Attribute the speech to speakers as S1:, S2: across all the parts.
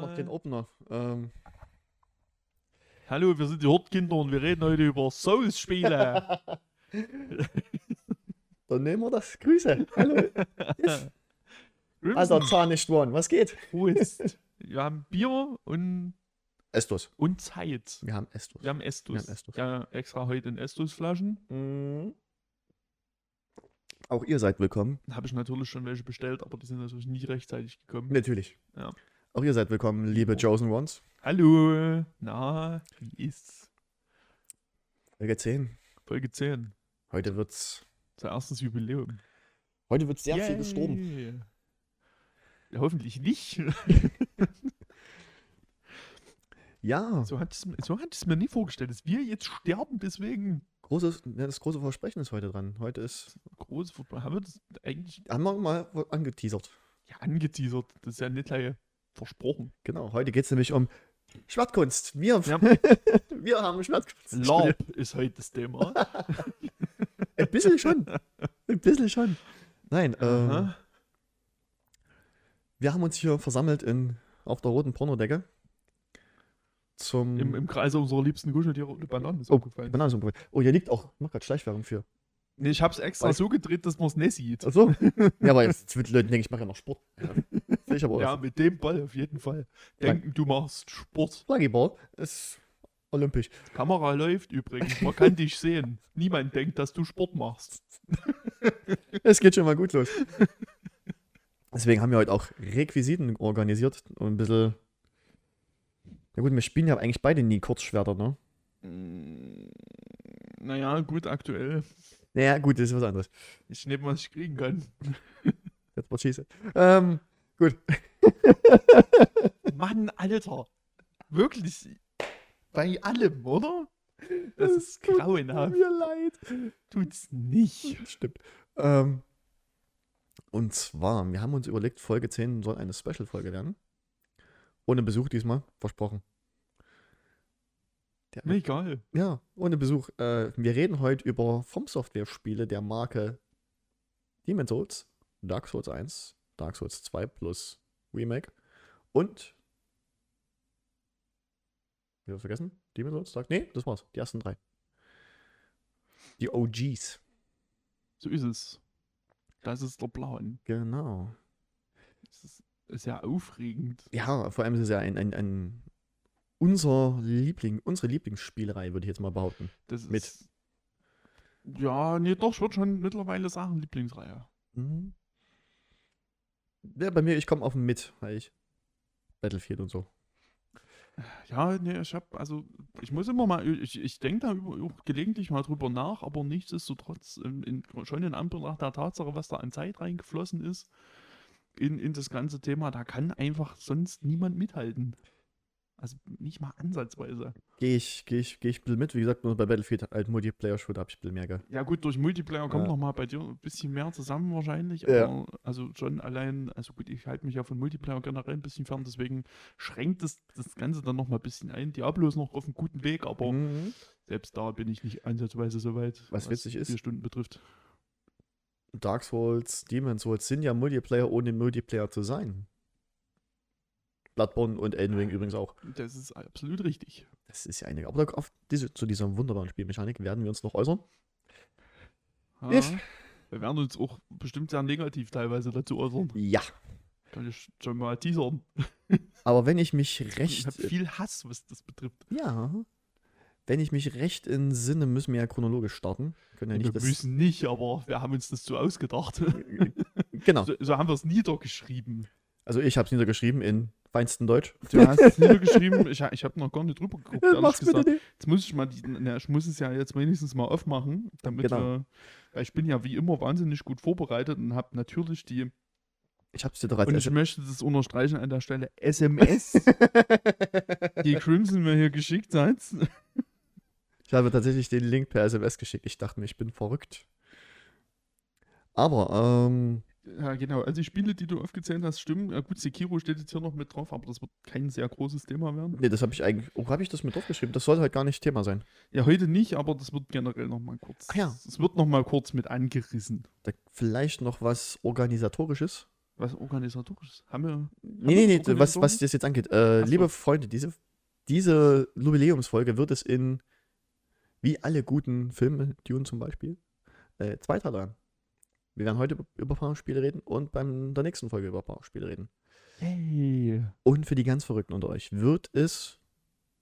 S1: noch den Opener. Ähm,
S2: Hallo, wir sind die Hortkinder und wir reden heute über Souls-Spiele.
S1: dann nehmen wir das. Grüße. Hallo. Yes. Alter, Zahn nicht one. Was geht?
S2: Prost. Wir haben Bier und,
S1: Estus.
S2: und Zeit.
S1: Wir haben Estus.
S2: Wir haben Estus.
S1: Wir haben Estus.
S2: Ja, extra heute in Estus-Flaschen.
S1: Mhm. Auch ihr seid willkommen.
S2: Habe ich natürlich schon welche bestellt, aber die sind natürlich nicht rechtzeitig gekommen.
S1: Natürlich.
S2: Ja.
S1: Auch ihr seid willkommen, liebe Chosen Ones.
S2: Hallo. Na, wie ist's?
S1: Folge 10.
S2: Folge 10.
S1: Heute wird's.
S2: Unser erstes Jubiläum.
S1: Heute wird sehr viel
S2: Yay.
S1: gestorben.
S2: Ja, hoffentlich nicht.
S1: Ja,
S2: So hat es so mir nie vorgestellt, dass wir jetzt sterben, deswegen
S1: großes, ja, das große Versprechen ist heute dran. Heute ist.
S2: große Football. Haben wir das eigentlich
S1: Haben wir mal angeteasert.
S2: ja, angeteasert? Das ist ja nicht gleich versprochen.
S1: Genau, heute geht es nämlich um Schwertkunst. Wir,
S2: Ja.
S1: wir haben Schwertkunst.
S2: LARP ist heute das Thema.
S1: Ein bisschen schon. Ein bisschen schon. Nein, ähm, wir haben uns hier versammelt in, auf der roten Pornodecke. Zum.
S2: Im, Im Kreise unserer liebsten Kuscheltiere und Bananen ist
S1: Oh,
S2: aufgefallen.
S1: Banane zum Beispiel. Oh, hier liegt auch. Ich mach gerade Schleichwerbung für.
S2: Nee, ich hab's extra
S1: Weiß-
S2: so gedreht, dass man es nicht sieht.
S1: Achso. ja, aber jetzt mit Leuten denke ich, mache ja noch Sport. Ja, Sehe aber
S2: Ja,
S1: aus.
S2: mit dem Ball auf jeden Fall. Denken, du machst Sport.
S1: Flaggyball ist olympisch.
S2: Kamera läuft übrigens. Man kann dich sehen. Niemand denkt, dass du Sport machst.
S1: Es geht schon mal gut los. Deswegen haben wir heute auch Requisiten organisiert und ein bisschen. Na gut, wir spielen ja eigentlich beide nie Kurzschwerter, ne?
S2: Mm, Naja, gut, aktuell.
S1: Naja, gut, das ist was anderes.
S2: Ich nehme, was ich kriegen kann.
S1: Jetzt mal schießen. Ähm, gut.
S2: Mann, Alter. Wirklich. Bei allem, oder? Das ist
S1: tut
S2: grauenhaft.
S1: Mir leid.
S2: Tut's nicht.
S1: Stimmt. Ähm, und zwar, wir haben uns überlegt, Folge 10 soll eine Special-Folge werden. Ohne Besuch diesmal, versprochen. Der,
S2: egal.
S1: Ja, ohne Besuch. Äh, wir reden heute über From Software-Spiele der Marke Demon's Souls, Dark Souls 1, Dark Souls 2 plus Remake und. Wieder vergessen? Demon's Souls? Dark? Nee, das war's. Die ersten drei. Die OGs.
S2: So ist es. Das ist der Plan.
S1: Genau.
S2: Das ist, ist ja aufregend.
S1: Ja, vor allem ist es ja ein, ein, ein unser Liebling, unsere Lieblingsspielerei, würde ich jetzt mal behaupten.
S2: Das ist.
S1: Mit.
S2: Ja, nee, doch, ich würde schon mittlerweile sagen, Lieblingsreihe.
S1: Mhm. Ja, bei mir, ich komme auf mit, weil ich Battlefield und so.
S2: Ja, nee, ich habe, also, ich muss immer mal, ich, ich denke da über, auch gelegentlich mal drüber nach, aber nichtsdestotrotz, in, in, schon in Anbetracht der Tatsache, was da an Zeit reingeflossen ist, in, in das ganze Thema, da kann einfach sonst niemand mithalten. Also nicht mal ansatzweise.
S1: Gehe ich, gehe ich, gehe ich mit. Wie gesagt, nur bei Battlefield halt Multiplayer-Shooter habe ich ein bisschen mehr ge
S2: Ja gut, durch Multiplayer kommt
S1: Ja.
S2: noch mal bei dir ein bisschen mehr zusammen wahrscheinlich,
S1: Ja.
S2: also schon allein, also gut, ich halte mich ja von Multiplayer generell ein bisschen fern, deswegen schränkt das, das Ganze dann noch mal ein bisschen ein. Diablo ist noch auf einem guten Weg, aber
S1: Mhm.
S2: selbst da bin ich nicht ansatzweise so weit,
S1: Was witzig ist-
S2: vier Stunden betrifft.
S1: Dark Souls, Demon's Souls sind ja Multiplayer, ohne Multiplayer zu sein. Bloodborne und Elden Ring übrigens auch.
S2: Das ist absolut richtig.
S1: Das ist ja einige. Aber auf diese, zu dieser wunderbaren Spielmechanik werden wir uns noch äußern.
S2: Ja,
S1: Yes.
S2: wir werden uns auch bestimmt sehr negativ teilweise dazu äußern.
S1: Ja.
S2: Kann ich schon mal teasern.
S1: Aber wenn ich mich
S2: Ich
S1: recht.
S2: habe viel Hass, was das betrifft.
S1: Ja. Wenn ich mich recht entsinne, müssen wir ja chronologisch starten. Können ja
S2: wir
S1: nicht das.
S2: müssen nicht, aber wir haben uns das so ausgedacht.
S1: Genau.
S2: So, so haben wir es niedergeschrieben.
S1: Also ich habe es niedergeschrieben in feinstem Deutsch.
S2: Du hast es niedergeschrieben. Ich, ich habe noch gar nicht drüber geguckt, ehrlich
S1: Mach's bitte
S2: gesagt.
S1: nicht.
S2: Jetzt muss ich mal, die, na, ich muss es ja jetzt wenigstens mal aufmachen, damit
S1: Genau.
S2: wir, weil ich bin ja wie immer wahnsinnig gut vorbereitet und habe natürlich die,
S1: Ich habe es dir doch als
S2: und ich möchte das unterstreichen an der Stelle, SMS, die Crimson mir hier geschickt hat.
S1: Ich habe tatsächlich den Link per SMS geschickt. Ich dachte mir, ich bin verrückt. Aber, ähm,
S2: Ja, genau. Also die Spiele, die du aufgezählt hast, stimmen. Ja, gut, Sekiro steht jetzt hier noch mit drauf, aber das wird kein sehr großes Thema werden.
S1: nee, das habe ich eigentlich. Oh, habe ich das mit draufgeschrieben? Das soll halt gar nicht Thema sein.
S2: Ja, heute nicht, aber das wird generell noch mal kurz.
S1: Ach ja.
S2: Es wird noch mal kurz mit angerissen.
S1: Da vielleicht noch was Organisatorisches.
S2: Was organisatorisch? Haben wir.
S1: Nee, nee, nee, was, was das jetzt angeht. Äh, liebe Freunde, diese, diese Jubiläumsfolge wird es in, wie alle guten Filme, Dune zum Beispiel, äh, zwei Teile haben. Wir werden heute über Fahrspiele reden und beim der nächsten Folge über Fahrspiele reden.
S2: Hey.
S1: Und für die ganz Verrückten unter euch wird es,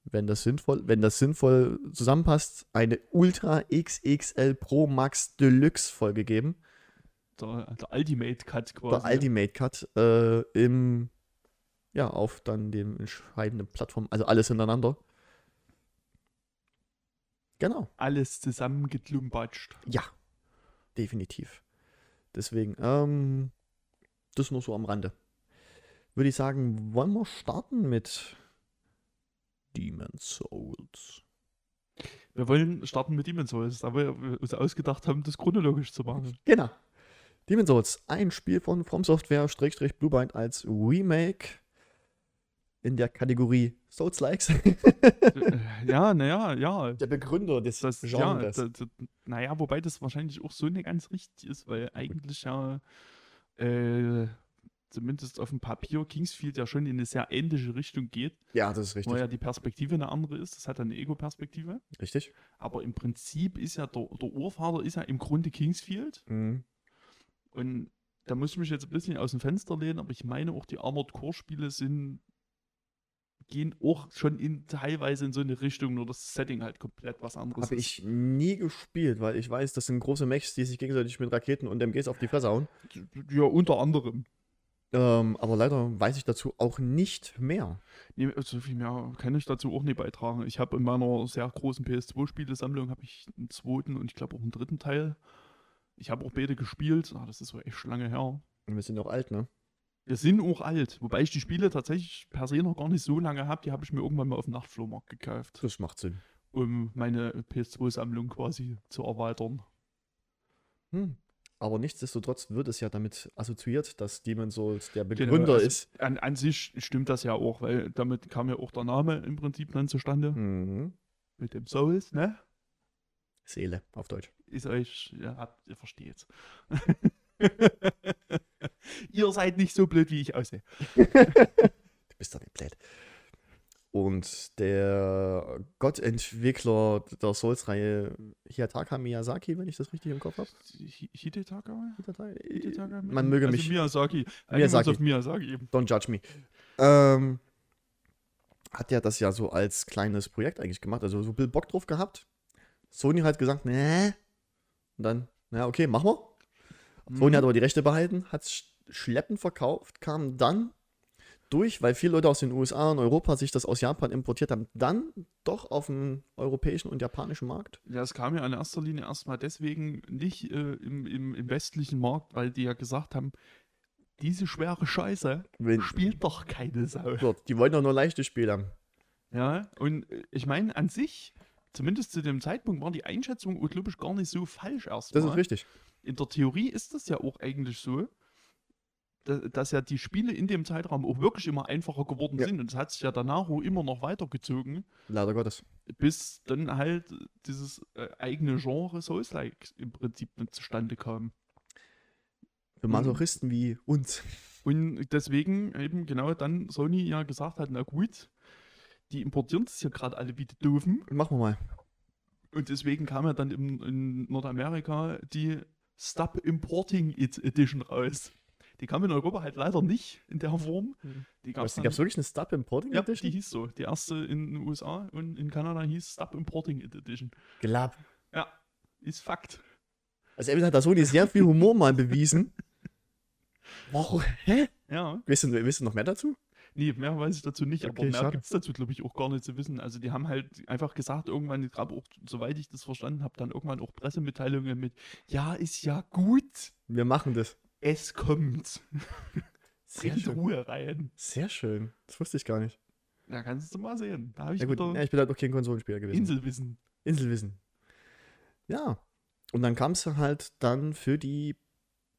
S1: wenn das sinnvoll, wenn das sinnvoll zusammenpasst, eine Ultra XXL Pro Max Deluxe Folge geben.
S2: Der, der Ultimate Cut quasi.
S1: Der Ultimate Cut äh, im, ja, auf dann dem entscheidenden Plattform, also alles hintereinander. Genau.
S2: Alles zusammengeklumpatscht.
S1: Ja, definitiv. Deswegen, ähm, das nur so am Rande. Würde ich sagen, wollen wir starten mit Demon's Souls.
S2: Wir wollen starten mit Demon's Souls, aber wir uns ausgedacht haben, das chronologisch zu machen.
S1: Genau. Demon's Souls, ein Spiel von From Software, Bluebind als Remake in der Kategorie Souls-Likes.
S2: Äh, ja, naja, ja.
S1: der Begründer des
S2: Das, ja, da, da, naja, wobei das wahrscheinlich auch so nicht ganz richtig ist, weil eigentlich ja äh, zumindest auf dem Papier Kingsfield ja schon in eine sehr ähnliche Richtung geht,
S1: ja, das ist richtig.
S2: wo ja die Perspektive eine andere ist. Das hat eine Ego-Perspektive.
S1: Richtig.
S2: Aber im Prinzip ist ja der, der Urvater ist ja im Grunde Kingsfield.
S1: Mhm.
S2: Und da muss ich mich jetzt ein bisschen aus dem Fenster lehnen, aber ich meine auch, die Armored Core-Spiele sind gehen auch schon in, teilweise in so eine Richtung, nur das Setting halt komplett was anderes
S1: Habe ich nie gespielt, weil ich weiß, das sind große Mechs, die sich gegenseitig mit Raketen und MGs auf die Fresse hauen.
S2: Ja, unter anderem.
S1: Ähm, aber leider weiß ich dazu auch nicht mehr.
S2: Nee, so viel mehr kann ich dazu auch nicht beitragen. Ich habe in meiner sehr großen PS2-Spielesammlung habe ich einen zweiten und ich glaube auch einen dritten Teil. Ich habe auch beide gespielt. Ah, das ist so echt lange her.
S1: Und wir sind auch alt, ne?
S2: Wir sind auch alt, wobei ich die Spiele tatsächlich per se noch gar nicht so lange habe. Die habe ich mir irgendwann mal auf dem Nachtflohmarkt gekauft,
S1: Das macht Sinn.
S2: um meine PS2-Sammlung quasi zu erweitern.
S1: Hm. Aber nichtsdestotrotz wird es ja damit assoziiert, dass Demon's Souls der
S2: Genau,
S1: Begründer
S2: also
S1: ist.
S2: An, an sich stimmt das ja auch, weil damit kam ja auch der Name im Prinzip dann zustande.
S1: Mhm.
S2: Mit dem Souls, ne?
S1: Seele auf Deutsch.
S2: ist euch, ja, habt, ihr versteht's. ihr seid nicht so blöd, wie ich aussehe.
S1: Du bist doch nicht blöd. Und der Gottentwickler der Souls-Reihe Hiyataka Miyazaki, wenn ich das richtig im Kopf habe.
S2: Hi- Hidetaka? Hidetaka?
S1: Man möge
S2: also
S1: mich,
S2: Miyazaki.
S1: Miyazaki.
S2: Auf Miyazaki eben.
S1: don't judge me. Ähm, hat ja das ja so als kleines Projekt eigentlich gemacht, also so viel Bock drauf gehabt. Sony hat gesagt, ne. Und dann, na okay, machen wir. Sony hat aber die Rechte behalten, hat es schleppend verkauft, kam dann durch, weil viele Leute aus den USA und Europa sich das aus Japan importiert haben, dann doch auf dem europäischen und japanischen Markt.
S2: Ja, es kam ja in erster Linie erstmal deswegen nicht äh, im, im, im westlichen Markt, weil die ja gesagt haben, diese schwere Scheiße
S1: Wenn,
S2: spielt doch keine Sau.
S1: Dort, die wollten doch nur leichte Spiele haben.
S2: Ja, und äh, ich meine, an sich, zumindest zu dem Zeitpunkt, war die Einschätzung, glaube ich, gar nicht so falsch erstmal.
S1: Das ist richtig.
S2: in der Theorie ist das ja auch eigentlich so, dass ja die Spiele in dem Zeitraum auch wirklich immer einfacher geworden
S1: Ja.
S2: sind. Und es hat sich ja danach auch immer noch weitergezogen,
S1: Leider Gottes.
S2: bis dann halt dieses äh, eigene Genre Souls-like im Prinzip zustande kam.
S1: Für Masochisten wie uns.
S2: Und deswegen eben genau dann Sony ja gesagt hat, na gut, die importieren das hier gerade alle wie die Doofen.
S1: Machen wir mal.
S2: Und deswegen kam ja dann im, in Nordamerika die Stop Importing It Edition raus. Die kam in Europa halt leider nicht in der Form. Die gab es
S1: wirklich eine Stub Importing
S2: Ja, die
S1: Edition?
S2: hieß so. Die erste in den USA und in Kanada hieß Stop Importing It Edition.
S1: Gelab.
S2: Ja, ist Fakt.
S1: Also entweder hat da Sony sehr viel Humor mal bewiesen. Warum? Hä?
S2: Ja,
S1: Wisst ihr, wisst ihr noch mehr dazu?
S2: nee, mehr weiß ich dazu nicht,
S1: Okay,
S2: aber mehr gibt es dazu, glaube ich, auch gar nicht zu wissen. Also die haben halt einfach gesagt, irgendwann, ich glaube auch, soweit ich das verstanden habe, dann irgendwann auch Pressemitteilungen mit, ja, ist ja gut,
S1: Wir machen das.
S2: Es kommt.
S1: Sehr
S2: Bringt
S1: schön.
S2: Ruhe rein.
S1: Sehr schön. Das wusste ich gar nicht.
S2: Da kannst du mal sehen. Da ich
S1: Ja gut, ja, ich bin halt auch kein Konsolenspieler gewesen.
S2: Inselwissen.
S1: Inselwissen. Ja. Und dann kam es halt dann für die,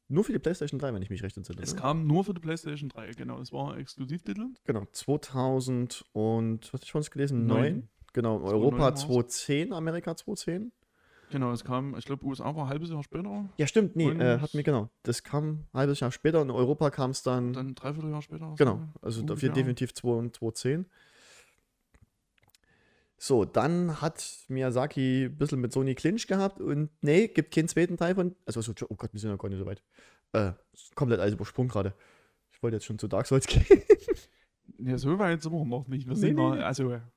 S1: nur für die PlayStation 3, wenn ich mich recht entsinne.
S2: Es
S1: ne?
S2: kam nur für die PlayStation 3, genau. Es war ein Exklusivtitel.
S1: Genau, 2000 und, was hab ich uns gelesen?
S2: Neun.
S1: 9. Genau,
S2: 2009
S1: Europa
S2: war's.
S1: 2010, Amerika 2010.
S2: Genau, es kam, ich glaube, USA war ein halbes Jahr später,
S1: Ja, stimmt, nee, äh, hat mir genau. Das kam ein halbes Jahr später. In Europa kam es dann,
S2: dann ein Dreivierteljahr später.
S1: genau,
S2: so
S1: also dafür
S2: ungefähr.
S1: definitiv 2 und 2010. So, dann hat Miyazaki ein bisschen mit Sony Clinch gehabt und nee, gibt keinen zweiten Teil von. Also, so, oh Gott, wir sind ja gar nicht so weit. Äh, komplett alles übersprungen gerade. Ich wollte jetzt schon zu Dark Souls gehen.
S2: Ja, so weit sind wir noch nicht. Wir sind
S1: nee,
S2: noch,
S1: nee.
S2: also, äh, haben wir ge-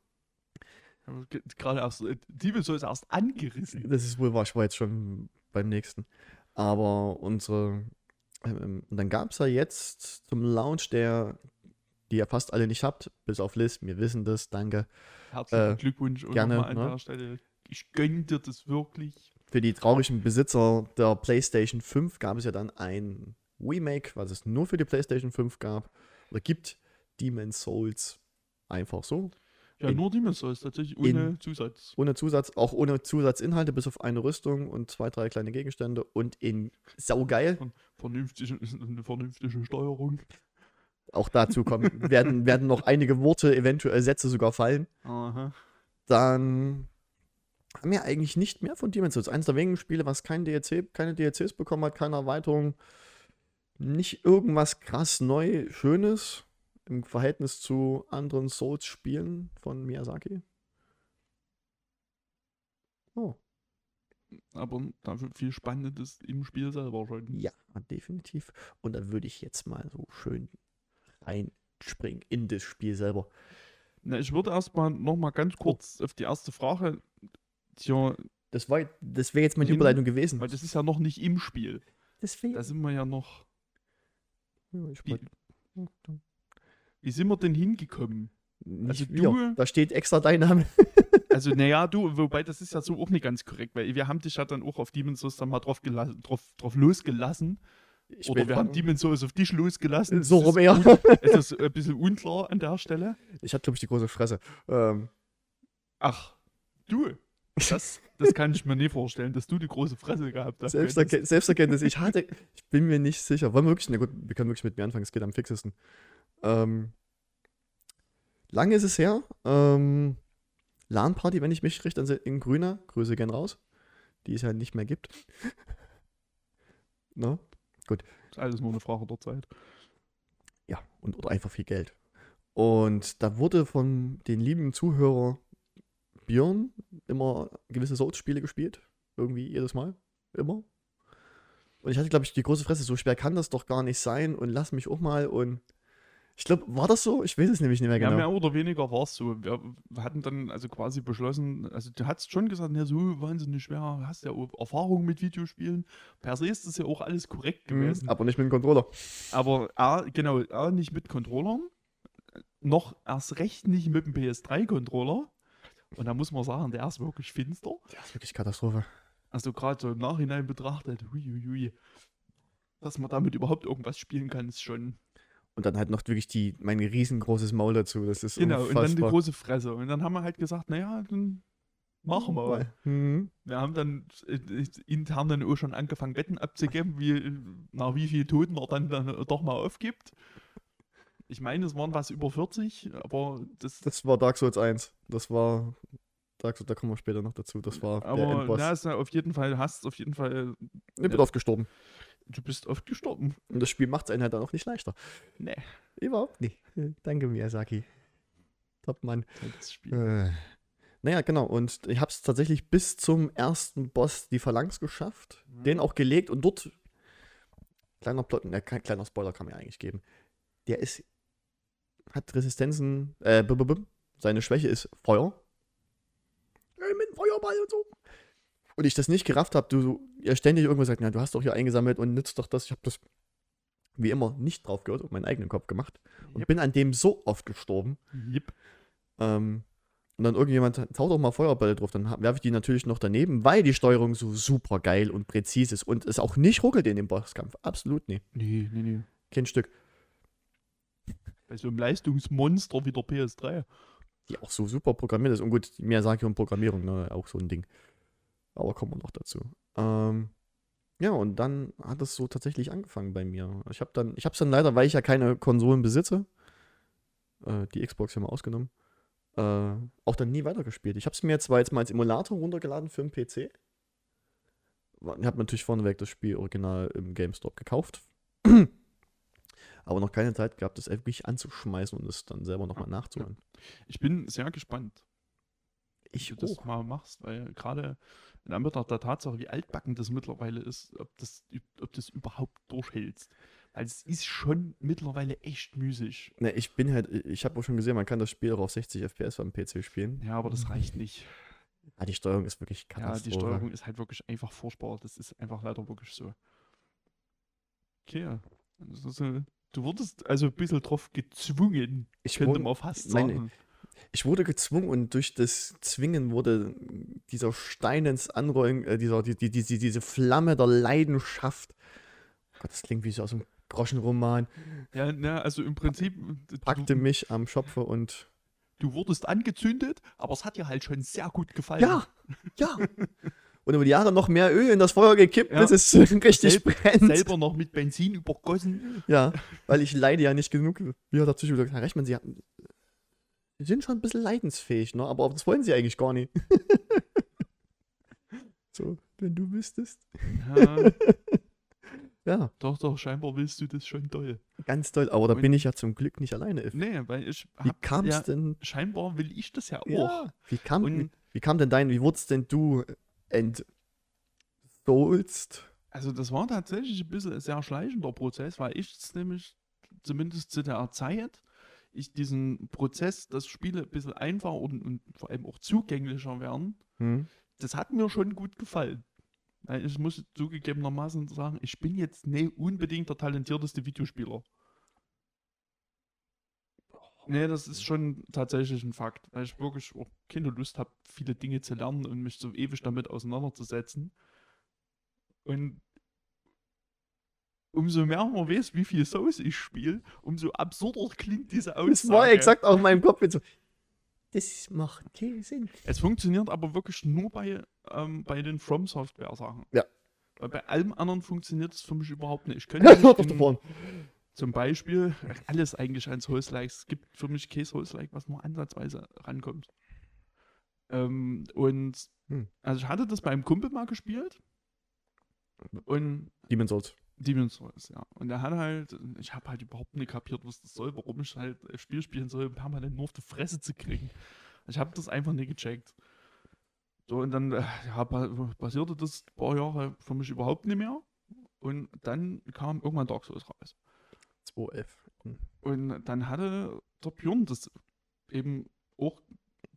S2: gerade erst, äh, Demon's Souls erst angerissen.
S1: Das ist wohl wahr, ich war jetzt schon beim nächsten. Aber unsere. Ähm, und dann gab es ja jetzt zum Launch, der, die ihr fast alle nicht habt, bis auf Liz, wir wissen das, danke.
S2: Herzlichen
S1: Äh,
S2: Glückwunsch und
S1: gerne,
S2: nochmal an
S1: ne?
S2: der Stelle. Ich gönne dir das wirklich.
S1: Für die traurigen Besitzer der PlayStation 5 gab es ja dann ein Remake, was es nur für die PlayStation 5 gab. Oder gibt Demon's Souls einfach so.
S2: Ja,
S1: In-
S2: nur Demon's Souls, tatsächlich
S1: in-
S2: ohne Zusatz.
S1: Ohne Zusatz, auch ohne Zusatzinhalte, bis auf eine Rüstung und zwei, drei kleine Gegenstände und in saugeil.
S2: Vernünftige, eine vernünftige Steuerung.
S1: Auch dazu kommen, werden, werden noch einige Worte, eventuell Sätze sogar fallen.
S2: Aha.
S1: Dann haben wir eigentlich nicht mehr von Demon's Souls. Eines der wenigen Spiele, was kein DLC, keine DLCs bekommen hat, keine Erweiterung. Nicht irgendwas krass neu, schönes im Verhältnis zu anderen Souls-Spielen von Miyazaki. Oh,
S2: Aber dafür viel Spannendes im Spiel selber schon.
S1: ja, definitiv. Und da würde ich jetzt mal so schön reinspringen in das Spiel selber.
S2: Na, ich würde erstmal nochmal ganz kurz auf die erste Frage. Tja,
S1: Das, war- das wäre jetzt meine
S2: Hin-
S1: Überleitung gewesen.
S2: weil das ist ja noch nicht im Spiel.
S1: Deswegen.
S2: Da sind wir ja noch.
S1: ja, ich
S2: Wie,
S1: wollt-
S2: wie sind wir denn hingekommen?
S1: nicht
S2: also
S1: wir.
S2: du-
S1: Da steht extra dein Name.
S2: Also, naja, du, wobei das ist ja so auch nicht ganz korrekt, weil wir haben dich ja dann auch auf Demon's Souls dann mal drauf, gelassen, drauf, drauf losgelassen.
S1: Ich
S2: Oder wir haben Demon's Souls auf dich losgelassen.
S1: so rum eher.
S2: Es ist ein bisschen unklar an der Stelle.
S1: Ich hatte, glaube ich, die große Fresse. Ähm,
S2: Ach, du. Das, das kann ich mir nie vorstellen, dass du die große Fresse gehabt hast.
S1: Selbsterken Selbsterkenntnis. Ich hatte, ich bin mir nicht sicher. Wollen wir wirklich, na gut, wir können wirklich mit mir anfangen, es geht am fixesten. Ähm, lange ist es her. Ähm, LAN-Party, wenn ich mich entsinne, in Grüner. Grüße gern raus. Die es ja nicht mehr gibt. ne?
S2: ist alles nur eine Frage der Zeit.
S1: Ja, und oder einfach viel Geld. Und da wurde von den lieben Zuhörer Björn immer gewisse Souls-Spiele gespielt. Irgendwie jedes Mal. Immer. Und ich hatte, glaube ich, die große Fresse, so schwer kann das doch gar nicht sein und lass mich auch mal und ich glaube, war das so? Ich weiß es nämlich nicht mehr
S2: Ja,
S1: genau.
S2: mehr oder weniger war es so. Wir hatten dann also quasi beschlossen, also du hast schon gesagt, ja, so wahnsinnig schwer, hast ja auch Erfahrung mit Videospielen. Per se ist das ja auch alles korrekt
S1: Mhm,
S2: gewesen.
S1: aber nicht mit dem Controller.
S2: Aber A, genau, A, nicht mit Controllern, noch erst recht nicht mit dem PS3-Controller. Und da muss man sagen, der ist wirklich finster.
S1: Das ist wirklich Katastrophe.
S2: Also gerade so im Nachhinein betrachtet, hui, hui, hui. Dass man damit überhaupt irgendwas spielen kann, ist schon.
S1: Und dann halt noch wirklich die, mein riesengroßes Maul dazu. Das ist
S2: Genau, und dann die
S1: unfassbar.
S2: große Fresse. Und dann haben wir halt gesagt, naja, dann machen wir mal.
S1: Mhm.
S2: Wir haben dann äh, äh, intern dann auch schon angefangen, Wetten abzugeben, wie, nach wie viel Toten er dann, dann doch mal aufgibt. Ich meine, es waren was über 40, aber das,
S1: Das war Dark Souls 1. Das war Dark Souls, da kommen wir später noch dazu. Das war der
S2: aber
S1: Endboss.
S2: na, ist auf jeden Fall, hast auf jeden Fall,
S1: ich bin oft gestorben.
S2: Du bist oft gestorben.
S1: Und das Spiel macht es einen halt dann auch nicht leichter.
S2: Nee,
S1: Überhaupt nicht. Danke, Miyazaki. Top Mann.
S2: das Spiel.
S1: Äh. Naja, genau. Und ich habe es tatsächlich bis zum ersten Boss die Phalanx geschafft.
S2: Mhm.
S1: Den auch gelegt und dort. Kleiner Plot, kein kleiner Spoiler kann man ja eigentlich geben. Der ist. Hat Resistenzen. Äh, bum, bum, bum. Seine Schwäche ist Feuer. Äh, mit dem Feuerball und so. Und ich das nicht gerafft habe, du ihr ständig irgendwo sagt, na, du hast doch hier eingesammelt und nützt doch das. Ich habe das wie immer nicht drauf gehört und meinen eigenen Kopf gemacht. Und
S2: Yep.
S1: bin an dem so oft gestorben.
S2: Yep.
S1: Ähm, und dann irgendjemand taut auch mal Feuerbälle drauf, dann werfe ich die natürlich noch daneben, weil die Steuerung so super geil und präzise ist und es auch nicht ruckelt in dem Bosskampf. Absolut nicht.
S2: Nee, nee, nee.
S1: Kein Stück.
S2: Bei so einem Leistungsmonster wie der PS3.
S1: Die auch so super programmiert ist. Und gut, Miyazaki und Programmierung, ne, auch so ein Ding. Aber kommen wir noch dazu. Ähm, ja, und dann hat es so tatsächlich angefangen bei mir. Ich habe dann, ich habe es dann leider, weil ich ja keine Konsolen besitze, äh, die Xbox ja mal ausgenommen, äh, auch dann nie weitergespielt. Ich habe es mir zwar jetzt mal als Emulator runtergeladen für den PC. ich habe natürlich vorneweg das Spiel original im GameStop gekauft. Aber noch keine Zeit gehabt, das wirklich anzuschmeißen und es dann selber nochmal nachzuholen.
S2: Ich bin sehr gespannt,
S1: Ich
S2: du das
S1: auch.
S2: mal machst, weil gerade in Anbetracht der Tatsache, wie altbacken das mittlerweile ist, ob das, ob das überhaupt durchhältst. Weil es ist schon mittlerweile echt müßig.
S1: Ne, ich bin halt, ich habe auch schon gesehen, man kann das Spiel auch auf 60 FPS am PC spielen.
S2: Ja, aber das reicht nicht.
S1: Ah, die Steuerung ist wirklich
S2: Ja,
S1: Katastrophe.
S2: die Steuerung ist halt wirklich einfach furchtbar. Das ist einfach leider wirklich so. Okay. Äh, du wurdest also ein bisschen drauf gezwungen,
S1: ich,
S2: könnte
S1: wurde,
S2: man fast
S1: nein,
S2: sagen.
S1: Ich wurde gezwungen und durch das Zwingen wurde dieser Stein ins Anrollen, äh, dieser, die, die, die, diese Flamme der Leidenschaft. Gott, das klingt wie so aus einem Groschenroman.
S2: Ja, na, also im Prinzip, du,
S1: Packte mich am Schopfe und.
S2: du wurdest angezündet, aber es hat dir halt schon sehr gut gefallen.
S1: Ja, ja. Und über die Jahre noch mehr Öl in das Feuer gekippt,
S2: Ja.
S1: bis es richtig
S2: Selb-
S1: brennt.
S2: Selber noch mit Benzin übergossen.
S1: Ja, weil ich leide ja nicht genug. Wie hat der Psychologe gesagt, Herr Rechmann, Sie, Sie sind schon ein bisschen leidensfähig, ne? aber das wollen Sie eigentlich gar nicht. so, wenn du wüsstest.
S2: Ja,
S1: Ja,
S2: doch, doch, scheinbar willst du das schon doll.
S1: ganz toll. Aber da
S2: Und-
S1: bin ich ja zum Glück nicht alleine. If.
S2: Nee, weil ich
S1: Wie
S2: hab,
S1: kam es
S2: ja,
S1: denn?
S2: scheinbar will ich das ja auch.
S1: Ja, wie, kam, wie, wie kam denn dein, wie wurdest denn du entsoulst?
S2: Also das war tatsächlich ein bisschen ein sehr schleichender Prozess, weil ich es nämlich zumindest zu der Zeit, ich diesen Prozess, dass Spiele ein bisschen einfacher und, und vor allem auch zugänglicher werden,
S1: Hm?
S2: das hat mir schon gut gefallen. Ich muss zugegebenermaßen sagen, ich bin jetzt nicht unbedingt der talentierteste Videospieler. Nee, das ist schon tatsächlich ein Fakt, weil ich wirklich auch keine Lust habe, viele Dinge zu lernen und mich so ewig damit auseinanderzusetzen. Und umso mehr man weiß, wie viel Souls ich spiele, umso absurder klingt diese Aussage.
S1: Das war exakt auch in meinem Kopf. jetzt So, das macht keinen Sinn.
S2: Es funktioniert aber wirklich nur bei, ähm, bei den From Software Sachen.
S1: Ja.
S2: Weil bei allem anderen funktioniert es für mich überhaupt nicht. Ich könnte
S1: Ja,
S2: nicht
S1: davon.
S2: zum Beispiel alles eigentlich an Souls-Likes. Es gibt für mich kein Souls-Like, was nur ansatzweise rankommt. Ähm, und
S1: Hm.
S2: also ich hatte das bei einem Kumpel mal gespielt. Und
S1: Demon's Souls.
S2: Demon's Souls, ja. Und er hat halt, ich habe halt überhaupt nicht kapiert, was das soll, warum ich halt ein Spiel spielen soll, permanent nur auf die Fresse zu kriegen. Ich habe das einfach nicht gecheckt. So, und dann äh, ja, pa- passierte das ein paar Jahre für mich überhaupt nicht mehr. Und dann kam irgendwann Dark Souls raus.
S1: 211. Hm.
S2: Und dann hatte der Björn das eben auch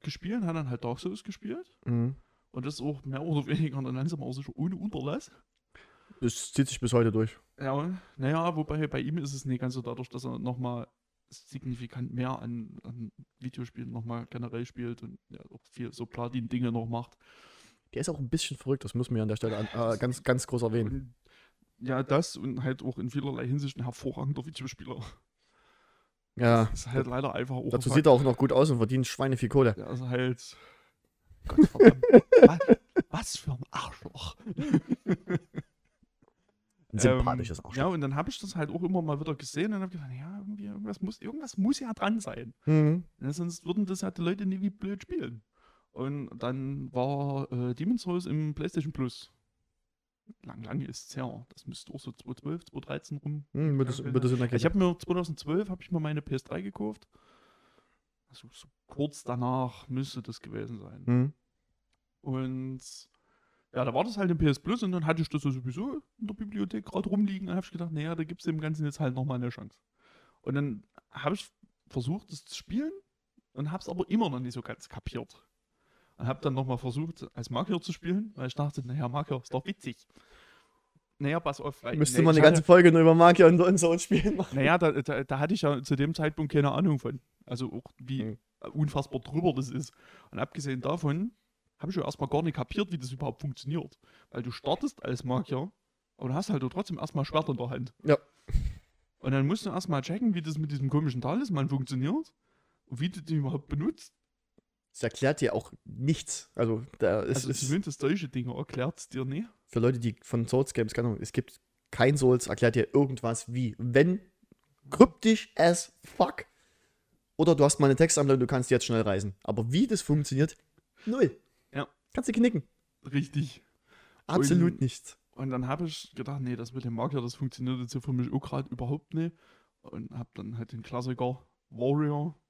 S2: gespielt, hat dann halt Dark Souls gespielt.
S1: Mhm.
S2: Und das auch mehr oder weniger dann langsam auch sicher ohne Unterlass.
S1: Das zieht sich bis heute durch.
S2: Ja, naja, wobei bei ihm ist es nicht ganz so dadurch, dass er nochmal signifikant mehr an, an Videospielen nochmal generell spielt und ja, auch viel so Platin-Dinge noch macht.
S1: Der ist auch ein bisschen verrückt, das müssen wir an der Stelle an, äh, ganz, ganz groß erwähnen.
S2: Und ja, das und halt auch in vielerlei Hinsicht ein hervorragender Videospieler.
S1: Ja,
S2: Das ist halt leider einfach auch.
S1: dazu
S2: ein
S1: sieht er auch noch gut aus und verdient Schweine viel Kohle.
S2: Ja, also halt. Gott was, was für ein Arschloch.
S1: Ein sympathisches
S2: Ähm,
S1: Arschloch.
S2: Ja, und dann habe ich das halt auch immer mal wieder gesehen und habe gedacht, ja, irgendwie, irgendwas, muss, irgendwas muss ja dran sein.
S1: Mhm.
S2: Ja, sonst würden das ja die Leute nie wie blöd spielen. Und dann war äh, Demon's Souls im PlayStation Plus. Lang, lang ist es her. Das müsste auch so 2012, 2013 rum.
S1: Hm, wird das, wird das der
S2: Ich habe mir 2012 habe ich mir meine PS3 gekauft. Also so kurz danach müsste das gewesen sein.
S1: hm.
S2: Und ja, da war das halt im PS Plus und dann hatte ich das so sowieso in der Bibliothek gerade rumliegen und habe ich gedacht, naja, da gibt es dem Ganzen jetzt halt nochmal eine Chance. Und dann habe ich versucht, das zu spielen und habe es aber immer noch nicht so ganz kapiert. Und habe dann nochmal versucht, als Magier zu spielen, weil ich dachte, naja, Magier ist doch witzig. Naja, pass auf. weil-
S1: Müsste
S2: nee,
S1: man eine ganze
S2: hatte-
S1: Folge nur über Magier und, und so ein Spielen machen.
S2: Naja, da, da, da hatte ich ja zu dem Zeitpunkt keine Ahnung von. Also auch wie
S1: Mhm.
S2: unfassbar drüber das ist. Und abgesehen davon habe ich ja erstmal gar nicht kapiert, wie das überhaupt funktioniert. Weil du startest als Magier, aber du hast halt trotzdem erstmal Schwert in der Hand.
S1: Ja.
S2: Und dann musst du erstmal checken, wie das mit diesem komischen Talisman funktioniert und wie du den überhaupt benutzt.
S1: Das erklärt dir auch nichts. Also, da ist,
S2: Also
S1: ist
S2: zumindest solche Dinge erklärt es dir nicht.
S1: für Leute, die von Souls Games, keine Ahnung, es gibt kein Souls, erklärt dir irgendwas wie, wenn kryptisch as fuck. Oder du hast mal eine Textanleitung, du kannst jetzt schnell reisen. Aber wie das funktioniert, null. Kannst du knicken.
S2: Richtig.
S1: Absolut
S2: Und-
S1: nichts.
S2: Und dann habe ich gedacht, nee, das mit dem Magier, das funktioniert jetzt hier für mich auch gerade überhaupt nicht. Und habe dann halt den Klassiker Warrior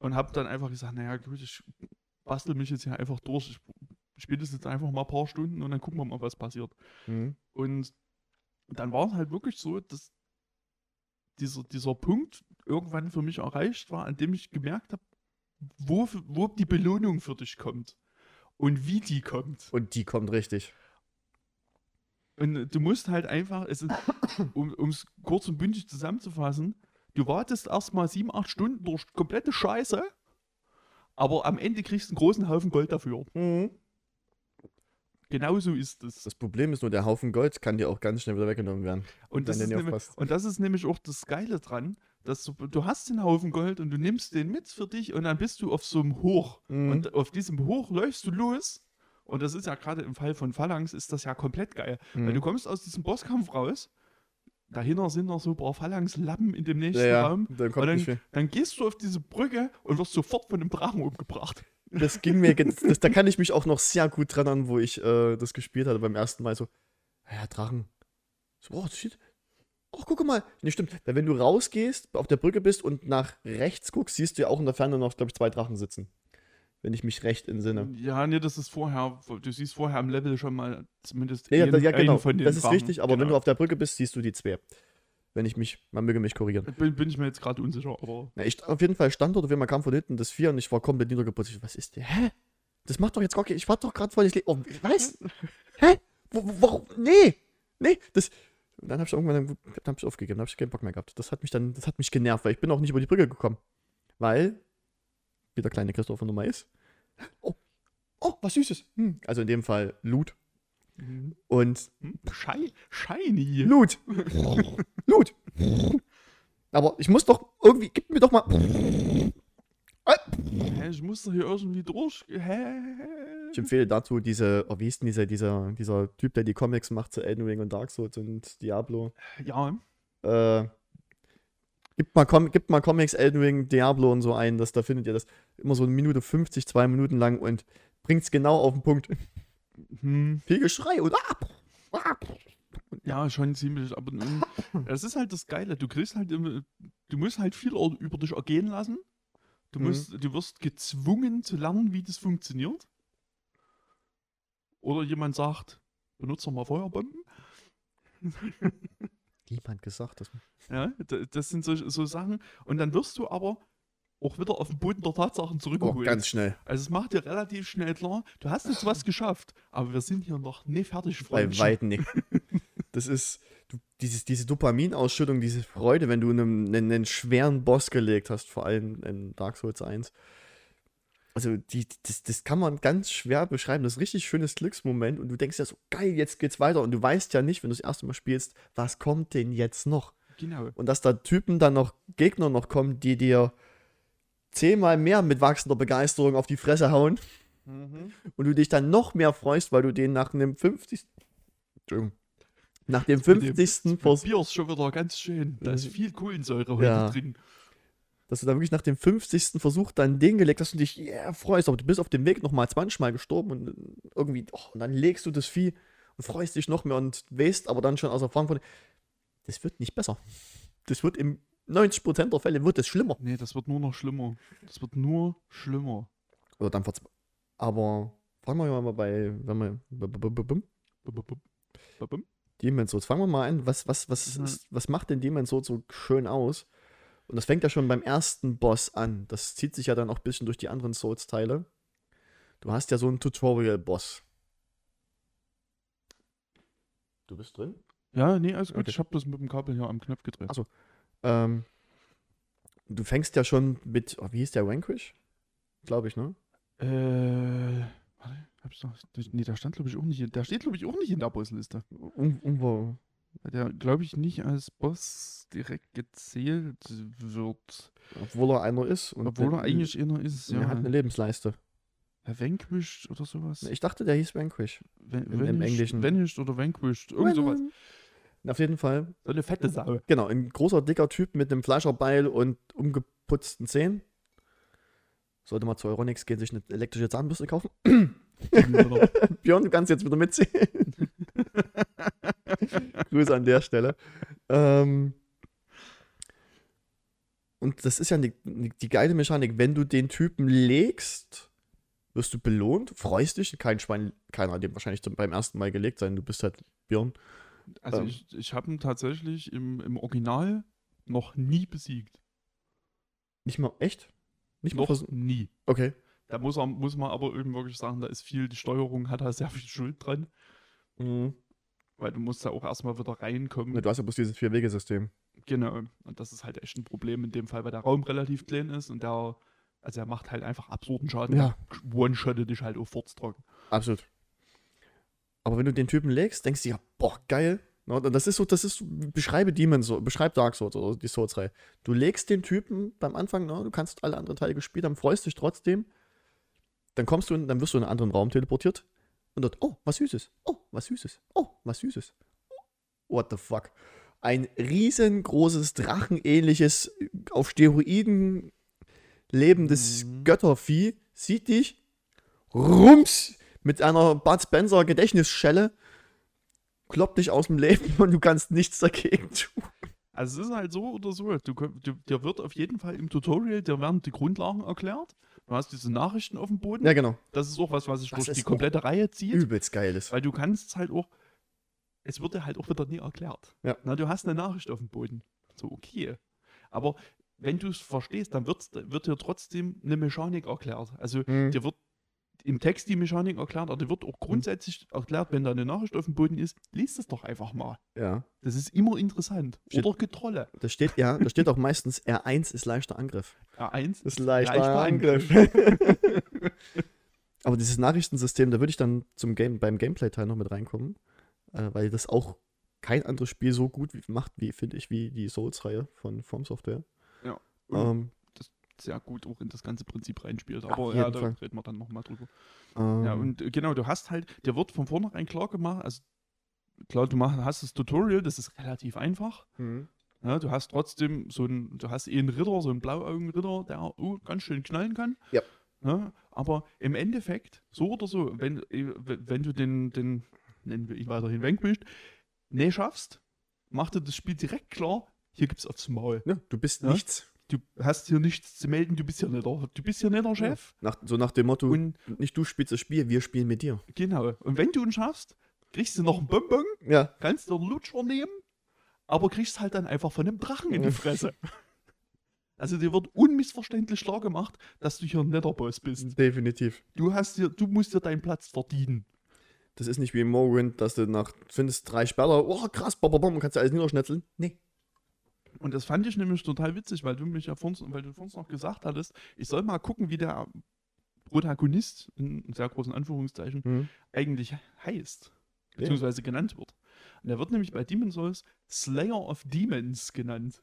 S2: und habe dann einfach gesagt, naja gut, ich bastel mich jetzt hier einfach durch. Ich spiele das jetzt einfach mal ein paar Stunden und dann gucken wir mal, was passiert.
S1: Mhm.
S2: Und dann war es halt wirklich so, dass dieser, dieser Punkt irgendwann für mich erreicht war, an dem ich gemerkt habe, wo, wo die Belohnung für dich kommt und wie die kommt.
S1: Und die kommt richtig.
S2: Und du musst halt einfach, es ist, um es kurz und bündig zusammenzufassen, du wartest erstmal sieben, acht Stunden durch komplette Scheiße, aber am Ende kriegst du einen großen Haufen Gold dafür.
S1: Mhm.
S2: Genauso ist es.
S1: Das Problem ist nur, der Haufen Gold kann dir auch ganz schnell wieder weggenommen werden.
S2: Und das, ist nämlich, und das ist nämlich auch das Geile dran, dass du, du hast den Haufen Gold und du nimmst den mit für dich und dann bist du auf so einem Hoch.
S1: Mhm.
S2: Und auf diesem Hoch läufst du los. Und das ist ja gerade im Fall von Phalanx ist das ja komplett geil. Weil
S1: Mhm.
S2: du kommst aus diesem Bosskampf raus, dahinter sind noch so ein paar Phalanx-Lappen in dem nächsten
S1: ja, ja,
S2: Raum.
S1: dann
S2: Und dann, dann gehst du auf diese Brücke und wirst sofort von einem Drachen umgebracht.
S1: Das ging mir, das, da kann ich mich auch noch sehr gut dran an, wo ich äh, das gespielt hatte beim ersten Mal. So, ja, Drachen. So, oh, das Oh, guck mal. Nee, stimmt. Weil wenn du rausgehst, auf der Brücke bist und nach rechts guckst, siehst du ja auch in der Ferne noch, glaube ich, zwei Drachen sitzen. Wenn ich mich recht entsinne.
S2: Ja, nee, das ist vorher, du siehst vorher am Level schon mal zumindest
S1: Ja,
S2: einen-
S1: ja genau.
S2: von den
S1: Das ist
S2: Drachen.
S1: richtig, aber wenn du
S2: Genau.
S1: auf der Brücke bist, siehst du die zwei. Wenn ich mich, man möge mich korrigieren.
S2: bin, bin ich mir jetzt gerade unsicher, aber
S1: Ja, ich, auf jeden Fall stand dort, auf einmal kam von hinten das Vier und ich war komplett niedergeputzt. Ich, was ist der? Hä? Das macht doch jetzt gar kein. Ich war doch gerade voll Leben. Oh, was? Hä? Wo, wo, warum? Nee! Nee! Das. Und dann hab ich irgendwann dann hab ich aufgegeben, dann hab ich keinen Bock mehr gehabt. Das hat mich dann, das hat mich genervt, weil ich bin auch nicht über die Brücke gekommen. Weil, wie der kleine Christopher Nummer ist. Oh, oh, was Süßes. Hm. Also in dem Fall Loot. Und
S2: Hm, Shiny. Shiny.
S1: Loot! Loot! Aber ich muss doch irgendwie, gib mir doch mal.
S2: Hä, ich muss doch hier irgendwie durch. Hä?
S1: Ich empfehle dazu diese, oh, wie hieß denn dieser, dieser, dieser Typ, der die Comics macht zu Elden Ring und Dark Souls und Diablo.
S2: Ja,
S1: Äh, gibt, mal Com gibt mal Comics, Elden Ring, Diablo und so ein, das, da findet ihr das immer so eine Minute 50, zwei Minuten lang und bringt's genau auf den Punkt.
S2: hm,
S1: Viel Geschrei und ah, ah.
S2: ja, schon ziemlich. Aber ähm, das ist halt das Geile. Du kriegst halt, immer- du musst halt viel über dich ergehen lassen. Du
S1: Mhm.
S2: musst, du wirst gezwungen zu lernen, wie das funktioniert. Oder jemand sagt, benutze doch mal Feuerbomben.
S1: Niemand gesagt, das.
S2: Ja, das sind so, so Sachen. Und dann wirst du aber auch wieder auf den Boden der Tatsachen
S1: Oh,
S2: zurückgeholt.
S1: ganz schnell.
S2: also es macht dir relativ schnell klar, du hast jetzt was geschafft, aber wir sind hier noch nicht fertig,
S1: Bei
S2: Freundchen.
S1: weitem nicht. Das ist du, dieses, diese Dopaminausschüttung, diese Freude, wenn du einen, einen, einen schweren Boss gelegt hast, vor allem in Dark Souls 1. Also, die, das, das kann man ganz schwer beschreiben. Das ist ein richtig schönes Glücksmoment und du denkst ja so, geil, jetzt geht's weiter. Und du weißt ja nicht, wenn du das erste Mal spielst, was kommt denn jetzt noch?
S2: Genau.
S1: Und dass da Typen dann noch, Gegner noch kommen, die dir zehnmal mehr mit wachsender Begeisterung auf die Fresse hauen und du dich dann noch mehr freust, weil du den nach einem 50. Entschuldigung. Nach dem
S2: mit dem-
S1: 50.
S2: Das Bier ist schon wieder ganz schön. Da ist
S1: Mhm.
S2: viel Kohlensäure heute
S1: Ja.
S2: drin.
S1: dass du dann wirklich nach dem 50. Versuch dann den gelegt hast und dich yeah, freust, aber du bist auf dem Weg nochmal 20 Mal gestorben und irgendwie, oh, und dann legst du das Vieh und freust dich noch mehr und weißt aber dann schon aus Erfahrung von, das wird nicht besser. Das wird im 90% der Fälle wird es schlimmer.
S2: Nee, das wird nur noch schlimmer. Das wird nur schlimmer.
S1: Oder dann verz Aber fangen wir mal bei, wenn wir, Demon's Souls. Fangen wir mal an. Was, was, was,
S2: Mhm.
S1: ist, was macht denn Demon's Souls so schön aus? Und das fängt ja schon beim ersten Boss an. Das zieht sich ja dann auch ein bisschen durch die anderen Souls-Teile. Du hast ja so einen Tutorial-Boss. Du bist drin?
S2: Ja, nee, alles gut.
S1: Okay.
S2: Ich habe das mit dem Kabel hier am Knopf gedreht.
S1: Ach so. Ähm, du fängst ja schon mit, oh, wie hieß der, Vanquish? Glaube ich, ne?
S2: Äh, warte, hab's doch. Nee, der stand, glaube ich, auch nicht. in- Der steht, glaube ich, auch nicht in der Bossliste.
S1: Um,
S2: Weil der, glaube ich, nicht als Boss direkt gezählt wird.
S1: obwohl er einer ist. Und
S2: Obwohl er eigentlich einer ist,
S1: Er
S2: ja.
S1: hat eine Lebensleiste.
S2: Herr Vanquished oder sowas.
S1: Ich dachte, der hieß Vanquish.
S2: Van-
S1: im
S2: Vanished-
S1: Englischen.
S2: Vanished oder Vanquished. Irgend sowas.
S1: Auf jeden Fall
S2: So eine fette Sau.
S1: Genau, ein großer, dicker Typ mit einem Fleischerbeil und umgeputzten Zähnen. Sollte mal zu Euronics gehen, sich eine elektrische Zahnbürste kaufen. Björn, du kannst jetzt wieder mitzählen. Grüße an der Stelle. Ähm, und das ist ja die, die geile Mechanik. Wenn du den Typen legst, wirst du belohnt, freust dich. Kein Schwein, keiner hat dem wahrscheinlich zum, beim ersten Mal gelegt sein. Du bist halt Björn.
S2: Also
S1: Ähm.
S2: ich, ich habe ihn tatsächlich im, im Original noch nie besiegt.
S1: Nicht mal, echt? Nicht mal
S2: Noch
S1: versuchen.
S2: nie.
S1: Okay.
S2: Da muss, er, muss man aber eben wirklich sagen, da ist viel, die Steuerung hat da sehr viel Schuld dran.
S1: Mhm.
S2: Weil du musst da auch erstmal wieder reinkommen.
S1: Na, Du hast ja bloß dieses Vier-Wege-System.
S2: Genau. Und das ist halt echt ein Problem in dem Fall, weil der Raum relativ klein ist und der, also er macht halt einfach absurden Schaden.
S1: Ja.
S2: Der One-shottet dich halt auf furztrocken.
S1: Absolut. Aber wenn du den Typen legst, denkst du ja, boah, geil. Und das ist so, das ist, beschreibe Demon so, beschreib Dark Souls oder die Souls-Reihe. Du legst den Typen beim Anfang, na, du kannst alle anderen Teile gespielt haben, freust dich trotzdem. Dann kommst du, in, dann wirst du in einen anderen Raum teleportiert. Und dort, oh, was Süßes. Oh, was Süßes. Oh, was Süßes. What the fuck? Ein riesengroßes, drachenähnliches, auf Steroiden lebendes
S2: Mhm.
S1: Göttervieh sieht dich, rums, mit einer Bud Spencer Gedächtnisschelle, kloppt dich aus dem Leben und du kannst nichts dagegen tun.
S2: Also es ist halt so oder so. Du, du, dir wird auf jeden Fall im Tutorial, dir werden die Grundlagen erklärt. Du hast diese Nachrichten auf dem Boden.
S1: Ja, genau.
S2: Das ist auch was, was sich
S1: Das
S2: durch die komplette Reihe zieht.
S1: Übelst geil ist.
S2: Weil du kannst es halt auch, es wird dir halt auch wieder nie erklärt.
S1: Ja.
S2: Na, du hast eine Nachricht auf dem Boden. So, okay. Aber wenn du es verstehst, dann wird's, wird dir trotzdem eine Mechanik erklärt. Also
S1: Mhm.
S2: dir wird im Text die Mechanik erklärt, aber dir wird auch grundsätzlich erklärt, wenn da eine Nachricht auf dem Boden ist, liest es doch einfach mal.
S1: Ja.
S2: Das ist immer interessant.
S1: Steht-
S2: Oder Getrolle.
S1: Da steht, ja, da steht auch meistens R1 ist leichter Angriff.
S2: R1
S1: Das ist
S2: leichter
S1: leichter
S2: Angriff.
S1: Angriff. Aber dieses Nachrichtensystem, da würde ich dann zum Game, beim Gameplay-Teil noch mit reinkommen, äh, weil das auch kein anderes Spiel so gut wie, macht, wie, finde ich, wie die Souls-Reihe von From Software.
S2: Ja.
S1: Ähm,
S2: Sehr gut auch in das ganze Prinzip reinspielt. Aber
S1: jeden
S2: ja, da
S1: Fall.
S2: reden wir dann nochmal drüber.
S1: ähm,
S2: Ja, und äh, genau, du hast halt, dir wird von vornherein klar gemacht, also klar, du mach, hast das Tutorial, das ist relativ einfach.
S1: mhm.
S2: Ja, du hast trotzdem so einen, du hast eh einen Ritter, so einen Blauaugenritter, der oh, ganz schön knallen kann.
S1: Ja.
S2: Ja, aber im Endeffekt, so oder so, wenn, äh, wenn du den, den, nennen wir ihn weiterhin Vanquished, nee schaffst, macht dir das Spiel direkt klar, hier gibt's aufs Maul.
S1: ja, du bist nichts.
S2: Du hast hier nichts zu melden, du bist hier nicht der, du bist hier nicht der Chef.
S1: Nach, so nach dem Motto,
S2: Und
S1: nicht du spielst das Spiel, wir spielen mit dir.
S2: genau, und wenn du ihn schaffst, kriegst du noch einen Bonbon,
S1: Ja,
S2: kannst du einen Lutscher nehmen, aber kriegst halt dann einfach von einem Drachen in die Fresse. Also dir wird unmissverständlich klar gemacht, dass du hier ein Netherboss bist.
S1: definitiv.
S2: Du hast dir, du musst dir deinen Platz verdienen.
S1: Das ist nicht wie in Morrowind, dass du nach, findest drei Sperrer, oh krass, bom, kannst du alles niederschnetzeln. Nee.
S2: Und das fand ich nämlich total witzig, weil du mich ja vorhin, weil du vorhin noch gesagt hattest, ich soll mal gucken, wie der Protagonist, in sehr großen Anführungszeichen,
S1: Mhm.
S2: eigentlich heißt. Beziehungsweise genannt wird. Und er wird nämlich bei Demon Souls Slayer of Demons genannt.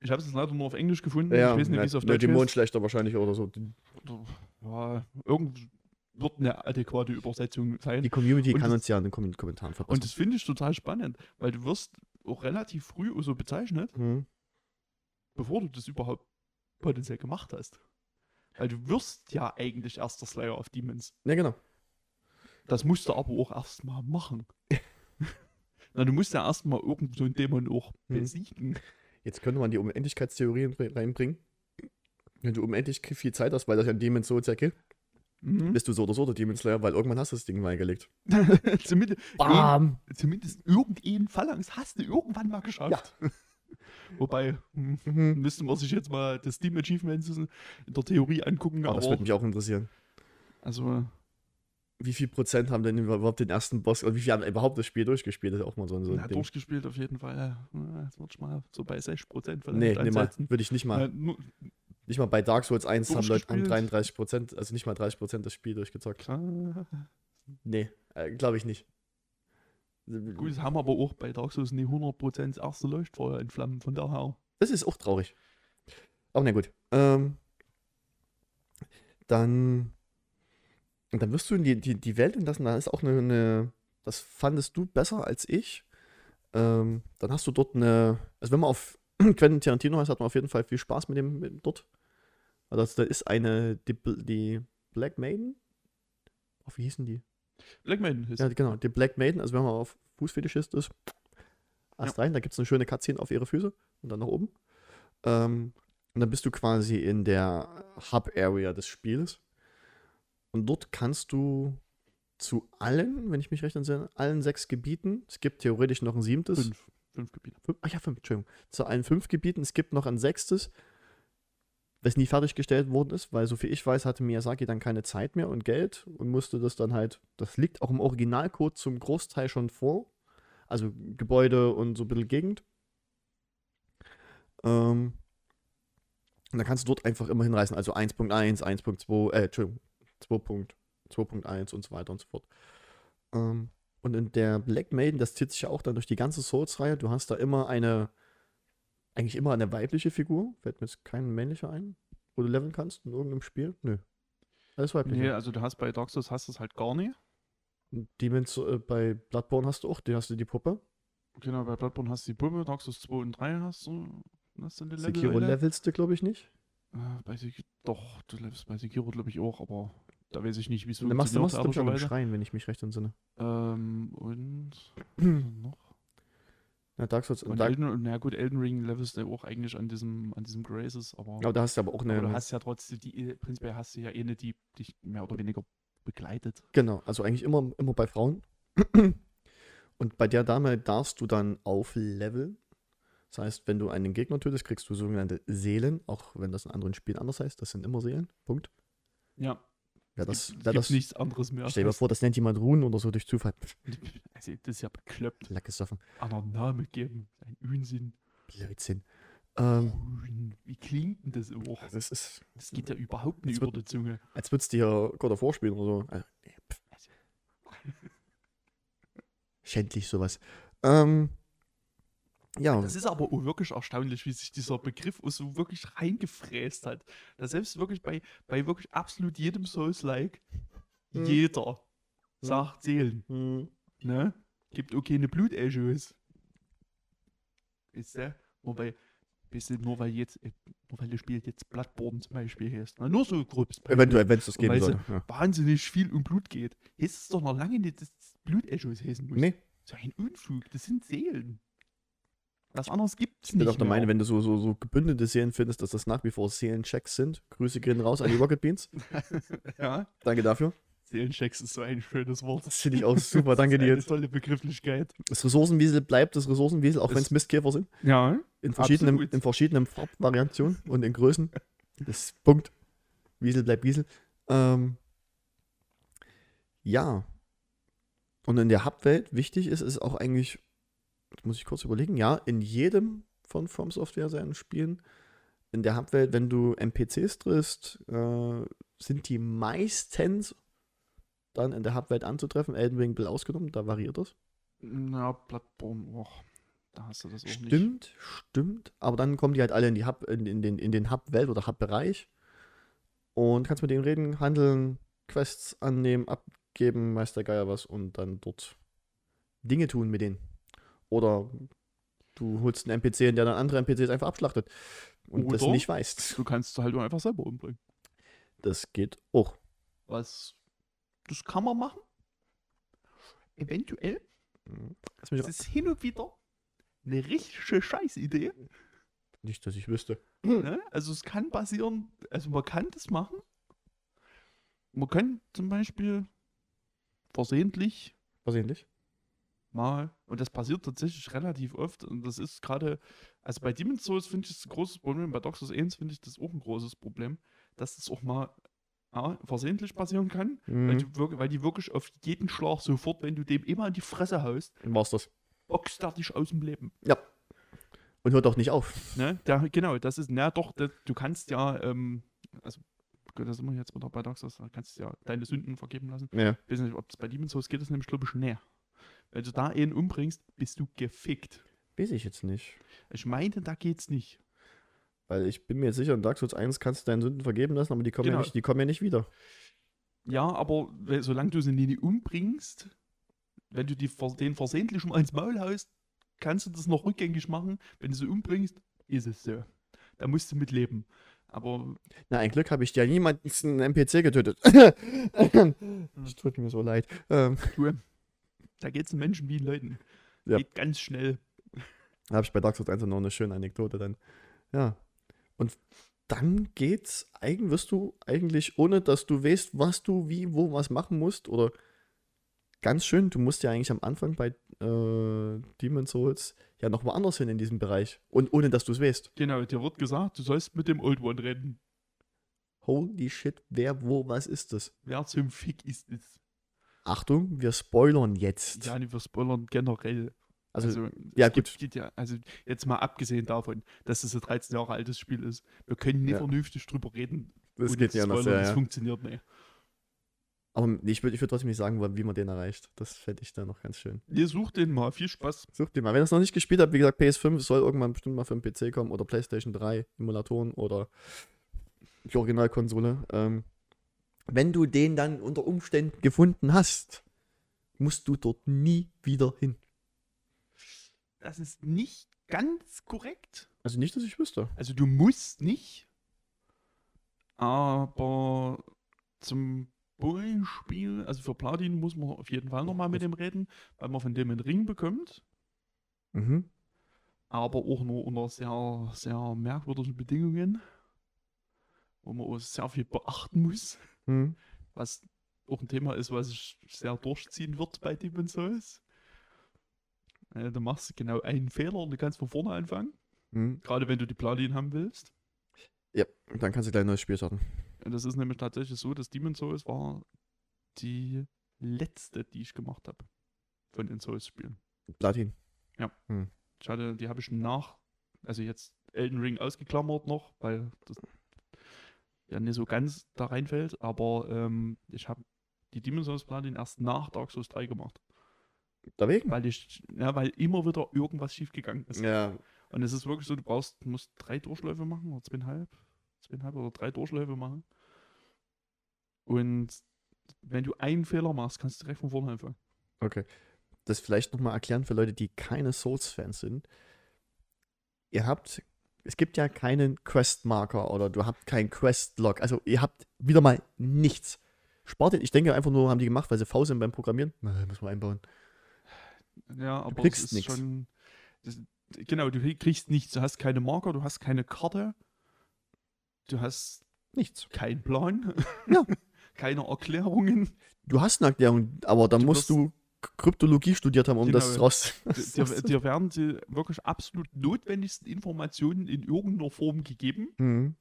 S2: Ich habe es jetzt leider nur auf Englisch gefunden.
S1: Ja,
S2: ich weiß nicht, wie es auf Deutsch heißt.
S1: Dämonenschlechter wahrscheinlich oder so.
S2: Ja, irgend wird eine adäquate Übersetzung sein.
S1: Die Community
S2: Und
S1: kann uns ja in den Kom- Kommentaren verpassen.
S2: Und das finde ich total spannend, weil du wirst auch relativ früh so bezeichnet,
S1: Mhm.
S2: bevor du das überhaupt potenziell gemacht hast. Weil du wirst ja eigentlich erst der Slayer of Demons.
S1: Ja, genau.
S2: Das musst du aber auch erstmal machen. Na, du musst ja erstmal irgend so einen Dämon auch
S1: Mhm.
S2: besiegen.
S1: Jetzt könnte man die Unendlichkeitstheorien re- reinbringen. Wenn du unendlich viel Zeit hast, weil das ja ein Demon Souls ja gibt,
S2: Mhm.
S1: bist du so oder so der Demon Slayer, weil irgendwann hast du das Ding mal eingelegt.
S2: zumindest,
S1: Bam!
S2: zumindest irgendeinen Phalanx hast du irgendwann mal geschafft. Wobei, hm,
S1: Mhm.
S2: müsste man sich jetzt mal das Steam Achievements in der Theorie angucken.
S1: Oh,
S2: aber
S1: das würde mich auch interessieren.
S2: also,
S1: Wie viel Prozent haben denn überhaupt den ersten Boss, oder wie viel haben überhaupt das Spiel durchgespielt? Das ist ja auch mal so ein, so ein
S2: ja,
S1: Ding.
S2: durchgespielt auf jeden Fall. Ja, Jetzt wird mal so bei 60% vielleicht
S1: Nee, nee mal, würde ich nicht mal.
S2: Ja, nur,
S1: Nicht mal bei Dark Souls 1 haben Leute
S2: Durchgespielt.
S1: 33 Prozent, also nicht mal 30 Prozent das Spiel durchgezockt.
S2: klar.
S1: Nee, äh, glaube ich nicht.
S2: Gut, es haben aber auch bei Dark Souls nie 100% das erste Leuchtfeuer entflammen, von daher.
S1: Das ist auch traurig. Aber na gut. Ähm, dann, dann wirst du in die, die, die Welt entlassen. Da ist auch eine, eine, das fandest du besser als ich. Ähm, dann hast du dort eine, also wenn man auf Quentin Tarantino heißt, hat man auf jeden Fall viel Spaß mit dem, mit dort. Also da ist eine, die, die Black Maiden Oh, wie hießen die?
S2: Black Maiden ist
S1: Ja, genau, die Black Maiden, also wenn man auf Fußfetischist ist, erst rein, da gibt es eine schöne Cutscene auf ihre Füße und dann nach oben. Ähm, und dann bist du quasi in der Hub-Area des Spiels. Und dort kannst du zu allen, wenn ich mich recht entsinne, allen sechs Gebieten, es gibt theoretisch noch ein siebtes.
S2: fünf. Fünf Gebiete.
S1: Fünf, ach ja, fünf, Entschuldigung. Zu allen fünf Gebieten, es gibt noch ein sechstes, was nie fertiggestellt worden ist, weil so viel ich weiß, hatte Miyazaki dann keine Zeit mehr und Geld und musste das dann halt, das liegt auch im Originalcode zum Großteil schon vor. Also Gebäude und so ein bisschen Gegend. Ähm, und dann kannst du dort einfach immer hinreißen, also 1.1, 1.2, äh, Entschuldigung, 2.2.1 und so weiter und so fort. Ähm, und in der Black Maiden, das zieht sich ja auch dann durch die ganze Souls-Reihe, du hast da immer eine, eigentlich immer eine weibliche Figur, fällt mir jetzt kein männlicher ein, wo du leveln kannst in irgendeinem Spiel. Nö. Alles weiblich.
S2: Nee, also du hast bei Dark Souls hast du es halt gar nicht.
S1: Demons äh, bei Bloodborne hast du auch, die hast du die Puppe.
S2: Genau, bei Bloodborne hast du die Puppe, Dark Souls 2 und 3 hast du, hast du eine Level.
S1: Sekiro levelst du, glaube ich, nicht.
S2: Äh, bei Sekiro, doch, du levelst bei Sekiro glaube ich auch, aber da weiß ich nicht, wie es
S1: dann machst du, machst du
S2: funktioniert,
S1: glaub ich, auch im. Schrein, wenn ich mich recht entsinne.
S2: Ähm, und noch?
S1: Ja, Dark Souls.
S2: Und
S1: Dark,
S2: Elden, na gut, Elden Ring levelst du auch eigentlich an diesem, an diesem Graces, aber,
S1: aber da hast du aber auch eine.
S2: aber du hast ja trotzdem die, prinzipiell hast du ja eine, die dich mehr oder weniger begleitet.
S1: Genau, also eigentlich immer, immer bei Frauen. Und bei der Dame darfst du dann aufleveln. Das heißt, wenn du einen Gegner tötest, kriegst du sogenannte Seelen, auch wenn das in anderen Spielen anders heißt. Das sind immer Seelen. Punkt.
S2: Ja.
S1: Wer das,
S2: gibt
S1: das,
S2: nichts anderes mehr.
S1: stell dir mal vor, das nennt jemand Runen oder so durch Zufall.
S2: Also, das ist ja bekloppt.
S1: Lackgesoffen.
S2: Anderen Namen geben. Ein Unsinn.
S1: Blödsinn. Ähm.
S2: Wie klingt denn das auch?
S1: das ist,
S2: Das geht ja überhaupt nicht über
S1: wird-
S2: die Zunge.
S1: als würdest du hier God of War spielen oder so. Also, nee, pff, schändlich sowas. Ähm, ja,
S2: Das ist aber auch wirklich erstaunlich, wie sich dieser Begriff so wirklich reingefräst hat. Dass selbst wirklich bei, bei wirklich absolut jedem Souls-like
S1: Hm.
S2: jeder sagt Seelen.
S1: hm,
S2: Ne? Gibt auch keine Bluteschos. Ist der? Nur weil, weißt du, nur weil jetzt, äh, nur weil das Spiel jetzt Bloodborne zum Beispiel heißt. Na, nur so grob.
S1: eventuell, wenn es das geben sollte.
S2: sie-
S1: Ja.
S2: Wahnsinnig viel um Blut geht. Ist es doch noch lange nicht, dass es Bluteschos heißen muss.
S1: Nee,
S2: So ein Unfug, das sind Seelen. Was anderes gibt es
S1: ich bin
S2: nicht.
S1: auch der Meinung, wenn du so, so, so gebündelte Seelen findest, dass das nach wie vor Seelenchecks sind. Grüße gehen raus an die Rocket Beans.
S2: ja,
S1: Danke dafür.
S2: Seelenchecks ist so ein schönes Wort.
S1: Das finde ich auch super. Danke
S2: das ist
S1: dir.
S2: eine tolle Begrifflichkeit.
S1: Das Ressourcenwiesel bleibt das Ressourcenwiesel, auch wenn es Mistkäfer sind.
S2: Ja.
S1: In verschiedenen,
S2: Absolut.
S1: in verschiedenen Farbvariationen und in Größen. Das ist Punkt. Wiesel bleibt Wiesel. Ähm, ja. Und in der Hub-Welt, wichtig ist, ist auch eigentlich, jetzt muss ich kurz überlegen, ja, in jedem von From Software seinen Spielen, in der Hub-Welt, wenn du NPCs triffst, äh, sind die meistens dann in der Hub-Welt anzutreffen. Elden Ring will ausgenommen, da variiert das.
S2: Na, Bloodborne, och, da hast du das auch nicht.
S1: Stimmt, stimmt. Aber dann kommen die halt alle in, die Hub, in, in den, in den Hub-Welt oder Hub-Bereich und kannst mit denen reden, handeln, Quests annehmen, abgeben, weiß der Geier was und dann dort Dinge tun mit denen. Oder du holst einen NPC, in der dann andere NPCs einfach abschlachtet und das
S2: Oder?
S1: nicht weißt.
S2: Du kannst halt einfach selber umbringen.
S1: Das geht auch.
S2: Was, das kann man machen. Eventuell.
S1: Mich
S2: Das ist hin und wieder eine richtige Scheißidee.
S1: nicht, dass ich wüsste.
S2: Ne? Also es kann passieren, also man kann das machen. Man kann zum Beispiel versehentlich
S1: Versehentlich.
S2: Mal, und das passiert tatsächlich relativ oft, und das ist gerade, also bei Demon's Souls finde ich das ein großes Problem, bei Dark Souls 1 finde ich das auch ein großes Problem, dass das auch mal ja, versehentlich passieren kann, weil,
S1: Mhm.
S2: du wirklich, weil die wirklich auf jeden Schlag sofort, wenn du dem immer in die Fresse haust,
S1: War's das.
S2: boxt er dich aus dem Leben.
S1: Ja. Und hört auch nicht auf.
S2: Ne? Da, genau, das ist, na doch, das, du kannst ja, ähm, also, gut, da sind wir jetzt wieder bei Dark Souls, da kannst du ja deine Sünden vergeben lassen.
S1: Ja.
S2: Ich weiß nicht, ob das bei Demon's Souls geht, das nämlich, glaube ich, näher. Wenn du da einen umbringst, bist du gefickt.
S1: Weiß ich jetzt nicht.
S2: Ich meine, da geht's nicht.
S1: Weil ich bin mir jetzt sicher, in Dark Souls 1 kannst du deine Sünden vergeben lassen, aber die kommen, ja,
S2: Genau.
S1: nicht, die kommen ja nicht wieder.
S2: Ja, aber solange du sie nie umbringst, wenn du die, den versehentlich mal ins Maul haust, kannst du das noch rückgängig machen. Wenn du sie umbringst, ist es so. Da musst du mit leben. Aber
S1: Na, ein Glück habe ich ja niemanden einen NPC getötet. Es tut mir so leid. Ähm,
S2: da geht es den Menschen wie Leuten.
S1: Ja.
S2: Geht ganz schnell.
S1: Da habe ich bei Dark Souls 1 noch eine schöne Anekdote dann. Ja. Und dann geht's, eigentlich wirst du eigentlich, ohne dass du weißt, was du wie, wo, was machen musst, oder ganz schön, du musst ja eigentlich am Anfang bei äh, Demon Souls ja noch woanders hin in diesem Bereich. Und ohne dass du es weißt.
S2: Genau, dir wird gesagt, du sollst mit dem Old One reden.
S1: Holy shit, wer, wo, was ist das?
S2: Wer zum Fick ist es?
S1: Achtung, wir spoilern jetzt.
S2: Ja, wir spoilern generell.
S1: also,
S2: Also,
S1: ja,
S2: es
S1: gut.
S2: gibt ja, also jetzt mal abgesehen davon, dass es ein 13 Jahre altes Spiel ist, wir können nicht
S1: Ja.
S2: vernünftig drüber reden.
S1: das geht ja noch sehr,
S2: Das
S1: ja.
S2: funktioniert nicht.
S1: Aber ich würde ich würd trotzdem nicht sagen, wie man den erreicht. Das fände ich da noch ganz schön.
S2: Ihr sucht den mal. Viel Spaß.
S1: Sucht den mal. Wenn ihr es noch nicht gespielt habt, wie gesagt, PS5 soll irgendwann bestimmt mal für den PC kommen oder PlayStation 3 Emulatoren oder die Originalkonsole. Ähm, wenn du den dann unter Umständen gefunden hast, musst du dort nie wieder hin.
S2: Das ist nicht ganz korrekt.
S1: Also nicht, dass ich wüsste.
S2: Also du musst nicht, aber zum Beispiel, also für Platin muss man auf jeden Fall nochmal mit dem reden, weil man von dem einen Ring bekommt,
S1: Mhm.
S2: aber auch nur unter sehr, sehr merkwürdigen Bedingungen, wo man auch sehr viel beachten muss,
S1: Mhm.
S2: was auch ein Thema ist, was sich sehr durchziehen wird bei Demon Souls. Äh, Du machst genau einen Fehler und du kannst von vorne anfangen,
S1: Mhm.
S2: gerade wenn du die Platin haben willst.
S1: Ja, dann kannst du gleich ein neues Spiel starten.
S2: Das ist nämlich tatsächlich so, dass Demon Souls war die letzte, die ich gemacht habe von den Souls-Spielen.
S1: Platin.
S2: Ich hatte, die habe ich nach, also jetzt Elden Ring ausgeklammert noch, weil das ja nicht so ganz da reinfällt, aber ähm, ich habe die Demon Souls Platin erst nach Dark Souls 3 gemacht,
S1: Dagegen?
S2: weil ich, ja, weil immer wieder irgendwas schiefgegangen ist.
S1: Ja.
S2: Und es ist wirklich so, du brauchst, du musst drei Durchläufe machen oder zweieinhalb, zweieinhalb oder drei Durchläufe machen. Und wenn du einen Fehler machst, kannst du direkt von vorne anfangen.
S1: Okay. Das vielleicht nochmal erklären für Leute, die keine Souls-Fans sind. Ihr habt, es gibt ja keinen Quest-Marker oder du habt keinen Quest-Log. Also ihr habt wieder mal nichts. Spart ihr, ich denke einfach nur, haben die gemacht, weil sie faul sind beim Programmieren. Na, müssen wir einbauen.
S2: Ja, aber
S1: kriegst
S2: es ist
S1: nix.
S2: schon. Das, genau, du kriegst nichts. Du hast keine Marker, du hast keine Karte, du hast
S1: Nichts.
S2: keinen Plan,
S1: Ja.
S2: keine Erklärungen.
S1: Du hast eine Erklärung, aber dann
S2: Du
S1: musst du Kryptologie studiert haben, um das
S2: Genau.
S1: raus.
S2: Dir, dir werden die wirklich absolut notwendigsten Informationen in irgendeiner Form gegeben.
S1: Mhm.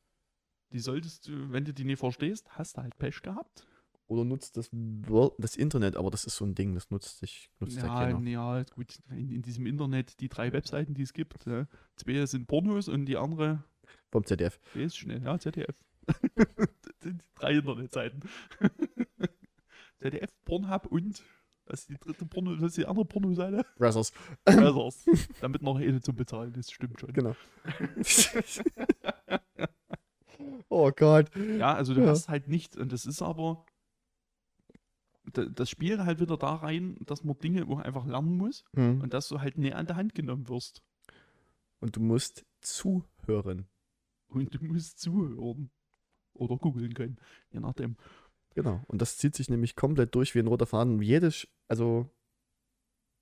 S2: Die solltest du, wenn du die nicht verstehst, hast du halt Pech gehabt.
S1: Oder nutzt das, das Internet, aber das ist so ein Ding, das nutzt sich nutzt ja,
S2: Ja, gut, in, in diesem Internet, die drei Webseiten, die es gibt, ja, zwei sind Pornos und die andere,
S1: Vom ZDF.
S2: ist schnell, ja, ZDF. das sind die drei Internetseiten. ZDF, Pornhub und, was ist die dritte Porno, was ist die andere Pornoseite?
S1: Brazzers.
S2: Brothers. Damit noch eine zum Bezahlen, das stimmt schon.
S1: Genau. oh Gott.
S2: Ja, also du
S1: Ja.
S2: hast halt nichts und das ist aber, da- das Spiel halt wieder da rein, dass man Dinge auch einfach lernen muss
S1: Mhm.
S2: und dass du halt näher an der Hand genommen wirst.
S1: Und du musst zuhören.
S2: Und du musst zuhören. Oder googeln können, je nachdem.
S1: Genau. Und das zieht sich nämlich komplett durch wie ein roter Faden. Jedes, also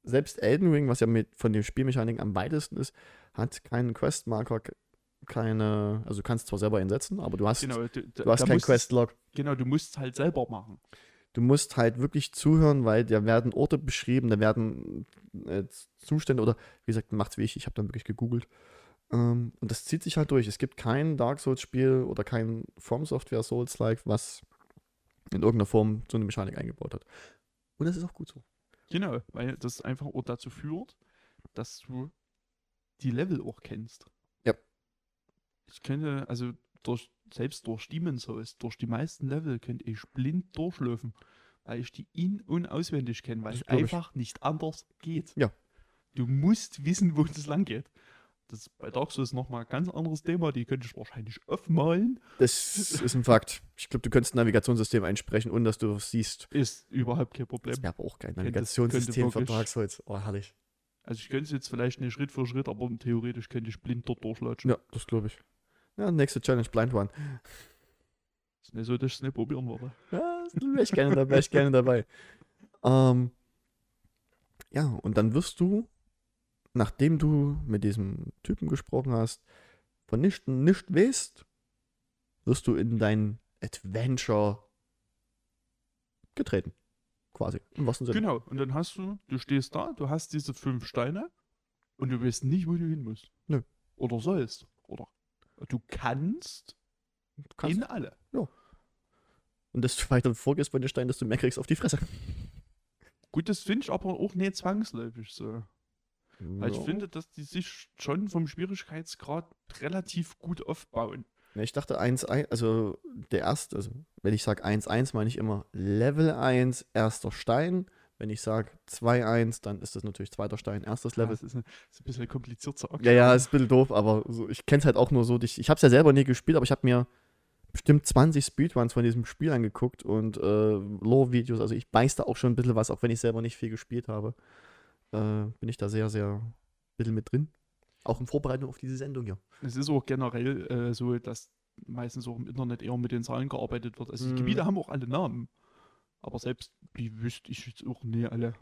S1: selbst Elden Ring, was ja mit von den Spielmechaniken am weitesten ist, hat keinen Questmarker, ke- keine, also du kannst zwar selber einsetzen, aber du hast,
S2: Genau, du,
S1: du hast keinen Questlog.
S2: Genau, du musst es halt selber machen.
S1: Du musst halt wirklich zuhören, weil da werden Orte beschrieben, da werden äh, Zustände oder wie gesagt, macht's wie ich, ich habe dann wirklich gegoogelt. Ähm, und das zieht sich halt durch. Es gibt kein Dark Souls-Spiel oder kein From Software Souls-like, was in irgendeiner Form so eine Mechanik eingebaut hat. Und das ist auch gut so.
S2: Genau, weil das einfach auch dazu führt, dass du die Level auch kennst.
S1: Ja.
S2: Ich könnte, also durch, selbst durch Demon Souls, durch die meisten Level könnte ich blind durchlaufen, weil ich die in- und auswendig kenne, weil es
S1: glaub ich.
S2: einfach nicht anders geht.
S1: Ja.
S2: Du musst wissen, wo es lang geht. Das ist bei Dark Souls nochmal ein ganz anderes Thema, die könnte ich wahrscheinlich aufmalen.
S1: Das ist ein Fakt. Ich glaube, du könntest ein Navigationssystem einsprechen, ohne dass du es siehst.
S2: Ist überhaupt kein Problem.
S1: Wäre aber auch kein Navigationssystem für Dark Souls. Oh, herrlich.
S2: Also ich könnte es jetzt vielleicht nicht Schritt für Schritt, aber theoretisch könnte ich blind dort durchlatschen.
S1: Ja, das glaube ich. Ja, nächste Challenge, Blind One.
S2: Ist nicht so, dass ich es nicht probieren würde.
S1: Ja, wäre ich gerne dabei. Ich gerne dabei. Ähm, ja, und dann wirst du, nachdem du mit diesem Typen gesprochen hast, von nichts nicht weißt, wirst du in dein Adventure getreten. Quasi. Im wahrsten Sinne.
S2: Genau. Und dann hast du, du stehst da, du hast diese fünf Steine und du weißt nicht, wo du hin musst.
S1: Nö.
S2: Oder sollst. Oder du kannst,
S1: Du kannst,
S2: in alle.
S1: und desto weiter du vorgehst bei den Steinen, desto mehr kriegst du auf die Fresse.
S2: Gut, das finde ich aber auch nicht zwangsläufig so. Weil ich
S1: Ja.
S2: finde, dass die sich schon vom Schwierigkeitsgrad relativ gut aufbauen.
S1: Ne, ich dachte 1-1, also der erste, also wenn ich sage 1-1, meine ich immer Level 1, erster Stein. Wenn ich sage 2-1, dann ist das natürlich zweiter Stein, erstes
S2: Ja,
S1: Level.
S2: das ist, ein, ist ein bisschen kompliziert zu
S1: Ja, ja, ist ein bisschen doof, aber so, ich kenne es halt auch nur so. Ich, ich habe es ja selber nie gespielt, aber ich habe mir bestimmt 20 Speedruns von diesem Spiel angeguckt und äh, Lore-Videos. Also ich beiß da auch schon ein bisschen was, auch wenn ich selber nicht viel gespielt habe. Äh, bin ich da sehr, sehr bisschen mit drin. Auch in Vorbereitung auf diese Sendung hier.
S2: Es ist auch generell äh, so, dass meistens auch im Internet eher mit den Zahlen gearbeitet wird. Also die
S1: Mhm.
S2: Gebiete haben auch alle Namen. Aber selbst die wüsste ich jetzt auch nie alle.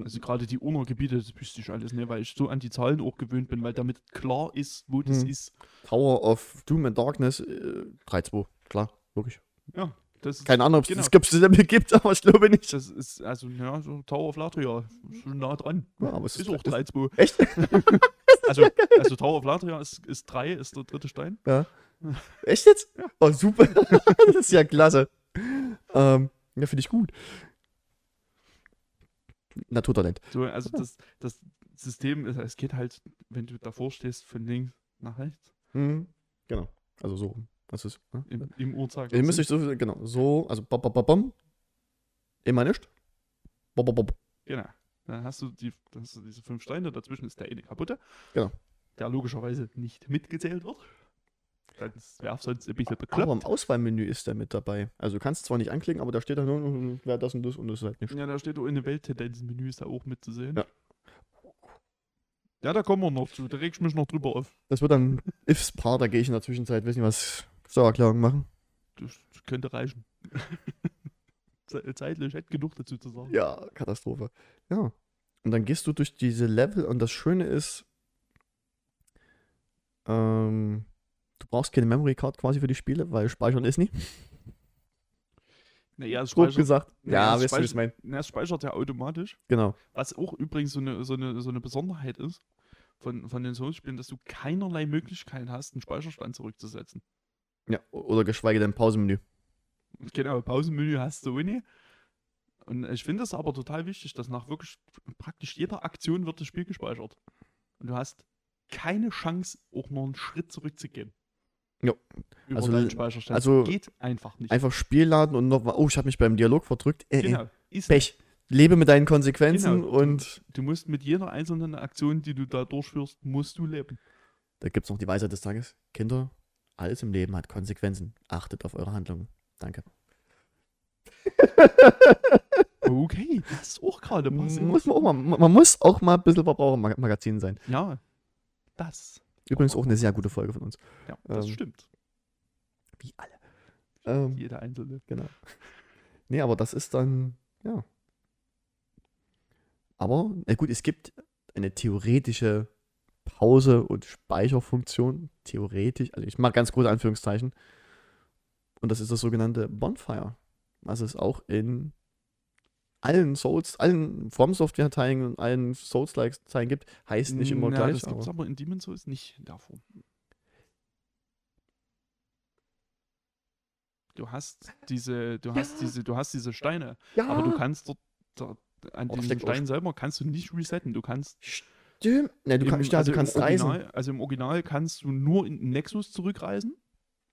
S2: Also gerade die Urner-Gebiete, das wüsste ich alles nicht, weil ich so an die Zahlen auch gewöhnt bin, weil damit klar ist, wo das
S1: Mhm.
S2: ist.
S1: Tower of Doom and Darkness äh, 3-2. Klar, wirklich.
S2: Ja, das ist,
S1: Keine Ahnung, ob es
S2: Genau.
S1: das Level gibt, aber ich glaube nicht.
S2: das ist also, ja, so Tower of Latria, schon nah dran.
S1: Ja, aber es
S2: ist
S1: ist-
S2: auch 3-2.
S1: Echt?
S2: Also, also Tower of Latria ist, ist 3, ist der dritte Stein.
S1: Echt jetzt?
S2: Ja.
S1: Oh, super. das ist ja klasse. Ähm, ja, finde ich gut. Naturtalent.
S2: So, also das, das System, ist, es geht halt, wenn du davor stehst, von links nach rechts
S1: Mhm. Genau. Also so. Das ist. Ne?
S2: im, im Uhrzeigersinn.
S1: Ihr müsst euch so, genau, so, also bom, bom, bom, bom. Immer nicht. Bom, bom, bom.
S2: Genau. Dann hast du, die, dann hast du diese fünf Steine, dazwischen ist der eine kaputte.
S1: Genau.
S2: Der logischerweise nicht mitgezählt wird. Das wäre sonst ein bisschen
S1: Aber
S2: bekloppt.
S1: im Auswahlmenü ist der mit dabei. Also du kannst zwar nicht anklicken, aber da steht da nur, wer das und das und das ist halt nicht.
S2: Ja, da steht auch in den Welttendenzen-Menü ist da auch mitzusehen.
S1: Ja.
S2: Ja, da kommen wir noch zu. Da reg ich mich noch drüber auf.
S1: Das wird dann Ifs-Part, da gehe ich in der Zwischenzeit, weiß nicht was, Steuererklärung machen.
S2: Das, könnte reichen. Ze- Zeitlich hätte genug dazu zu sagen.
S1: Ja, Katastrophe. Ja. Und dann gehst du durch diese Level und das Schöne ist, ähm, du brauchst keine Memory Card quasi für die Spiele, weil Speichern ist nie.
S2: Naja, es speichert,
S1: gesagt.
S2: Ja,
S1: Ja, weißt du, wie ich
S2: speichert-
S1: meine.
S2: na, es speichert ja automatisch.
S1: Genau.
S2: Was auch übrigens so eine, so eine, so eine Besonderheit ist von, von den Souls-Spielen, dass du keinerlei Möglichkeit hast, einen Speicherstand zurückzusetzen.
S1: Ja, oder geschweige denn Pausenmenü.
S2: Genau, Pausenmenü hast du nicht. Und ich finde es aber total wichtig, dass nach wirklich praktisch jeder Aktion wird das Spiel gespeichert. Und du hast keine Chance, auch nur einen Schritt zurückzugehen.
S1: Ja. Also- also
S2: geht einfach nicht.
S1: Einfach Spiel laden und nochmal, oh, ich habe mich beim Dialog verdrückt. Äh, äh,
S2: genau. Ist
S1: Pech. Lebe mit deinen Konsequenzen
S2: Genau.
S1: und
S2: Du musst mit jeder einzelnen Aktion, die du da durchführst, musst du leben.
S1: da gibt es noch die Weisheit des Tages. Kinder, alles im Leben hat Konsequenzen. Achtet auf eure Handlungen. Danke.
S2: Okay, das ist auch gerade passiert.
S1: Muss man, auch mal, man muss auch mal ein bisschen Verbrauchermagazin sein.
S2: Ja, das.
S1: Übrigens auch eine sehr gute Folge von uns.
S2: Ja, das
S1: Ähm,
S2: stimmt.
S1: Wie alle. Ähm,
S2: Jeder einzelne.
S1: genau. Nee, aber das ist dann, ja. Aber, na gut, es gibt eine theoretische Pause- und Speicherfunktion. Theoretisch, also ich mache ganz große Anführungszeichen. Und das ist das sogenannte Bonfire. Was es auch in allen Souls, allen From Software-Teilen und allen Souls-like-Teilen gibt. Heißt nicht immer
S2: Ja,
S1: gleich.
S2: Das gibt es
S1: aber-
S2: in Demon's Souls nicht in der Form. Du hast diese, du hast diese, du hast diese Steine,
S1: ja,
S2: aber du kannst dort, dort an
S1: Oh, auch-
S2: Stein selber kannst du nicht resetten. Du kannst,
S1: stimmt. Ne, du,
S2: im-
S1: kannst, ja,
S2: also
S1: du kannst
S2: im
S1: reisen.
S2: Original, Also im Original kannst du nur in den Nexus zurückreisen,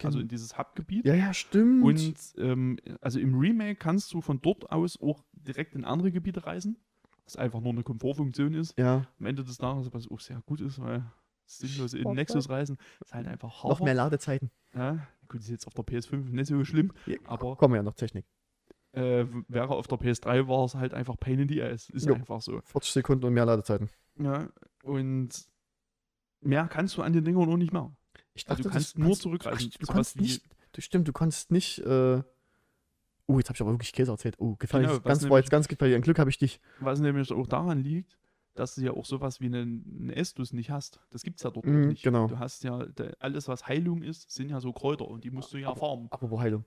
S2: also in dieses Hub-Gebiet.
S1: ja, ja, stimmt.
S2: Und ähm, also im Remake kannst du von dort aus auch direkt in andere Gebiete reisen, was einfach nur eine Komfortfunktion ist.
S1: ja,
S2: Am Ende des Tages, was auch sehr gut ist, weil das sinnlose in
S1: Sport,
S2: Nexus reisen ist halt einfach
S1: noch
S2: Horror.
S1: mehr Ladezeiten.
S2: Ja, gut, ist jetzt auf der PS5 nicht so schlimm,
S1: Ja,
S2: aber
S1: Kommen wir ja noch Technik.
S2: äh, wäre auf der PS3 war es halt einfach Pain in the Ass. Ist
S1: Jo.
S2: einfach so.
S1: 40 Sekunden und mehr Ladezeiten.
S2: Ja, und mehr kannst du an den Dingern noch nicht machen.
S1: Ich
S2: Also du
S1: das-
S2: kannst nur zurückreisen.
S1: Ach, du kannst nicht, du, stimmt, du kannst nicht äh, Oh, jetzt habe ich aber wirklich Käse erzählt. Oh, gefährlich.
S2: Genau,
S1: ganz, war jetzt ganz gefährlich. Ein Glück habe ich dich.
S2: Was nämlich auch daran liegt, dass du ja auch sowas wie einen, Estus nicht hast. Das gibt es ja dort auch
S1: Mhm,
S2: nicht.
S1: genau.
S2: Du hast ja, alles was Heilung ist, sind ja so Kräuter und die musst du ja farmen.
S1: Apropos Heilung.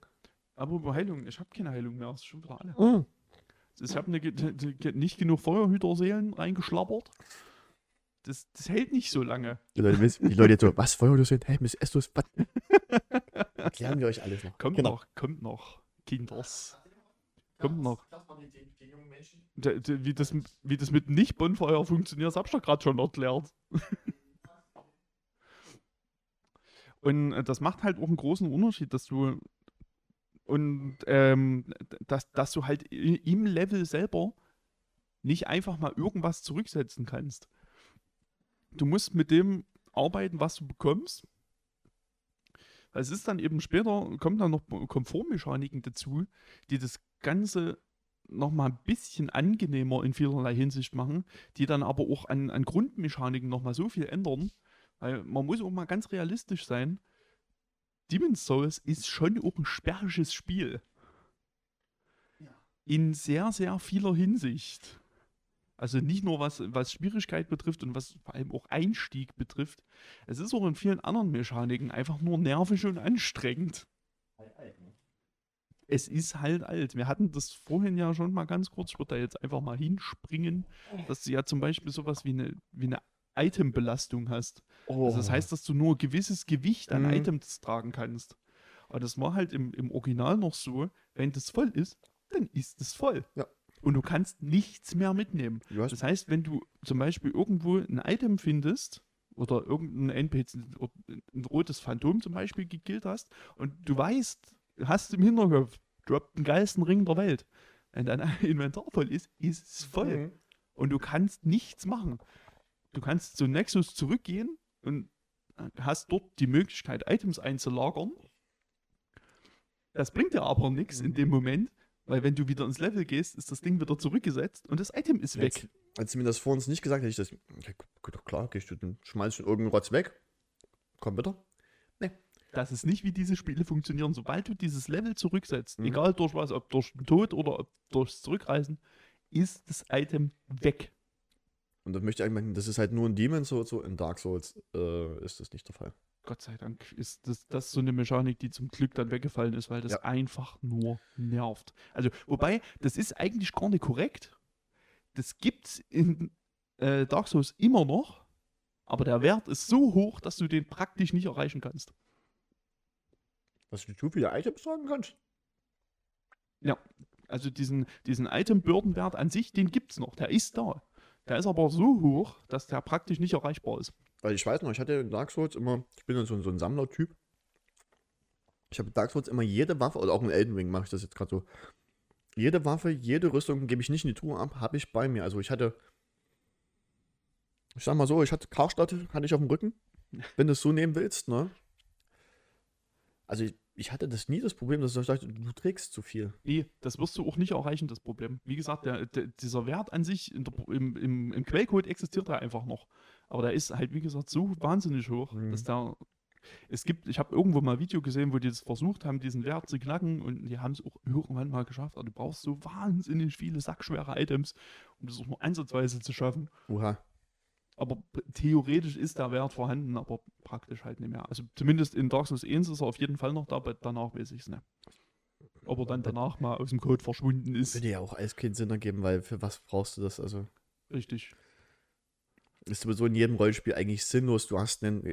S2: Aber über Heilung, ich habe keine Heilung mehr, das ist schon wieder alle.
S1: Mm.
S2: Ich habe ne, nicht genug Feuerhüterseelen reingeschlappert. Das, das hält nicht so lange.
S1: Die Leute, die Leute jetzt so, was, Feuerhüter sind? Hä, Miss Estus, was? Erklären wir euch alles noch.
S2: Kommt
S1: Genau.
S2: noch, kommt noch, Kinders. Kommt noch. Wie, das, wie das mit Nicht-Bonfeuer funktioniert, das hab ich doch gerade schon erklärt. Und äh, das macht halt auch einen großen Unterschied, dass du und ähm, dass, dass du halt im Level selber nicht einfach mal irgendwas zurücksetzen kannst. Du musst mit dem arbeiten, was du bekommst. Es ist dann eben später, kommen dann noch Komfortmechaniken dazu, die das Ganze nochmal ein bisschen angenehmer in vielerlei Hinsicht machen, die dann aber auch an, an Grundmechaniken nochmal so viel ändern, weil man muss auch mal ganz realistisch sein, Demon's Souls ist schon auch ein sperriges Spiel. In sehr, sehr vieler Hinsicht. Also nicht nur was, was Schwierigkeit betrifft und was vor allem auch Einstieg betrifft. Es ist auch in vielen anderen Mechaniken einfach nur nervig und anstrengend. Es ist halt alt. Wir hatten das vorhin ja schon mal ganz kurz. Ich würde da jetzt einfach mal hinspringen, dass du ja zum Beispiel sowas wie eine, wie eine Itembelastung hast.
S1: Oh.
S2: Also das heißt, dass du nur ein gewisses Gewicht an
S1: Mhm.
S2: Items tragen kannst. Aber das war halt im, im Original noch so, wenn das voll ist, dann ist es voll.
S1: Ja.
S2: Und du kannst nichts mehr mitnehmen. Das heißt, wenn du zum Beispiel irgendwo ein Item findest oder irgendein NPC, oder ein rotes Phantom zum Beispiel gekillt hast und du weißt, hast im Hinterkopf, droppt den geilsten Ring der Welt. Wenn dein Inventar voll ist, ist es voll.
S1: Mhm.
S2: Und du kannst nichts machen. Du kannst zu Nexus zurückgehen und hast dort die Möglichkeit, Items einzulagern. Das bringt dir aber nichts in dem Moment, weil wenn du wieder ins Level gehst, ist das Ding wieder zurückgesetzt und das Item ist weg.
S1: Als sie mir das vor uns nicht gesagt hätte ich das. Doch klar, gehst du, dann schmeißt du irgendeinen Rotz weg. Komm bitte.
S2: Das ist nicht, wie diese Spiele funktionieren. Sobald du dieses Level zurücksetzt,
S1: Mhm.
S2: egal durch was, ob durch den Tod oder ob durchs Zurückreisen, ist das Item weg.
S1: Und das möchte ich eigentlich, das ist halt nur in Demon's Souls so, in Dark Souls äh, ist das nicht der Fall.
S2: Gott sei Dank ist das, das so eine Mechanik, die zum Glück dann weggefallen ist, weil das
S1: Ja.
S2: einfach nur nervt. Also, wobei, das ist eigentlich gar nicht korrekt. Das gibt's in äh, Dark Souls immer noch, aber der Wert ist so hoch, dass du den praktisch nicht erreichen kannst.
S1: Dass du zu viele Items tragen kannst.
S2: Also diesen, diesen Item-Bürdenwert an sich, den gibt's noch. Der ist da. Der ist aber so hoch, dass der praktisch nicht erreichbar ist.
S1: Weil ich weiß noch, ich hatte in Dark Souls immer, ich bin so, ein- so ein Sammlertyp. Ich habe in Dark Souls immer jede Waffe, oder auch in Elden Ring mache ich das jetzt gerade so. Jede Waffe, jede Rüstung gebe ich nicht in die Truhe ab, habe ich bei mir. Also ich hatte, ich sag mal so, ich hatte Karstadt, hatte ich auf dem Rücken, wenn du es so nehmen willst, ne? Also ich, ich hatte das nie das Problem, dass ich dachte, du trägst zu viel.
S2: Nee, das wirst du auch nicht erreichen, das Problem. Wie gesagt, der, der, dieser Wert an sich in der, im, im, im Quellcode existiert er einfach noch. Aber der ist halt, wie gesagt, so wahnsinnig hoch,
S1: Mhm.
S2: dass der. Es gibt, ich habe irgendwo mal ein Video gesehen, wo die das versucht haben, diesen Wert zu knacken und die haben es auch irgendwann mal geschafft. Aber du brauchst so wahnsinnig viele sackschwere Items, um das auch nur ansatzweise zu schaffen.
S1: Oha.
S2: Aber theoretisch ist der Wert vorhanden, aber praktisch halt nicht mehr. Also zumindest in Dark Souls 1 ist er auf jeden Fall noch da, aber danach weiß ich es nicht. Ob er dann danach mal aus dem Code verschwunden ist.
S1: Würde ja auch alles keinen Sinn ergeben, weil für was brauchst du das? Also
S2: Richtig.
S1: ist sowieso in jedem Rollenspiel eigentlich sinnlos. Du hast einen,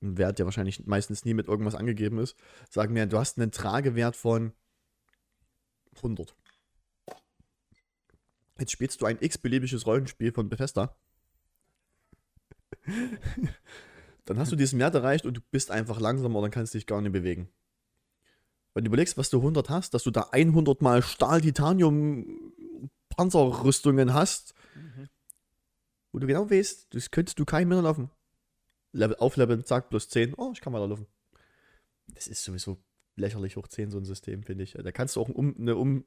S1: einen Wert, der wahrscheinlich meistens nie mit irgendwas angegeben ist. Sagen wir, du hast einen Tragewert von 100. Jetzt spielst du ein x-beliebiges Rollenspiel von Bethesda. Dann hast du diesen Wert erreicht und du bist einfach langsamer, dann kannst du dich gar nicht bewegen. Wenn du überlegst, was du 100 hast, dass du da 100 mal Stahl-Titanium-Panzerrüstungen hast, wo du genau weißt, das könntest du keinen mehr laufen. Level, aufleveln, zack, plus 10, oh, ich kann weiterlaufen. Das ist sowieso lächerlich hoch 10, so ein System, finde ich. Da kannst du auch eine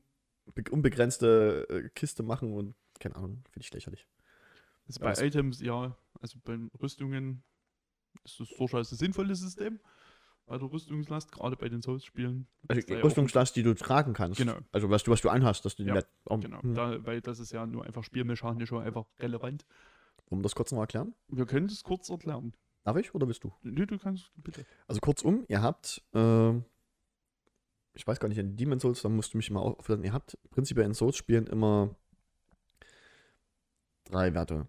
S1: be- unbegrenzte äh, Kiste machen und keine Ahnung, finde ich lächerlich.
S2: Also bei
S1: Was?
S2: Items, ja, also bei Rüstungen ist das durchaus ein sinnvolles System. bei der Rüstungslast, gerade bei den Souls-Spielen.
S1: Also
S2: auch-
S1: Rüstungslast, die du tragen kannst.
S2: Genau.
S1: Also was du, was du anhast, dass du
S2: Ja,
S1: nicht oh,
S2: Genau,
S1: hm.
S2: da, weil das ist ja nur einfach spielmechanisch schon einfach relevant.
S1: Wollen wir das kurz noch erklären?
S2: Wir können es kurz erklären.
S1: Darf ich oder willst du?
S2: Nee, du kannst bitte.
S1: Also kurzum, ihr habt, ähm, ich weiß gar nicht, in Demon Souls, da musst du mich mal aufladen, ihr habt prinzipiell in Souls-Spielen immer drei Werte.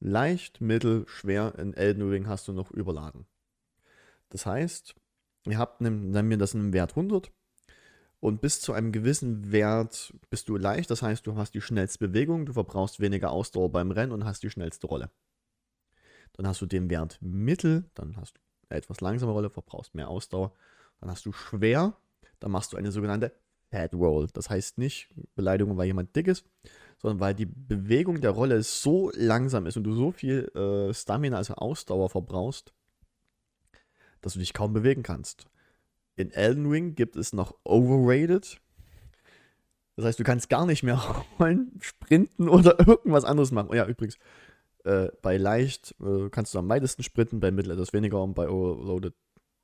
S1: Leicht, mittel, schwer, in Elden Ring hast du noch überladen. Das heißt, ihr habt, nennen wir das einen Wert 100 und bis zu einem gewissen Wert bist du leicht, das heißt, du hast die schnellste Bewegung, du verbrauchst weniger Ausdauer beim Rennen und hast die schnellste Rolle. Dann hast du den Wert mittel, dann hast du etwas langsame Rolle, verbrauchst mehr Ausdauer. Dann hast du schwer, dann machst du eine sogenannte Fat Roll. Das heißt nicht Beleidigung, weil jemand dick ist, sondern weil die Bewegung der Rolle so langsam ist und du so viel äh, Stamina, also Ausdauer verbrauchst, dass du dich kaum bewegen kannst. In Elden Ring gibt es noch Overrated. Das heißt, du kannst gar nicht mehr rollen, sprinten oder irgendwas anderes machen. Oh ja, übrigens, äh, bei leicht äh, kannst du am weitesten sprinten, bei mittel etwas weniger und bei Overloaded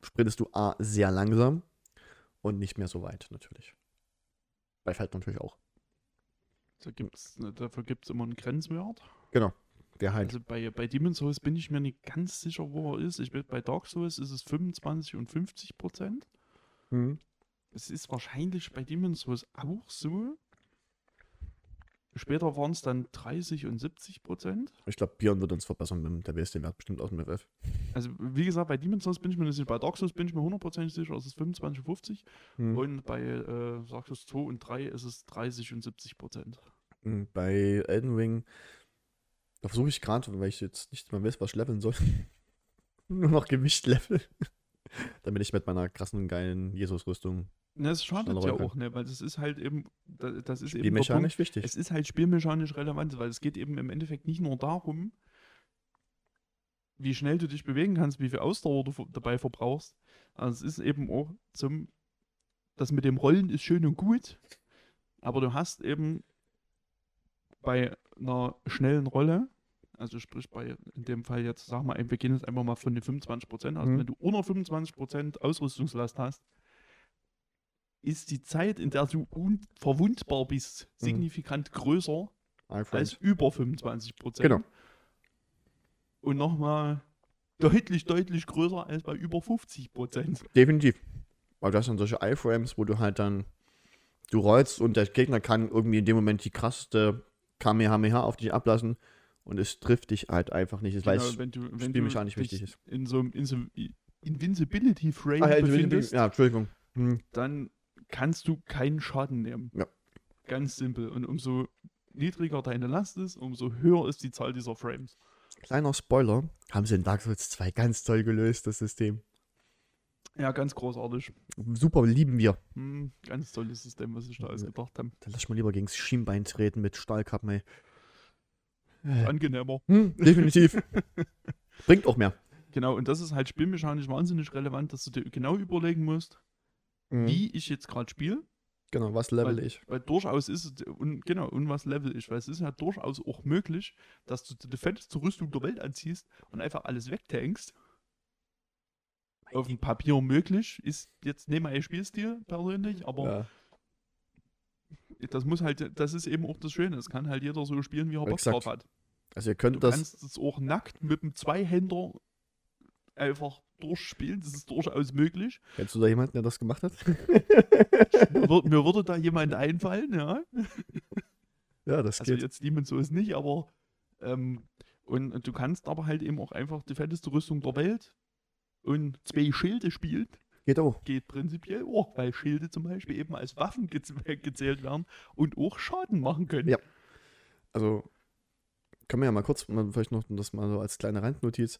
S1: sprintest du A sehr langsam und nicht mehr so weit natürlich. Bei Feld natürlich auch.
S2: Da gibt's, ne, dafür gibt es immer einen Grenzwert.
S1: Der halt.
S2: Also bei, bei Demon's Souls bin ich mir nicht ganz sicher, wo er ist. Ich bin, bei Dark Souls ist es 25 und 50 Prozent.
S1: Mhm.
S2: Es ist wahrscheinlich bei Demon's Souls auch so. Später waren es dann 30 und 70 Prozent.
S1: Ich glaube, Björn wird uns verbessern, mit der WSD-Wert bestimmt aus dem FF.
S2: Also wie gesagt, bei Demon's Souls bin ich mir nicht sicher. Bei Dark Souls bin ich mir hundertprozentig sicher, es ist 25 und 50.
S1: Mhm.
S2: Und bei äh, Dark Souls 2 und 3 ist es 30 und 70 Prozent.
S1: Mhm, Bei Elden Ring, da versuche ich gerade, weil ich jetzt nicht mal weiß, was ich leveln soll, nur noch Gewicht level. Damit ich mit meiner krassen, geilen Jesus-Rüstung
S2: Ne, es schadet ja auch, ne, weil das ist halt eben, da- das ist eben
S1: spielmechanisch wichtig.
S2: es ist halt spielmechanisch relevant, weil es geht eben im Endeffekt nicht nur darum, wie schnell du dich bewegen kannst, wie viel Ausdauer du dabei verbrauchst. Also es ist eben auch zum, das mit dem Rollen ist schön und gut, aber du hast eben bei einer schnellen Rolle, also sprich bei, in dem Fall jetzt, sag mal, wir gehen jetzt einfach mal von den 25%, also
S1: Mhm.
S2: wenn du unter 25% Ausrüstungslast hast, ist die Zeit, in der du unverwundbar bist,
S1: Mhm.
S2: signifikant größer als über 25 Prozent.
S1: Genau.
S2: Und nochmal deutlich, deutlich größer als bei über 50 Prozent.
S1: Definitiv. Weil das sind solche iFrames, wo du halt dann, du rollst und der Gegner kann irgendwie in dem Moment die krasseste Kamehameha auf dich ablassen und es trifft dich halt einfach nicht. Das weiß
S2: Genau, wenn du, wenn du
S1: spielmechanisch
S2: dich
S1: wichtig ist.
S2: in so einem in so einem Invincibility Frame
S1: Ah, ja,
S2: befindest,
S1: ja, Entschuldigung. Hm.
S2: dann kannst du keinen Schaden nehmen.
S1: Ja.
S2: Ganz simpel. Und umso niedriger deine Last ist, umso höher ist die Zahl dieser Frames.
S1: Kleiner Spoiler, haben sie in Dark Souls 2 ganz toll gelöst, das System.
S2: Ja, ganz großartig.
S1: Super, lieben wir.
S2: Hm, ganz tolles System, was ich da
S1: Ja.
S2: ausgedacht habe.
S1: Dann lass ich mal lieber gegen das Schienbein treten mit Stahlkappen, ey.
S2: Angenehmer.
S1: Hm, definitiv. Bringt auch mehr.
S2: Genau, und das ist halt spielmechanisch wahnsinnig relevant, dass du dir genau überlegen musst,
S1: Mhm.
S2: wie ich jetzt gerade spiele.
S1: Genau, was level
S2: Weil-
S1: ich?
S2: Weil durchaus ist es, und genau, und was level ich, weil es ist ja durchaus auch möglich, dass du die fetteste Rüstung der Welt anziehst und einfach alles wegtankst. Auf dem Papier möglich, ist jetzt nicht mein Spielstil persönlich, aber
S1: Ja,
S2: das muss halt, das ist eben auch das Schöne. Es kann halt jeder so spielen, wie er Bock drauf hat.
S1: also ihr
S2: Du
S1: könnt das,
S2: kannst es auch nackt mit einem Zweihänder einfach durchspielen, das ist durchaus möglich.
S1: kennst du da jemanden, der das gemacht hat?
S2: Mir, mir würde da jemand einfallen, ja.
S1: ja, das
S2: Also
S1: geht.
S2: jetzt Demon's Souls nicht, aber ähm, und, und du kannst aber halt eben auch einfach die fetteste Rüstung der Welt und zwei Schilde spielen.
S1: Geht auch.
S2: Geht prinzipiell auch, weil Schilde zum Beispiel eben als Waffen gez gezählt werden und auch Schaden machen können.
S1: Ja. Also, können wir ja mal kurz, vielleicht noch das mal so als kleine Randnotiz,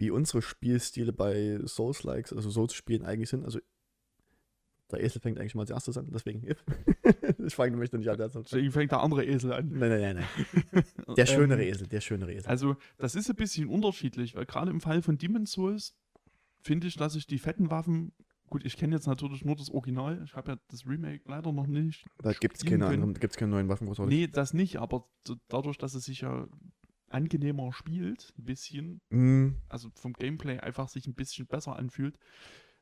S1: wie unsere Spielstile bei Souls-Likes, also Souls-Spielen eigentlich sind. Also, der Esel fängt eigentlich mal als erstes an, deswegen. ich fange nämlich dann nicht an.
S2: Deswegen fängt der andere Esel an.
S1: nein, nein, nein, nein. Der schönere
S2: Ähm,
S1: Esel, der schönere Esel.
S2: Also, das ist ein bisschen unterschiedlich, weil gerade im Fall von Demon's Souls finde ich, dass ich die fetten Waffen, gut, ich kenne jetzt natürlich nur das Original, ich habe ja das Remake leider noch nicht.
S1: Da gibt es keine anderen, gibt's keine neuen Waffen großartig.
S2: Nee, das nicht, aber dadurch, dass es sich ja angenehmer spielt, ein bisschen,
S1: Mm,
S2: also vom Gameplay einfach sich ein bisschen besser anfühlt,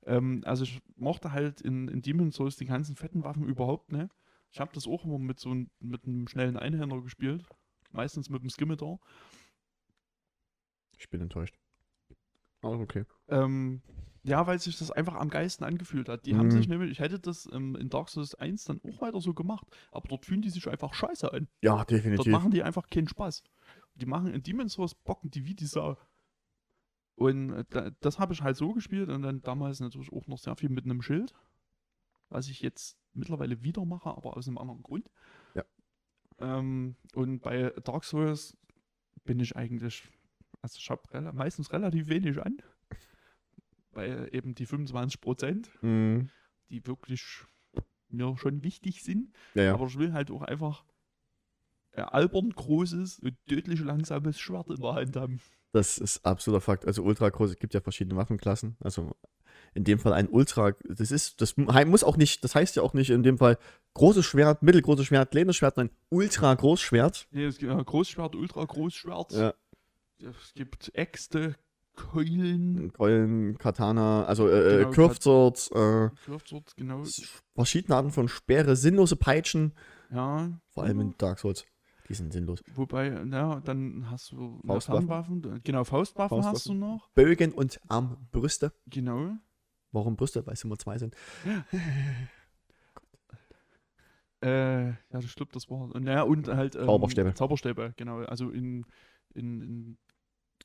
S2: Ähm, also ich mochte halt in, in Demon's Souls die ganzen fetten Waffen überhaupt nicht. Ich habe das auch immer mit so ein, mit einem schnellen Einhänder gespielt. Meistens mit dem Scimitar.
S1: Ich bin enttäuscht. Aber okay.
S2: Ähm, ja, weil sich das einfach am geilsten angefühlt hat. Die
S1: Mhm.
S2: haben sich nämlich, ich hätte das ähm, in Dark Souls 1 dann auch weiter so gemacht, aber dort fühlen die sich einfach scheiße an.
S1: Ja,
S2: Dort
S1: definitiv.
S2: machen die einfach keinen Spaß. Die machen in Demon's Souls bocken die wie die Sau. Und äh, da, das habe ich halt so gespielt und dann damals natürlich auch noch sehr viel mit einem Schild, was ich jetzt mittlerweile wieder mache, aber aus einem anderen Grund.
S1: Ja.
S2: Ähm, und bei Dark Souls bin ich eigentlich, also ich habe meistens relativ wenig an, weil eben die 25 Prozent,
S1: Mhm.
S2: die wirklich mir schon wichtig sind,
S1: Ja, ja.
S2: aber ich will halt auch einfach ein albern großes und tödlich langsames Schwert in der Hand haben.
S1: Das ist absoluter Fakt. Also ultra groß, es gibt ja verschiedene Waffenklassen. Also in dem Fall ein Ultra, das ist, das muss auch nicht, das heißt ja auch nicht in dem Fall großes Schwert, mittelgroßes Schwert, kleines Schwert, nein, ultra Großschwert.
S2: Nee, es gibt ja Großschwert, ultra Großschwert.
S1: Ja.
S2: Es gibt Äxte, Keulen,
S1: Keulen, Katana, also äh,
S2: Genau,
S1: äh, Curved Swords, äh,
S2: Curved genau.
S1: verschiedene Arten von Speere, sinnlose Peitschen,
S2: Ja.
S1: vor allem in Dark Souls. Die sind sinnlos.
S2: Wobei, na, dann hast du
S1: Faustwaffen?
S2: Genau, Faustwaffen, hast du
S1: Faustwaffen.
S2: noch.
S1: Bögen und Armbrüste.
S2: Genau.
S1: Warum Brüste? Weil es immer zwei sind.
S2: Äh, ja, ich glaube, das war. Naja, und halt. Ähm,
S1: Zauberstäbe.
S2: Zauberstäbe, genau. Also in, in, in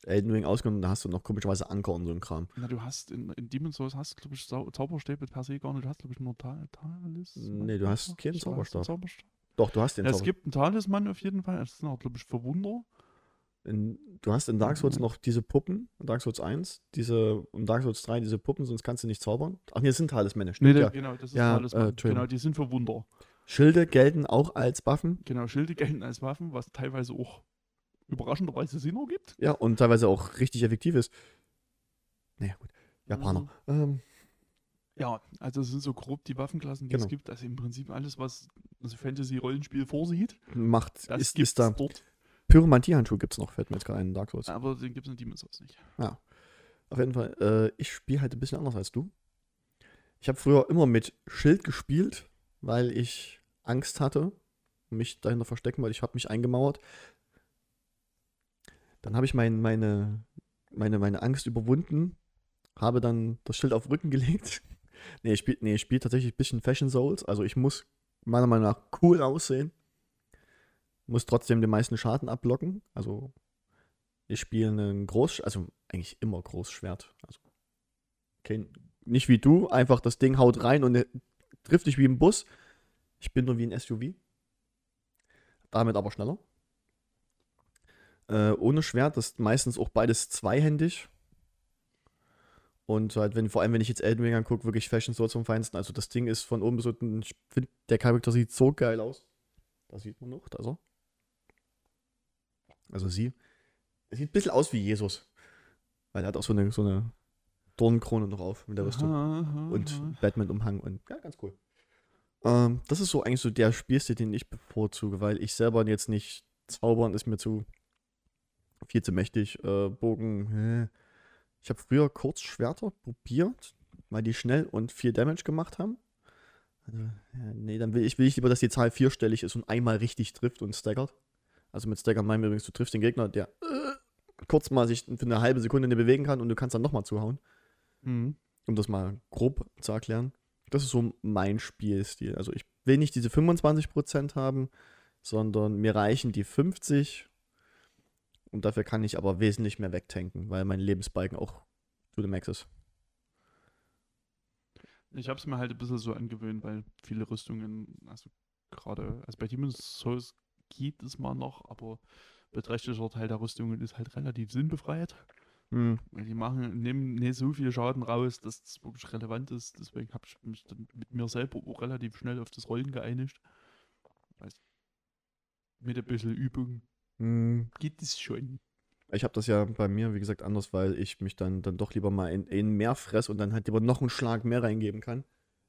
S1: Elden Ring ausgenommen, da hast du noch komischerweise Anker und so ein Kram.
S2: Na, du hast in, in Demon's Souls hast glaube ich Zau Zauberstäbe per se gar nicht. Du hast glaube ich nur Ta Talis.
S1: Nee, du hast keinen Zauberstab.
S2: Zauberstab.
S1: Doch, du hast den
S2: Ja, es gibt einen Talisman auf jeden Fall. Das sind auch glaube ich für Wunder.
S1: In, du hast in Dark Souls
S2: Mhm.
S1: noch diese Puppen, in Dark Souls 1, diese, in Dark Souls 3 diese Puppen, sonst kannst du nicht zaubern. Ach nee, das sind Talismänner, stimmt
S2: Nee,
S1: ja.
S2: genau, das ist
S1: Ja,
S2: Talisman.
S1: äh,
S2: genau, die sind für Wunder.
S1: Schilde gelten auch als Waffen.
S2: Genau, Schilde gelten als Waffen, was teilweise auch überraschenderweise Sinn ergibt.
S1: Ja, und teilweise auch richtig effektiv ist. Naja, gut. Japaner.
S2: Mhm.
S1: Ähm,
S2: Ja, also es sind so grob die Waffenklassen, die
S1: Genau.
S2: es gibt. Also im Prinzip alles, was das Fantasy-Rollenspiel vorsieht,
S1: macht,
S2: das
S1: ist, ist da.
S2: dort.
S1: Pyromantie-Handschuh gibt es noch, fällt mir jetzt gerade ein, in Dark Souls.
S2: Aber den gibt es in Demon's Souls nicht.
S1: Auf jeden Fall, äh, ich spiele halt ein bisschen anders als du. Ich habe früher immer mit Schild gespielt, weil ich Angst hatte, mich dahinter verstecken, weil ich habe mich eingemauert. Dann habe ich mein, meine, meine, meine Angst überwunden, habe dann das Schild auf den Rücken gelegt. Nee, ich spiele nee, spiel tatsächlich ein bisschen Fashion Souls, also ich muss meiner Meinung nach cool aussehen. Muss trotzdem den meisten Schaden abblocken. Also ich spiele einen Groß, also eigentlich immer Großschwert. Also kein, nicht wie du, einfach das Ding haut rein und trifft dich wie ein Bus. Ich bin nur wie ein SUV. Damit aber schneller. Äh, ohne Schwert, das ist meistens auch beides zweihändig. Und halt, wenn, vor allem, wenn ich jetzt Elden Ring angucke, wirklich Fashion so zum Feinsten. Also das Ding ist von oben bis unten, ich finde, der Charakter sieht so geil aus. Da sieht man noch, da er. Also sie. Er sieht ein bisschen aus wie Jesus. Weil er hat auch so eine, so eine Dornenkrone noch auf mit der Rüstung. Und. Batman-Umhang und ja, ganz cool. Ähm, das ist so eigentlich so der Spielstil, den ich bevorzuge, weil ich selber jetzt nicht zaubern ist mir zu viel zu mächtig. Äh, Bogen, hä. Ich habe früher Kurzschwerter probiert, weil die schnell und viel Damage gemacht haben. Also, ja, nee, dann will ich, will ich lieber, dass die Zahl vierstellig ist und einmal richtig trifft und staggert. Also mit Staggern meinen wir übrigens, du triffst den Gegner, der äh, kurz mal sich für eine halbe Sekunde nicht bewegen kann und du kannst dann nochmal zuhauen
S2: Mhm.
S1: um das mal grob zu erklären. Das ist so mein Spielstil. Also ich will nicht diese 25% haben, sondern mir reichen die 50 und dafür kann ich aber wesentlich mehr wegtanken, weil mein Lebensbalken auch to the max ist.
S2: Ich habe es mir halt ein bisschen so angewöhnt, weil viele Rüstungen, also gerade, also bei Demon's Souls geht es mal noch, aber beträchtlicher Teil der Rüstungen ist halt relativ sinnbefreit.
S1: Hm.
S2: Weil die machen, nehmen nicht so viel Schaden raus, dass das wirklich relevant ist. Deswegen habe ich mich dann mit mir selber auch relativ schnell auf das Rollen geeinigt. Weiß, mit ein bisschen Übung
S1: Hm.
S2: geht es schon.
S1: Ich habe das ja bei mir, wie gesagt, anders, weil ich mich dann, dann doch lieber mal in, in mehr fress und dann halt lieber noch einen Schlag mehr reingeben kann.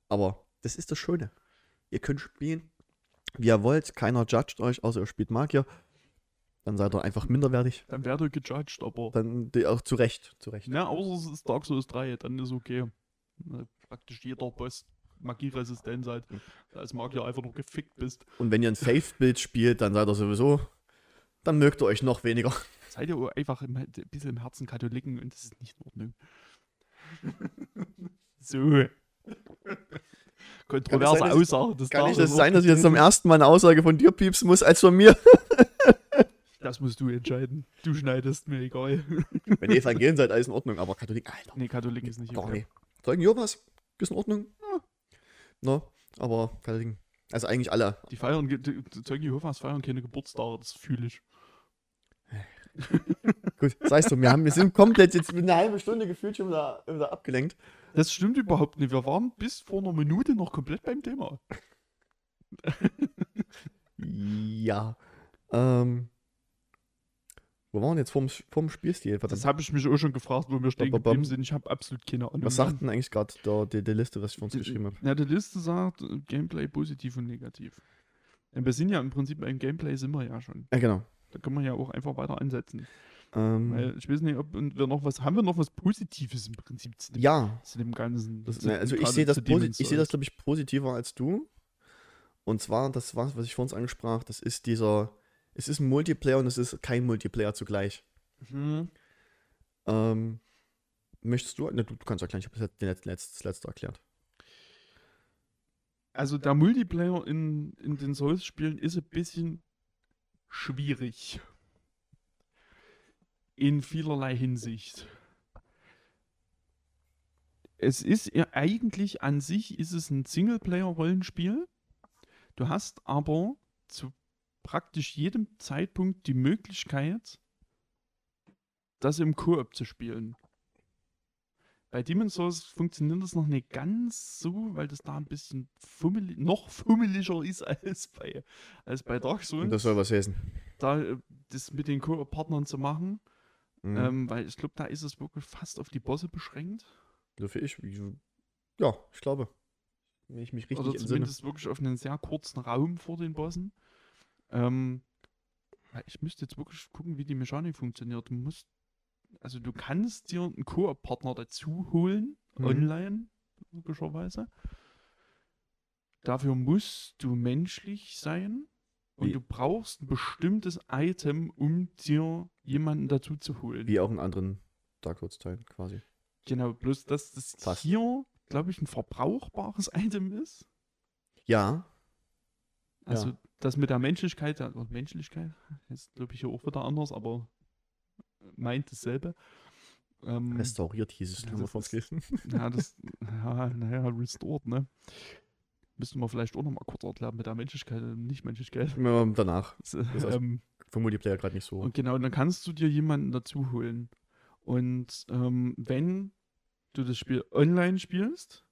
S1: Aber das ist das Schöne. Ihr könnt spielen, wie ihr wollt. Keiner judgt euch, außer ihr spielt Magier. Dann seid ihr einfach minderwertig.
S2: Dann werde ich gejudged, aber.
S1: Dann die, auch zu Recht, zu Recht.
S2: Na, außer es ist Dark Souls 3, dann ist okay. Praktisch jeder Boss magieresistent seid, als Magier einfach nur gefickt bist.
S1: Und wenn ihr ein Faith-Bild spielt, dann seid ihr sowieso, dann mögt ihr euch noch weniger.
S2: Seid ihr einfach im, ein bisschen im Herzen Katholiken und das ist nicht in Ordnung. so. Kontroverse
S1: sein, dass-
S2: Aussage. Das
S1: Kann nicht das sein, dass ich jetzt zum ersten Mal eine Aussage von dir piepsen muss, als von mir?
S2: Das musst du entscheiden. Du schneidest mir egal.
S1: Wenn ihr Evangelien seid, alles in Ordnung, aber Katholik, Alter.
S2: nee, Katholiken ist nicht okay.
S1: nee. Zeugen Jehovas, ist in Ordnung. No, aber Katholiken, also eigentlich alle.
S2: Die feiern, die Zeugen Jehovas feiern keine Geburtstage, das fühle ich.
S1: Gut, sagst du, wir, haben, wir sind komplett jetzt mit einer halben Stunde gefühlt schon wieder, wieder abgelenkt.
S2: Das stimmt überhaupt nicht. Wir waren bis vor einer Minute noch komplett beim Thema.
S1: Ja. Ähm. Wo waren wir jetzt vom, vom Spielstil? Verdammt.
S2: Das habe ich mich auch schon gefragt, wo wir stehen geblieben sind. Ich habe absolut keine Ahnung.
S1: Was sagt denn eigentlich gerade der- die, die Liste, was ich für uns geschrieben habe?
S2: Ja, die Liste sagt äh, Gameplay positiv und negativ. Und wir sind ja im Prinzip beim Gameplay sind wir ja schon.
S1: Ja, genau.
S2: Da können wir ja auch einfach weiter ansetzen.
S1: Ähm,
S2: Weil ich weiß nicht, ob wir noch was, haben wir noch was Positives im Prinzip zu dem,
S1: ja,
S2: zu dem Ganzen.
S1: das,
S2: zu,
S1: ne, also ich sehe das, ich sehe das glaube ich, positiver als du. Und zwar, das war, was ich vor uns angesprach, das ist dieser, es ist ein Multiplayer und es ist kein Multiplayer zugleich.
S2: Mhm.
S1: Ähm, möchtest du, ne, du, du kannst erklären, ich habe das, den letzten- letzt- das letzte erklärt.
S2: Also der Multiplayer in, in den Souls-Spielen ist ein bisschen schwierig. In vielerlei Hinsicht. Es ist ja eigentlich an sich ist es ein Singleplayer-Rollenspiel. Du hast aber zu praktisch jedem Zeitpunkt die Möglichkeit, das im Koop zu spielen. Bei Demon's Souls funktioniert das noch nicht ganz so, weil das da ein bisschen fummelig, noch fummeliger ist als bei, als bei Dark Souls.
S1: Und das soll was heißen.
S2: da äh, das mit den Koop-Partnern zu machen,
S1: Mhm.
S2: ähm, weil ich glaube, da ist es wirklich fast auf die Bosse beschränkt.
S1: so für ich, ja, ich glaube. Wenn ich mich richtig
S2: Oder
S1: entsinne.
S2: zumindest wirklich auf einen sehr kurzen Raum vor den Bossen. Ähm, ich müsste jetzt wirklich gucken, wie die Mechanik funktioniert. Du musst, also du kannst dir einen Koop-Partner dazu holen,
S1: Mhm.
S2: online, logischerweise. Dafür musst du menschlich sein und
S1: Wie?
S2: du brauchst ein bestimmtes Item, um dir jemanden dazu zu holen.
S1: Wie auch in anderen Dark Souls-Teilen quasi.
S2: Genau, bloß dass das
S1: Fast.
S2: hier, glaube ich, ein verbrauchbares Item ist.
S1: Ja,
S2: Also
S1: Ja.
S2: das mit der Menschlichkeit, oder Menschlichkeit, ist glaube ich hier auch wieder anders, aber meint dasselbe. Ähm,
S1: restauriert hieß es,
S2: Ja, ist-
S1: gelesen.
S2: ja, das, ja, naja, restored, ne? Müssten wir vielleicht auch noch mal kurz erklären mit der Menschlichkeit und Nicht-Menschlichkeit.
S1: Ja, Danach.
S2: Das,
S1: also-
S2: ähm,
S1: Für Multiplayer gerade nicht so.
S2: Und genau, dann kannst du dir jemanden dazu holen. Und ähm, wenn du das Spiel online spielst,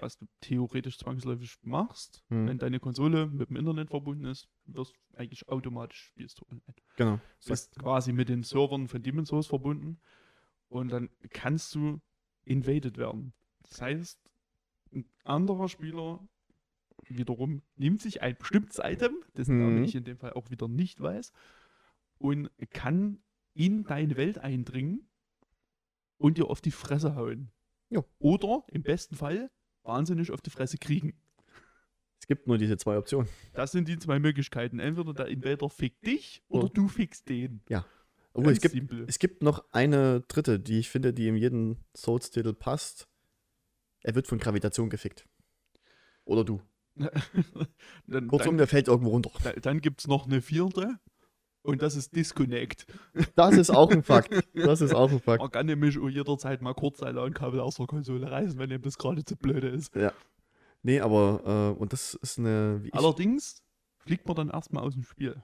S2: was du theoretisch zwangsläufig machst,
S1: Hm.
S2: wenn deine Konsole mit dem Internet verbunden ist, wirst du eigentlich automatisch spielst du online.
S1: Genau.
S2: Du bist quasi mit den Servern von Demon's Souls verbunden und dann kannst du invaded werden. Das heißt, ein anderer Spieler wiederum nimmt sich ein bestimmtes Item, dessen Namen
S1: Mhm.
S2: ich in dem Fall auch wieder nicht weiß, und kann in deine Welt eindringen und dir auf die Fresse hauen.
S1: Jo.
S2: Oder im besten Fall wahnsinnig auf die Fresse kriegen.
S1: Es gibt nur diese zwei Optionen.
S2: Das sind die zwei Möglichkeiten. Entweder der Invader fickt dich oder
S1: Ja.
S2: du fickst den.
S1: Oh,
S2: Ganz
S1: es gibt,
S2: simpel.
S1: es gibt noch eine dritte, die ich finde, die in jeden Souls-Titel passt. Er wird von Gravitation gefickt. Oder du.
S2: dann,
S1: Kurzum,
S2: dann,
S1: der fällt irgendwo runter.
S2: da- dann gibt es noch eine vierte und das ist Disconnect.
S1: Das ist auch ein Fakt. Das ist auch ein Fakt.
S2: Man kann nämlich jederzeit mal kurz sein LAN-Kabel aus der Konsole reißen, wenn ihm das gerade zu blöde ist.
S1: Nee, aber, äh, und das ist eine,
S2: Allerdings fliegt man dann erstmal aus dem Spiel.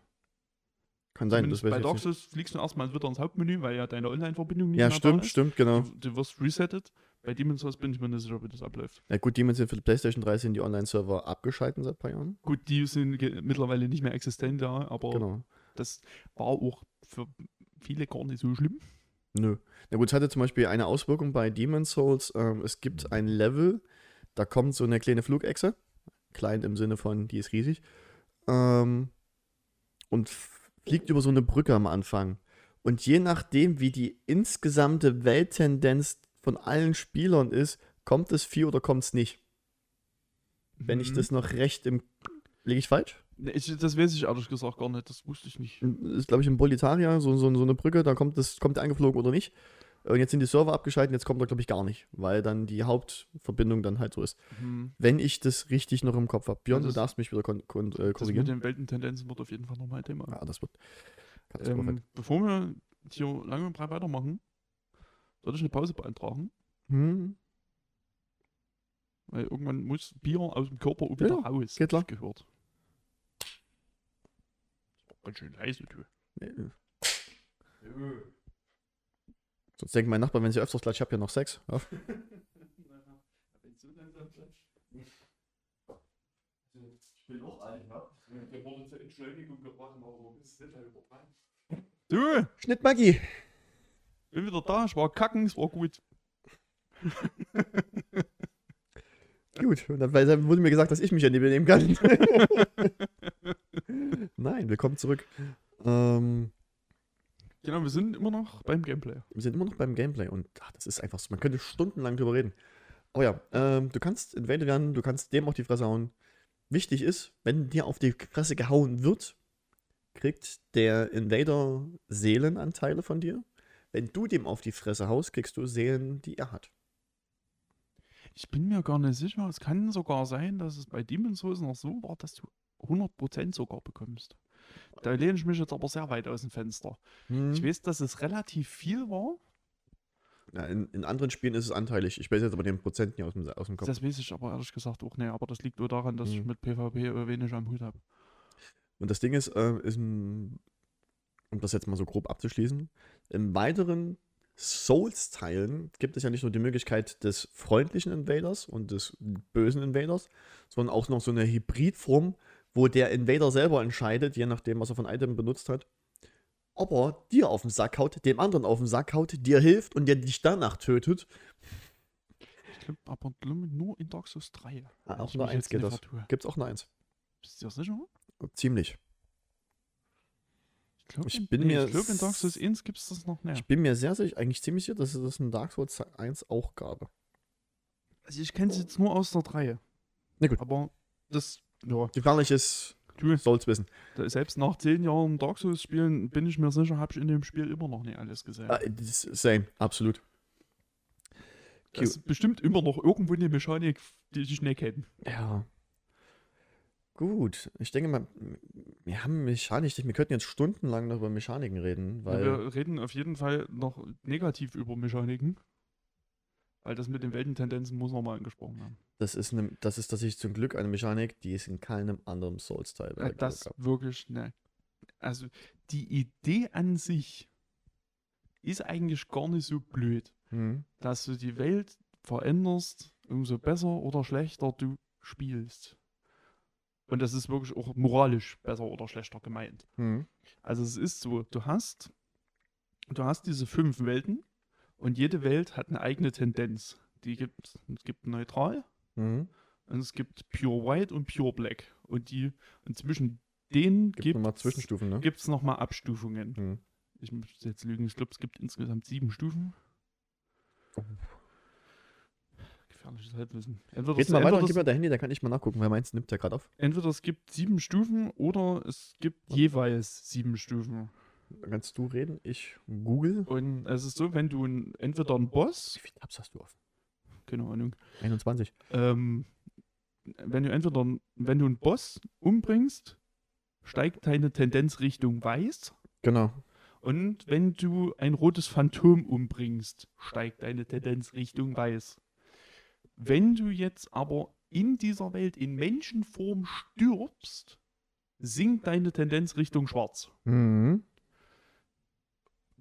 S1: kann sein, das
S2: Zumindest
S1: weiß
S2: bei Dark. Souls fliegst du erstmal wieder ins Hauptmenü, weil ja deine Online-Verbindung nicht
S1: Ja,
S2: mehr
S1: stimmt,
S2: da ist.
S1: stimmt, genau.
S2: Du, du wirst resettet. Bei Demon's Souls bin ich mir nicht sicher, wie das abläuft.
S1: Ja gut, die sind für die PlayStation 3 sind die Online-Server abgeschaltet seit ein paar Jahren.
S2: Gut, die sind mittlerweile nicht mehr existent, ja, aber
S1: Genau.
S2: Das war auch für viele gar nicht so schlimm.
S1: Nö. Na gut, es hatte zum Beispiel eine Auswirkung bei Demon's Souls. Ähm, es gibt ein Level, da kommt so eine kleine Flugechse. Klein im Sinne von, die ist riesig. Ähm, und fliegt über so eine Brücke am Anfang. Und je nachdem, wie die insgesamte Welttendenz von allen Spielern ist, kommt es Vieh oder kommt es nicht? Wenn ich
S2: Mhm.
S1: das noch recht im. Liege ich falsch?
S2: Ich, das weiß ich ehrlich gesagt gar nicht, das wusste ich nicht.
S1: ist, glaube ich, in Bolitaria, so, so, so eine Brücke, da kommt das, kommt der eingeflogen oder nicht. Und jetzt sind die Server abgeschaltet, jetzt kommt er, glaube ich, gar nicht, weil dann die Hauptverbindung dann halt so ist.
S2: Hm.
S1: Wenn ich das richtig noch im Kopf habe. Björn,
S2: Ja,
S1: du
S2: das-
S1: darfst mich wieder kon kon äh,
S2: Das mit
S1: korrigieren.
S2: den Weltentendenzen wird auf jeden Fall nochmal ein Thema.
S1: Ja, das wird.
S2: Ähm, bevor wir hier lange und breit weitermachen, sollte ich eine Pause beantragen,
S1: hm,
S2: weil irgendwann muss Bier aus dem Körper wieder
S1: Ja,
S2: raus.
S1: geht klar.
S2: gehört. Ganz schön leise, du.
S1: nee. Sonst denkt mein Nachbar, wenn sie öfters gleich, ich habe ja noch Sex. Ja.
S2: Ich bin auch alt, ne? Der wurde zur Entschleunigung gebracht, aber das ist nicht übertreiben. Du,
S1: Schnitt Maggi.
S2: bin wieder da, ich war kacken, es war gut.
S1: Gut, und dann wurde mir gesagt, dass ich mich ja nicht benehmen kann. Nein, willkommen zurück. Ähm,
S2: Genau, wir sind immer noch beim Gameplay.
S1: wir sind immer noch beim Gameplay und ach, das ist einfach so, man könnte stundenlang drüber reden. Aber ja, ähm, du kannst invaded werden, du kannst dem auf die Fresse hauen. Wichtig ist, wenn dir auf die Fresse gehauen wird, kriegt der Invader Seelenanteile von dir. Wenn du dem auf die Fresse haust, kriegst du Seelen, die er hat.
S2: Ich bin mir gar nicht sicher, es kann sogar sein, dass es bei Demon's Souls noch so war, dass du 100% sogar bekommst. Da lehne ich mich jetzt aber sehr weit aus dem Fenster.
S1: Hm.
S2: Ich weiß, dass es relativ viel war,
S1: Ja, in, in anderen Spielen ist es anteilig. Ich weiß jetzt aber den Prozent nicht aus dem, aus dem Kopf.
S2: das weiß ich aber ehrlich gesagt auch nicht. Aber das liegt nur daran, dass ich
S1: Mhm.
S2: mit PvP wenig am Hut habe.
S1: Und das Ding ist, äh, ist ein, um das jetzt mal so grob abzuschließen, in weiteren Souls-Teilen gibt es ja nicht nur die Möglichkeit des freundlichen Invaders und des bösen Invaders, sondern auch noch so eine Hybridform, wo der Invader selber entscheidet, je nachdem, was er von Item benutzt hat, ob er dir auf den Sack haut, dem anderen auf den Sack haut, dir hilft und der dich danach tötet.
S2: Ich glaube aber nur in Dark Souls 3.
S1: Ah, auch nur eins geht das.
S2: vertue.
S1: Gibt's auch nur eins.
S2: Bist du dir sicher?
S1: Ziemlich.
S2: Ich, glaub,
S1: Ich
S2: in-
S1: bin
S2: nee,
S1: mir
S2: Ich glaube, in Dark Souls
S1: s-
S2: 1 gibt es das noch näher.
S1: Ich bin mir sehr sicher, eigentlich ziemlich sicher, dass es das in Dark Souls 1 auch gab.
S2: Also ich kenne es jetzt nur aus der 3.
S1: Na gut.
S2: Aber das, ja,
S1: Gefährliches
S2: du,
S1: Souls-Wissen.
S2: da- selbst nach 10 Jahren Dark Souls spielen, bin ich mir sicher, habe ich in dem Spiel immer noch nicht alles gesehen.
S1: Ah, ist same, absolut.
S2: Es ist bestimmt immer noch irgendwo eine Mechanik, die ich nicht kenne.
S1: Ja. Gut, ich denke mal, wir haben Mechanik, wir könnten jetzt stundenlang noch über Mechaniken reden, weil
S2: Wir reden auf jeden Fall noch negativ über Mechaniken. Weil das mit den Weltentendenzen muss nochmal angesprochen werden.
S1: das ist, ne, das ist tatsächlich zum Glück eine Mechanik, die es in keinem anderen Souls-Teil
S2: Äh, das
S1: gab.
S2: wirklich, ne. Also die Idee an sich ist eigentlich gar nicht so blöd,
S1: Hm.
S2: dass du die Welt veränderst, umso besser oder schlechter du spielst. Und das ist wirklich auch moralisch besser oder schlechter gemeint.
S1: Hm.
S2: Also es ist so, du hast, du hast diese fünf Welten und jede Welt hat eine eigene Tendenz. Die gibt, es gibt neutral
S1: Hm.
S2: und es gibt Pure White und Pure Black. Und die, und zwischen denen
S1: Gibt
S2: gibt
S1: nochmal Zwischenstufen, ne?
S2: es nochmal Abstufungen.
S1: Hm.
S2: Ich müsste jetzt lügen, ich glaube, es gibt insgesamt sieben Stufen.
S1: Oh.
S2: Gefährliches Halbwissen. Entweder,
S1: Red
S2: es,
S1: mal weiter und gib mir dein Handy, dann kann ich mal nachgucken, weil meins nimmt ja gerade auf.
S2: es, entweder es gibt sieben Stufen oder es gibt jeweils sieben Stufen.
S1: Kannst du reden, ich google.
S2: Und es ist so, wenn du ein, entweder einen Boss,
S1: Wie viele Tabs hast du offen?
S2: keine Ahnung,
S1: 21.
S2: ähm, wenn du entweder, wenn du einen Boss umbringst, steigt deine Tendenz Richtung weiß.
S1: Genau.
S2: Und wenn du ein rotes Phantom umbringst, steigt deine Tendenz Richtung weiß. Wenn du jetzt aber in dieser Welt in Menschenform stirbst, sinkt deine Tendenz Richtung schwarz.
S1: Mhm.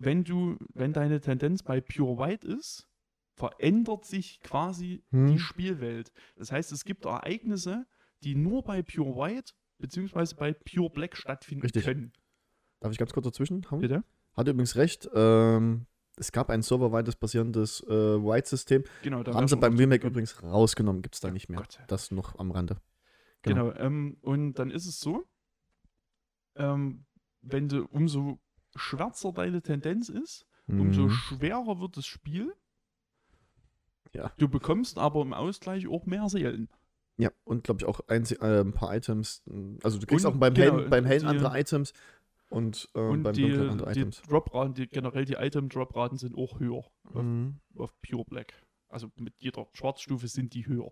S2: Wenn du, wenn deine Tendenz bei Pure White ist, verändert sich quasi
S1: Hm.
S2: die Spielwelt. Das heißt, es gibt Ereignisse, die nur bei Pure White beziehungsweise bei Pure Black stattfinden
S1: Richtig.
S2: können.
S1: Darf ich ganz kurz dazwischen hauen?
S2: Bitte?
S1: Hat übrigens recht. Ähm, es gab ein serverweites basierendes äh, White-System.
S2: Genau, da
S1: Haben sie beim Remake übrigens rausgenommen, gibt es da
S2: Ja,
S1: nicht mehr.
S2: Gott
S1: Das noch am Rande. Genau.
S2: Genau, ähm, und dann ist es so, ähm, wenn du umso schwärzer deine Tendenz ist, umso
S1: Mhm.
S2: schwerer wird das Spiel
S1: Ja.
S2: Du bekommst aber im Ausgleich auch mehr Seelen.
S1: Ja, und glaube ich auch ein, äh, ein paar Items. Also du kriegst
S2: Und,
S1: auch beim
S2: genau,
S1: Helden, beim Helden
S2: die-
S1: andere Items und, äh,
S2: Und
S1: beim
S2: die,
S1: andere
S2: die
S1: Items.
S2: Dropraten, die, generell die Item-Dropraten sind auch höher auf,
S1: Mhm.
S2: auf Pure Black. Also mit jeder Schwarzstufe sind die höher.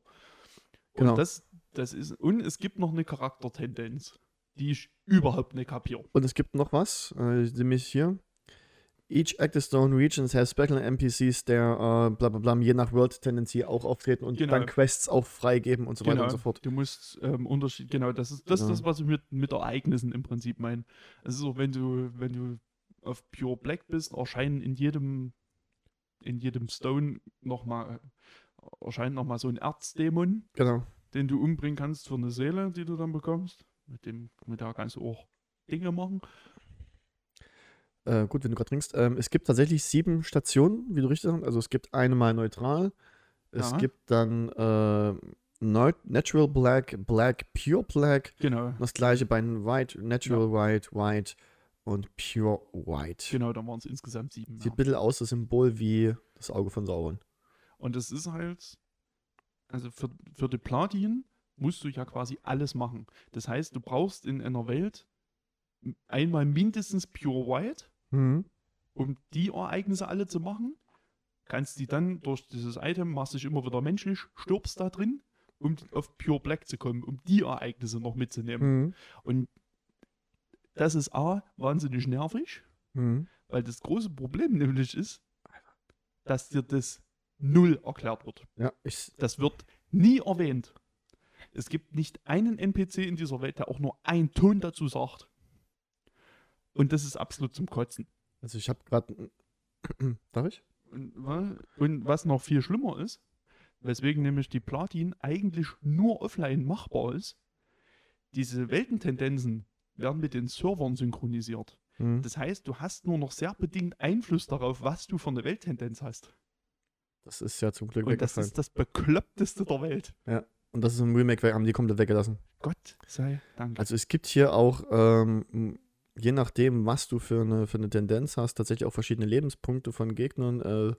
S1: Genau.
S2: Und das, das ist, und es gibt noch eine Charaktertendenz, die ich überhaupt nicht kapiere.
S1: Und es gibt noch was, äh, nämlich hier. Each Active Stone Regions has special NPCs, der äh, bla bla bla, je nach World-Tendency auch auftreten und
S2: Genau.
S1: dann Quests auch freigeben und so weiter und
S2: Genau.
S1: so fort.
S2: Du musst ähm, Unterschied, genau, das ist das,
S1: Ja.
S2: das was ich mit, mit Ereignissen im Prinzip meine. Es ist so, wenn du, wenn du auf Pure Black bist, erscheinen in jedem, in jedem Stone nochmal, erscheint nochmal so ein Erzdämon,
S1: Genau.
S2: den du umbringen kannst für eine Seele, die du dann bekommst. Mit dem, mit der kannst du auch Dinge machen.
S1: Äh, gut, wenn du gerade trinkst. Ähm, es gibt tatsächlich sieben Stationen, wie du richtig sagst. Also es gibt eine mal neutral. Es
S2: Ja.
S1: gibt dann äh, Nat- Natural Black, Black, Pure Black.
S2: Genau.
S1: Das gleiche bei White, Natural White, White und Pure White.
S2: Genau, da waren es insgesamt sieben.
S1: Sieht
S2: Ja.
S1: ein bisschen aus, das Symbol wie das Auge von Sauron.
S2: Und das ist halt, also für, für die Platin musst du ja quasi alles machen. Das heißt, du brauchst in einer Welt einmal mindestens Pure White,
S1: Mhm.
S2: um die Ereignisse alle zu machen. Kannst die dann durch dieses Item, machst dich immer wieder menschlich, stirbst da drin, um auf Pure Black zu kommen, um die Ereignisse noch mitzunehmen.
S1: Mhm.
S2: Und das ist A, wahnsinnig nervig,
S1: Mhm.
S2: weil das große Problem nämlich ist, dass dir das null erklärt wird.
S1: Ja, ich,
S2: Das wird nie erwähnt. Es gibt nicht einen NPC in dieser Welt, der auch nur einen Ton dazu sagt. Und das ist absolut zum Kotzen.
S1: also ich habe gerade. Darf ich?
S2: Und, wa- und was noch viel schlimmer ist, weswegen nämlich die Platin eigentlich nur offline machbar ist, diese Weltentendenzen werden mit den Servern synchronisiert.
S1: Mhm.
S2: Das heißt, du hast nur noch sehr bedingt Einfluss darauf, was du für eine Welttendenz hast.
S1: Das ist ja zum Glück
S2: Und das
S1: weggefallen.
S2: ist das Bekloppteste der Welt.
S1: Und das ist im Remake, haben die komplett weggelassen.
S2: Gott sei Dank.
S1: Also es gibt hier auch, ähm, je nachdem, was du für eine, für eine Tendenz hast, tatsächlich auch verschiedene Lebenspunkte von Gegnern. Äh,
S2: Mhm.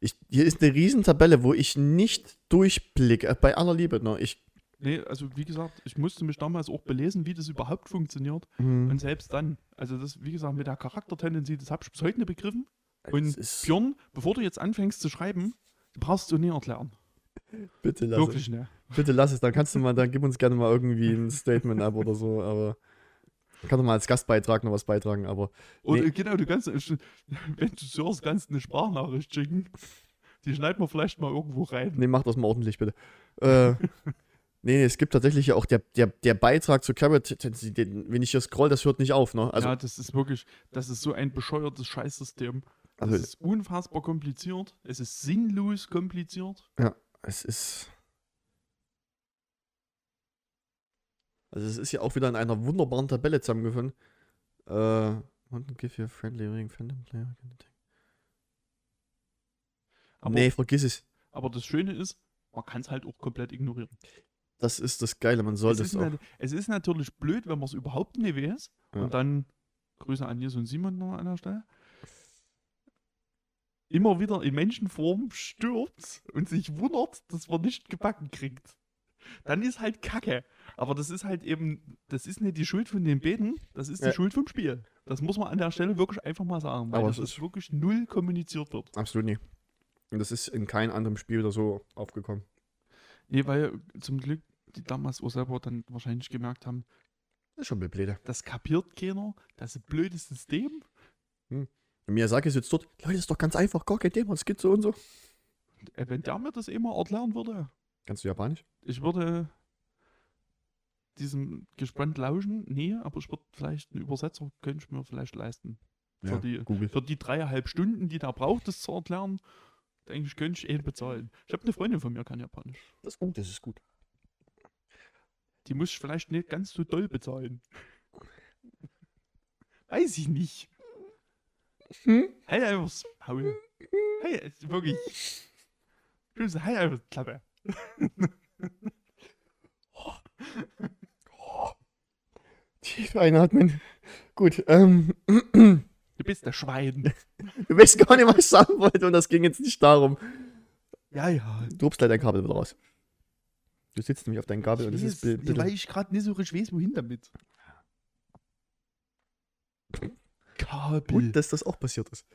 S1: ich, hier ist eine Riesentabelle, wo ich nicht durchblicke, äh, bei aller Liebe. Ne? Ich,
S2: Nee, also wie gesagt, ich musste mich damals auch belesen, wie das überhaupt funktioniert.
S1: Mhm.
S2: Und selbst dann, also das, wie gesagt, mit der Charaktertendency, das habe ich bis heute nicht begriffen. Und Björn, bevor du jetzt anfängst zu schreiben, brauchst du nie erklären.
S1: bitte lass es.
S2: Wirklich, ne?
S1: Bitte lass es, dann kannst du mal, dann gib uns gerne mal irgendwie ein Statement ab oder so, aber kann doch mal als Gastbeitrag noch was beitragen, aber Nee.
S2: genau, du kannst, äh, wenn du hörst, kannst du eine Sprachnachricht schicken. Die schneiden wir vielleicht mal irgendwo rein.
S1: nee, mach das mal ordentlich, bitte. Äh, nee, es gibt tatsächlich ja auch der, der, der Beitrag zu Carrot, den, wenn ich hier scroll, das hört nicht auf, ne? Also,
S2: ja, das ist wirklich, das ist so ein bescheuertes Scheißsystem. Das
S1: also
S2: ist unfassbar kompliziert. Es ist sinnlos kompliziert.
S1: es ist. Also es ist ja auch wieder in einer wunderbaren Tabelle zusammengefunden. Äh, want to give you a friendly ring, friendly player.
S2: Aber,
S1: nee, vergiss es.
S2: aber das Schöne ist, man kann es halt auch komplett ignorieren.
S1: Das ist das Geile, man sollte es auch.
S2: es ist natürlich blöd, wenn man es überhaupt nicht weiß.
S1: Ja.
S2: Und dann Grüße an Jesus und Simon noch an der Stelle. Immer wieder in Menschenform stirbt und sich wundert, dass man nicht gebacken kriegt. Dann ist halt Kacke. Aber das ist halt eben, das ist nicht die Schuld von den Beten, das ist die
S1: Ja.
S2: Schuld vom Spiel. Das muss man an der Stelle wirklich einfach mal sagen, weil
S1: Aber
S2: das
S1: es
S2: ist wirklich null kommuniziert wird.
S1: Absolut nie. Und das ist in keinem anderen Spiel oder so aufgekommen.
S2: Nee, weil zum Glück die damals auch selber dann wahrscheinlich gemerkt haben,
S1: Das ist schon blöde.
S2: das kapiert keiner, das ist ein blödes System.
S1: Miyazaki sitzt dort. Leute, das ist doch ganz einfach, gar kein Thema, es geht so und so.
S2: Äh, Wenn der mir das eh mal erklären würde,
S1: Kannst du Japanisch?
S2: ich würde diesem gespannt lauschen. Nee, aber ich würde vielleicht einen Übersetzer, könnte ich mir vielleicht leisten. Für, die,
S1: Google.
S2: für die dreieinhalb Stunden, die der braucht, das zu erklären, denke ich, könnte ich eh bezahlen. Ich habe eine Freundin von mir, kann Japanisch.
S1: Das ist gut, das ist gut.
S2: Die muss ich vielleicht nicht ganz so doll bezahlen. Weiß ich nicht.
S1: Hm?
S2: Halt einfach das Maul. Hey, wirklich. Böse, halt einfach die Klappe.
S1: Tief einatmen. Gut, ähm,
S2: Du bist der Schwein.
S1: du weißt gar nicht, was ich sagen wollte und das ging jetzt nicht darum.
S2: Ja, ja.
S1: Du rupst gleich dein Kabel wieder raus. Du sitzt nämlich auf deinem Kabel und das ist Bild.
S2: nee, weil ich gerade nicht so richtig weiß, wohin damit. Kabel.
S1: Gut, dass das auch passiert ist.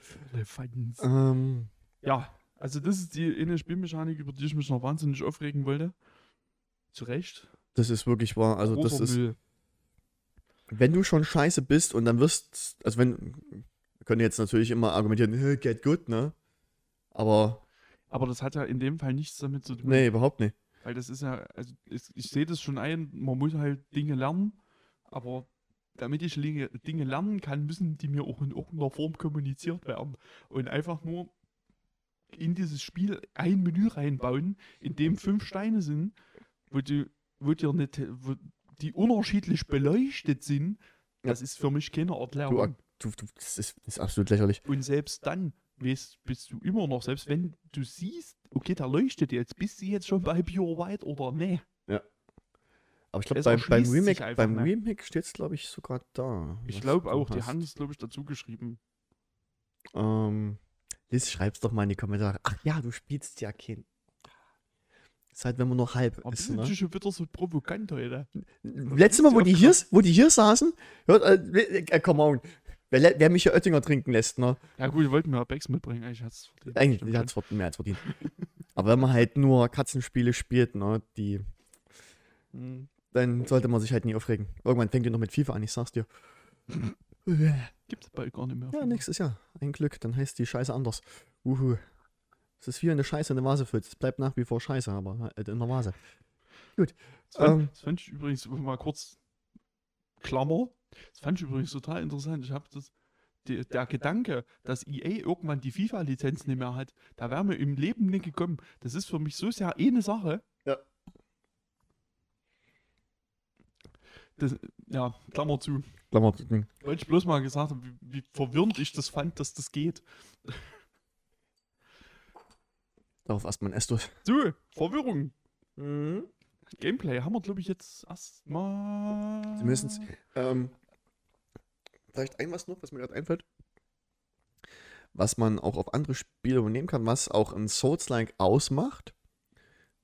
S1: Ähm,
S2: Ja, also das ist die eine Spielmechanik, über die ich mich noch wahnsinnig aufregen wollte. Zu Recht.
S1: das ist wirklich wahr. Also, das
S2: Großer
S1: ist,
S2: Müll.
S1: Wenn du schon scheiße bist und dann wirst, also wenn, wir können jetzt natürlich immer argumentieren, "Hä, get good, ne? Aber,
S2: Aber das hat ja in dem Fall nichts damit zu tun.
S1: nee, überhaupt nicht.
S2: Weil das ist ja, also ich, ich sehe das schon ein, man muss halt Dinge lernen, aber damit ich Dinge, Dinge lernen kann, müssen die mir auch in irgendeiner Form kommuniziert werden. Und einfach nur in dieses Spiel ein Menü reinbauen, in dem fünf Steine sind, wo, du, wo, dir nicht, wo die unterschiedlich beleuchtet sind, das ist für mich keine Erklärung.
S1: du, du das, ist, das ist absolut lächerlich.
S2: Und selbst dann weißt, bist du immer noch, selbst wenn du siehst, okay, der leuchtet jetzt, bist du jetzt schon bei Pure White oder nee?
S1: Aber ich glaube, beim, beim Remake, beim
S2: nicht.
S1: Remake steht es, glaube ich, sogar da.
S2: Ich glaube auch, die
S1: hast.
S2: haben es, glaube ich, dazu geschrieben.
S1: Ähm, Liz, schreib's doch mal in die Kommentare. Ach ja, du spielst ja kein. Ist halt, wenn man noch halb
S2: Aber
S1: ist, ne?
S2: schon wieder so provokant heute?
S1: Letztes Mal, wo die, hier, wo die hier saßen, hört, äh, äh, come on. Wer, wer mich hier Oettinger trinken lässt, ne?
S2: Ja gut, ich wollte mir Becks mitbringen, eigentlich hat es verdient.
S1: Eigentlich, hat's verd- mehr als verdient. Aber wenn man halt nur Katzenspiele spielt, ne, die,
S2: schon. Hm.
S1: dann sollte man sich halt nie aufregen. Irgendwann fängt ihr noch mit FIFA an, ich sag's dir.
S2: Gibt's bald gar nicht mehr.
S1: Ja, nächstes Jahr. Ein Glück, dann heißt die Scheiße anders. Uhu. Es ist wie eine Scheiße in eine Vase füllt. Es bleibt nach wie vor Scheiße, aber halt in der Vase.
S2: Das fand,
S1: Ähm.
S2: das fand ich übrigens mal kurz Klammer. Das fand ich übrigens total interessant. Ich habe das. Die, der Gedanke, dass EA irgendwann die FIFA-Lizenz nicht mehr hat, da wäre mir im Leben nicht gekommen. Das ist für mich so sehr eine Sache.
S1: Ja.
S2: Das, ja, Klammer zu.
S1: Klammer.
S2: Wollte ich bloß mal gesagt haben, wie, wie verwirrend ich das fand, dass das geht.
S1: Darauf erstmal ein Estus.
S2: So, Verwirrung. Gameplay haben wir, glaube ich, jetzt erstmal.
S1: Zumindest, ähm, vielleicht ein was noch, was mir gerade einfällt. Was man auch auf andere Spiele übernehmen kann, was auch ein Souls-like ausmacht.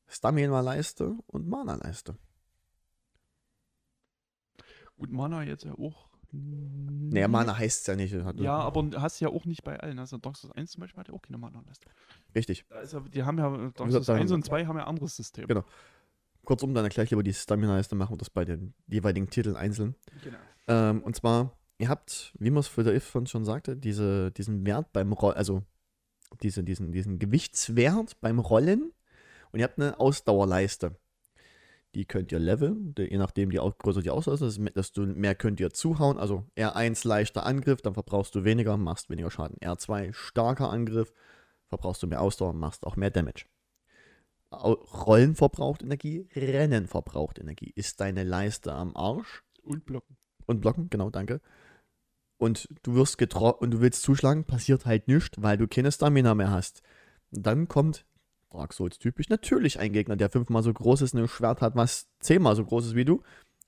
S1: Stamina-Leiste und Mana-Leiste.
S2: Gut, Mana jetzt ja auch.
S1: Naja, Mana heißt es ja nicht. Hat-
S2: Ja, aber hast ja auch nicht bei allen. Also Dark Souls 1 zum Beispiel hat ja auch keine Mana-Leiste.
S1: Richtig.
S2: Ja, die haben ja, Dark
S1: gesagt,
S2: Souls
S1: da
S2: 1
S1: haben-
S2: und 2 haben ja ein anderes System.
S1: Genau. Kurzum, dann erkläre ich lieber die Stamina-Leiste, machen wir das bei den jeweiligen Titeln einzeln.
S2: Genau.
S1: Ähm, und zwar, ihr habt, wie man es für der If von schon sagte, diese, diesen Wert beim Rollen, also diese, diesen, diesen Gewichtswert beim Rollen und ihr habt eine Ausdauerleiste. Die könnt ihr leveln, je nachdem, wie au- größer die Ausdauer ist, desto mehr könnt ihr zuhauen. Also R1 leichter Angriff, dann verbrauchst du weniger, machst weniger Schaden. R2 starker Angriff, verbrauchst du mehr Ausdauer, machst auch mehr Damage. Rollen verbraucht Energie, Rennen verbraucht Energie. Ist deine Leiste am Arsch,
S2: Und blocken.
S1: und blocken, genau, danke. Und du wirst getroffen und du willst zuschlagen, passiert halt nichts, weil du keine Stamina mehr hast. Dann kommt, Dark Souls typisch, natürlich ein Gegner, der fünfmal so groß ist, ein Schwert hat, was zehnmal so groß ist wie du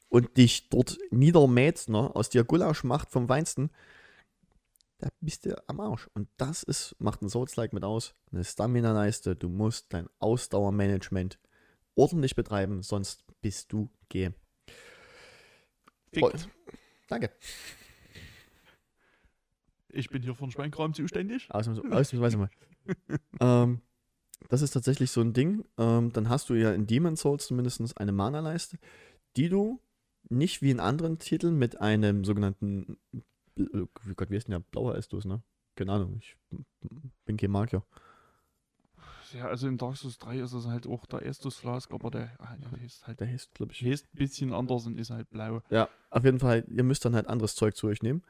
S1: und dich dort niedermäht, ne, aus dir Gulasch macht vom Weinsten. Da bist du am Arsch. Und das ist, macht ein Souls-like mit aus, eine Stamina-Leiste. Du musst dein Ausdauermanagement ordentlich betreiben, sonst bist du G.
S2: Fickt.
S1: Danke.
S2: Ich bin hier von Schweinkram zuständig.
S1: Ausnahms- Ausnahmsweise mal. ähm, das ist tatsächlich so ein Ding. Ähm, dann hast du ja in Demon Souls zumindest eine Mana-Leiste, die du nicht wie in anderen Titeln mit einem sogenannten, wie Gott, wie heißt denn der? Blauer Estus, ne? Keine Ahnung, ich bin kein Magier.
S2: Ja, also in Dark Souls 3 ist es halt auch der Estus Flask, aber der, ah, der ist halt
S1: Der heißt, glaube ich.
S2: heißt ein bisschen anders und ist halt blau.
S1: Ja, auf jeden Fall, ihr müsst dann halt anderes Zeug zu euch nehmen.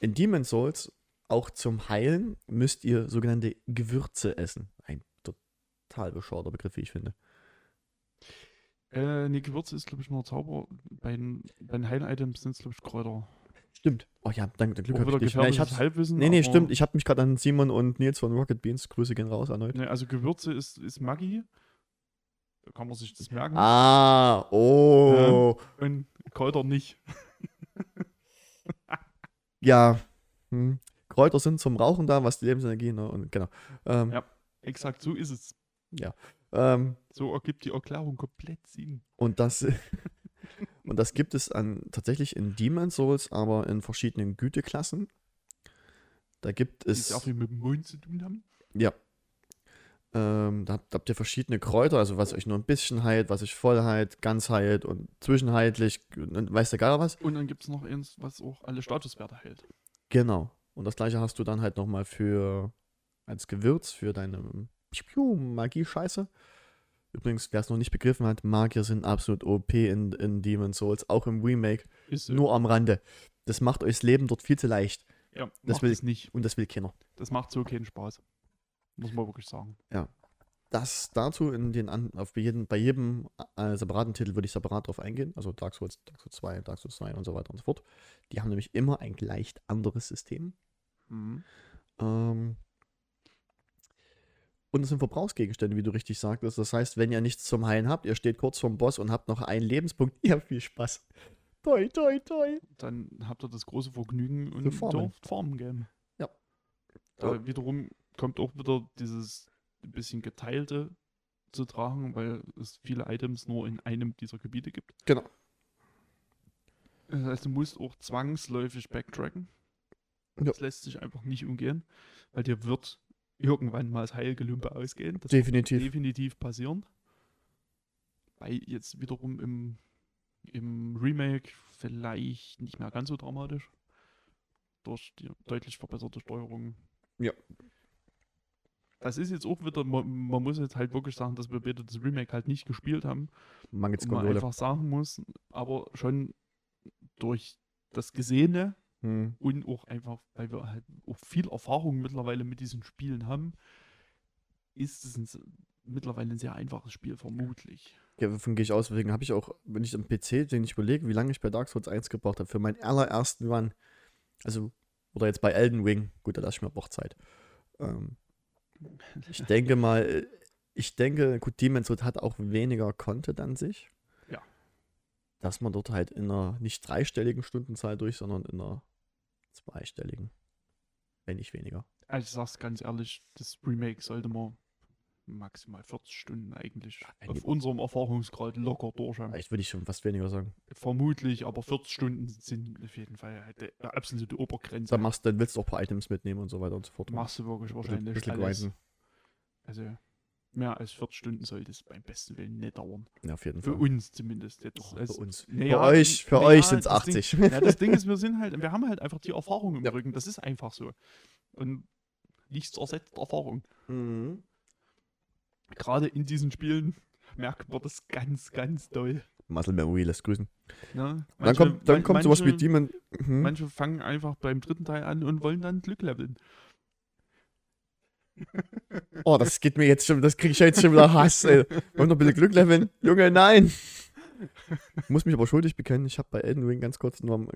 S1: In Demon Souls, auch zum Heilen, müsst ihr sogenannte Gewürze essen. Ein total bescheuerter Begriff, wie ich finde.
S2: Äh, nee, Gewürze ist, glaube ich, nur Zauber. Bei den, bei den Heil-Items sind es, glaube ich, Kräuter.
S1: Stimmt. Oh ja, danke, Glück
S2: Auch
S1: hab
S2: wieder
S1: ich nicht. Ja, ich hab's,
S2: Halbwissen.
S1: nee, nee, stimmt. Ich habe mich gerade an Simon und Nils von Rocket Beans, Grüße gehen raus erneut.
S2: Nee, also Gewürze ist, ist Maggi. Da kann man sich das merken.
S1: Ah, oh.
S2: Und Kräuter nicht.
S1: Ja. Hm. Kräuter sind zum Rauchen da, was die Lebensenergie, ne? Und genau. Ähm,
S2: Ja. Exakt so ist es.
S1: Ähm,
S2: So ergibt die Erklärung komplett Sinn.
S1: und das und das gibt es an, tatsächlich in Demon's Souls, aber in verschiedenen Güteklassen. Da gibt
S2: Die
S1: es.
S2: sehr viel mit dem Mond zu tun haben.
S1: Ja. Ähm, da, habt, da habt ihr verschiedene Kräuter, also was euch nur ein bisschen heilt, was euch voll heilt, ganz heilt und zwischenheitlich und weiß der Geier was.
S2: Und dann gibt es noch eins, was auch alle Statuswerte hält.
S1: Genau. Und das gleiche hast du dann halt nochmal für als Gewürz für deine Magie-Scheiße. Übrigens, wer es noch nicht begriffen hat, Magier sind absolut OP in, in Demon's Souls, auch im Remake,
S2: Ist so.
S1: nur am Rande. Das macht euch das Leben dort viel zu leicht.
S2: ja,
S1: das will-
S2: es nicht.
S1: Und das will keiner.
S2: Das macht so keinen Spaß. Muss man wirklich sagen.
S1: Das dazu in den an, auf jeden, bei jedem äh, separaten Titel würde ich separat drauf eingehen. Also Dark Souls, Dark Souls 2, Dark Souls 2 und so weiter und so fort. Die haben nämlich immer ein leicht anderes System.
S2: Mhm.
S1: Ähm, und es sind Verbrauchsgegenstände, wie du richtig sagtest. Das heißt, wenn ihr nichts zum Heilen habt, ihr steht kurz vorm Boss und habt noch einen Lebenspunkt, ihr habt viel Spaß. Toi, toi, toi.
S2: Dann habt ihr das große Vergnügen und
S1: farmen.
S2: dürft farmen gehen.
S1: Ja.
S2: Da wiederum kommt auch wieder dieses bisschen geteilte zu tragen, weil es viele Items nur in einem dieser Gebiete gibt.
S1: Genau.
S2: Das heißt, du musst auch zwangsläufig backtracken.
S1: Ja.
S2: Das lässt sich einfach nicht umgehen, weil dir wird irgendwann mal das Heilgelümpe ausgehen. Das
S1: Definitiv.
S2: wird definitiv passieren. Bei jetzt wiederum im, im Remake vielleicht nicht mehr ganz so dramatisch. Durch die deutlich verbesserte Steuerung.
S1: Ja.
S2: Das ist jetzt auch wieder, man, man muss jetzt halt wirklich sagen, dass wir beide das Remake halt nicht gespielt haben.
S1: Mangels
S2: man einfach sagen muss, aber schon durch das Gesehene
S1: Hm.
S2: und auch einfach, weil wir halt auch viel Erfahrung mittlerweile mit diesen Spielen haben, ist es ein, mittlerweile ein sehr einfaches Spiel, vermutlich.
S1: Ja, davon gehe ich aus. Deswegen habe ich auch, wenn ich am PC, den ich überlege, wie lange ich bei Dark Souls 1 gebraucht habe, für meinen allerersten Run. Also, oder jetzt bei Elden Ring. Gut, da lasse ich mir auch Zeit. Ähm, ich denke mal, äh, ich denke, gut, Demon's Souls hat auch weniger Content an sich.
S2: Ja.
S1: Dass man dort halt in einer nicht dreistelligen Stundenzahl durch, sondern in einer zweistelligen. Wenn nicht weniger.
S2: Also ich sag's ganz ehrlich, das Remake sollte man maximal 40 Stunden eigentlich
S1: wenn
S2: auf unserem Erfahrungsgrad locker durch haben.
S1: Vielleicht würde ich schon fast weniger sagen.
S2: Vermutlich, aber 40 Stunden sind auf jeden Fall halt die absolute Obergrenze.
S1: Dann, machst, dann willst du auch ein paar Items mitnehmen und so weiter und so fort.
S2: machst du wirklich
S1: Ein
S2: wahrscheinlich
S1: bisschen
S2: alles.
S1: grinden.
S2: Also mehr als 40 Stunden sollte es beim besten Willen nicht dauern.
S1: Ja, auf jeden
S2: Für
S1: Fall.
S2: uns zumindest. Jetzt
S1: Oh,
S2: als,
S1: für uns. Für euch, für euch sind es
S2: das Ding-
S1: 80.
S2: Ja, das Ding ist, wir sind halt, wir haben halt einfach die Erfahrung im
S1: Ja.
S2: Rücken. Das ist einfach so. Und nichts ersetzt Erfahrung.
S1: Mhm.
S2: Gerade in diesen Spielen merkt man das ganz, ganz doll.
S1: Muscle Memory lässt grüßen. Dann
S2: Manche-
S1: kommt, dann
S2: man-
S1: kommt sowas wie
S2: manche-
S1: Demon. Mhm.
S2: Manche fangen einfach beim dritten Teil an und wollen dann Glück leveln.
S1: Oh, das geht mir jetzt schon, das kriege ich jetzt schon wieder Hass, ey. Wollen noch ein bisschen Glück leveln? Junge, nein! Muss mich aber schuldig bekennen, ich habe bei Elden Ring ganz kurz nur am,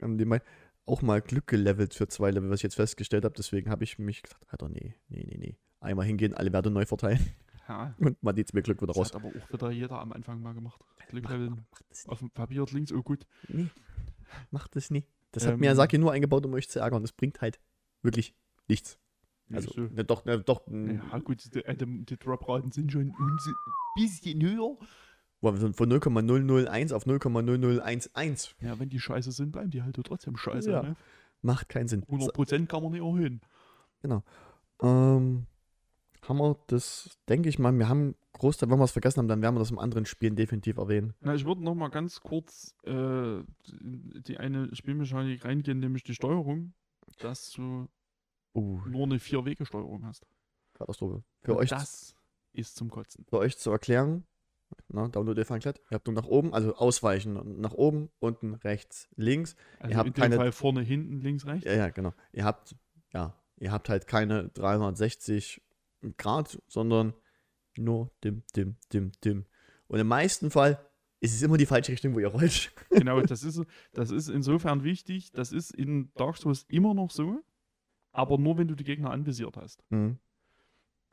S1: am nebenbei auch mal Glück gelevelt für zwei Level, was ich jetzt festgestellt habe. Deswegen habe ich mich gesagt, Alter, nee, nee, nee, nee. Einmal hingehen, alle Werte neu verteilen
S2: Ja,
S1: und man zieht mir Glück wieder
S2: das
S1: raus.
S2: hat aber auch wieder jeder am Anfang mal gemacht. Glück leveln.
S1: Das
S2: Auf dem Papier klingt oh gut.
S1: nie. Macht das nie. Das hat
S2: Ähm,
S1: Miyazaki nur eingebaut, um euch zu ärgern. Das bringt halt wirklich nichts. Also,
S2: so.
S1: ne, doch, ne, doch,
S2: Ja, gut, die, äh, die, die Dropraten sind schon ein bisschen höher.
S1: Von von 0,001 auf 0,0011.
S2: Ja, wenn die scheiße sind, bleiben die halt trotzdem scheiße.
S1: Ja.
S2: Ne?
S1: Macht keinen Sinn.
S2: 100% kann man nicht erhöhen.
S1: Ähm, haben wir das, denke ich mal, wir haben Großteil, wenn wir es vergessen haben, dann werden wir das im anderen Spielen definitiv erwähnen.
S2: Na, ich würde noch mal ganz kurz äh, die eine Spielmechanik reingehen, nämlich die Steuerung, dass du
S1: Uh,
S2: nur eine Vier-Wege-Steuerung hast.
S1: Katastrophe. Für
S2: Und
S1: euch,
S2: Das ist zum Kotzen.
S1: für euch zu erklären, na, Download ihr Ihr habt nur nach oben, also ausweichen, nach oben, unten, rechts, links.
S2: Also
S1: habt
S2: in dem
S1: keine-
S2: Fall vorne, hinten, links, rechts.
S1: Ja, ja, genau. Ihr habt, ja, ihr habt halt keine 360 Grad, sondern nur dim, dim, dim, dim. Und im meisten Fall ist es immer die falsche Richtung, wo ihr rollt.
S2: Genau, das ist, das ist insofern wichtig. Das ist in Dark Souls immer noch so, aber nur wenn du die Gegner anvisiert hast.
S1: Mhm.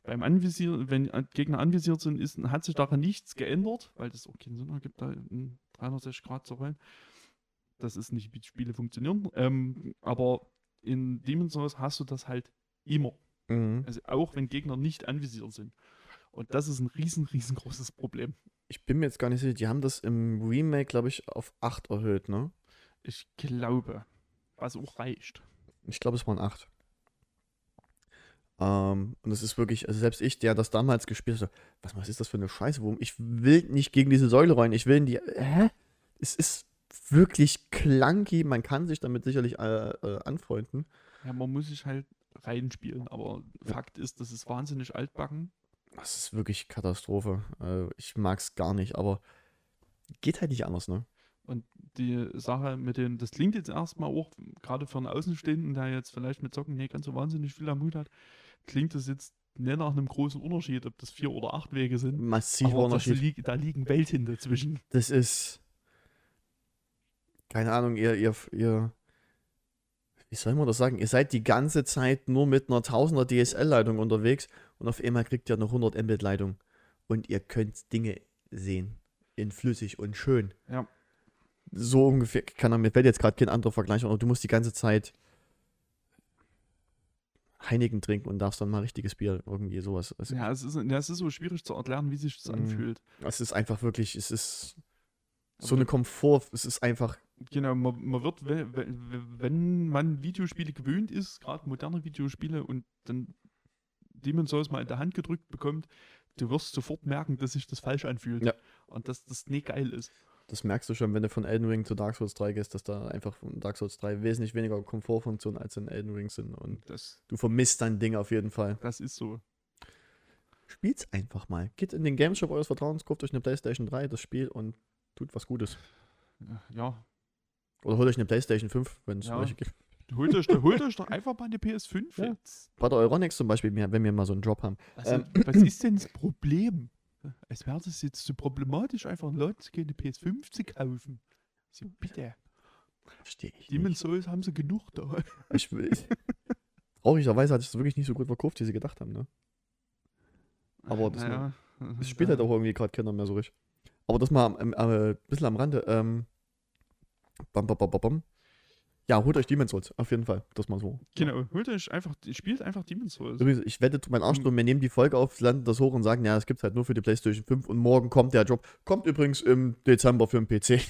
S2: Beim Anvisieren, wenn äh, Gegner anvisiert sind, ist, hat sich daran nichts geändert, weil das auch keinen Sinn ergibt, da in 360 Grad zu rollen. Das ist nicht, wie die Spiele funktionieren. Ähm, aber in Demon's Souls hast du das halt immer.
S1: Mhm.
S2: Also auch wenn Gegner nicht anvisiert sind. Und das ist ein riesen, riesengroßes Problem.
S1: Ich bin mir jetzt gar nicht sicher, die haben das im Remake, glaube ich, auf 8 erhöht, ne?
S2: Ich glaube, was auch reicht.
S1: Ich glaube, es waren 8. Ähm, und es ist wirklich, also selbst ich, der das damals gespielt hat, was, was ist das für eine Scheiße? Warum? Ich will nicht gegen diese Säule rein, ich will in die. Hä? Es ist wirklich clunky, man kann sich damit sicherlich äh, äh, anfreunden.
S2: Ja, man muss sich halt reinspielen, aber
S1: Ja.
S2: Fakt ist, das ist wahnsinnig altbacken.
S1: Das ist wirklich Katastrophe. Äh, ich mag es gar nicht, aber geht halt nicht anders, ne?
S2: Und die Sache mit dem, das klingt jetzt erstmal auch, gerade für einen Außenstehenden, der jetzt vielleicht mit Zocken nicht ganz so wahnsinnig viel am Hut hat, klingt das jetzt nicht nach einem großen Unterschied, ob das vier oder acht Wege sind.
S1: Massiver
S2: aber
S1: Unterschied.
S2: lieg, da liegen Welten dazwischen.
S1: Das ist. Keine Ahnung, ihr, ihr, ihr. Wie soll man das sagen? Ihr seid die ganze Zeit nur mit einer 1000er DSL-Leitung unterwegs und auf einmal kriegt ihr eine 100 Mbit-Leitung. Und ihr könnt Dinge sehen. In flüssig und schön.
S2: Ja.
S1: So ungefähr, kann mir fällt jetzt gerade kein anderer Vergleich, aber du musst die ganze Zeit Heineken trinken und darfst dann mal richtiges Bier, irgendwie sowas. Also,
S2: Ja, es ist, ja, es ist so schwierig zu erklären, wie sich das
S1: Mhm.
S2: anfühlt.
S1: Es ist einfach wirklich, es ist so eine Komfort, es ist einfach
S2: Genau, man, man wird, we- we- we- wenn man Videospiele gewöhnt ist, gerade moderne Videospiele, und dann Demon's Souls mal in der Hand gedrückt bekommt, du wirst sofort merken, dass sich das falsch anfühlt.
S1: Ja.
S2: Und dass das nicht geil ist.
S1: Das merkst du schon, wenn du von Elden Ring zu Dark Souls 3 gehst, dass da einfach von Dark Souls 3 wesentlich weniger Komfortfunktionen als in Elden Ring sind. Und
S2: Das,
S1: du vermisst dein Ding auf jeden Fall.
S2: das ist so.
S1: Spiel's einfach mal. Geht in den Games Shop eures Vertrauens, kauft euch eine PlayStation 3, das Spiel und tut was Gutes.
S2: Ja,
S1: Oder holt euch eine PlayStation 5, wenn es
S2: Ja.
S1: welche gibt.
S2: holt euch, doch- holt euch doch einfach mal eine PS5
S1: Ja.
S2: jetzt.
S1: Bei der Euronics zum Beispiel, wenn wir mal so einen Job haben.
S2: Also,
S1: Ähm.
S2: was ist denn das Problem? Es wäre das jetzt so problematisch, einfach Leute zu gehen, eine PS5 zu kaufen. So, bitte.
S1: Verstehe ich. Nicht.
S2: Souls haben sie genug da.
S1: Ich, ich, traurigerweise hat es wirklich nicht so gut verkauft, wie sie gedacht haben. Ne? Aber das
S2: naja,
S1: Das spielt halt auch irgendwie gerade keiner mehr so richtig. Aber das mal ein äh, bisschen am Rande. Ähm, bam, bam, bam, bam, bam. Ja, holt euch Demon's Souls, auf jeden Fall. Das mal so.
S2: Genau, holt euch einfach, spielt einfach Demon's Souls.
S1: Übrigens, ich wette, mein Arsch drum, wir nehmen die Folge auf, landen das hoch und sagen, ja, es gibt halt nur für die PlayStation 5 und morgen kommt der Job. Kommt übrigens im Dezember für den PC.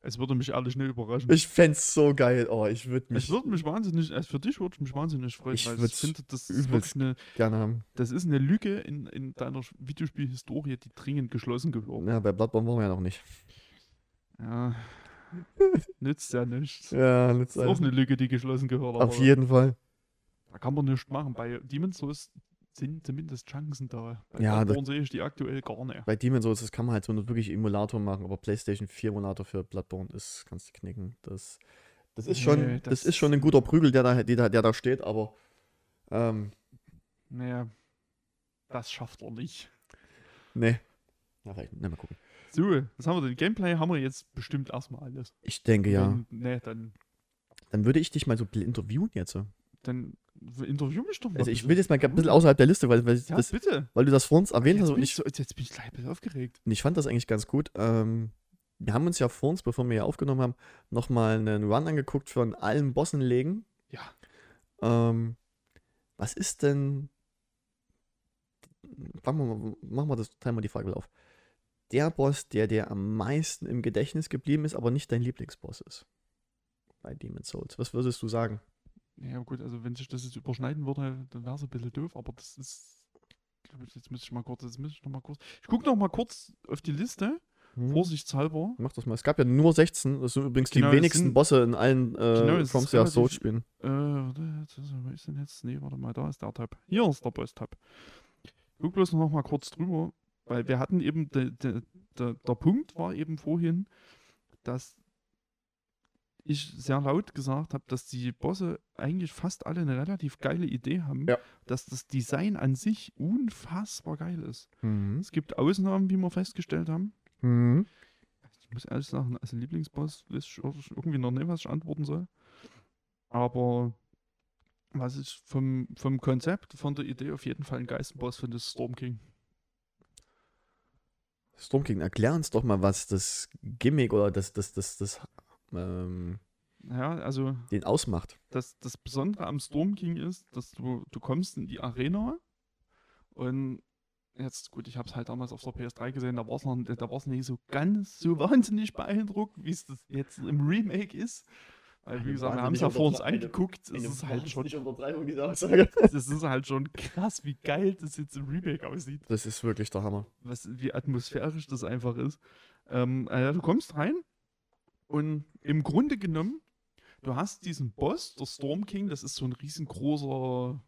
S2: Es würde mich ehrlich nicht überraschen.
S1: Ich fänd's so geil. Oh, ich würde
S2: Es
S1: mich
S2: würde mich wahnsinnig, also für dich würde ich mich wahnsinnig freuen,
S1: Ich
S2: weil ich finde, das ist wirklich eine,
S1: gerne haben.
S2: das ist eine Lücke in, in deiner Videospielhistorie, die dringend geschlossen gehört.
S1: Ja, bei Bloodborne waren wir ja noch nicht.
S2: Ja. Nützt ja nichts.
S1: Ja,
S2: Das ist auch eine Lücke, die geschlossen gehört.
S1: auf jeden Fall.
S2: Da kann man nichts machen. Bei Demon's Souls sind zumindest Chancen da. Bei
S1: Ja,
S2: Bloodborne sehe ich die aktuell gar nicht.
S1: Bei Demon's Souls, das kann man halt so wirklich Emulator machen, aber PlayStation 4 Emulator für Bloodborne ist, kannst du knicken. Das, das ist schon,
S2: Nee,
S1: das,
S2: das-
S1: ist schon ein guter Prügel, der da, der, da- der da steht, aber ähm,
S2: Naja, das schafft er nicht.
S1: nee. Ja, vielleicht, ne, mal gucken.
S2: So, was haben wir denn? Gameplay haben wir jetzt bestimmt erstmal alles.
S1: Ich denke ja.
S2: Wenn, nee, dann,
S1: Dann würde ich dich mal so interviewen jetzt.
S2: dann interview mich doch mal.
S1: Also ich will jetzt mal ein bisschen außerhalb der Liste, weil, weil,
S2: Ja,
S1: das,
S2: bitte.
S1: weil du das vor uns erwähnt
S2: jetzt,
S1: hast und
S2: ich
S1: ich,
S2: so, jetzt bin ich gleich ein bisschen aufgeregt.
S1: und ich fand das eigentlich ganz gut. Ähm, wir haben uns ja vor uns, bevor wir hier aufgenommen haben, nochmal einen Run angeguckt von allen Bossen legen.
S2: Ja.
S1: Ähm, was ist denn. Fangen wir mal, machen wir das, teilen wir die Frage auf. Der Boss, der dir am meisten im Gedächtnis geblieben ist, aber nicht dein Lieblingsboss ist. Bei Demon's Souls. Was würdest du sagen?
S2: Ja, gut, also wenn sich das jetzt überschneiden würde, dann wäre es ein bisschen doof, aber das ist. glaub ich, Jetzt müsste ich mal kurz, jetzt müsste ich noch mal kurz. Ich gucke noch mal kurz auf die Liste,
S1: Hm?
S2: vorsichtshalber.
S1: Mach das mal. Es gab ja nur 16. Das sind übrigens
S2: Genau,
S1: die wenigsten
S2: sind-
S1: Bosse in allen äh,
S2: Genau,
S1: From
S2: relativ-
S1: Souls Spielen.
S2: Äh, wo ist denn jetzt? Nee, warte mal, da ist der Tab. Hier ist der Boss-Tab. Guck bloß noch mal kurz drüber, weil wir hatten eben, de, de, de, der Punkt war eben vorhin, dass ich sehr laut gesagt habe, dass die Bosse eigentlich fast alle eine relativ geile Idee haben,
S1: Ja.
S2: dass das Design an sich unfassbar geil ist.
S1: Mhm.
S2: Es gibt Ausnahmen, wie wir festgestellt haben.
S1: Mhm.
S2: Ich muss ehrlich sagen, als Lieblingsboss weiß ich irgendwie noch nicht, was ich antworten soll. Aber was ich vom, vom Konzept, von der Idee auf jeden Fall ein Geistenboss finde, ist Storm King.
S1: Storm King, erklär uns doch mal, was das Gimmick oder das, das, das, das, ähm,
S2: Ja, also
S1: den ausmacht.
S2: das, das Besondere am Storm King ist, dass du, du kommst in die Arena und jetzt gut, ich habe es halt damals auf der PS3 gesehen, da war es noch, da war's nicht so ganz so wahnsinnig beeindruckend, wie es das jetzt im Remake ist. Weil, wie gesagt, wir haben es ja vor uns angeguckt. Es ist halt schon,
S1: wahnsinnige Untertreibung, diese Aussage.
S2: das ist halt schon krass, wie geil das jetzt im Remake aussieht.
S1: Das ist wirklich der Hammer.
S2: was, wie atmosphärisch das einfach ist. Ähm, also du kommst rein und im Grunde genommen, du hast diesen Boss, der Storm King, das ist so ein riesengroßer,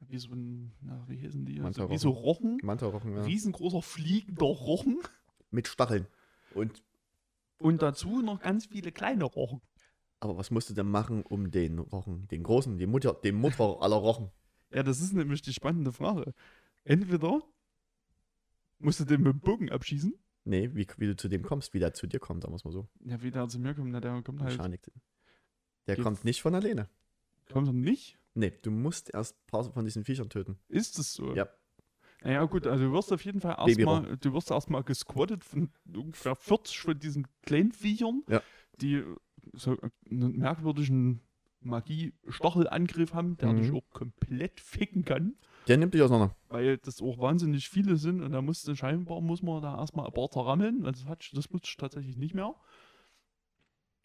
S2: wie so ein, na, wie heißen die? Also, wie so Rochen,
S1: Manta-Rochen, ja.
S2: riesengroßer fliegender Rochen
S1: Mit Stacheln. Und,
S2: und dazu noch ganz viele kleine Rochen.
S1: Aber was musst du denn machen, um den Rochen, den großen, die Mutter, den Mutter aller Rochen?
S2: Ja, das ist nämlich die spannende Frage. Entweder musst du den mit dem Bogen abschießen,
S1: Nee, wie, wie du zu dem kommst, wie der zu dir kommt, sagen wir es mal so.
S2: ja, wie der zu mir kommt, na, der kommt halt,
S1: Mechanik. Der
S2: Geht's-
S1: kommt nicht von alleine.
S2: kommt er nicht?
S1: Nee, du musst erst ein paar von diesen Viechern töten.
S2: Ist es so?
S1: Ja.
S2: Naja, gut, also du wirst auf jeden Fall erstmal, du wirst erstmal gesquattet von ungefähr 40 von diesen kleinen Viechern,
S1: Ja.
S2: die so einen merkwürdigen Magie-Stachelangriff haben, der
S1: Mhm.
S2: dich auch komplett ficken kann,
S1: Der nimmt dich auseinander.
S2: weil das auch wahnsinnig viele sind und da musste scheinbar, muss man da erstmal ein paar zerrammeln, also das, hat, das ich tatsächlich nicht mehr.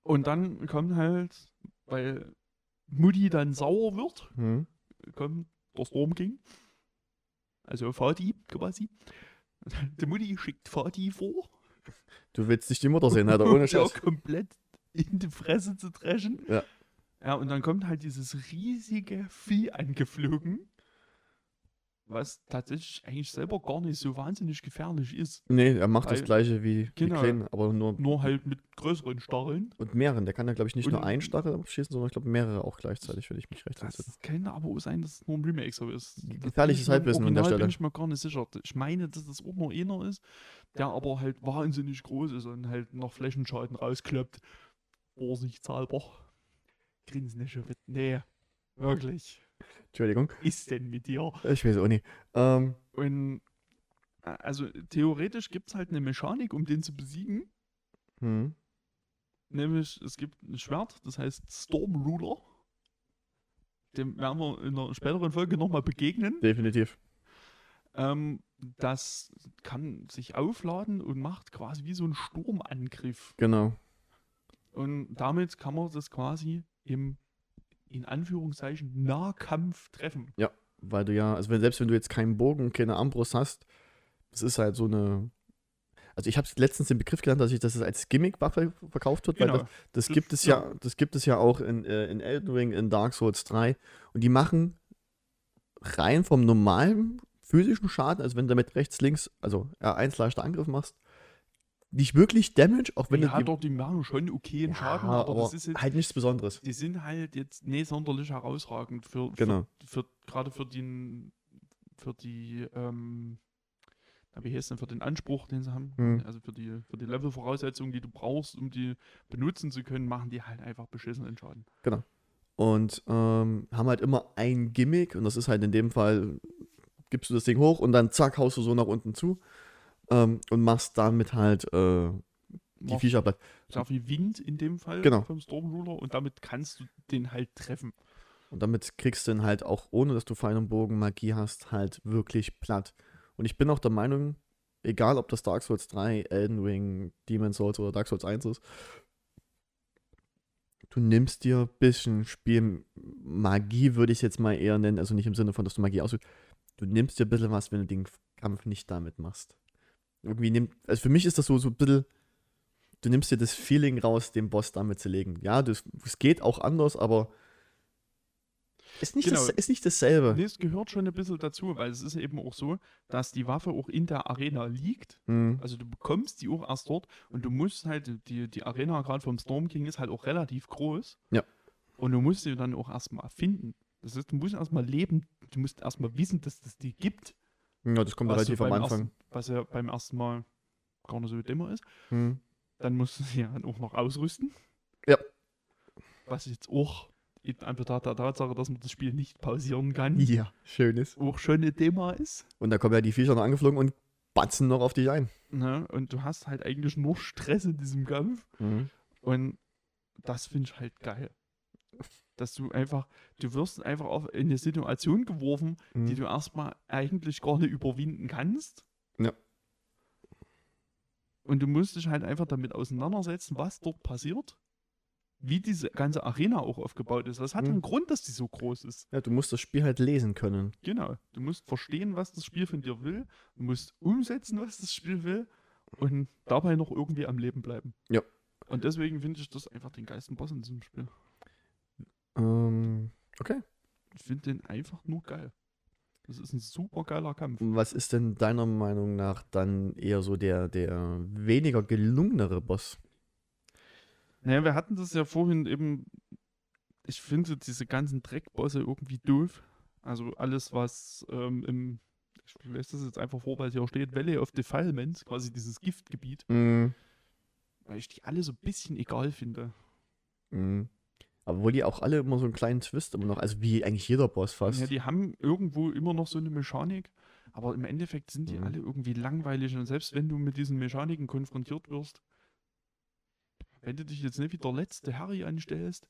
S2: Und dann kommt halt, weil Mutti dann sauer wird,
S1: Hm.
S2: kommt der Storm King. Also Fadi quasi. Die Mutti schickt Fadi vor,
S1: Du willst nicht die Mutter sehen, Alter, ohne Scheiß.
S2: komplett in die Fresse zu dreschen.
S1: Ja.
S2: Ja, und dann kommt halt dieses riesige Vieh angeflogen, was tatsächlich eigentlich selber gar nicht so wahnsinnig gefährlich ist.
S1: Nee, er macht das
S2: Weil-
S1: gleiche wie die
S2: Genau.
S1: Kleinen, aber nur
S2: Nur halt mit größeren Stacheln.
S1: und mehreren. Der kann ja, glaube ich, nicht
S2: Und-
S1: nur einen Stachel abschießen, sondern ich glaube mehrere auch gleichzeitig, wenn ich mich recht
S2: Das
S1: entsinne.
S2: kann aber auch sein, dass es nur im Remake so ist. Das
S1: Gefährliches Halbwissen an der Stelle.
S2: bin ich mir gar nicht sicher. Ich meine, dass das auch nur einer ist, der aber halt wahnsinnig groß ist und halt noch Flächenschaden rauskloppt. Vorsichtshalber. Schon mit. Nee, wirklich.
S1: Entschuldigung,
S2: Ist denn mit dir?
S1: ich weiß auch nicht. Ähm,
S2: Und äh, also theoretisch gibt es halt eine Mechanik, um den zu besiegen.
S1: hm.
S2: Nämlich, es gibt ein Schwert, das heißt Storm Ruler. Dem werden wir in einer späteren Folge nochmal begegnen.
S1: Definitiv.
S2: Ähm, das kann sich aufladen und macht quasi wie so einen Sturmangriff.
S1: Genau.
S2: Und damit kann man das quasi im, in Anführungszeichen, Nahkampf treffen.
S1: Weil du ja, also wenn, selbst wenn du jetzt keinen Bogen, keine Armbrust hast, das ist halt so eine. Also ich habe letztens den Begriff gelernt, dass ich das als Gimmick-Waffe verkauft wird, weil das, das
S2: Das-
S1: gibt es ja, das gibt es ja auch in, äh, in Elden Ring, in Dark Souls 3. Und die machen rein vom normalen physischen Schaden, also wenn du damit rechts, links, also R1 leichter Angriff machst, nicht wirklich Damage, auch wenn
S2: ja,
S1: du
S2: doch, die machen schon okayen
S1: Ja,
S2: Schaden, aber,
S1: aber
S2: das ist jetzt,
S1: halt nichts Besonderes.
S2: die sind halt jetzt nicht sonderlich herausragend für,
S1: Genau.
S2: für, gerade für den, für die, ähm, wie heißt denn, für den Anspruch, den sie haben,
S1: Hm.
S2: also für die, für die Level-Voraussetzungen, die du brauchst, um die benutzen zu können, machen die halt einfach beschissenen Schaden.
S1: Und ähm, haben halt immer ein Gimmick und das ist halt in dem Fall, gibst du das Ding hoch und dann zack, haust du so nach unten zu ähm, und machst damit halt äh, die Viecher platt.
S2: sehr viel Wind in dem Fall
S1: Genau.
S2: vom Stormruler und damit kannst du den halt treffen.
S1: Und damit kriegst du dann halt auch, ohne dass du Pfeil und Bogen Magie hast, halt wirklich platt. Und ich bin auch der Meinung, egal ob das Dark Souls 3, Elden Ring, Demon's Souls oder Dark Souls 1 ist, du nimmst dir ein bisschen Spiel Magie, würde ich es jetzt mal eher nennen, also nicht im Sinne von, dass du Magie ausübst. Du nimmst dir ein bisschen was, wenn du den Kampf nicht damit machst. Irgendwie nimmt, also für mich ist das so, so ein bisschen, du nimmst dir das Feeling raus, den Boss damit zu legen. Ja, das, es geht auch anders, aber ist nicht,
S2: Genau.
S1: das, ist nicht dasselbe.
S2: Nee, es gehört schon ein bisschen dazu, weil es ist eben auch so, dass die Waffe auch in der Arena liegt.
S1: Hm.
S2: Also du bekommst die auch erst dort und du musst halt, die, die Arena gerade vom Storm King ist halt auch relativ groß.
S1: Ja.
S2: Und du musst sie dann auch erstmal finden. Das heißt, du musst erstmal leben, du musst erstmal wissen, dass es die gibt.
S1: Ja, das kommt
S2: was
S1: relativ am Anfang.
S2: Ersten, was ja beim ersten Mal gar nicht so dämmer ist.
S1: Hm.
S2: Dann musst du sie ja auch noch ausrüsten.
S1: Ja.
S2: Was jetzt auch in Anbetracht der Tatsache, dass man das Spiel nicht pausieren kann,
S1: Ja, schön ist.
S2: auch schon ein Thema ist.
S1: Und da kommen ja die Viecher noch angeflogen und batzen noch auf dich ein.
S2: Ne? Und du hast halt eigentlich nur Stress in diesem Kampf. Und das finde ich halt geil. Dass du einfach, du wirst einfach auf in eine Situation geworfen, die
S1: Mhm.
S2: du erstmal eigentlich gar nicht überwinden kannst.
S1: Ja.
S2: Und du musst dich halt einfach damit auseinandersetzen, was dort passiert, wie diese ganze Arena auch aufgebaut ist. Das hat
S1: Mhm.
S2: einen Grund, dass die so groß ist.
S1: Ja, du musst das Spiel halt lesen können.
S2: Genau. Du musst verstehen, was das Spiel von dir will. Du musst umsetzen, was das Spiel will. Und dabei noch irgendwie am Leben bleiben.
S1: Ja.
S2: Und deswegen finde ich das einfach den geilsten Boss in diesem Spiel.
S1: Ähm, okay.
S2: Ich finde den einfach nur geil. Das ist ein super geiler Kampf.
S1: Was ist denn deiner Meinung nach dann eher so der, der weniger gelungenere Boss?
S2: Naja, wir hatten das ja vorhin eben. Ich finde diese ganzen Dreckbosse irgendwie doof. Also alles, was ähm, im. Ich lese das jetzt einfach vor, weil es hier steht: Valley of Defilement, quasi dieses Giftgebiet.
S1: Mhm.
S2: Weil ich die alle so ein bisschen egal finde.
S1: Mhm. Aber wo die auch alle immer so einen kleinen Twist immer noch, also wie eigentlich jeder Boss fast.
S2: Ja, die haben irgendwo immer noch so eine Mechanik, aber im Endeffekt sind die
S1: Mhm.
S2: alle irgendwie langweilig und selbst wenn du mit diesen Mechaniken konfrontiert wirst, wenn du dich jetzt nicht wie der letzte Harry anstellst,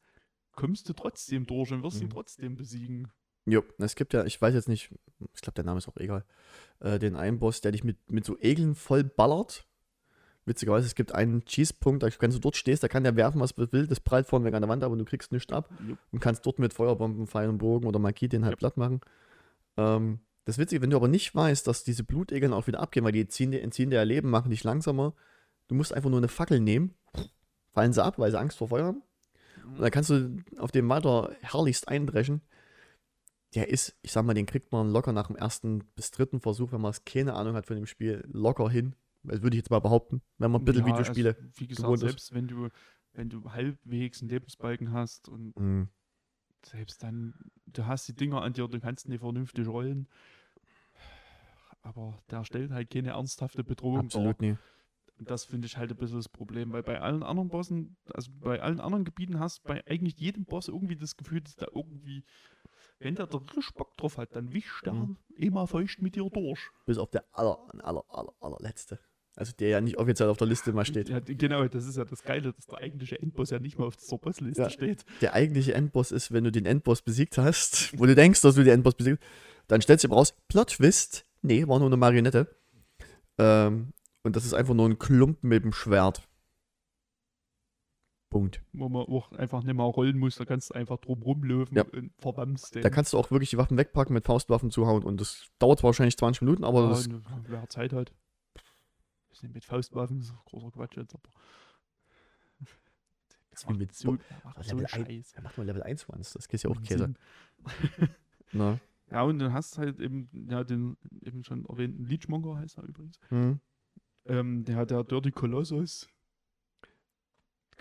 S2: kommst du trotzdem durch und wirst ihn
S1: Mhm.
S2: trotzdem besiegen.
S1: Jo, es gibt ja, ich weiß jetzt nicht, ich glaube, der Name ist auch egal, äh, den einen Boss, der dich mit, mit so Egeln voll ballert. Witzigerweise, es gibt einen Schießpunkt, da wenn du dort stehst, da kann der werfen, was er will, das prallt vorne weg an der Wand, aber du kriegst nichts ab
S2: Jupp.
S1: und kannst dort mit Feuerbomben, Pfeil und Bogen oder Magie den halt platt machen. Ähm, das Witzige, wenn du aber nicht weißt, dass diese Blutegeln auch wieder abgehen, weil die ziehen entziehen dir Leben, machen dich langsamer, du musst einfach nur eine Fackel nehmen, fallen sie ab, weil sie Angst vor Feuer haben. Und dann kannst du auf dem weiter herrlichst eindreschen. Der ist, ich sag mal, den kriegt man locker nach dem ersten bis dritten Versuch, wenn man es keine Ahnung hat von dem Spiel, locker hin. Das würde ich jetzt mal behaupten, wenn man ein bisschen
S2: Ja,
S1: Videospiele.
S2: Also, wie gesagt,
S1: gewohnt ist.
S2: selbst wenn du, wenn du halbwegs einen Lebensbalken hast und
S1: Mhm.
S2: selbst dann, du hast die Dinger an dir, du kannst nicht vernünftig rollen. Aber der stellt halt keine ernsthafte Bedrohung dar.
S1: Absolut nie.
S2: Und das finde ich halt ein bisschen das Problem, weil bei allen anderen Bossen, also bei allen anderen Gebieten hast du bei eigentlich jedem Boss irgendwie das Gefühl, dass da irgendwie, wenn der da richtig Bock drauf hat, dann wischt der
S1: Mhm.
S2: immer feucht mit dir durch.
S1: Bis auf der aller, aller, aller, allerletzte. Also der ja nicht offiziell auf der Liste mal steht.
S2: Ja, genau, das ist ja das Geile, dass der eigentliche Endboss ja nicht mal auf der Bossliste
S1: Ja.
S2: steht.
S1: Der eigentliche Endboss ist, wenn du den Endboss besiegt hast, wo du denkst, dass du den Endboss besiegt dann stellst du ihm raus, Plot Twist, nee, war nur eine Marionette. Ähm, und das ist einfach nur ein Klumpen mit dem Schwert. Punkt.
S2: Wo man auch einfach nicht mal rollen muss, da kannst du einfach drum rumlöwen
S1: Ja.
S2: und verdammst den.
S1: Da kannst du auch wirklich die Waffen wegpacken, mit Faustwaffen zuhauen und das dauert wahrscheinlich 20 Minuten, aber
S2: ja,
S1: das,
S2: und wer Zeit hat. Ist nicht mit Faustwaffen, das ist großer Quatsch jetzt, aber.
S1: Das wie mit
S2: so, macht so
S1: Level
S2: Scheiß.
S1: ja, mach mal Level 1 Ones, das geht ja auch. Käse. Na.
S2: Ja, und dann hast halt eben, ja, den eben schon erwähnten Leechmonger heißt er übrigens.
S1: Hm.
S2: Ähm, der hat der Dirty Colossus.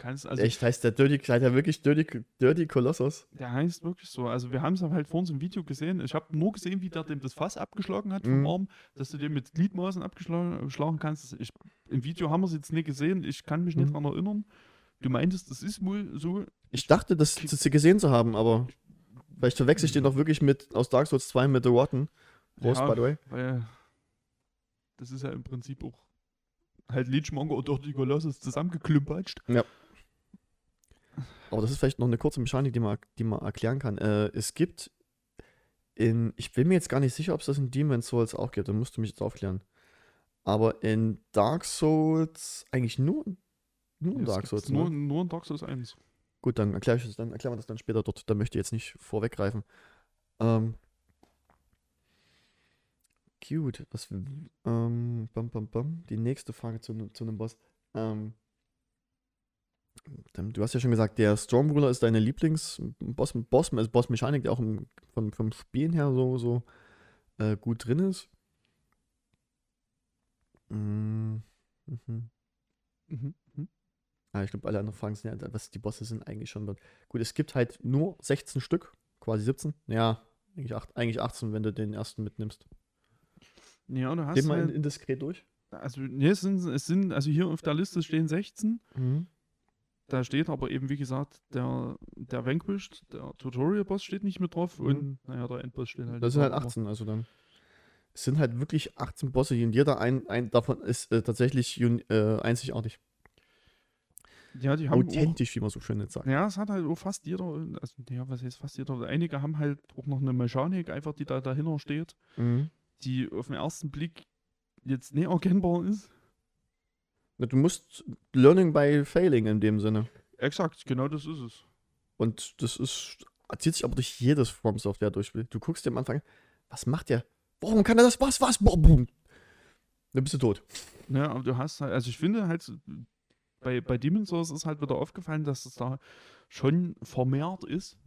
S2: Kannst, also,
S1: Echt, heißt der Dirty, heißt der wirklich Dirty, Dirty Colossus?
S2: der heißt wirklich so. Also, wir haben es halt vor uns im Video gesehen. Ich habe nur gesehen, wie der dem das Fass abgeschlagen hat vom
S1: Mhm.
S2: Arm, dass du den mit Gliedmaßen abgeschlagen schlagen kannst. Ich, Im Video haben wir es jetzt nicht gesehen. Ich kann mich nicht
S1: Mhm.
S2: dran erinnern. Du meintest, das ist wohl so.
S1: Ich dachte, das, das gesehen zu haben, aber vielleicht verwechsel ich den doch wirklich mit aus Dark Souls 2 mit The Rotten. Prost,
S2: Ja,
S1: by the way.
S2: Weil das ist ja im Prinzip auch halt Leechmonger und Dirty Colossus zusammengeklumpatscht.
S1: Aber das ist vielleicht noch eine kurze Mechanik, die man, die man erklären kann. Äh, es gibt in, ich bin mir jetzt gar nicht sicher, ob es das in Demon's Souls auch gibt, da musst du mich jetzt aufklären. Aber in Dark Souls, eigentlich nur, nur in Dark Souls.
S2: nur,
S1: ne?
S2: nur in Dark Souls 1.
S1: Gut, dann erkläre ich das dann, erklären wir das dann später dort. Da möchte ich jetzt nicht vorweggreifen. Ähm. Cute. Was, ähm, bam, bam, bam. Die nächste Frage zu, ne- zu einem Boss. Ähm, du hast ja schon gesagt, der Stormruler ist deine Lieblings-Boss, Boss, also Boss-Mechanik, der auch im, vom, vom Spielen her so, so äh, gut drin ist. Mm, Mhm.
S2: Mhm. Mhm.
S1: Ah, ich glaube, alle anderen Fragen sind ja, was die Bosse sind eigentlich schon. Gut, es gibt halt nur 16 Stück, quasi 17. Ja, eigentlich, acht, eigentlich 18, wenn du den ersten mitnimmst.
S2: Ja, und du hast
S1: wir in,
S2: halt,
S1: indiskret durch.
S2: also, nee, es sind, es sind, also hier auf der Liste stehen 16. Da steht aber eben, wie gesagt, der, der Vanquished, der Tutorial-Boss steht nicht mit drauf
S1: Mhm.
S2: und, naja, der Endboss steht halt
S1: Das sind halt
S2: drauf, aber-
S1: 18, also dann. Es sind halt wirklich 18 Bosse und jeder ein, ein davon ist äh, tatsächlich äh, einzigartig.
S2: Ja, die haben auch,
S1: Authentisch, wie man so schön jetzt sagt.
S2: Ja, es hat halt auch fast jeder, also ja, was heißt fast jeder, einige haben halt auch noch eine Mechanik einfach, die da dahinter steht,
S1: Mhm.
S2: die auf den ersten Blick jetzt nicht erkennbar ist.
S1: Du musst Learning by Failing in dem Sinne.
S2: Exakt, genau das ist es.
S1: Und das ist, zieht sich aber durch jedes From Software durch. Du guckst dir am Anfang, was macht der? Warum kann er das? Was, was? Boah, boom. Dann bist du tot.
S2: Ja, aber du hast halt, also ich finde halt, bei, bei Demon's Souls ist halt wieder aufgefallen, dass es da schon vermehrt ist,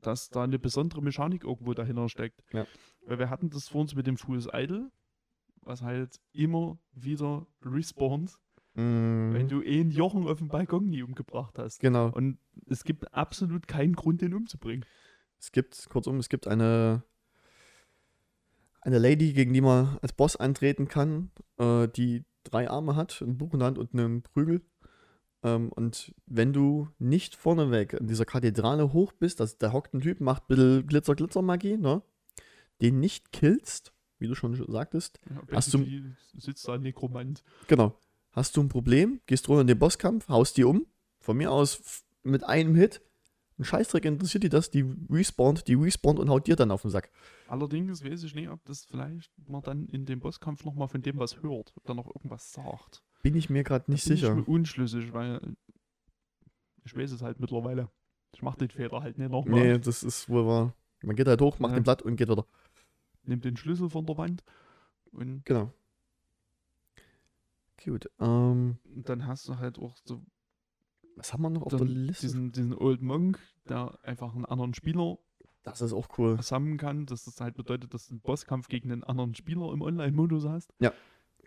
S2: dass da eine besondere Mechanik irgendwo dahinter steckt.
S1: Ja.
S2: Weil wir hatten das vor uns mit dem Fool's Idol, was halt immer wieder respawnt, wenn
S1: Mhm.
S2: du eh einen Jochen auf dem Balkon nie umgebracht hast.
S1: Genau.
S2: Und es gibt absolut keinen Grund, den umzubringen.
S1: Es gibt, kurzum, es gibt eine, eine Lady, gegen die man als Boss antreten kann, äh, die drei Arme hat, ein Buch in der Hand und einen Prügel. Ähm, und wenn du nicht vorneweg in dieser Kathedrale hoch bist, das, da hockt ein Typ, macht ein bisschen Glitzer-Glitzer-Magie, ne? Den nicht killst, wie du schon sagtest,
S2: Ja,
S1: Hast du-
S2: sitzt da ein Nekromant.
S1: Genau. Hast du ein Problem, gehst runter in den Bosskampf, haust die um. Von mir aus mit einem Hit. Ein Scheißdreck interessiert die das, die respawnt, die respawnt und haut dir dann auf den Sack.
S2: Allerdings weiß ich nicht, ob das vielleicht man dann in dem Bosskampf nochmal von dem was hört, ob da noch irgendwas sagt.
S1: Bin ich mir gerade nicht
S2: Bin
S1: sicher.
S2: Ich mir unschlüssig, weil ich weiß es halt mittlerweile. Ich mach den Fehler halt nicht nochmal.
S1: Nee, das ist wohl wahr. Man geht halt hoch, macht
S2: Ja.
S1: den Blatt und geht wieder.
S2: Nimm den Schlüssel von der Wand und
S1: Genau. Gut. Ähm,
S2: dann hast du halt auch so
S1: was haben wir noch auf der Liste?
S2: diesen, diesen Old Monk, der einfach einen anderen Spieler
S1: Das ist auch cool.
S2: sammeln kann. dass Das halt bedeutet, dass du einen Bosskampf gegen einen anderen Spieler im Online-Modus hast.
S1: Ja.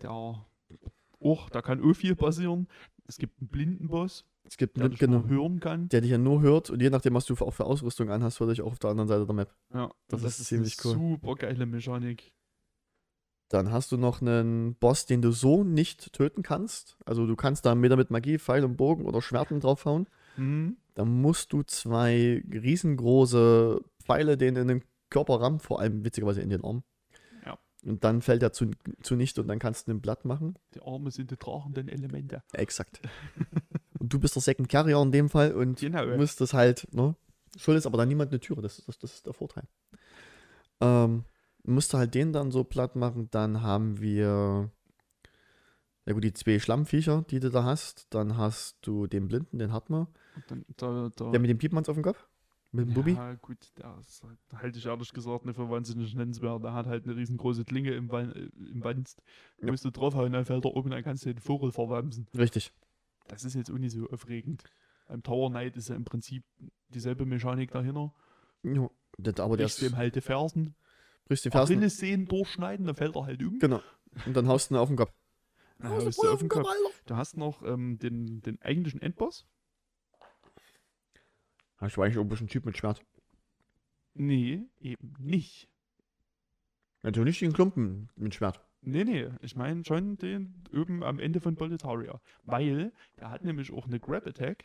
S2: Der auch, da kann auch viel passieren. Es gibt einen blinden Boss,
S1: Es gibt
S2: der
S1: einen,
S2: nur hören kann.
S1: der dich ja nur hört und je nachdem, was du für, auch für Ausrüstung anhast, hört dich auch auf der anderen Seite der Map.
S2: Ja,
S1: Das
S2: und
S1: ist ziemlich cool.
S2: super geile Mechanik.
S1: Dann hast du noch einen Boss, den du so nicht töten kannst. Also du kannst da Meter mit Magie, Pfeil und Bogen oder Schwerten draufhauen.
S2: Mhm.
S1: Da musst du zwei riesengroße Pfeile denen in den Körper rammen, vor allem witzigerweise in den Arm.
S2: Ja.
S1: Und dann fällt er zu, zunichte und dann kannst du ein Blatt machen.
S2: Die Arme sind die tragenden Elemente.
S1: Exakt. und du bist der Second Carrier in dem Fall und
S2: Genau.
S1: musst das halt, ne? Schuldest aber dann niemand eine Türe, das, ist- das, das ist der Vorteil. Ähm, musst du halt den dann so platt machen, dann haben wir, ja gut, die zwei Schlammviecher, die du da hast, dann hast du den Blinden, den hat man,
S2: Und dann, da, da,
S1: der mit dem Piepmanns auf dem Kopf, mit dem Bubi.
S2: Ja, gut, der ist, halt- halte ich ehrlich gesagt nicht für wahnsinnig nennenswert. Der hat halt eine riesengroße Klinge im, Wan- äh, im Wanst.
S1: Ja.
S2: Ja. Musst du draufhauen, dann fällt er oben, dann kannst du den Vogel verwamsen.
S1: Richtig.
S2: Das ist jetzt auch nicht so aufregend. Beim Tower Knight ist ja im Prinzip dieselbe Mechanik dahinter.
S1: Ja, das, aber der
S2: Brichst dem halt die Fersen.
S1: brichst den Fersen.
S2: Achillessehnen durchschneiden, dann fällt er halt um.
S1: Genau. Und dann haust du ihn auf den Kopf.
S2: Dann haust du auf den Kopf. Du hast noch ähm, den, den eigentlichen Endboss.
S1: Hast du eigentlich auch ein bisschen Typ mit Schwert.
S2: Nee, eben nicht.
S1: Natürlich nicht den Klumpen mit Schwert.
S2: Nee, nee, ich meine schon den oben am Ende von Boletaria. Weil der hat nämlich auch eine Grab Attack.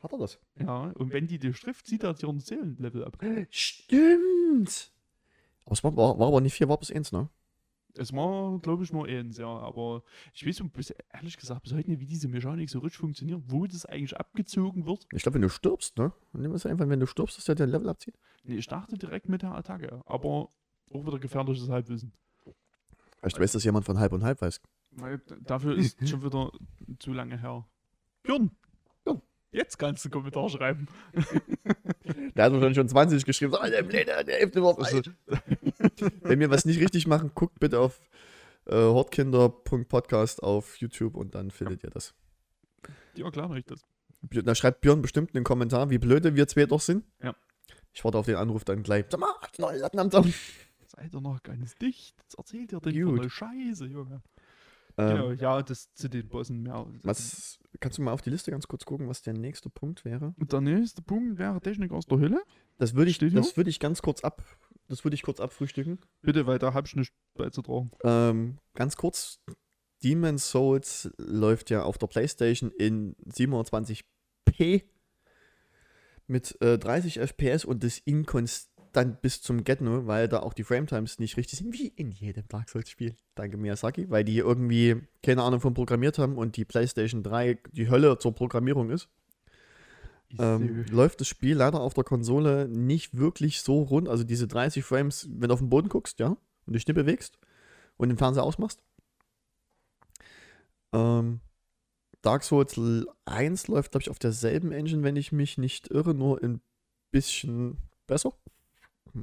S1: Hat er das?
S2: Ja, und wenn die dich trifft, zieht er dir ein Seelenlevel ab.
S1: Stimmt. Aber es war, war, war aber nicht vier, war bis eins, ne?
S2: Es war, glaube ich, nur eins, ja. Aber ich weiß bis, ehrlich gesagt bis heute nicht, wie diese Mechanik so richtig funktioniert, wo das eigentlich abgezogen wird.
S1: Ich glaube, wenn du stirbst, ne? Und nimm es einfach, wenn du stirbst, dass der dein Level abzieht.
S2: Nee, ich dachte direkt mit der Attacke. Aber auch wieder gefährliches Halbwissen.
S1: Vielleicht weiß das jemand von halb und halb weiß.
S2: Weil dafür ist schon wieder zu lange her. Björn!
S1: Björn.
S2: Jetzt kannst du einen Kommentar schreiben.
S1: Der hat wahrscheinlich schon 20 geschrieben. So, der Blöde, der hilft überhaupt
S2: Also.
S1: Wenn wir was nicht richtig machen, guckt bitte auf äh, hortkinder.podcast auf YouTube und dann findet ihr das.
S2: die erklären euch das.
S1: Björn- Da schreibt Björn bestimmt einen Kommentar, wie blöde wir zwei doch sind.
S2: Ja.
S1: Ich warte auf den Anruf dann gleich. Sag mal, noch einen Latten am Zaun?
S2: Seid ihr noch ganz dicht? Jetzt erzählt ihr denn für
S1: Gut.
S2: eine Scheiße, Junge.
S1: Ähm,
S2: Genau, ja, das zu den Bossen mehr.
S1: Was, kannst du mal auf die Liste ganz kurz gucken, was der nächste Punkt wäre?
S2: Der nächste Punkt wäre Technik aus der Hölle.
S1: Das würde ich, das würde ich ganz kurz ab, das würde ich kurz abfrühstücken.
S2: Bitte, weil da hab ich nicht beizutragen.
S1: Ähm, ganz kurz, Demon's Souls läuft ja auf der Playstation in 720p mit äh, 30 FPS und das inkonstant dann bis zum Get-No, weil da auch die Frametimes nicht richtig sind, wie in jedem Dark Souls-Spiel. Danke Miyazaki, weil die irgendwie keine Ahnung von programmiert haben und die PlayStation 3 die Hölle zur Programmierung ist. Ähm, läuft das Spiel leider auf der Konsole nicht wirklich so rund. Also diese 30 Frames, wenn du auf den Boden guckst, ja, und dich nicht bewegst und den Fernseher ausmachst. Ähm, Dark Souls 1 läuft, glaube ich, auf derselben Engine, wenn ich mich nicht irre, nur ein bisschen besser.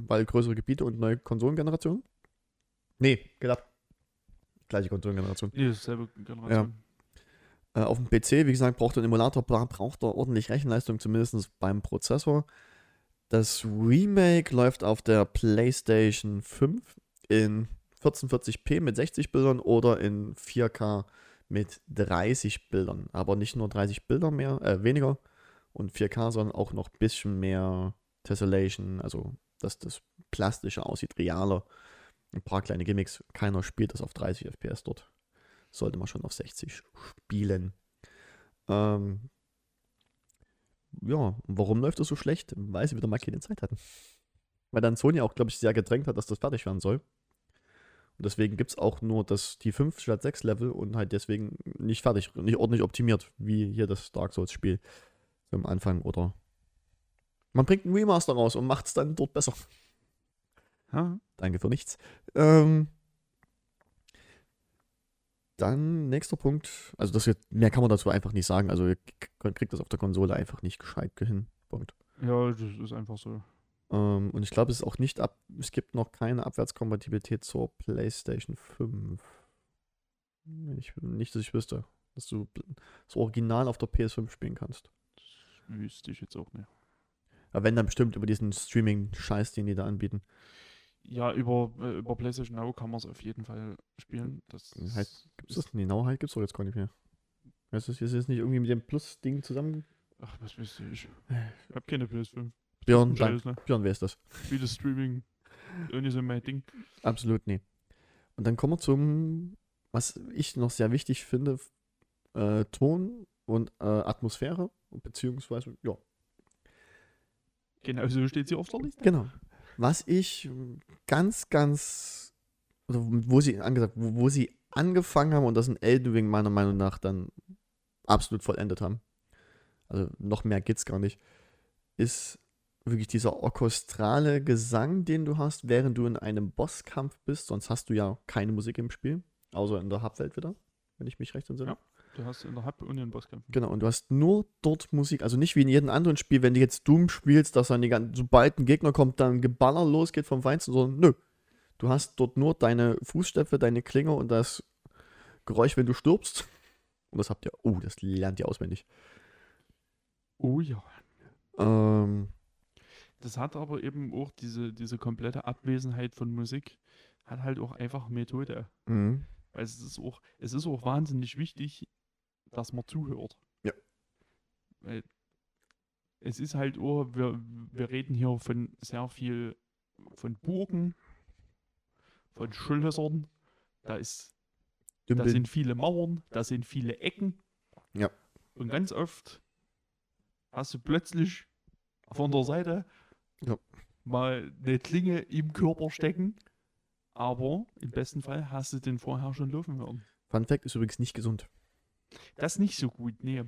S1: Weil größere Gebiete und neue Konsolengenerationen. Nee, geht ab. Gleiche Konsolengeneration.
S2: Nee, das ist selbe Generation.
S1: Äh, auf dem PC, wie gesagt, braucht ein Emulator, bra- braucht er ordentlich Rechenleistung, zumindest beim Prozessor. Das Remake läuft auf der PlayStation 5 in 1440p mit 60 Bildern oder in 4K mit 30 Bildern. Aber nicht nur 30 Bilder mehr, äh, weniger und 4K, sondern auch noch ein bisschen mehr Tessellation, also dass das plastischer aussieht, realer. Ein paar kleine Gimmicks. Keiner spielt das auf 30 FPS dort. Sollte man schon auf 60 spielen. Ähm, ja, warum läuft das so schlecht? Weil sie wieder mal keine Zeit hatten. Weil dann Sony auch, glaube ich, sehr gedrängt hat, dass das fertig werden soll. Und deswegen gibt es auch nur das, die 5 statt 6 Level und halt deswegen nicht fertig, nicht ordentlich optimiert, wie hier das Dark Souls-Spiel am Anfang. Oder man bringt einen Remaster raus und macht es dann dort besser.
S2: Ja,
S1: Danke für nichts. Ähm, dann nächster Punkt. Also das jetzt, mehr kann man dazu einfach nicht sagen. Also ihr kriegt das auf der Konsole einfach nicht gescheit hin. Punkt.
S2: ja, das ist einfach so.
S1: Ähm, und ich glaube, es ist auch nicht ab. Es gibt noch keine Abwärtskompatibilität zur PlayStation 5. Wenn Ich, nicht, dass ich wüsste, dass du das Original auf der PS5 spielen kannst.
S2: Das wüsste ich jetzt auch nicht.
S1: Aber wenn dann bestimmt über diesen Streaming-Scheiß, den die da anbieten.
S2: Ja, über, äh, über PlayStation Now kann man es auf jeden Fall spielen. Das
S1: Heißt, Gibt's das? Nee, Nauheit gibt's doch jetzt gar nicht mehr. Weißt du, ist jetzt nicht irgendwie mit dem Plus-Ding zusammen?
S2: Ach, was weiß ich. Ich hab keine PS5.
S1: Björn,
S2: Scheiß, ne?
S1: Björn, wer ist das?
S2: Vieles Streaming. Irgendwie so mein Ding.
S1: Absolut nee. Und dann kommen wir zum, was ich noch sehr wichtig finde, äh, Ton und äh, Atmosphäre, beziehungsweise, ja,
S2: Genau so steht sie auf der Liste.
S1: genau. Was ich ganz, ganz, oder wo sie angesagt, wo, wo sie angefangen haben und das in Elden Ring meiner Meinung nach dann absolut vollendet haben, also noch mehr geht's gar nicht, ist wirklich dieser orchestrale Gesang, den du hast, während du in einem Bosskampf bist. Sonst hast du ja keine Musik im Spiel, außer in der Hubwelt wieder, wenn ich mich recht entsinne.
S2: Ja. Du hast in der Hub und in den Bosskämpfen.
S1: Genau, und du hast nur dort Musik, also nicht wie in jedem anderen Spiel, wenn du jetzt Doom spielst, dass dann die ganzen, sobald ein Gegner kommt, dann Geballer losgeht vom Feinsten, sondern nö. Du hast dort nur deine Fußstapfen, deine Klinge und das Geräusch, wenn du stirbst. Und das habt ihr, oh, das lernt ihr auswendig.
S2: Oh ja.
S1: Ähm,
S2: Das hat aber eben auch diese, diese komplette Abwesenheit von Musik, hat halt auch einfach Methode.
S1: mhm.
S2: Weil es ist auch, es ist auch wahnsinnig wichtig, dass man zuhört.
S1: Ja.
S2: Weil es ist halt auch, wir, wir reden hier von sehr viel von Burgen, von Schlössern, da ist, da
S1: Dümpeln.
S2: sind viele Mauern, da sind viele Ecken.
S1: Ja.
S2: Und ganz oft hast du plötzlich von der Seite
S1: Ja.
S2: mal eine Klinge im Körper stecken. Aber im besten Fall hast du den vorher schon laufen hören.
S1: Fun Fact ist übrigens nicht gesund.
S2: Das ist nicht so gut, nee.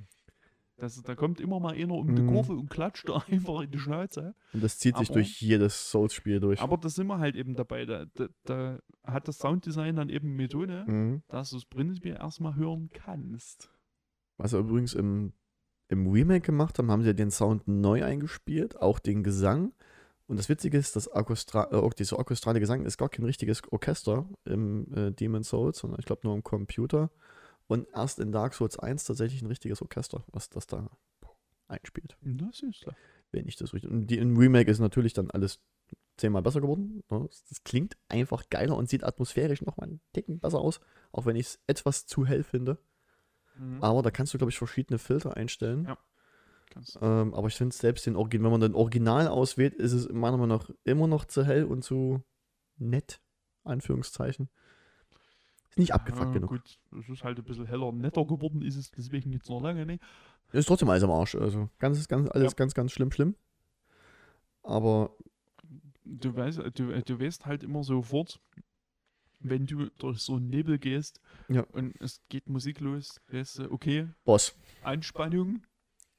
S2: Das, da kommt immer mal einer um die
S1: Mhm.
S2: Kurve und klatscht da einfach in die Schnauze.
S1: Und das zieht sich
S2: Aber-
S1: durch jedes Souls-Spiel durch.
S2: Aber da sind wir halt eben dabei. Da, da, da hat das Sounddesign dann eben Methode,
S1: Mhm.
S2: dass du es prinzipiell erstmal hören kannst.
S1: Was sie übrigens im, im Remake gemacht haben, haben sie den Sound neu eingespielt, auch den Gesang. Und das Witzige ist, dass Orchestra, äh, auch dieser orchestrale Gesang ist gar kein richtiges Orchester im äh, Demon Souls, sondern ich glaube nur im Computer. Und erst in Dark Souls 1 tatsächlich ein richtiges Orchester, was das da einspielt.
S2: Das ist so.
S1: Wenn ich das richtig. Und die, im Remake ist natürlich dann alles zehnmal besser geworden. ne? Das klingt einfach geiler und sieht atmosphärisch nochmal einen Ticken besser aus, auch wenn ich es etwas zu hell finde.
S2: Mhm.
S1: Aber da kannst du, glaube ich, verschiedene Filter einstellen.
S2: Ja.
S1: Ähm, aber ich finde selbst den Origin, wenn man den Original auswählt, ist es meiner Meinung nach immer noch zu hell und zu nett, Anführungszeichen. Ist nicht abgefuckt
S2: ja,
S1: genug.
S2: Gut, es ist halt ein bisschen heller und netter geworden, ist es deswegen jetzt noch lange nicht.
S1: Ist trotzdem alles am Arsch. Also ganz, ganz, alles
S2: Ja.
S1: ganz, ganz schlimm, schlimm. Aber
S2: du weißt, du, du weißt halt immer sofort, wenn du durch so einen Nebel gehst
S1: Ja.
S2: und es geht Musik los, weißt du, okay,
S1: Boss.
S2: Anspannung,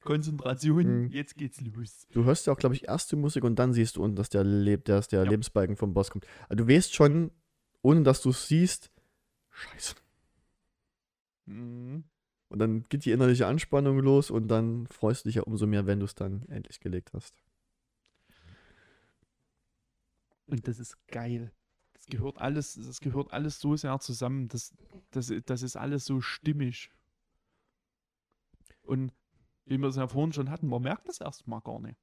S2: Konzentration,
S1: Mhm.
S2: jetzt geht's los.
S1: Du hörst ja auch, glaube ich, erst die Musik und dann siehst du dass der, Leb dass der
S2: Ja.
S1: Lebensbalken vom Boss kommt. Also du weißt schon, ohne dass du es siehst, scheiße.
S2: Mhm.
S1: Und dann geht die innerliche Anspannung los und dann freust du dich ja umso mehr, wenn du es dann endlich gelegt hast.
S2: Und das ist geil. Das gehört alles, das gehört alles so sehr zusammen. Das, das, das ist alles so stimmig. Und wie wir es ja vorhin schon hatten, man merkt das erstmal gar nicht.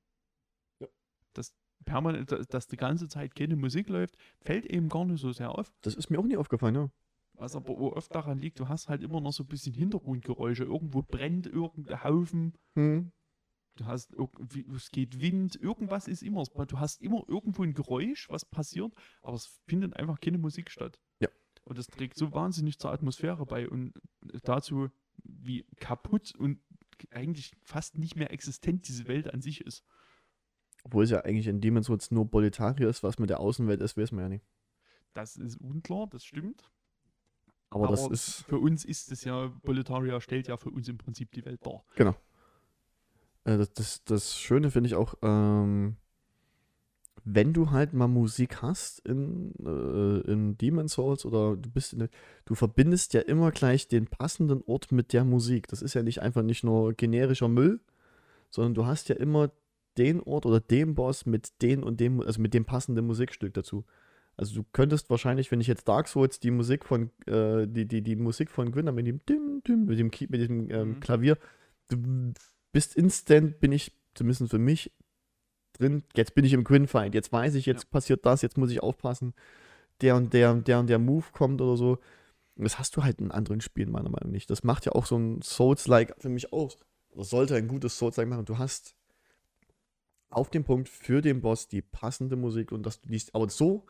S1: Ja.
S2: Dass permanent, dass- dass die ganze Zeit keine Musik läuft, fällt eben gar nicht so sehr auf.
S1: Das ist mir auch nie aufgefallen, ja.
S2: Was aber oft daran liegt, du hast halt immer noch so ein bisschen Hintergrundgeräusche. Irgendwo brennt irgendein Haufen.
S1: Hm.
S2: Du hast irgendwie, es geht Wind, irgendwas ist immer. Du hast immer irgendwo ein Geräusch, was passiert, aber es findet einfach keine Musik statt.
S1: Ja.
S2: Und das trägt so wahnsinnig zur Atmosphäre bei und dazu, wie kaputt und eigentlich fast nicht mehr existent diese Welt an sich ist.
S1: Obwohl es ja eigentlich in Demon's Souls nur Boletaria ist, was mit der Außenwelt ist, weiß man ja nicht.
S2: Das ist unklar, das stimmt.
S1: Aber, das ist,
S2: Für uns ist es ja, Boletaria stellt ja für uns im Prinzip die Welt dar.
S1: äh, das, das, das Schöne finde ich auch, ähm, wenn du halt mal Musik hast in, äh, in Demon's Souls oder du bist in der, du verbindest ja immer gleich den passenden Ort mit der Musik. Das ist ja nicht einfach nicht nur generischer Müll, sondern du hast ja immer den Ort oder den Boss mit den und dem, also mit dem passenden Musikstück dazu. Also du könntest wahrscheinlich, wenn ich jetzt Dark Souls die Musik von, äh, die, die, die Musik von Gwyn mit dem Dim, Dim, mit dem, mit diesem ähm,
S2: Mhm.
S1: Klavier, du bist instant, bin ich, zumindest für mich, drin, jetzt bin ich im Gwyn-Fight, jetzt weiß ich, jetzt passiert das, jetzt muss ich aufpassen, der und der und der und der Move kommt oder so. Und das hast du halt in anderen Spielen meiner Meinung nach nicht. Das macht ja auch so ein Souls-like für mich aus. Oder sollte ein gutes Souls-like machen. Du hast auf dem Punkt für den Boss die passende Musik und dass du die aber so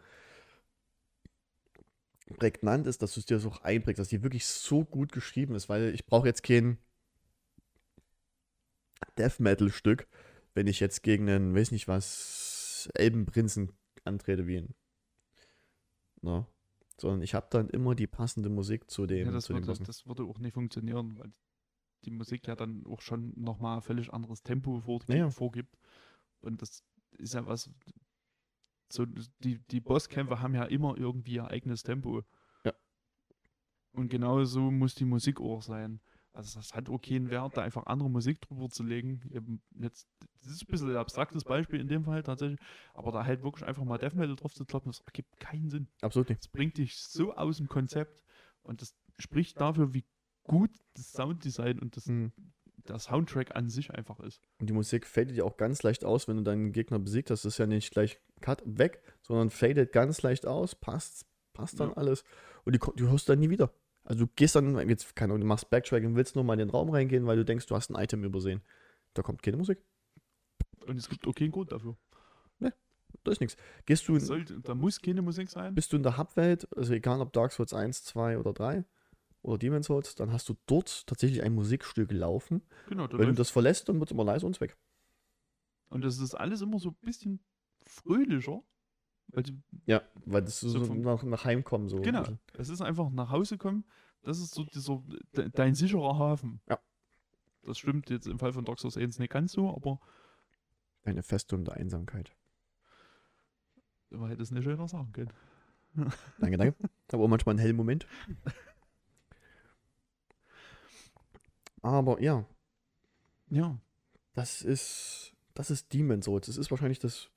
S1: prägnant ist, dass du es dir so einprägst, dass die wirklich so gut geschrieben ist, weil ich brauche jetzt kein Death Metal Stück, wenn ich jetzt gegen einen, weiß nicht was, Elbenprinzen antrete wie ihn. Na? Sondern ich habe dann immer die passende Musik zu dem,
S2: Ja, das,
S1: zu dem
S2: würde,
S1: Bossen.
S2: das würde auch nicht funktionieren, weil die Musik ja dann auch schon nochmal völlig anderes Tempo vorgibt,
S1: Ja, ja.
S2: vorgibt. Und das ist ja was. So, die, die Bosskämpfe haben ja immer irgendwie ihr eigenes Tempo.
S1: Ja.
S2: Und genau so muss die Musik auch sein. Also das hat auch keinen Wert, da einfach andere Musik drüber zu legen. Eben jetzt, das ist ein bisschen ein abstraktes Beispiel in dem Fall tatsächlich, aber da halt wirklich einfach mal Death Metal drauf zu kloppen, das ergibt keinen Sinn.
S1: Absolut nicht.
S2: Das bringt dich so aus dem Konzept und das spricht dafür, wie gut das Sounddesign und das,
S1: Mhm.
S2: der Soundtrack an sich einfach ist.
S1: Und die Musik fadet ja auch ganz leicht aus, wenn du deinen Gegner besiegt hast. Das ist ja nicht gleich Cut weg, sondern fadet ganz leicht aus, passt, passt dann
S2: Ja.
S1: alles. Und die, du hörst dann nie wieder. Also du gehst dann, jetzt keine Ahnung, du machst Backtracking, willst nur mal in den Raum reingehen, weil du denkst, du hast ein Item übersehen. Da kommt keine Musik.
S2: Und es gibt auch keinen Grund dafür.
S1: Da ist nichts. Gehst du,
S2: Es Sollte, da muss keine Musik sein.
S1: bist du in der Hubwelt, also egal ob Dark Souls 1, 2 oder 3 oder Demon's Souls, dann hast du dort tatsächlich ein Musikstück laufen.
S2: Genau,
S1: Wenn du das verlässt, dann wird es immer leise und weg.
S2: und das ist alles immer so ein bisschen fröhlicher. Weil die,
S1: Ja, weil das so,
S2: So vom-
S1: nach, nach Heimkommen so.
S2: genau,
S1: bisschen.
S2: es ist einfach nach Hause kommen. Das ist so dieser, de, dein sicherer Hafen.
S1: Ja.
S2: Das stimmt jetzt im Fall von Dark Souls 1 nicht ganz so, aber
S1: Eine Festung der Einsamkeit.
S2: man hätte es nicht schöner sagen können.
S1: Danke, danke. Aber auch manchmal einen hellen Moment. Aber ja,
S2: Ja,
S1: das ist, das ist Demon's Souls. Das ist wahrscheinlich das,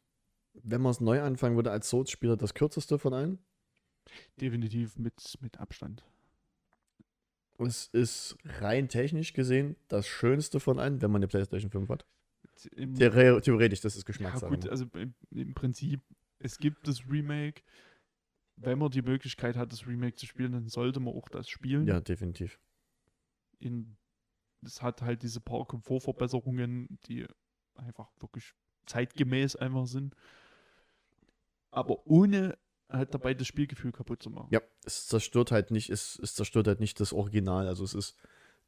S1: wenn man es neu anfangen würde als Souls-Spieler, das kürzeste von allen.
S2: definitiv mit, mit Abstand.
S1: Es ist rein technisch gesehen das schönste von allen, wenn man eine PlayStation 5 hat.
S2: Im,
S1: Theore- Theoretisch, das ist
S2: ja,
S1: Geschmackssache.
S2: gut, also im, im Prinzip, es gibt das Remake. Wenn man die Möglichkeit hat, das Remake zu spielen, dann sollte man auch das spielen.
S1: ja, definitiv.
S2: in, es hat halt diese paar Komfortverbesserungen, die einfach wirklich zeitgemäß einfach sind. Aber ohne halt dabei das Spielgefühl kaputt zu machen.
S1: Ja, es zerstört halt nicht, es, es zerstört halt nicht das Original. Also es ist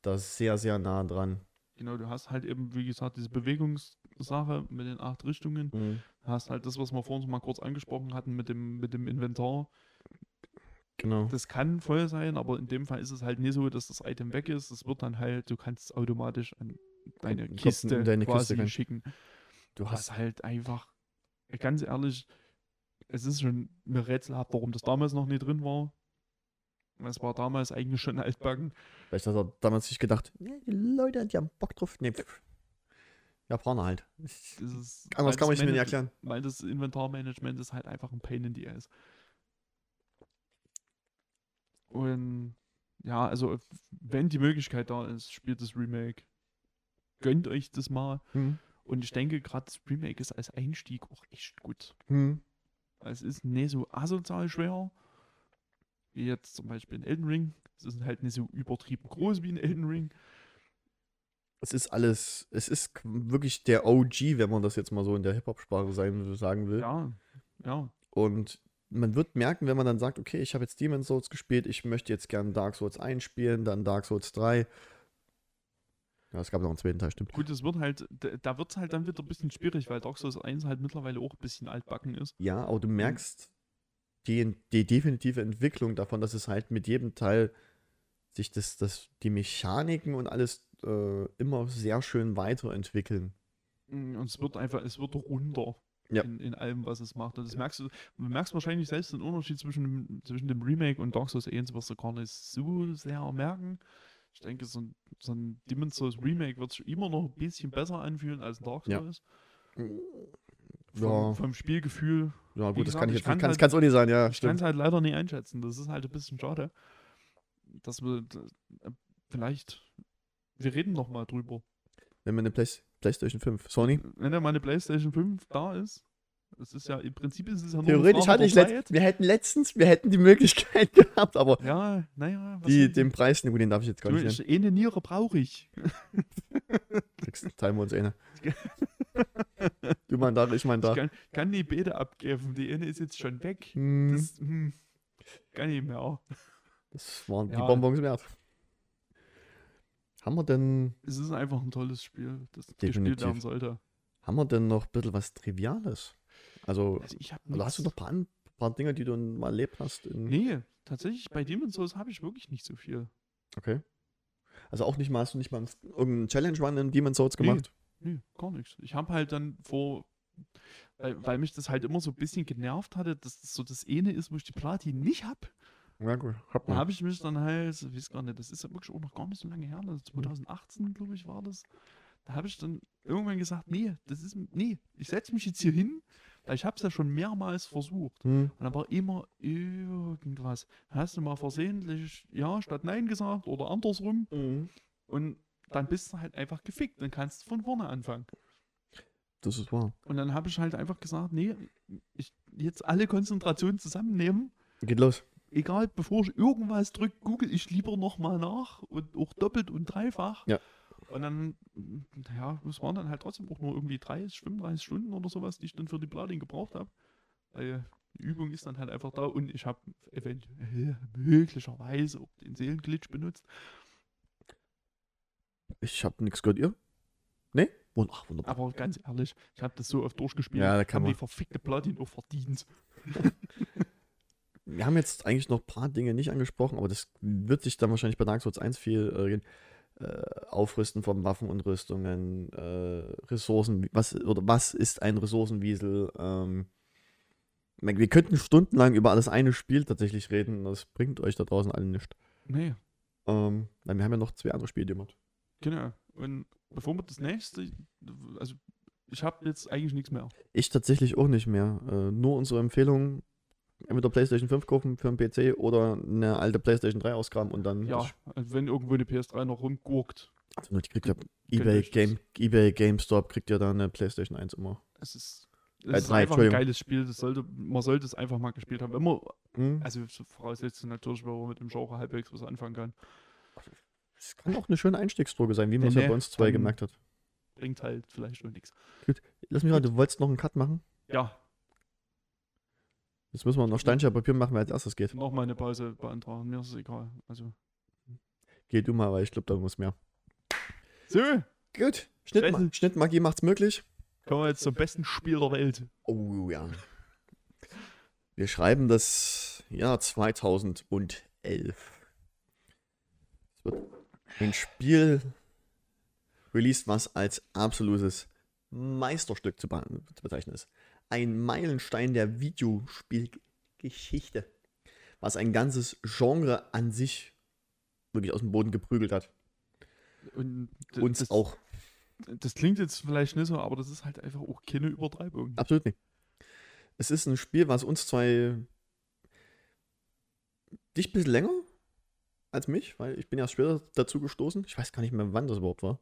S1: da sehr, sehr nah dran.
S2: Genau, du hast halt eben, wie gesagt, diese Bewegungssache mit den acht Richtungen.
S1: Mhm.
S2: Du hast halt das, was wir vorhin schon mal kurz angesprochen hatten mit dem, mit dem Inventar.
S1: Genau.
S2: Das kann voll sein, aber in dem Fall ist es halt nicht so, dass das Item weg ist. Es wird dann halt, du kannst es automatisch an deine Kiste
S1: in deine
S2: quasi
S1: Kiste
S2: schicken.
S1: Du hast
S2: halt einfach, ganz ehrlich, es ist schon mir rätselhaft, warum das damals noch nie drin war. Es war damals eigentlich schon altbacken.
S1: Vielleicht hat er damals sich gedacht, ja, die Leute, die haben Bock drauf. Nee, pff. Japaner halt. Anders kann man es mir nicht erklären.
S2: Weil das Inventarmanagement ist halt einfach ein Pain in the Ass. Und ja, also wenn die Möglichkeit da ist, spielt das Remake. Gönnt euch das mal.
S1: Hm.
S2: Und ich denke, gerade das Remake ist als Einstieg auch echt gut.
S1: Hm.
S2: Es ist nicht so asozial schwer, wie jetzt zum Beispiel in Elden Ring. Es ist halt nicht so übertrieben groß wie in Elden Ring.
S1: Es ist alles, es ist wirklich der OG, wenn man das jetzt mal so in der Hip-Hop-Sprache sagen will.
S2: Ja, ja.
S1: Und man wird merken, wenn man dann sagt, okay, ich habe jetzt Demon's Souls gespielt, ich möchte jetzt gerne Dark Souls 1 spielen, dann Dark Souls 3. Ja, es gab noch einen zweiten Teil, stimmt.
S2: Gut, es wird halt, da- wird es halt dann wieder ein bisschen schwierig, weil Dark Souls 1 halt mittlerweile auch ein bisschen altbacken ist.
S1: Ja, aber du merkst die, die definitive Entwicklung davon, dass es halt mit jedem Teil sich das, das, die Mechaniken und alles äh, immer sehr schön weiterentwickeln.
S2: Mm, Und es wird einfach, es wird runder
S1: Ja.
S2: in, in allem, was es macht. Und das merkst du, du merkst wahrscheinlich selbst den Unterschied zwischen dem, zwischen dem Remake und Dark Souls 1 wirst du gar nicht so sehr merken. Ich denke, so ein, so ein Demon's Souls Remake wird sich immer noch ein bisschen besser anfühlen als ein Dark. Souls.
S1: Ja.
S2: Vom, vom Spielgefühl.
S1: Ja, gut, das
S2: gesagt,
S1: kann ich jetzt
S2: kann
S1: kann
S2: halt-
S1: es auch nicht sein, ja,
S2: Ich kann es halt leider nicht einschätzen. Das ist halt ein bisschen schade. Dass wir äh, vielleicht, wir reden noch mal drüber.
S1: Wenn wir eine Play PlayStation 5, Sony,
S2: Wenn ja mal eine PlayStation 5 da ist, es ist ja, im Prinzip ist es ja nur
S1: theoretisch hatte ich
S2: der
S1: letzt,
S2: Zeit.
S1: wir hätten letztens, wir hätten die Möglichkeit gehabt, aber
S2: Ja, naja, was
S1: die, den Preis, gut, den darf ich jetzt gar nicht nennen.
S2: ich, eine Niere brauche ich.
S1: Teilen wir uns eine. Du mein da, ich mein
S2: Ich
S1: da.
S2: kann, kann die beide abgeben. Die eine ist jetzt schon weg.
S1: Hm,
S2: Das hm, kann ich mehr.
S1: das waren die
S2: Ja.
S1: Bonbons wert. Haben wir denn,
S2: Es ist einfach ein tolles Spiel, das gespielt
S1: Definitiv.
S2: werden sollte.
S1: haben wir denn noch ein bisschen was Triviales? Also,
S2: Also ich
S1: also hast du noch ein paar, ein paar Dinge, die du mal erlebt hast?
S2: Nee, tatsächlich bei Demon's Souls habe ich wirklich nicht so viel.
S1: Okay. Also auch nicht mal, hast du nicht mal irgendeinen Challenge Run in Demon's Souls gemacht?
S2: Nee, gar nichts. Ich habe halt dann vor, weil, weil mich das halt immer so ein bisschen genervt hatte, dass das so das eine ist, wo ich die Platin nicht habe.
S1: Ja, gut. Hat
S2: Da habe ich mich dann halt, ich weiß gar nicht, das ist ja wirklich auch noch gar nicht so lange her, also 2018, glaube ich, war das. Da habe ich dann irgendwann gesagt, nee, das ist, nee, ich setze mich jetzt hier hin, ich habe es ja schon mehrmals versucht.
S1: Hm.
S2: Und dann war immer irgendwas. Hast du mal versehentlich ja statt nein gesagt oder andersrum und dann bist du halt einfach gefickt, dann kannst du von vorne anfangen.
S1: Das ist wahr.
S2: Und dann habe ich halt einfach gesagt, nee, ich jetzt alle Konzentrationen zusammennehmen.
S1: Geht los.
S2: Egal, bevor ich irgendwas drücke, google ich lieber nochmal nach und auch doppelt und dreifach.
S1: Ja.
S2: Und dann, ja, es waren dann halt trotzdem auch nur irgendwie 30, 35 Stunden oder sowas, die ich dann für die Platin gebraucht habe. Weil die Übung ist dann halt einfach da und ich habe eventuell möglicherweise auch den Seelenglitch benutzt.
S1: Ich habe nichts gehört, ihr? Nee? Wund- Ach, wunderbar.
S2: Aber ganz ehrlich, ich habe das so oft durchgespielt.
S1: Ja, da kann man-
S2: die verfickte Platin auch verdient.
S1: Wir haben jetzt eigentlich noch ein paar Dinge nicht angesprochen, aber das wird sich dann wahrscheinlich bei Dark Souls 1 viel äh, gehen. Äh, Aufrüsten von Waffen und Rüstungen, äh, Ressourcen, was, oder was ist ein Ressourcenwiesel? Ähm, wir könnten stundenlang über alles eine Spiel tatsächlich reden, das bringt euch da draußen alle nichts.
S2: Nee,
S1: Ähm, weil wir haben ja noch zwei andere Spiele gemacht.
S2: genau. Und bevor wir das nächste, also ich habe jetzt eigentlich nichts mehr.
S1: Ich tatsächlich auch nicht mehr. Äh, nur unsere Entweder PlayStation 5 kaufen für einen PC oder eine alte PlayStation 3 ausgraben und dann.
S2: Ja, also wenn irgendwo eine PS3 noch rumgurkt,
S1: Also die kriegt ja eBay, Game, eBay GameStop kriegt ja dann eine PlayStation 1 immer.
S2: es ist, es
S1: Äh,
S2: ist
S1: drei,
S2: einfach ein geiles Spiel. Das sollte, man sollte es einfach mal gespielt haben. Man,
S1: Hm?
S2: also so voraussetzung natürlich, wenn man mit dem Genre halbwegs was anfangen kann.
S1: Das kann auch eine schöne Einstiegsdroge sein, wie man es
S2: Nee,
S1: ja bei uns zwei gemerkt hat.
S2: Bringt halt vielleicht auch nichts.
S1: Lass mich mal, du wolltest noch einen Cut machen?
S2: Ja,
S1: Jetzt müssen wir noch Steinchen Papier machen, wer als erstes geht.
S2: noch mal eine Pause beantragen. Mir ist es egal. Also.
S1: Geh du mal, weil ich glaube, da muss mehr.
S2: So,
S1: Gut. Schnittma. Schnittmagie macht's möglich.
S2: Kommen wir jetzt zum besten Spiel der Welt.
S1: Oh ja. Wir schreiben das Jahr 2011. Es wird ein Spiel released, was als absolutes Meisterstück zu bezeichnen ist. Ein Meilenstein der Videospielgeschichte, was ein ganzes Genre an sich wirklich aus dem Boden geprügelt hat.
S2: Und
S1: Uns
S2: das,
S1: auch.
S2: Das klingt jetzt vielleicht nicht so, aber das ist halt einfach auch keine Übertreibung.
S1: Absolut nicht. Es ist ein Spiel, was uns zwei. dich ein bisschen länger als mich, weil ich bin erst später dazu gestoßen. Ich weiß gar nicht mehr, wann das überhaupt war.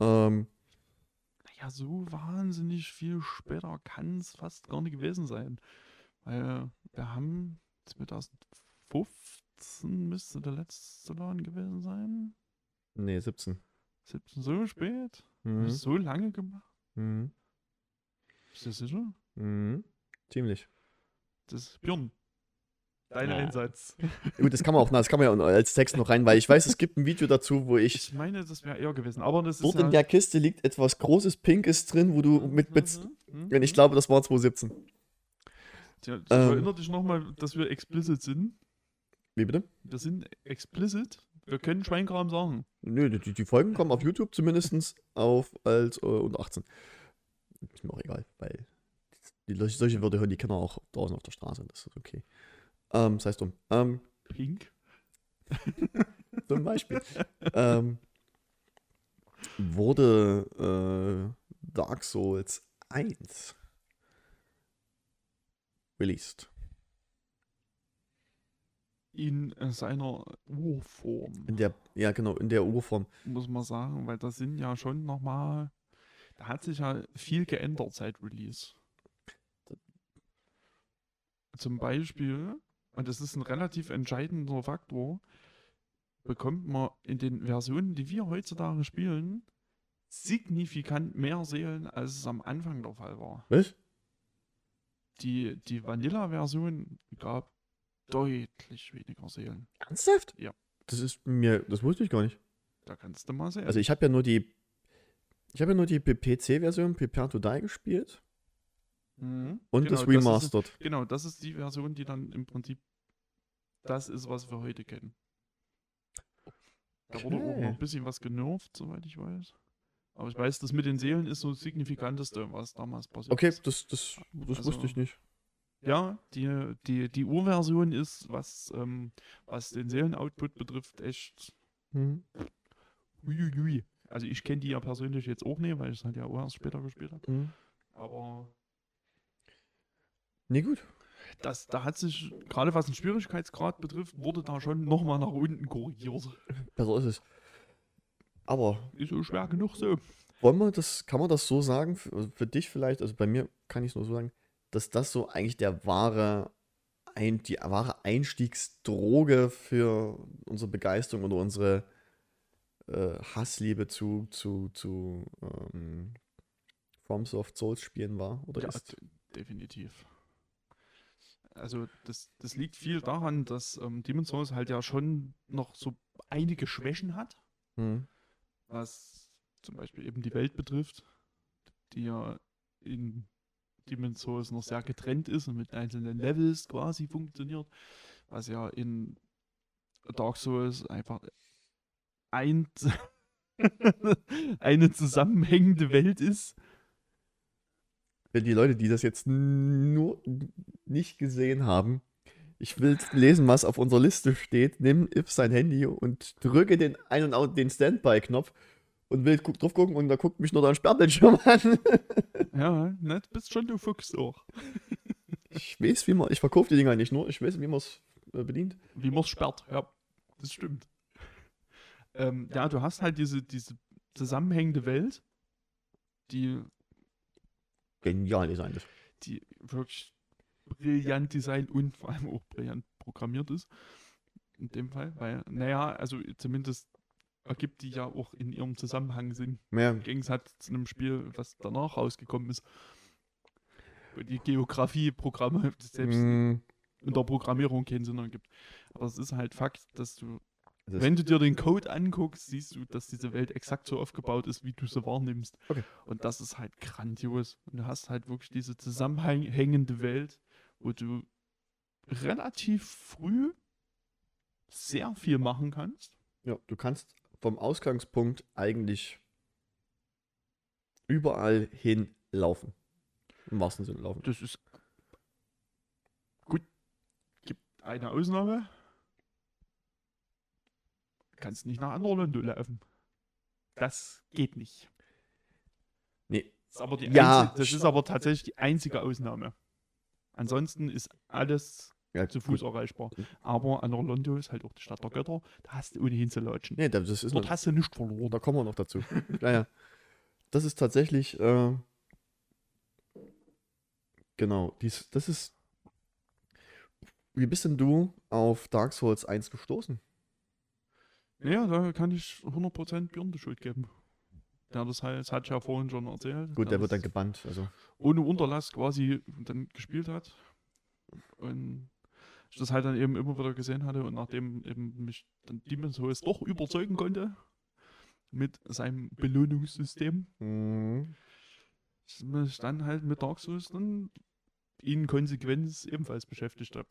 S1: Ähm,
S2: Naja, so wahnsinnig viel später kann es fast gar nicht gewesen sein. Weil wir haben 2015 müsste der letzte Laden gewesen sein.
S1: nee, 17.
S2: 17 so spät?
S1: Mhm.
S2: So lange gemacht?
S1: Mhm.
S2: Ist das sicher?
S1: Mhm. Ziemlich.
S2: Das ist Björn. Dein
S1: Ja.
S2: Einsatz.
S1: Gut, das kann man auch, das kann man ja als Text noch rein, weil ich weiß, es gibt ein Video dazu, wo ich.
S2: Ich meine, das wäre eher gewesen. Aber das
S1: Dort
S2: ja
S1: in der Kiste liegt etwas Großes Pinkes drin, wo du mit. mit
S2: Mhm,
S1: wenn ich glaube, das war 2017.
S2: Tja, ich
S1: Ähm.
S2: erinnere dich nochmal, dass wir explicit sind.
S1: Wie bitte?
S2: Wir sind explicit. Wir können Schweinkram sagen.
S1: Nö, die, die Folgen kommen auf YouTube zumindest auf als äh, unter 18. Ist mir auch egal, weil die, solche- solche Wörter hören die Kinder auch draußen auf der Straße. Das ist okay. Ähm, das heißt dumm. Ähm,
S2: Pink.
S1: zum Beispiel. ähm, wurde äh, Dark Souls 1 released.
S2: In äh, seiner Urform,
S1: In der, ja genau, in der Urform.
S2: muss man sagen, weil da sind ja schon nochmal. Da hat sich ja viel geändert seit Release. Zum Beispiel, und das ist ein relativ entscheidender Faktor, bekommt man in den Versionen, die wir heutzutage spielen, signifikant mehr Seelen, als es am Anfang der Fall war.
S1: Was?
S2: Die, die Vanilla-Version gab deutlich weniger Seelen.
S1: Ernsthaft?
S2: Ja.
S1: Das ist mir, das wusste ich gar nicht.
S2: Da kannst du mal sehen.
S1: Also ich habe ja nur die, ich habe ja nur die PC-Version Prepare to Die gespielt
S2: Mhm.
S1: und
S2: Genau,
S1: das
S2: ist-
S1: Remastered.
S2: genau, das ist die Version, die dann im Prinzip das ist, was wir heute kennen. Da wurde auch noch
S1: Okay.
S2: ein bisschen was genervt, soweit ich weiß. Aber ich weiß, das mit den Seelen ist so das Signifikanteste, was damals passiert
S1: Okay,
S2: ist.
S1: das, das, das
S2: Also-
S1: wusste ich nicht.
S2: Ja, die, die, die Urversion ist, was, ähm, was den Seelenoutput betrifft, echt
S1: Mhm.
S2: Uiuiui. Also ich kenne die ja persönlich jetzt auch nicht, weil ich es halt ja auch erst später gespielt habe.
S1: Mhm.
S2: Aber
S1: Nee, gut.
S2: das, da hat sich, gerade was den Schwierigkeitsgrad betrifft, wurde da schon nochmal nach unten korrigiert.
S1: Besser ist es. Aber
S2: Ist so schwer genug so.
S1: wollen wir das, kann man das so sagen, für, also für dich vielleicht, also bei mir kann ich es nur so sagen, dass das so eigentlich der wahre, ein, die wahre Einstiegsdroge für unsere Begeisterung oder unsere äh, Hassliebe zu, zu, zu ähm, FromSoft Souls Spielen war oder
S2: Ja,
S1: ist.
S2: definitiv. Also das, das liegt viel daran, dass ähm, Demon's Souls halt ja schon noch so einige Schwächen hat,
S1: Hm.
S2: was zum Beispiel eben die Welt betrifft, die ja in Demon's Souls noch sehr getrennt ist und mit einzelnen Levels quasi funktioniert, was ja in Dark Souls einfach ein, eine zusammenhängende Welt ist.
S1: Wenn die Leute, die das jetzt nur nicht gesehen haben, ich will lesen, was auf unserer Liste steht, nimm If sein Handy und drücke den ein- und out den Standby-Knopf und will drauf gucken und da guckt mich nur dein Sperrbildschirm an.
S2: Ja, ne, du bist schon du Fuchs auch.
S1: Ich weiß, wie man, ich verkaufe die Dinger nicht nur, ich weiß, wie man es äh, bedient.
S2: Wie man es sperrt, ja, das stimmt. Ähm, ja, du hast halt diese, diese zusammenhängende Welt, die,
S1: Genial Design ist.
S2: die wirklich brillant designt und vor allem auch brillant programmiert ist. In dem Fall, weil, naja, also zumindest ergibt die ja auch in ihrem Zusammenhang Sinn.
S1: Ja,
S2: Im Gegensatz zu einem Spiel, was danach rausgekommen ist. Wo die Geografie-Programme selbst
S1: mm,
S2: in der Programmierung keinen Sinn ergibt. Aber es ist halt Fakt, dass du
S1: ist-
S2: Wenn du dir den Code anguckst, siehst du, dass diese Welt exakt so aufgebaut ist, wie du sie wahrnimmst.
S1: Okay.
S2: Und das ist halt grandios. Und du hast halt wirklich diese zusammenhängende Welt, wo du relativ früh sehr viel machen kannst.
S1: Ja, du kannst vom Ausgangspunkt eigentlich überall hinlaufen. Im wahrsten Sinne laufen.
S2: Das ist gut. Gibt eine Ausnahme. Kannst nicht nach Anderlondo laufen. Das geht nicht.
S1: Nee,
S2: Das ist aber, die
S1: Ja.
S2: einzi- das ist aber tatsächlich die einzige Ausnahme. Ansonsten ist alles
S1: ja,
S2: zu
S1: gut.
S2: Fuß erreichbar. Aber Anderlondo ist halt auch die Stadt der Götter. Da hast du ohnehin zu latschen.
S1: Nee, das ist
S2: Dort
S1: eine,
S2: hast du nichts verloren.
S1: Da kommen wir noch dazu. ja, ja. Das ist tatsächlich, äh, genau, dies, das ist, wie bist denn du auf Dark Souls 1 gestoßen?
S2: Ja, da kann ich 100% Björn die Schuld geben. Der das halt, das hatte ich ja vorhin schon erzählt.
S1: Gut, der wird dann gebannt, also,
S2: ohne Unterlass quasi dann gespielt hat. Und ich das halt dann eben immer wieder gesehen hatte und nachdem eben mich dann Demon's Souls doch überzeugen konnte mit seinem Belohnungssystem,
S1: mhm.
S2: ich mich dann halt mit Dark Souls dann in Konsequenz ebenfalls beschäftigt habe.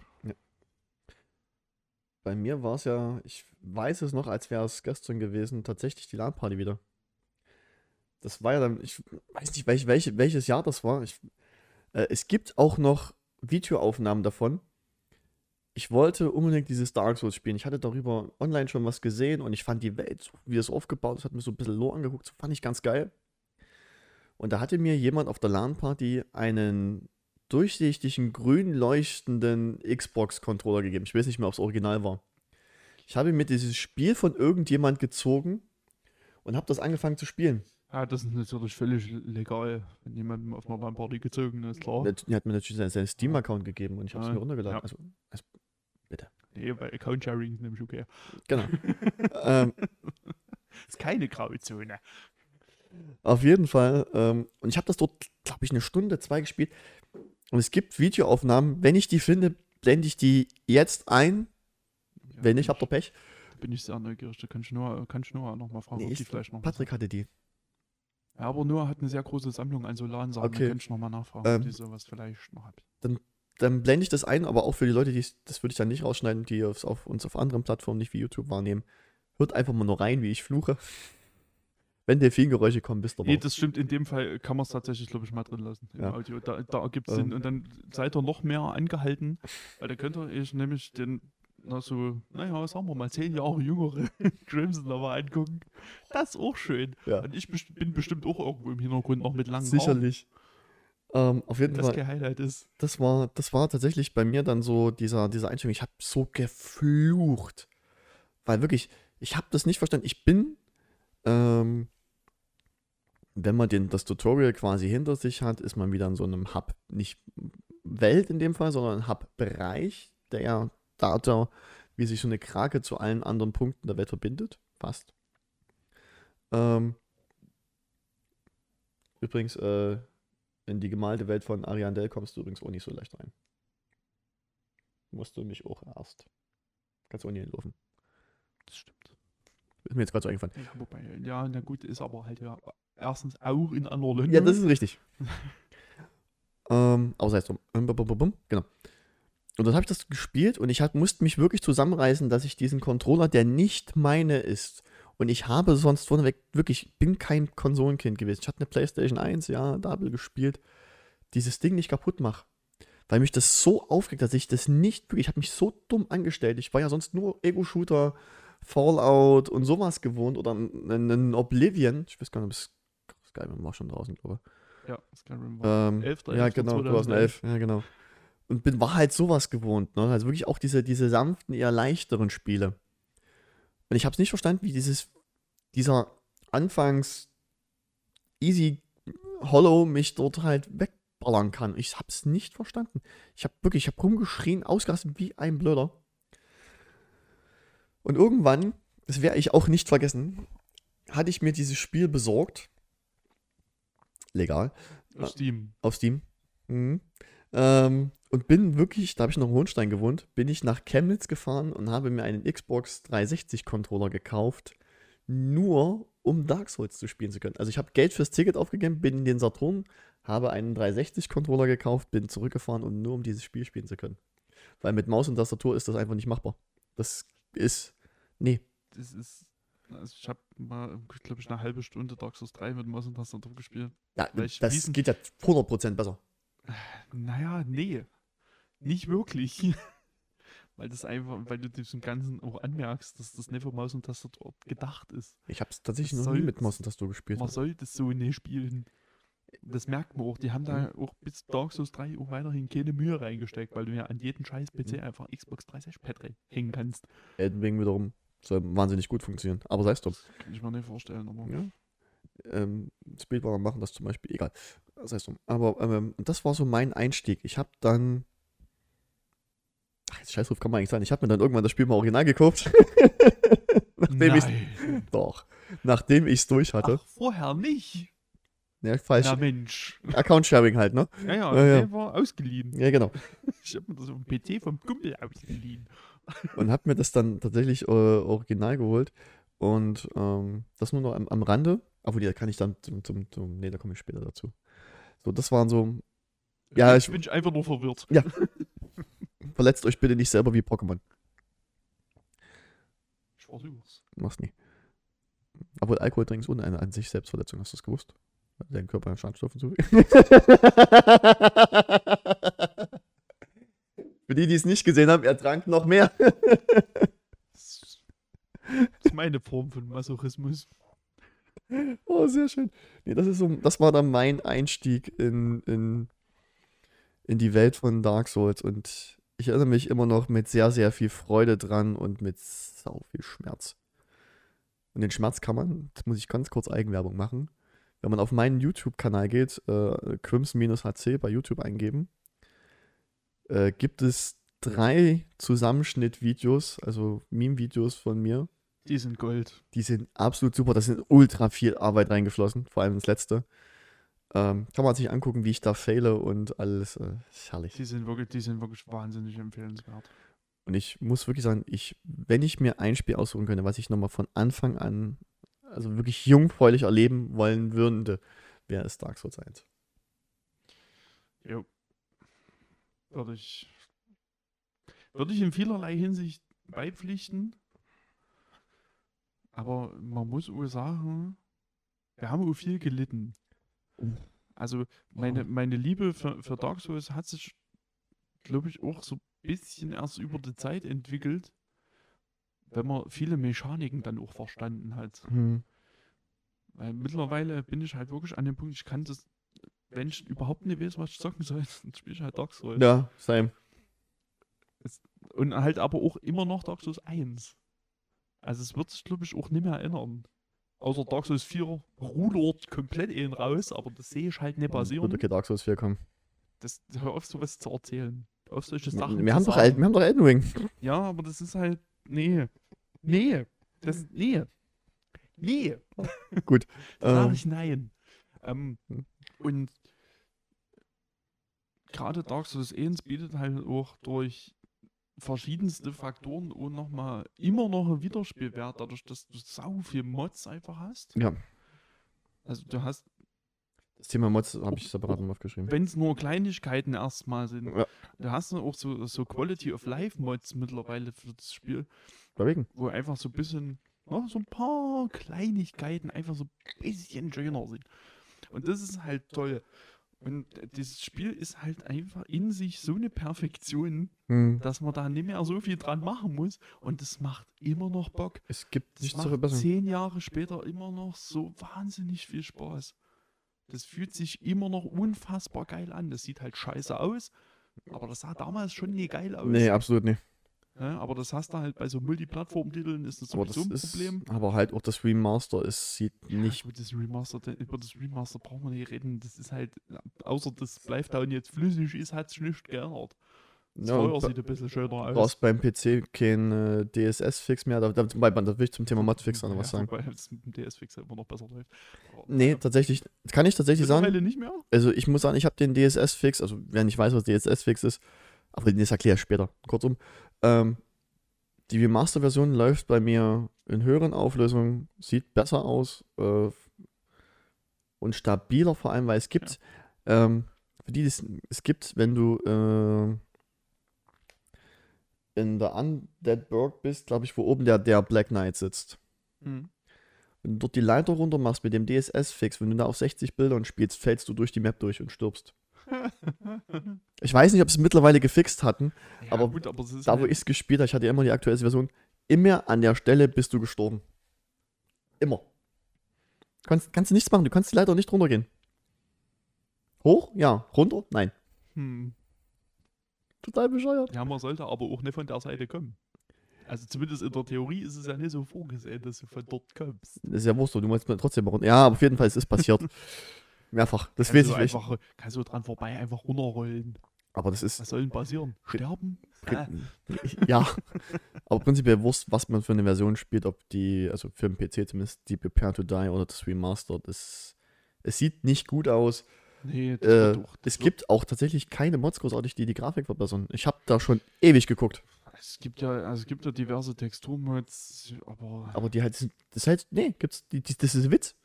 S1: bei mir war es ja, ich weiß es noch, als wäre es gestern gewesen, tatsächlich die LAN-Party wieder. Das war ja dann, ich weiß nicht, welch, welch, welches Jahr das war. Ich, äh, es gibt auch noch Videoaufnahmen davon. Ich wollte unbedingt dieses Dark Souls spielen. Ich hatte darüber online schon was gesehen und ich fand die Welt, wie es aufgebaut ist, hat mir so ein bisschen Lore angeguckt, so fand ich ganz geil. Und da hatte mir jemand auf der LAN-Party einen durchsichtigen, grün leuchtenden Xbox-Controller gegeben. Ich weiß nicht mehr, ob es original war. Ich habe mir dieses Spiel von irgendjemand gezogen und habe das angefangen zu spielen.
S2: Ja, das ist natürlich völlig legal, wenn jemand auf einer LAN-Party gezogen ist, klar.
S1: Der hat mir natürlich seinen, seinen Steam-Account gegeben und ich habe es
S2: Ja,
S1: mir runtergeladen.
S2: ja.
S1: Also, also,
S2: Nee, weil Account-Sharing ist nämlich okay.
S1: genau. ähm,
S2: ist keine Grauzone.
S1: Auf jeden Fall. Ähm, und ich habe das dort, glaube ich, eine Stunde, zwei gespielt. Und es gibt Videoaufnahmen. Wenn ich die finde, blende ich die jetzt ein.
S2: Ja,
S1: Wenn nicht, habt ihr Pech.
S2: Bin ich sehr neugierig. Da kann ich Noah, kann ich Noah noch mal fragen,
S1: Nee,
S2: ob die vielleicht noch
S1: Patrick hatte die.
S2: Ja, aber Noah hat eine sehr große Sammlung an Solarsachen.
S1: Okay.
S2: Da kann ich noch mal nachfragen,
S1: Ähm,
S2: ob die sowas vielleicht noch hat.
S1: Dann blende ich das ein, aber auch für die Leute, die das würde ich dann nicht rausschneiden, die es auf uns auf anderen Plattformen nicht wie YouTube wahrnehmen. Hört einfach mal nur rein, wie ich fluche. Wenn Delfingeräusche kommen, wisst ihr
S2: Nee, das stimmt. In dem Fall kann man es tatsächlich, glaube ich, mal drin lassen im
S1: Ja.
S2: Audio. Da, da ergibt es
S1: Ähm.
S2: Sinn. Und dann seid ihr noch mehr angehalten, weil da könnt ihr euch nämlich den, na so, naja, sagen wir mal, zehn Jahre jüngere Crimson nochmal angucken. Das ist auch schön.
S1: Ja.
S2: Und ich best bin bestimmt auch irgendwo im Hintergrund noch mit langen
S1: Sicherlich. Ähm, auf jeden.
S2: Das
S1: Fall.
S2: kein Highlight ist.
S1: das war, das war tatsächlich bei mir dann so dieser, dieser Einstellung. Ich habe so geflucht. Weil wirklich, ich habe das nicht verstanden. Ich bin, ähm, wenn man den, das Tutorial quasi hinter sich hat, ist man wieder in so einem Hub, nicht Welt in dem Fall, sondern Hub-Bereich, der ja da, wie sich so eine Krake zu allen anderen Punkten der Welt verbindet. Fast. Ähm, übrigens, äh, in die gemalte Welt von Ariandel kommst du übrigens auch nicht so leicht rein. Musst du mich auch erst. Kannst du auch nicht hinlaufen.
S2: Das stimmt.
S1: Ist mir jetzt gerade so eingefallen.
S2: Ja, wobei, ja, na gut, ist aber halt ja erstens auch in anderen
S1: Ja, das ist richtig. ähm, sei es drum. Ähm. Genau. Und dann habe ich das gespielt und ich hab, musste mich wirklich zusammenreißen, dass ich diesen Controller, der nicht meine ist, und ich habe sonst vorneweg wirklich, ich bin kein Konsolenkind gewesen. Ich hatte eine PlayStation 1, ja, Double gespielt, dieses Ding nicht kaputt mache. Weil mich das so aufregt, dass ich das nicht wirklich, ich habe mich so dumm angestellt. Ich war ja sonst nur Ego-Shooter, Fallout und sowas gewohnt oder einen Oblivion. Ich weiß gar nicht, ob es Skyrim war schon draußen, glaube ich.
S2: Ja, Skyrim war
S1: Ähm,
S2: 11.
S1: ja, genau, 2011. Ja, genau. Und bin, war halt sowas gewohnt. Ne? Also wirklich auch diese, diese sanften, eher leichteren Spiele. Und ich habe es nicht verstanden, wie dieses, dieser anfangs easy Hollow mich dort halt wegballern kann. Ich habe es nicht verstanden. Ich habe wirklich, ich habe rumgeschrien, ausgerastet wie ein Blöder. Und irgendwann, das werde ich auch nicht vergessen, hatte ich mir dieses Spiel besorgt. Legal
S2: Auf Steam.
S1: auf Steam. Mhm. Ähm, und bin wirklich, da habe ich noch in Hohenstein gewohnt, bin ich nach Chemnitz gefahren und habe mir einen Xbox 360 Controller gekauft, nur um Dark Souls zu spielen zu können. Also ich habe Geld fürs Ticket aufgegeben, bin in den Saturn, habe einen 360 Controller gekauft, bin zurückgefahren und nur um dieses Spiel spielen zu können. Weil mit Maus und Tastatur ist das einfach nicht machbar. Das ist, nee,
S2: Das ist. Also ich habe mal, glaube ich, eine halbe Stunde Dark Souls 3 mit Maus und Tastatur gespielt.
S1: ja, das
S2: diesen-
S1: geht ja 100% besser.
S2: Naja, nee. Nicht wirklich. weil das einfach, weil du diesem Ganzen auch anmerkst, dass das nicht für Maus und Tastatur gedacht ist.
S1: Ich habe es tatsächlich
S2: Was
S1: noch nie
S2: soll's?
S1: mit Maus und Tastatur gespielt.
S2: Man soll das so nicht spielen. Das merkt man auch. Die haben da auch bis Dark Souls 3 auch weiterhin keine Mühe reingesteckt, weil du ja an jeden scheiß PC einfach Xbox 360 Pad hängen kannst.
S1: Elden Ring wiederum soll wahnsinnig gut funktionieren. Aber sei es drum.
S2: Kann ich mir nicht vorstellen, aber.
S1: Ja. Ähm, Speedrunner machen das zum Beispiel, egal. Sei es drum. Aber ähm, das war so mein Einstieg. Ich habe dann. Scheißruf kann man eigentlich sagen. Ich habe mir dann irgendwann das Spiel mal original gekauft. nachdem ich. Doch. Nachdem ich es durch hatte.
S2: Ach, vorher nicht.
S1: Ja, falsch.
S2: Na Mensch.
S1: Account-Sharing halt, ne?
S2: Ja, ja,
S1: Ja, ja.
S2: der war ausgeliehen.
S1: Ja, genau.
S2: Ich habe mir das auf dem PC vom Kumpel ausgeliehen.
S1: Und habe mir das dann tatsächlich äh, original geholt. Und ähm, das nur noch am, am Rande. Obwohl, da kann ich dann zum, zum, zum. Nee, da komme ich später dazu. So, das waren so. Ja,
S2: ich
S1: ich-
S2: bin ich einfach nur verwirrt.
S1: Verletzt euch bitte nicht selber wie Pokémon.
S2: Ich versuch's.
S1: Mach's nie. Obwohl Alkohol trinkst ohne eine an sich Selbstverletzung, hast du das gewusst? Weil Dein Körper an Schadstoffen zu. Für die, die es nicht gesehen haben, er trank noch mehr.
S2: Das ist meine Form von Masochismus.
S1: Oh, sehr schön. Nee, das ist so, das war dann mein Einstieg in, in, in die Welt von Dark Souls und ich erinnere mich immer noch mit sehr, sehr viel Freude dran und mit sau viel Schmerz. Und den Schmerz kann man, das muss ich ganz kurz Eigenwerbung machen, wenn man auf meinen YouTube-Kanal geht, äh, Crims-HC bei YouTube eingeben, äh, gibt es drei Zusammenschnittvideos, also Meme-Videos von mir,
S2: Die sind Gold.
S1: die sind absolut super. Da sind ultra viel Arbeit reingeflossen, vor allem ins letzte. Ähm, kann man sich angucken, wie ich da faile und alles. Äh, ist herrlich.
S2: Die sind wirklich, die sind wirklich wahnsinnig empfehlenswert.
S1: Und ich muss wirklich sagen, ich, wenn ich mir ein Spiel aussuchen könnte, was ich nochmal von Anfang an, also wirklich jungfräulich erleben wollen würde, wäre es Dark Souls 1.
S2: Jo. Würde ich, würde ich in vielerlei Hinsicht beipflichten. Aber man muss auch sagen, wir haben auch viel gelitten. Also meine, meine Liebe für, für Dark Souls hat sich, glaube ich, auch so ein bisschen erst über die Zeit entwickelt, wenn man viele Mechaniken dann auch verstanden hat.
S1: Hm.
S2: Weil mittlerweile bin ich halt wirklich an dem Punkt, ich kann das, wenn ich überhaupt nicht weiß, was ich zocken soll, dann spiele ich halt Dark Souls.
S1: Ja, same.
S2: Und halt aber auch immer noch Dark Souls 1. Also es wird sich, glaube ich, auch nicht mehr ändern. Außer Dark Souls 4 rudert komplett in raus, aber das sehe ich halt nicht passieren.
S1: Wird okay, Dark Souls 4 kommen.
S2: Das, hör auf, sowas zu erzählen. Auf, solche Sachen
S1: Wir
S2: zu
S1: haben, doch. El wir haben doch Elden Ring.
S2: Ja, aber das ist halt. Nee. Nee. Das. Nee. Nee.
S1: Gut.
S2: Da sage
S1: Ähm,
S2: ich nein. Ähm,
S1: Hm.
S2: und gerade Dark Souls 1 bietet halt auch durch verschiedenste Faktoren und nochmal immer noch einen Wiederspielwert, dadurch, dass du sau viel Mods einfach hast.
S1: ja,
S2: Also du hast,
S1: das Thema Mods habe ich separat noch aufgeschrieben.
S2: wenn es nur Kleinigkeiten erstmal sind,
S1: Ja.
S2: du hast auch so, so Quality of Life Mods mittlerweile für das Spiel,
S1: Überlegen.
S2: wo einfach so ein bisschen, ja, so ein paar Kleinigkeiten einfach so ein bisschen schöner sind. Und das ist halt toll. Und dieses Spiel ist halt einfach in sich so eine Perfektion,
S1: Hm.
S2: dass man da nicht mehr so viel dran machen muss. Und das macht immer noch Bock.
S1: Es gibt nichts zu verbessern.
S2: zehn Jahre später immer noch so wahnsinnig viel Spaß. Das fühlt sich immer noch unfassbar geil an. Das sieht halt scheiße aus, aber das sah damals schon nie geil aus.
S1: Nee, absolut nicht.
S2: Ja, aber das hast du halt bei so Multiplattform-Titeln, ist das
S1: Aber das
S2: sowieso ein
S1: ist,
S2: Problem.
S1: aber halt auch das Remaster, es sieht
S2: Ja,
S1: nicht
S2: gut, das Remaster, über das Remaster brauchen wir nicht reden. Das ist halt, außer dass Bleichdown jetzt flüssig ist, hat sich nichts geändert. Das
S1: Ja,
S2: Feuer sieht ein bisschen schöner
S1: Du
S2: aus.
S1: brauchst beim PC kein äh, DSS-Fix mehr. Da, da, da will ich zum Thema Modfix noch was sagen.
S2: Wobei es mit dem DS-Fix immer noch besser läuft. Aber,
S1: Nee,
S2: ja.
S1: tatsächlich, kann ich tatsächlich sagen.
S2: Nicht mehr?
S1: Also ich muss sagen, ich habe den DSS-Fix, also wer nicht weiß, was DSS-Fix ist, aber das erkläre ich später. Kurzum, ähm, die Remaster-Version läuft bei mir in höheren Auflösungen, sieht besser aus äh, und stabiler vor allem, weil es gibt, ähm, für die das, es gibt, wenn du äh, in der Undead Burg bist, glaube ich, wo oben der, der Black Knight sitzt.
S2: Mhm.
S1: Wenn du dort die Leiter runter machst mit dem DSS-Fix, wenn du da auf 60 Bildern spielst, fällst du durch die Map durch und stirbst. Ich weiß nicht, ob sie es mittlerweile gefixt hatten.
S2: ja,
S1: Aber
S2: gut, aber
S1: Da, wo ich es gespielt habe, ich hatte immer die aktuelle Version, immer an der Stelle bist du gestorben. Immer. Kannst, kannst du nichts machen, du kannst die Leiter nicht runtergehen. Hoch? Ja. Runter? Nein.
S2: Hm.
S1: Total bescheuert.
S2: Ja, man sollte aber auch nicht von der Seite kommen. Also zumindest in der Theorie ist es ja nicht so vorgesehen, dass du von dort kommst.
S1: Das ist ja wurscht, du musst trotzdem mal runter. Ja, aber auf jeden Fall, es ist passiert. Mehrfach. Das
S2: kannst
S1: weiß ich nicht.
S2: einfach, kannst du dran vorbei einfach runterrollen.
S1: Aber das ist.
S2: Was soll denn passieren? Sterben? Äh,
S1: Ja, aber prinzipiell Wurst, was man für eine Version spielt, ob die, also für den PC zumindest, die Prepare to Die oder das Remaster, das, es sieht nicht gut aus.
S2: nee, das
S1: Äh,
S2: doch.
S1: es
S2: wird-
S1: gibt auch tatsächlich keine Mods großartig, die die Grafik verbessern. Ich habe da schon ewig geguckt,
S2: Es gibt ja, also es gibt ja diverse Texturmods, aber.
S1: aber die halt, sind- das ist halt, nee, gibt's, die, die, das ist ein Witz.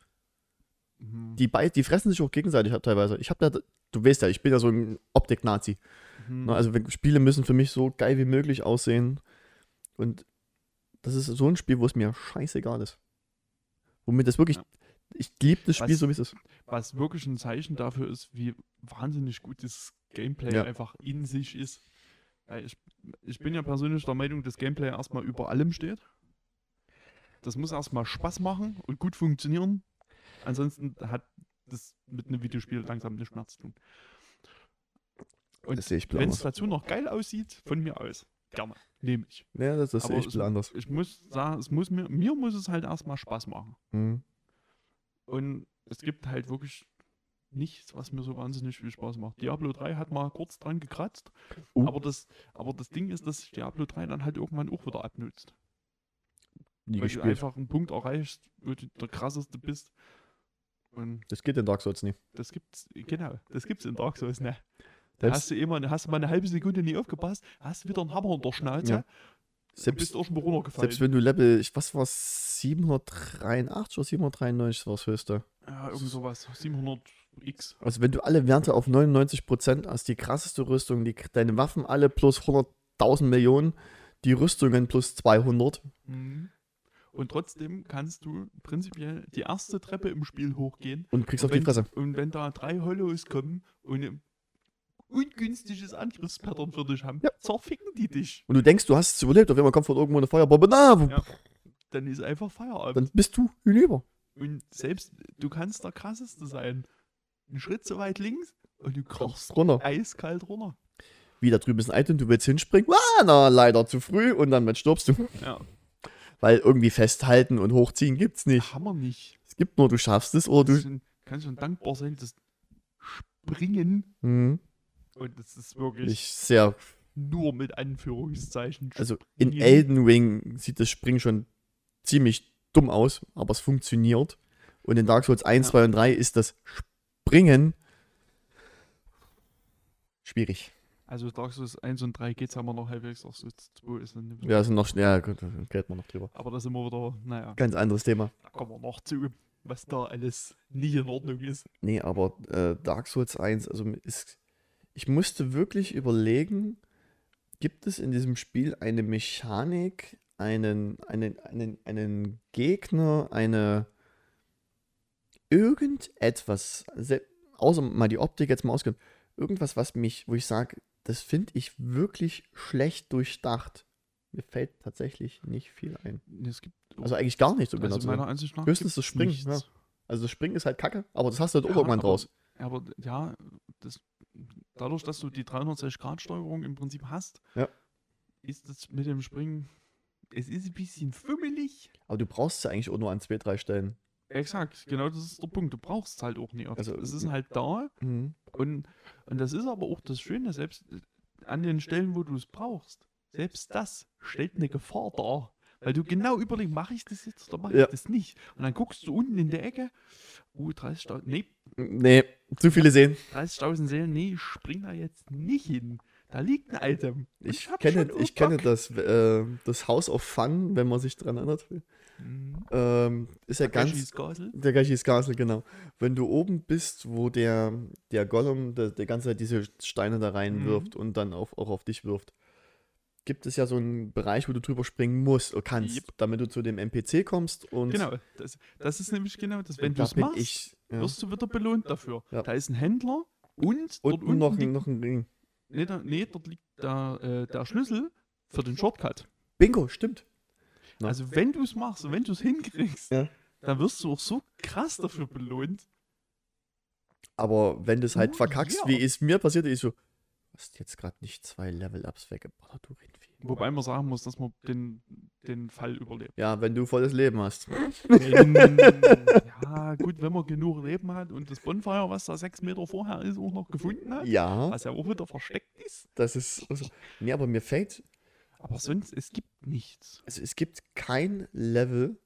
S2: Hm,
S1: Die, bei, die fressen sich auch gegenseitig teilweise. Ich habe da, du weißt ja, ich bin ja so ein Optik-Nazi.
S2: hm.
S1: Ne, also Spiele müssen für mich so geil wie möglich aussehen. Und das ist so ein Spiel, wo es mir scheißegal ist. Womit das wirklich.
S2: Ja.
S1: Ich liebe das Spiel
S2: Was-
S1: so, wie es ist.
S2: Was wirklich ein Zeichen dafür ist, wie wahnsinnig gut das Gameplay
S1: Ja.
S2: einfach in sich ist. Ich, ich bin ja persönlich der Meinung, dass Gameplay erstmal über allem steht. Das muss erstmal Spaß machen und gut funktionieren. Ansonsten hat das mit einem Videospiel langsam nichts mehr zu tun. Und wenn es dazu noch geil aussieht, von mir aus. Gerne. Nehme ich.
S1: Ja, das, das sehe
S2: Aber
S1: ich
S2: es-
S1: ein bisschen anders.
S2: Ich muss sagen, es muss mir, mir muss es halt erstmal Spaß machen.
S1: Mhm.
S2: Und es gibt halt wirklich nichts, was mir so wahnsinnig viel Spaß macht. Diablo 3 hat mal kurz dran gekratzt,
S1: Uh.
S2: aber, das, aber das Ding ist, dass Diablo 3 dann halt irgendwann auch wieder abnutzt.
S1: Nie
S2: weil du
S1: gespielt.
S2: einfach einen Punkt erreichst, wo du der krasseste bist. Und
S1: Das geht in Dark Souls nie.
S2: das gibt's, genau, das gibt's in Dark Souls, ne? Da hast du immer, hast du mal eine halbe Sekunde nie aufgepasst, hast wieder einen Hammer in der Schnauze
S1: Ja. selbst,
S2: bist auch schon runtergefallen.
S1: selbst wenn du Level, ich- was war 783 oder 793 war das höchste.
S2: ja, irgend sowas, 700 X.
S1: Also wenn du alle Werte auf 99% hast, die krasseste Rüstung, die, deine Waffen alle plus 100.000 Millionen, die Rüstungen plus 200.
S2: Mhm. Und trotzdem kannst du prinzipiell die erste Treppe im Spiel hochgehen.
S1: Und kriegst
S2: Und
S1: auf die
S2: wenn,
S1: Fresse.
S2: und wenn da drei Hollows kommen und ein ungünstiges Angriffspattern für dich haben,
S1: Ja.
S2: zerficken die dich.
S1: Und du denkst, du hast es überlebt, auf einmal kommt von irgendwo eine Feuerbombe. Na,
S2: Ja. Dann ist einfach Feierabend.
S1: dann bist du hinüber.
S2: und selbst du kannst der krasseste sein. Einen Schritt zu weit links und du krachst
S1: Runter.
S2: eiskalt runter.
S1: Wie da drüben ist ein Item, du willst hinspringen. Ah, na, leider zu früh. Und dann stirbst du.
S2: Ja.
S1: Weil irgendwie festhalten und hochziehen gibt's nicht.
S2: Hammer nicht.
S1: Es gibt nur, du schaffst es oder
S2: Du schon, kannst schon dankbar sein, das Springen
S1: Mhm.
S2: und das ist wirklich
S1: Ich sehr.
S2: nur mit Anführungszeichen.
S1: Also in
S2: Springen.
S1: Elden Ring sieht das Springen schon ziemlich dumm aus, aber es funktioniert. Und in Dark Souls 1,
S2: Ja.
S1: 2 und 3 ist das Springen schwierig.
S2: Also Dark Souls 1 und 3 geht's aber noch halbwegs, Dark Souls 2 ist dann
S1: Ja, sind noch. Ja, gut, da geht man noch drüber.
S2: Aber da sind wir wieder, naja,
S1: Ganz anderes Thema.
S2: da kommen wir noch zu, was da alles nie in Ordnung ist.
S1: Nee, aber äh, Dark Souls 1, also ist, ich musste wirklich überlegen, gibt es in diesem Spiel eine Mechanik, einen, einen, einen, einen Gegner, eine irgendetwas, außer mal die Optik jetzt mal ausgehen, irgendwas, was mich, wo ich sage, das finde ich wirklich schlecht durchdacht. Mir fällt tatsächlich nicht viel ein.
S2: Es gibt
S1: Also eigentlich gar nicht so genau.
S2: also meiner Ansicht nach
S1: Höchstens das Springen, ja. Also das Springen ist halt kacke, aber das hast du halt auch
S2: Ja,
S1: irgendwann
S2: aber-
S1: draus.
S2: Aber ja, das, dadurch, dass du die 360-Grad-Steuerung im Prinzip hast,
S1: Ja.
S2: ist das mit dem Springen, es ist ein bisschen fummelig.
S1: Aber du brauchst ja eigentlich auch nur an zwei, drei Stellen.
S2: Exakt, genau das ist der Punkt. Du brauchst es halt auch nie oft.
S1: Also,
S2: es ist halt da
S1: Mhm.
S2: und, und das ist aber auch das Schöne, selbst an den Stellen, wo du es brauchst, selbst das stellt eine Gefahr dar. Weil du genau überlegst, mache ich das jetzt oder mache
S1: Ja.
S2: ich das nicht? Und dann guckst du unten in der Ecke, uh, 30.000, nee,
S1: Nee, zu viele sehen.
S2: 30.000 Seelen, nee, ich spring da jetzt nicht hin. Da liegt ein Item.
S1: Ich
S2: hab
S1: kenne, ich kenne das, äh, das House of Fun, wenn man sich dran erinnert.
S2: Mhm.
S1: Ähm, ist ja ganz.
S2: Castle.
S1: Der Gashis Castle, genau. Wenn du oben bist, wo der, der Gollum der, der ganze Zeit diese Steine da reinwirft und dann auf, auch auf dich wirft, gibt es ja so einen Bereich, wo du drüber springen musst oder kannst,
S2: Yep.
S1: damit du zu dem NPC kommst und
S2: Genau, das, das ist nämlich genau das. Wenn
S1: und
S2: du
S1: da
S2: es machst,
S1: ich. Ja.
S2: wirst du wieder belohnt dafür.
S1: Ja.
S2: Da ist ein Händler und dort
S1: Und
S2: unten
S1: noch,
S2: liegt,
S1: ein- noch ein Ring.
S2: nee, da, nee, dort liegt der, äh, der Schlüssel für den Shortcut.
S1: Bingo, stimmt. Ja.
S2: Also wenn du es machst und wenn du es hinkriegst,
S1: Ja.
S2: dann wirst du auch so krass dafür belohnt.
S1: Aber wenn du es halt
S2: Oh,
S1: verkackst,
S2: ja.
S1: wie es mir passiert ist, so, du hast jetzt gerade nicht zwei Level-Ups weggeballert, du Rindvieh.
S2: Wobei man sagen muss, dass man den, den Fall überlebt.
S1: Ja, wenn du volles Leben hast.
S2: Ja, gut, wenn man genug Leben hat und das Bonfire, was da sechs Meter vorher ist, auch noch gefunden hat,
S1: Ja,
S2: was ja auch wieder versteckt ist.
S1: das ist. Also, nee, aber mir fällt
S2: Aber sonst, es gibt nichts.
S1: Also es gibt kein Level,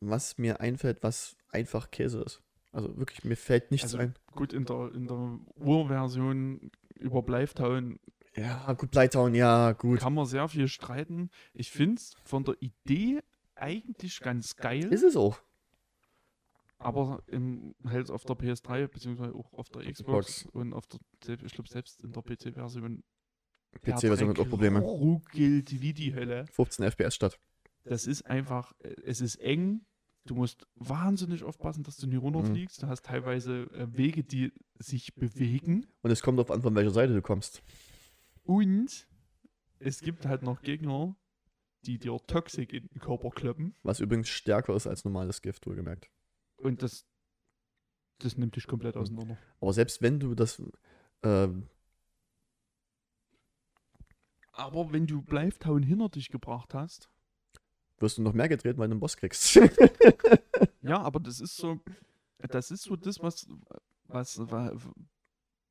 S1: was mir einfällt, was einfach Käse ist. Also wirklich, mir fällt nichts
S2: Also,
S1: ein.
S2: Gut, in der, in der Urversion über Blytown
S1: Ja, gut, Blighttown, ja, gut.
S2: kann man sehr viel streiten. Ich finde es von der Idee eigentlich ganz geil,
S1: Ist es auch.
S2: aber im, halt auf der PS3 beziehungsweise auch auf der Xbox
S1: Xbox.
S2: und auf der, ich glaube selbst in der PC-Version
S1: PC-Version hat auch Probleme.
S2: ruckelt wie die Hölle.
S1: 15 FPS statt.
S2: Das ist einfach, äh, es ist eng. Du musst wahnsinnig aufpassen, dass du nie runterfliegst. Du hast teilweise äh, Wege, die sich bewegen.
S1: Und es kommt auf an, von welcher Seite du kommst.
S2: Und es gibt halt noch Gegner, die dir Toxik in den Körper kloppen.
S1: Was übrigens stärker ist als normales Gift, wohlgemerkt.
S2: Und das, das nimmt dich komplett
S1: Mhm.
S2: auseinander.
S1: Aber selbst wenn du das. Ähm,
S2: Aber wenn du Blytown hinter dich gebracht hast,
S1: wirst du noch mehr gedreht, weil du einen Boss kriegst.
S2: ja, aber das ist so, das ist so das, was, was, wa-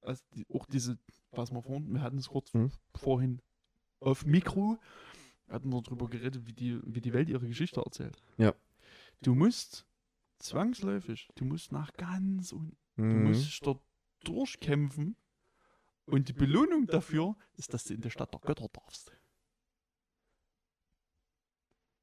S2: was die, auch diese, was wir vorhin, wir hatten es kurz
S1: Mhm.
S2: vorhin auf Mikro, hatten wir darüber geredet, wie die, wie die Welt ihre Geschichte erzählt.
S1: Ja.
S2: Du musst zwangsläufig, du musst nach ganz unten, du
S1: Mhm.
S2: musst dich dort durchkämpfen und die Belohnung dafür ist, dass du in der Stadt der Götter darfst.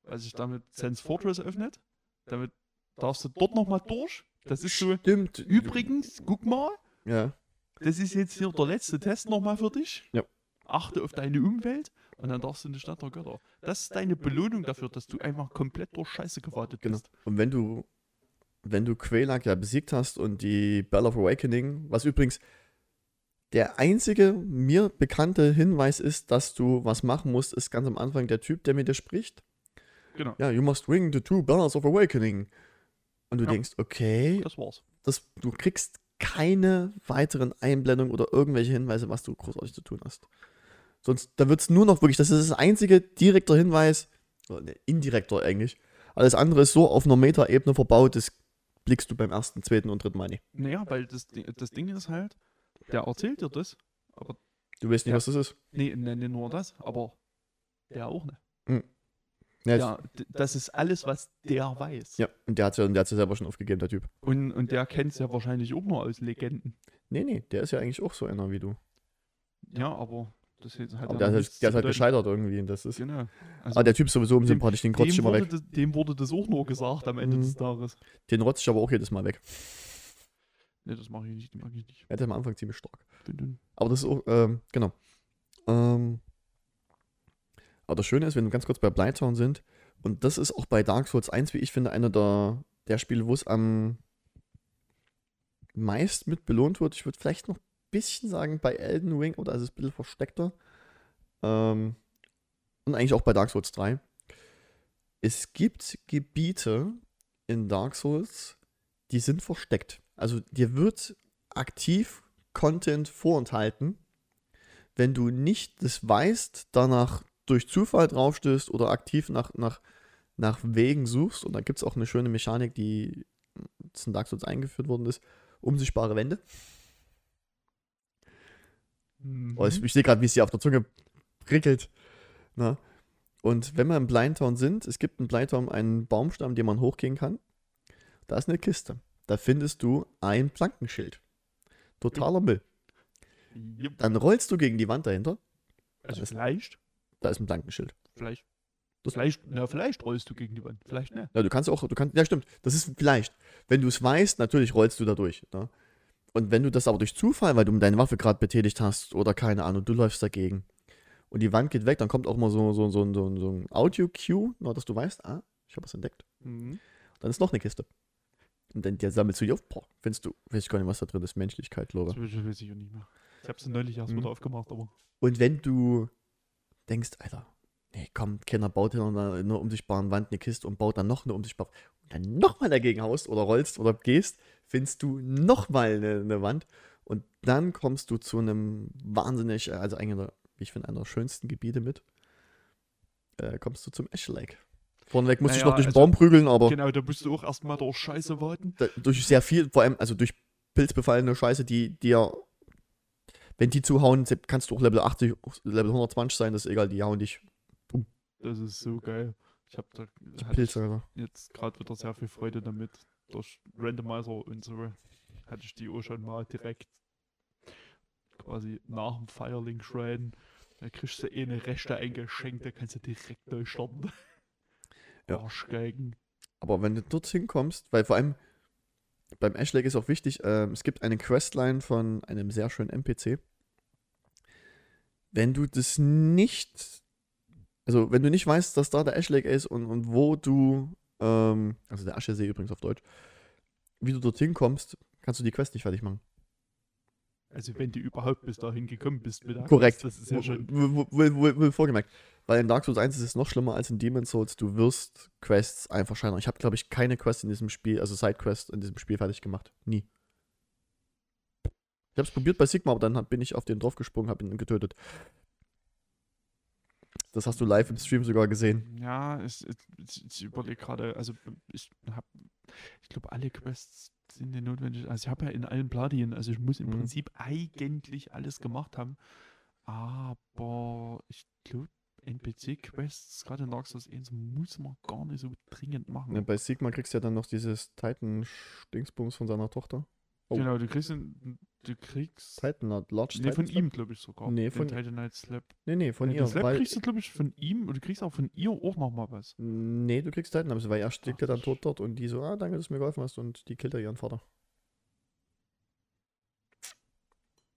S2: Weil sich damit Sense Fortress öffnet, damit darfst du dort nochmal durch. Das ist so,
S1: Stimmt.
S2: übrigens, guck mal,
S1: Ja.
S2: das ist jetzt hier der letzte Test nochmal für dich.
S1: Ja.
S2: Achte auf deine Umwelt und dann darfst du in die Stadt der Götter. Das ist deine Belohnung dafür, dass du einfach komplett durch Scheiße gewartet
S1: Genau.
S2: bist.
S1: Und wenn du, wenn du Quelaag ja besiegt hast und die Bell of Awakening, was übrigens der einzige mir bekannte Hinweis ist, dass du was machen musst, ist ganz am Anfang der Typ, der mit dir spricht.
S2: Genau.
S1: Ja, you must ring the two bells of awakening. Und du
S2: Ja.
S1: denkst, okay,
S2: Das war's.
S1: das, du kriegst keine weiteren Einblendungen oder irgendwelche Hinweise, was du großartig zu tun hast. Sonst, da wird es nur noch wirklich, das ist das einzige direkter Hinweis, oder ne, indirekter eigentlich. Alles andere ist so auf einer Meta-Ebene verbaut, das blickst du beim ersten, zweiten und dritten Mal nicht.
S2: Naja, weil das, das Ding ist halt, der erzählt dir das, aber
S1: Du weißt nicht,
S2: Ja.
S1: was das ist.
S2: nee, nee, nicht nur das, aber der auch nicht.
S1: Ja,
S2: Ja, d- das ist alles, was der weiß.
S1: ja. und der hat ja, der hat's ja selber schon aufgegeben, der Typ.
S2: Und, und der kennt es ja wahrscheinlich auch nur aus Legenden.
S1: Nee, nee, der ist ja eigentlich auch so einer wie du.
S2: Ja, aber das hat
S1: Aber der, ist, halt- der ist halt
S2: bedeuten.
S1: gescheitert irgendwie. Das ist,
S2: Genau. Also
S1: aber der Typ ist sowieso unsympathisch, den
S2: dem,
S1: immer weg.
S2: das, dem wurde das auch nur gesagt am Ende
S1: Mhm.
S2: des Tages.
S1: Den rotze ich aber auch jedes Mal weg.
S2: Ne, das mache ich nicht, die mag ich nicht.
S1: Er hat am Anfang ziemlich stark.
S2: Bin dünn.
S1: Aber das ist auch, ähm, genau. Ähm, aber das Schöne ist, wenn wir ganz kurz bei Blighttown sind, und das ist auch bei Dark Souls 1, wie ich finde, einer der, der Spiele, wo es am meist mit belohnt wird. Ich würde vielleicht noch ein bisschen sagen bei Elden Ring, oder ist es ein bisschen versteckter. Ähm, und eigentlich auch bei Dark Souls 3. Es gibt Gebiete in Dark Souls, die sind versteckt. Also dir wird aktiv Content vorenthalten, wenn du nicht das weißt, danach durch Zufall draufstößt oder aktiv nach, nach, nach Wegen suchst. Und da gibt es auch eine schöne Mechanik, die in Dark Souls eingeführt worden ist. Unsichtbare Wände.
S2: Mhm.
S1: Oh, ich, ich sehe gerade, wie es hier auf der Zunge prickelt. Na? Und wenn wir im Blindtown sind, es gibt in Blindtown einen Baumstamm, den man hochgehen kann. Da ist eine Kiste. Da findest du ein Plankenschild. Totaler Müll.
S2: Jupp.
S1: Dann rollst du gegen die Wand dahinter.
S2: Also
S1: das-
S2: vielleicht,
S1: Da ist ein Plankenschild.
S2: vielleicht,
S1: Das-
S2: vielleicht, na, vielleicht rollst du gegen die Wand, vielleicht ne.
S1: Ja, du kannst auch, du kannst, ja stimmt, das ist vielleicht. Wenn du es weißt, natürlich rollst du da durch. Ne? Und wenn du das aber durch Zufall, weil du deine Waffe gerade betätigt hast oder keine Ahnung, du läufst dagegen und die Wand geht weg, dann kommt auch mal so, so, so, so, so ein Audio-Cue, dass du weißt, ah, ich habe was entdeckt.
S2: Mhm.
S1: Dann ist noch eine Kiste. Und dann der sammelst du die auf, boah, findest du, weiß ich gar nicht, was da drin ist, Menschlichkeit, glaube
S2: Das weiß weiß ich auch nicht mehr. Ich hab's neulich erst
S1: Mhm.
S2: wieder aufgemacht, aber.
S1: Und wenn du denkst, Alter, nee, komm, Kinder baut hinter einer, einer unsichtbaren Wand eine Kiste und baut dann noch eine unsichtbare und dann nochmal dagegen haust oder rollst oder gehst, findest du nochmal eine, eine Wand und dann kommst du zu einem wahnsinnig, äh, also einer, der, wie ich finde, einer der schönsten Gebiete mit, äh, kommst du zum Ash Lake. Vorneweg musste ich
S2: Naja,
S1: noch durch den
S2: also-
S1: Baum prügeln, aber
S2: Genau, da musst du auch erstmal durch Scheiße warten.
S1: da, durch sehr viel, vor allem, also durch pilzbefallene Scheiße, die dir, wenn die zuhauen, kannst du auch Level 80, Level 120 sein, das ist egal, die hauen dich.
S2: Das ist so geil. Ich hab da
S1: Die Pilze, Alter.
S2: jetzt gerade wieder sehr viel Freude damit. Durch Randomizer und so hatte ich die auch schon mal direkt quasi nach dem Firelink Shrine. Da kriegst du eh eine Rechte eingeschenkt, da kannst du direkt neu starten.
S1: Ja.
S2: Arschgeigen.
S1: Aber wenn du dorthin kommst, weil vor allem beim Ash Lake ist auch wichtig, ähm, es gibt eine Questline von einem sehr schönen NPC. Wenn du das nicht, also wenn du nicht weißt, dass da der Ash Lake ist und, und wo du, ähm, also der Aschesee übrigens auf Deutsch, wie du dorthin kommst, kannst du die Quest nicht fertig machen.
S2: Also wenn du überhaupt bis dahin gekommen bist mit der
S1: Korrekt.
S2: Das ist ja schon.
S1: Will vorgemerkt. Weil in Dark Souls 1 ist es noch schlimmer als in Demon's Souls. Du wirst Quests einfach scheitern. Ich habe, glaube ich, keine Quest in diesem Spiel, also Sidequest in diesem Spiel fertig gemacht. Nie. Ich habe es probiert bei Sigma, aber dann hab, bin ich auf den draufgesprungen, habe ihn getötet. Das hast du live im Stream sogar gesehen.
S2: Ja, ich, ich, ich überlege gerade, also ich habe, ich glaube, alle Quests sind ja notwendig. Also ich habe ja in allen Platin, also ich muss im
S1: Mhm.
S2: Prinzip eigentlich alles gemacht haben. Aber ich glaube, NPC-Quests, gerade in Dark Souls 1, muss man gar nicht so dringend machen.
S1: Ja, bei Sigma kriegst du ja dann noch dieses Titan-Dingsbums von seiner Tochter. Oh.
S2: Genau, du kriegst, du kriegst,
S1: Titan, Large
S2: nee, von
S1: Titan
S2: ihm, glaube ich sogar.
S1: Nee,
S2: den
S1: von-
S2: Titan Knight Slap.
S1: Nee, nee, von
S2: nee,
S1: ihr.
S2: Den Slap
S1: Weil,
S2: kriegst du, glaube ich, von ihm und du kriegst auch von ihr auch nochmal was.
S1: nee, du kriegst Titan, weil er liegt ja dann tot dort und die so, ah, danke, dass du mir geholfen hast und die killt er ihren Vater.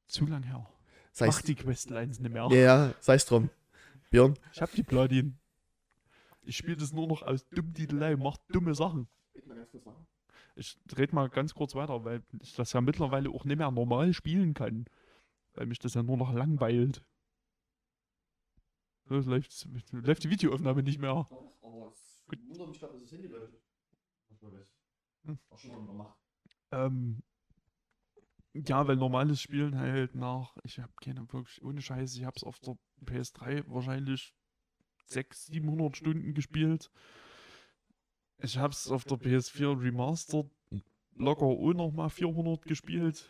S2: Zu lang her.
S1: Sei
S2: Mach die Questlines nicht mehr.
S1: Ja, ja, sei's drum. Björn,
S2: Ich hab die Platin. Ich spiele das nur noch aus Dummdidelei, mach dumme Sachen. Ich red mal ganz kurz weiter, weil ich das ja mittlerweile auch nicht mehr normal spielen kann. Weil mich das ja nur noch langweilt. So, läuft, läuft die Videoaufnahme nicht mehr. Hm. Ähm, ja, weil normales Spielen halt nach, ich habe keine wirklich, ohne Scheiße, ich habe es auf der PS3 wahrscheinlich 600, 700 Stunden gespielt. Ich habe es auf der PS4 Remastered locker auch nochmal 400 gespielt.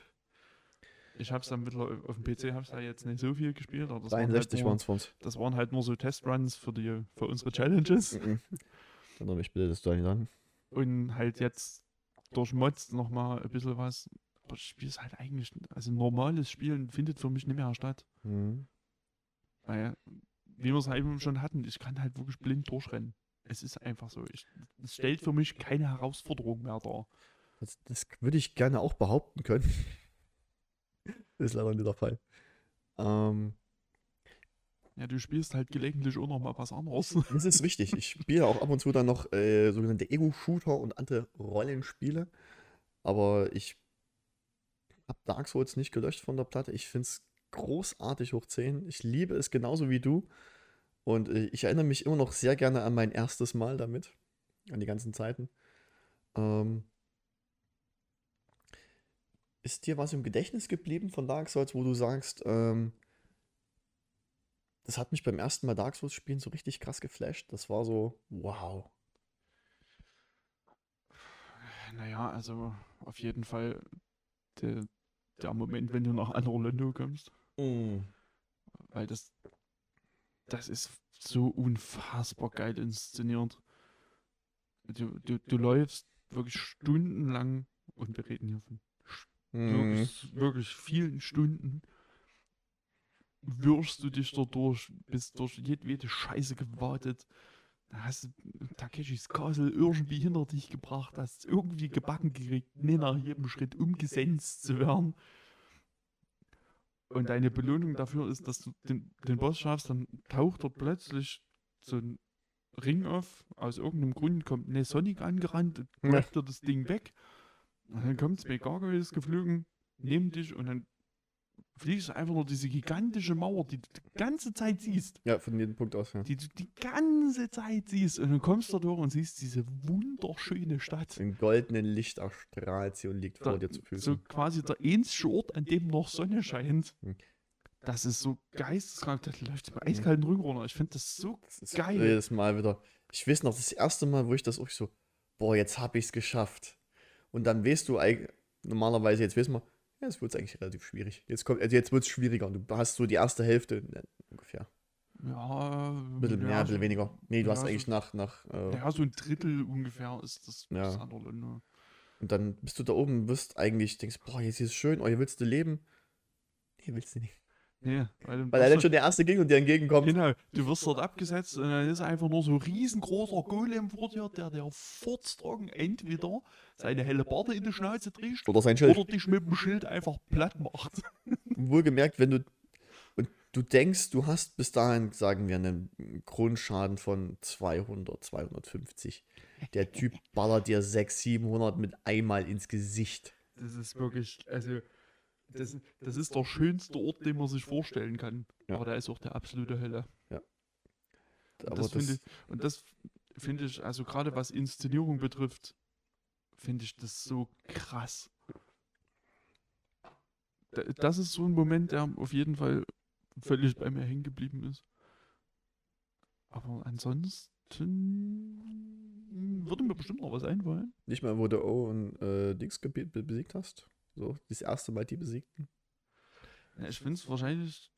S2: Ich habe es dann mittlerweile auf dem PC ich ja jetzt nicht so viel gespielt, aber das waren, halt
S1: 63
S2: nur,
S1: waren es für uns.
S2: das waren halt nur so Testruns für die für unsere Challenges.
S1: Mhm. Erinnere mich bitte, dass du nicht an.
S2: und halt jetzt durch Mods nochmal ein bisschen was. Aber ich spiele es halt eigentlich, also normales Spielen findet für mich nicht mehr statt.
S1: Mhm.
S2: Weil, wie wir es halt eben schon hatten, ich kann halt wirklich blind durchrennen. Es ist einfach so. Ich, es stellt für mich keine Herausforderung mehr dar.
S1: Das, das würde ich gerne auch behaupten können. ist leider nicht der Fall. Ähm,
S2: Ja, du spielst halt gelegentlich auch noch mal was anderes.
S1: das ist wichtig. Ich spiele auch ab und zu dann noch äh, sogenannte Ego-Shooter und andere Rollenspiele. Aber ich habe Dark Souls nicht gelöscht von der Platte. Ich finde es großartig hoch 10. Ich liebe es genauso wie du. Und äh, ich erinnere mich immer noch sehr gerne an mein erstes Mal damit. An die ganzen Zeiten. Ähm, ist dir was im Gedächtnis geblieben von Dark Souls, wo du sagst, ähm, das hat mich beim ersten Mal Dark Souls spielen so richtig krass geflasht. Das war so, wow.
S2: Naja, also auf jeden Fall der, der Moment, wenn du nach Anor Londo kommst.
S1: Mm.
S2: Weil das, das ist so unfassbar geil inszeniert. Du, du, du läufst wirklich stundenlang und wir reden hier von
S1: Mm.
S2: wirklich, wirklich vielen Stunden wirst du dich da durch, bist durch jedwede Scheiße gewartet. Da hast du Takeshis Castle irgendwie hinter dich gebracht, hast irgendwie gebacken gekriegt, nicht nach jedem Schritt umgesenzt zu werden. Und deine Belohnung dafür ist, dass du den, den Boss schaffst, dann taucht dort plötzlich so ein Ring auf. Aus irgendeinem Grund kommt eine Sonic angerannt, läuft dir das Ding weg. Und dann kommt zwei Gargoyles geflogen, nehmen dich und dann fliegst du einfach nur diese gigantische Mauer, die du die ganze Zeit siehst.
S1: Ja, von jedem Punkt aus, ja.
S2: Die du die ganze Zeit siehst. Und dann kommst du da durch und siehst diese wunderschöne Stadt.
S1: Im goldenen Licht erstrahlt sie und liegt
S2: Da,
S1: vor dir zu
S2: so
S1: Füßen.
S2: quasi der einzige Ort, an dem noch Sonne scheint.
S1: Hm.
S2: Das ist so geisteskrank. Das läuft über eiskalten Rücken runter. Ich finde das so
S1: Das ist
S2: geil.
S1: Jedes Mal wieder. Ich weiß noch, das erste Mal, wo ich das auch so, boah, jetzt hab ich's geschafft. Und dann weißt du eigentlich, normalerweise, jetzt weißt man, ja, es wird eigentlich relativ schwierig. Jetzt kommt, also jetzt wird's schwieriger. Und du hast so die erste Hälfte, ungefähr.
S2: Ja,
S1: Ein bisschen mehr,
S2: ja,
S1: ein bisschen
S2: so-
S1: weniger. Nee, du
S2: ja,
S1: hast
S2: so-
S1: eigentlich nach, nach, äh,
S2: Ja, so ein Drittel ungefähr ist das,
S1: Ja.
S2: das andere. Ne?
S1: und dann bist du da oben, wirst eigentlich, denkst, boah, jetzt ist es schön, oh, hier willst du leben. Nee, willst du nicht.
S2: Nee, weil,
S1: Weil er dann schon der erste ging und dir entgegenkommt.
S2: Genau, du wirst dort abgesetzt und dann ist einfach nur so ein riesengroßer Golem vor dir, der der furztrocken entweder seine helle Barte in die Schnauze trägt
S1: Oder sein Schild.
S2: oder dich mit dem Schild einfach platt macht.
S1: Wohlgemerkt, wenn du und du denkst, du hast bis dahin, sagen wir, einen Grundschaden von 200, 250. Der Typ ballert dir 600, 700 mit einmal ins Gesicht.
S2: Das ist wirklich, also, das, das ist der schönste Ort, den man sich vorstellen kann.
S1: Ja.
S2: Aber der ist auch der absolute Hölle.
S1: Aber
S2: Und
S1: das,
S2: das, finde ich, und das finde ich, also gerade was Inszenierung betrifft, finde ich das so krass. Da- Das ist so ein Moment, der auf jeden Fall völlig bei mir hängen geblieben ist. Aber ansonsten würde mir bestimmt noch was einfallen.
S1: nicht mal, wo du O und äh, Dings besiegt hast. So, das erste Mal die besiegten.
S2: Ja, ich finde es wahrscheinlich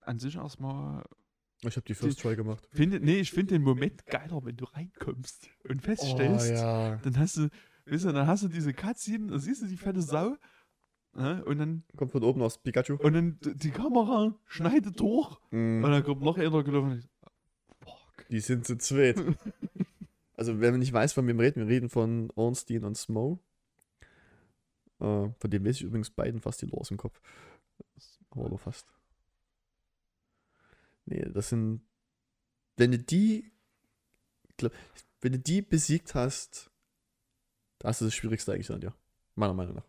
S2: an sich erstmal.
S1: Ich habe die First Try gemacht.
S2: Finde, nee, ich finde den Moment geiler, wenn du reinkommst und feststellst,
S1: Oh, ja.
S2: dann hast du, weißt du, dann hast du diese Cutscene, da siehst du die fette Sau, ne, und dann,
S1: Kommt von oben aus Pikachu.
S2: und dann die Kamera schneidet durch,
S1: Mm,
S2: und dann kommt noch einer gelaufen fuck.
S1: die sind zu zweit. also, wenn man nicht weiß, von wem wir reden, wir reden von Ornstein und Smo. Äh, von dem weiß ich übrigens beiden fast die aus dem Kopf. Aber nur fast. Nee, das sind. Wenn du die. glaub- Wenn du die besiegt hast, da hast du das Schwierigste eigentlich an dir. Meiner Meinung nach.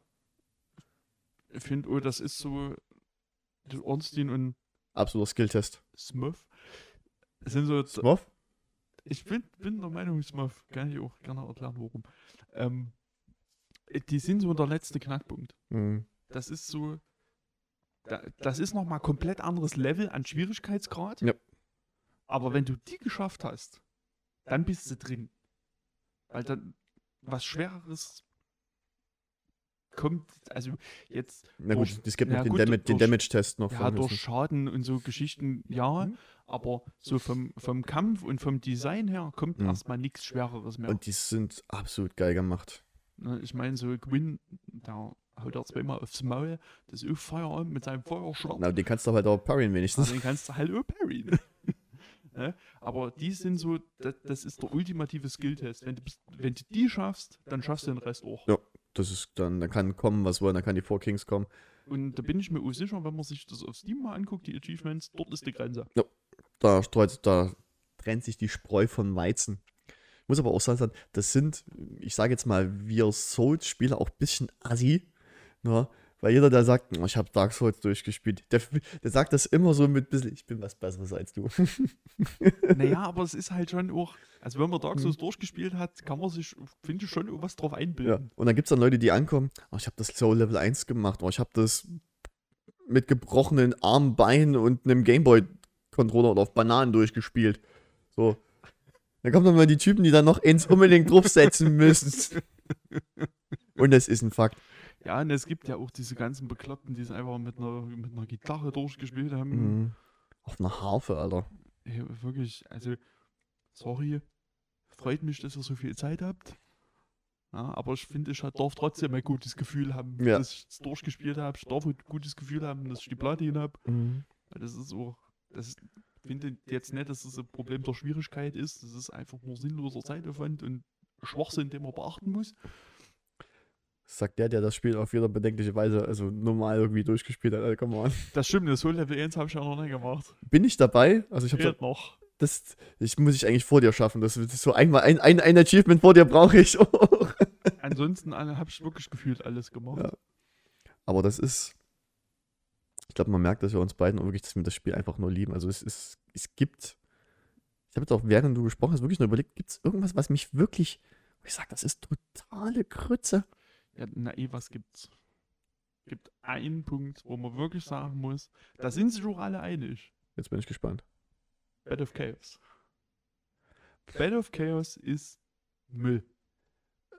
S2: Ich finde, oh, das ist so, Ornstein und
S1: Absoluter Skilltest.
S2: Smurf sind so,
S1: Smurf?
S2: ich bin, bin der Meinung, Smurf, kann ich auch gerne erklären, warum. Ähm, die sind so der letzte Knackpunkt.
S1: Mhm.
S2: Das ist so. Da, das ist nochmal komplett anderes Level an Schwierigkeitsgrad.
S1: Ja.
S2: Aber wenn du die geschafft hast, dann bist du drin. Weil dann was Schwereres kommt. Also jetzt,
S1: Na
S2: Durch-
S1: gut, es gibt noch den,
S2: gut,
S1: Dama den
S2: durch-
S1: Damage-Test noch.
S2: ja, durch. Schaden und so Geschichten, ja.
S1: Mhm.
S2: Aber so vom, vom Kampf und vom Design her kommt
S1: Mhm.
S2: erstmal nichts Schwereres mehr.
S1: Und die sind absolut geil gemacht.
S2: Ne, Ich meine, so Gwyn, da haut er zweimal aufs Maul, das ist auch Feierabend mit seinem Feuerschwert.
S1: Na, den kannst du halt auch parryen wenigstens.
S2: Also den kannst du halt auch parryen. ne? Aber die sind so, das, das ist der ultimative Skilltest. Wenn du, wenn du die schaffst, dann schaffst du den Rest auch.
S1: Ja. Das ist dann, da kann kommen, was wollen, da kann die Four Kings kommen.
S2: Und da bin ich mir auch sicher, wenn man sich das auf Steam mal anguckt, die Achievements, dort ist die Grenze.
S1: Da streut, da trennt sich die Spreu von Weizen. Muss aber auch sagen, das sind, ich sage jetzt mal, wir Souls-Spieler auch ein bisschen assi. Ne? Weil jeder, der sagt, "Oh, ich habe Dark Souls durchgespielt, der, der sagt das immer so mit ein bisschen, ich bin was Besseres als du.
S2: naja, aber es ist halt schon auch, also wenn man Dark
S1: Mhm.
S2: Souls durchgespielt hat, kann man sich, finde ich, schon irgendwas drauf
S1: Ja.
S2: einbilden.
S1: Und dann gibt es dann Leute, die ankommen, oh, ich habe das Soul Level 1 gemacht, oh, ich habe das mit gebrochenen Armen, Beinen und einem Gameboy-Controller oder auf Bananen durchgespielt. So. Dann kommen dann mal die Typen, die dann noch eins unbedingt draufsetzen müssen. Und das ist ein Fakt.
S2: Ja, und es gibt ja auch diese ganzen Bekloppten, die es einfach mit einer, mit einer Gitarre durchgespielt haben.
S1: Mhm. Auf einer Harfe, Alter.
S2: Ja, wirklich, also, sorry, freut mich, dass ihr so viel Zeit habt. Ja, aber ich finde, ich darf trotzdem ein gutes Gefühl haben,
S1: Ja.
S2: dass ich es durchgespielt habe. Ich darf ein gutes Gefühl haben, dass ich die Platin habe.
S1: Mhm.
S2: Weil das ist auch, das ist- finde jetzt nicht, dass das ein Problem der Schwierigkeit ist. Das ist einfach nur sinnloser Zeitaufwand und Schwachsinn, den man beachten muss.
S1: Sagt der, der das Spiel auf jeder bedenkliche Weise, also normal irgendwie durchgespielt hat. Alter, come on.
S2: Das stimmt, das Soul Level 1 habe ich ja noch nicht gemacht.
S1: Bin ich dabei? Also ich habe
S2: Fehlt noch.
S1: das, ich muss ich eigentlich vor dir schaffen. Das ist so einmal ein, ein, ein Achievement vor dir brauche ich. auch.
S2: Ansonsten habe ich wirklich gefühlt alles gemacht.
S1: Ja. Aber das ist, ich glaube, man merkt, dass wir uns beiden auch wirklich, dass wir das Spiel einfach nur lieben. Also es ist, es gibt, ich habe jetzt auch während du gesprochen hast wirklich nur überlegt, gibt es irgendwas, was mich wirklich, ich sage, das ist totale Krütze.
S2: Ja, na eh, was gibt's? Gibt einen Punkt, wo man wirklich sagen muss, da sind sich auch alle einig.
S1: Jetzt bin ich gespannt.
S2: Bed of Chaos. Bed of Chaos ist Müll.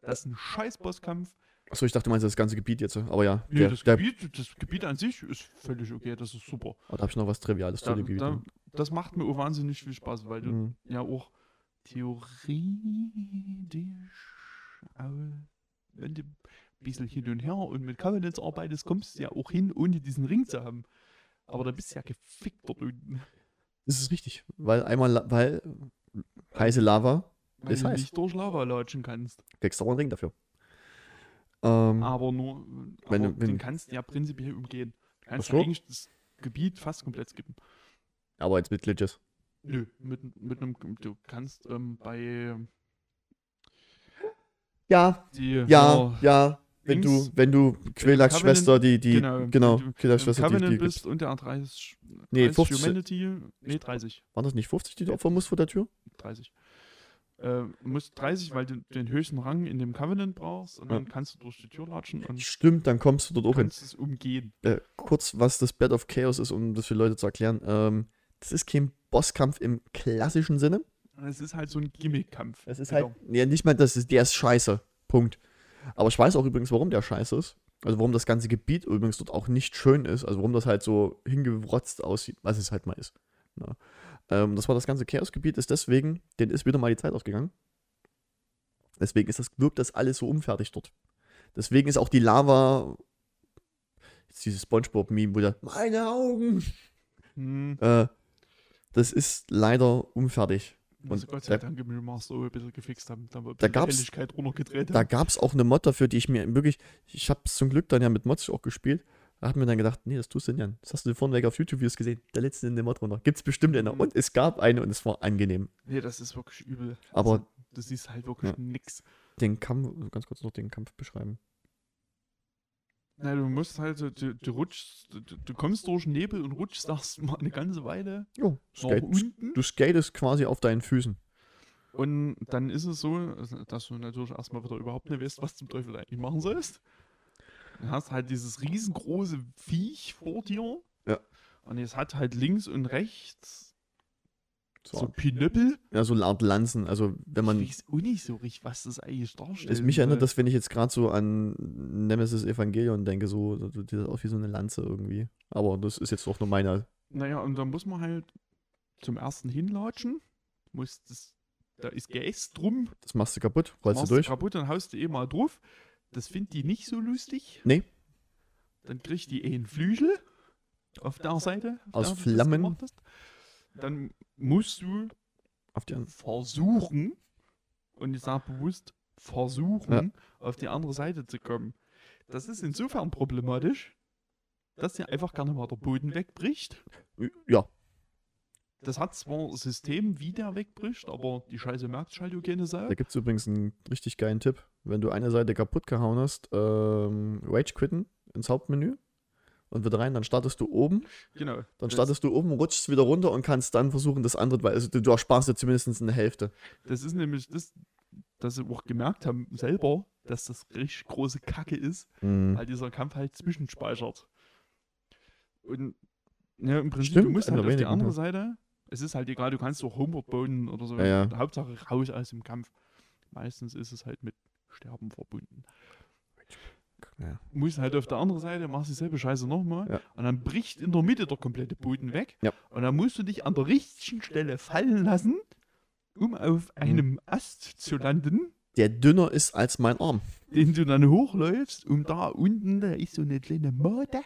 S2: Das ist ein scheiß Bosskampf.
S1: Achso, ich dachte, du meinst das ganze Gebiet jetzt. Aber ja,
S2: Nee,
S1: der,
S2: das,
S1: der,
S2: Gebiet, das Gebiet an sich ist völlig okay, das ist super.
S1: oh, da habe ich noch was Triviales zu
S2: Da,
S1: dem Gebiet.
S2: da, das macht mir auch wahnsinnig viel Spaß, weil du
S1: Mhm.
S2: ja auch theoretisch, wenn du ein bisschen hin und her und mit Covenants arbeitest, kommst du ja auch hin, ohne diesen Ring zu haben. Aber da bist du ja gefickt dort unten.
S1: Das ist richtig, weil einmal, weil heiße Lava,
S2: Weil
S1: Ist
S2: du
S1: heiß.
S2: nicht durch Lava latschen kannst.
S1: kriegst du auch einen Ring dafür. Ähm,
S2: Aber nur,
S1: Wenn
S2: aber
S1: du- wenn-
S2: den kannst du ja prinzipiell umgehen. Du kannst ja eigentlich das Gebiet fast komplett skippen.
S1: aber jetzt mit Glitches.
S2: Nö, mit, mit einem, du kannst ähm, bei
S1: Ja,
S2: die
S1: ja, ja. Wenn du, wenn du Quelax
S2: Covenant-
S1: Schwester, die, die,
S2: genau,
S1: genau, Schwester, die, die,
S2: bist und der 30,
S1: Nee,
S2: 30
S1: 50.
S2: Humanity, nee, 30,
S1: waren das nicht 50, die du opfern musst vor der Tür?
S2: 30. Äh, musst 30, weil du den höchsten Rang in dem Covenant brauchst und
S1: Ja.
S2: dann kannst du durch die Tür latschen und
S1: Stimmt, dann kommst du dort auch hin.
S2: es umgehen.
S1: Äh, kurz, was das Bed of Chaos ist, um das für Leute zu erklären. Ähm, das ist kein Bosskampf im klassischen Sinne.
S2: Es ist halt so ein Gimmick-Kampf.
S1: Es ist
S2: Genau.
S1: halt, ja, nicht mal, das ist, der ist scheiße. Punkt. Aber ich weiß auch übrigens, warum der scheiße ist. Also warum das ganze Gebiet übrigens dort auch nicht schön ist. Also warum das halt so hingerotzt aussieht, was es halt mal ist. Ja. Ähm, das war das ganze Chaosgebiet, ist deswegen, denen ist wieder mal die Zeit ausgegangen. Deswegen ist das, wirkt das alles so unfertig dort. Deswegen ist auch die Lava. Jetzt dieses Spongebob-Meme, wo der. Meine Augen!
S2: Hm,
S1: Äh, das ist leider unfertig.
S2: also
S1: Und
S2: Gott sei
S1: da-
S2: Dank im Remaster ein bisschen gefixt haben. Da, wir
S1: Da gab's-
S2: Helligkeit runtergedreht
S1: Da
S2: haben.
S1: gab es auch eine Mod dafür, die ich mir wirklich. Ich habe es zum Glück dann ja mit Mods auch gespielt. Da hat mir dann gedacht, nee, das tust du nicht. Das hast du vorhin weg auf YouTube-Videos gesehen. Der letzte in der Mod runter. Gibt es bestimmt eine.
S2: Mhm.
S1: Und es gab eine und es war angenehm.
S2: Nee, das ist wirklich übel.
S1: Aber-
S2: also, du siehst halt wirklich
S1: Ja.
S2: nix.
S1: Den Kampf, ganz kurz noch den Kampf beschreiben.
S2: Na, du musst halt, so- du, du rutschst, du, du kommst durch den Nebel und rutschst erst mal eine ganze Weile
S1: Jo, skate,
S2: unten.
S1: du skatest quasi auf deinen Füßen.
S2: Und dann ist es so, dass du natürlich erstmal wieder überhaupt nicht weißt, was zum Teufel eigentlich machen sollst. Du hast halt dieses riesengroße Viech vor dir.
S1: Ja.
S2: Und es hat halt links und rechts so,
S1: So,
S2: Pinöppel.
S1: ja, so eine Art Lanzen. Also, wenn man.
S2: ich weiß auch nicht so richtig, was das eigentlich darstellt.
S1: Es, mich erinnert das, wenn ich jetzt gerade so an Nemesis Evangelion denke, so, so sieht das aus wie so eine Lanze irgendwie. Aber das ist jetzt doch nur meine.
S2: Naja, und dann muss man halt zum ersten hinlatschen. Muss das, da ist Geäst drum.
S1: Das machst du kaputt, rollst du durch.
S2: kaputt und haust du eh mal drauf. Das findet die nicht so lustig.
S1: Nee.
S2: Dann kriegt die eh einen Flügel auf der Seite. auf
S1: Aus
S2: der
S1: Flammen.
S2: gemacht hast. Dann musst du
S1: Auf die andere.
S2: versuchen, und ich sage bewusst versuchen, auf die andere Seite zu kommen. Das ist insofern problematisch, dass dir einfach gar nicht mal der Boden wegbricht.
S1: Ja,
S2: Das hat zwar ein System, wie der wegbricht, aber die Scheiße merkt auch keine Sau.
S1: Da gibt es übrigens einen richtig geilen Tipp. Wenn du eine Seite kaputt gehauen hast, ähm, Rage quitten ins Hauptmenü und wieder rein, dann startest du oben.
S2: Genau.
S1: Dann startest du oben, rutschst wieder runter und kannst dann versuchen, das andere, weil also du, du ersparst dir zumindest eine Hälfte.
S2: das ist nämlich das, dass sie auch gemerkt haben selber, dass das richtig große Kacke ist,
S1: Mhm.
S2: weil dieser Kampf halt zwischenspeichert. Und ja, im Prinzip,
S1: Stimmt,
S2: du musst halt auf die andere
S1: ja.
S2: Seite. Es ist halt egal, du kannst auch Homeward bauen oder so.
S1: Ja, ja.
S2: Hauptsache raus aus dem Kampf. Meistens ist es halt mit Sterben verbunden.
S1: Ja.
S2: Musst halt auf der anderen Seite, machst dieselbe Scheiße nochmal.
S1: Ja.
S2: Und dann bricht in der Mitte der komplette Boden weg.
S1: Ja.
S2: Und dann musst du dich an der richtigen Stelle fallen lassen, um auf
S1: Mhm.
S2: einem Ast zu landen,
S1: Der dünner ist als mein Arm.
S2: den du dann hochläufst, um da unten, da ist so eine kleine Made.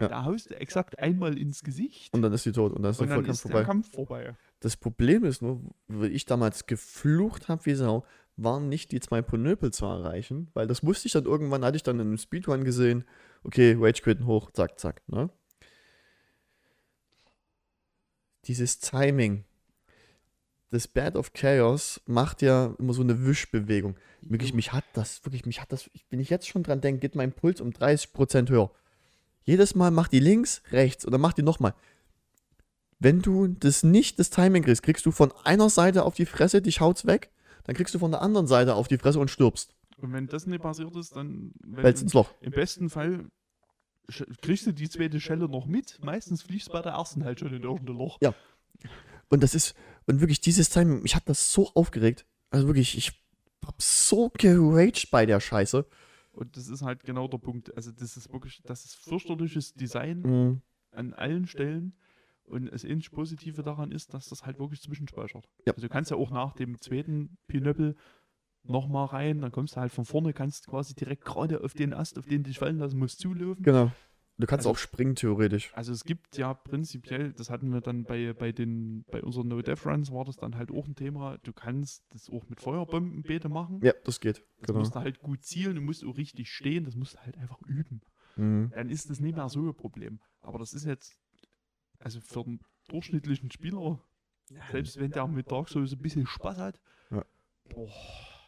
S1: Ja.
S2: Da haust du exakt einmal ins Gesicht.
S1: Und dann ist die tot und dann ist
S2: und
S1: der
S2: dann ist
S1: vorbei.
S2: der Kampf vorbei.
S1: Das Problem ist nur, weil ich damals geflucht habe wie Sau, waren nicht die zwei Ponöpel zu erreichen, weil das wusste ich dann irgendwann, hatte ich dann in einem Speedrun gesehen, okay, Rage quitten hoch, zack, zack, ne? Dieses Timing, das Bad of Chaos macht ja immer so eine Wischbewegung. Wirklich, mich hat das, wirklich, mich hat das, wenn ich jetzt schon dran denke, geht mein Puls um 30% höher. Jedes Mal macht die links, rechts oder macht die nochmal. Wenn du das nicht, das Timing kriegst, kriegst du von einer Seite auf die Fresse, dich haut's weg, dann kriegst du von der anderen Seite auf die Fresse und stirbst.
S2: Und wenn das nicht passiert ist, dann
S1: Fällst
S2: du-
S1: ins Loch.
S2: im besten Fall kriegst du die zweite Schelle noch mit. Meistens fliegst du bei der ersten halt schon in irgendein Loch.
S1: Ja. Und das ist, und wirklich dieses Timing, mich hat das so aufgeregt. Also wirklich, ich hab so geraged bei der Scheiße.
S2: Und das ist halt genau der Punkt. Also das ist wirklich, das ist fürchterliches Design
S1: Mhm.
S2: an allen Stellen. Und das einzig Positive daran ist, dass das halt wirklich zwischenspeichert.
S1: Ja.
S2: Also du kannst ja auch nach dem zweiten Pinöppel nochmal rein, dann kommst du halt von vorne, kannst quasi direkt gerade auf den Ast, auf den du dich fallen lassen musst, zulaufen.
S1: Genau. Du kannst
S2: Also-
S1: auch springen, theoretisch.
S2: Also es gibt ja prinzipiell, das hatten wir dann bei, bei den, bei unseren No-Death-Runs war das dann halt auch ein Thema, du kannst das auch mit Feuerbombenbeete machen.
S1: Ja, das geht.
S2: Das
S1: Genau.
S2: musst du halt gut zielen, du musst auch richtig stehen, das musst du halt einfach üben.
S1: Mhm.
S2: Dann ist das nicht mehr so ein Problem. Aber das ist jetzt, also für einen durchschnittlichen Spieler, selbst wenn der mit Dark Souls ein bisschen Spaß hat,
S1: Ja.
S2: boah,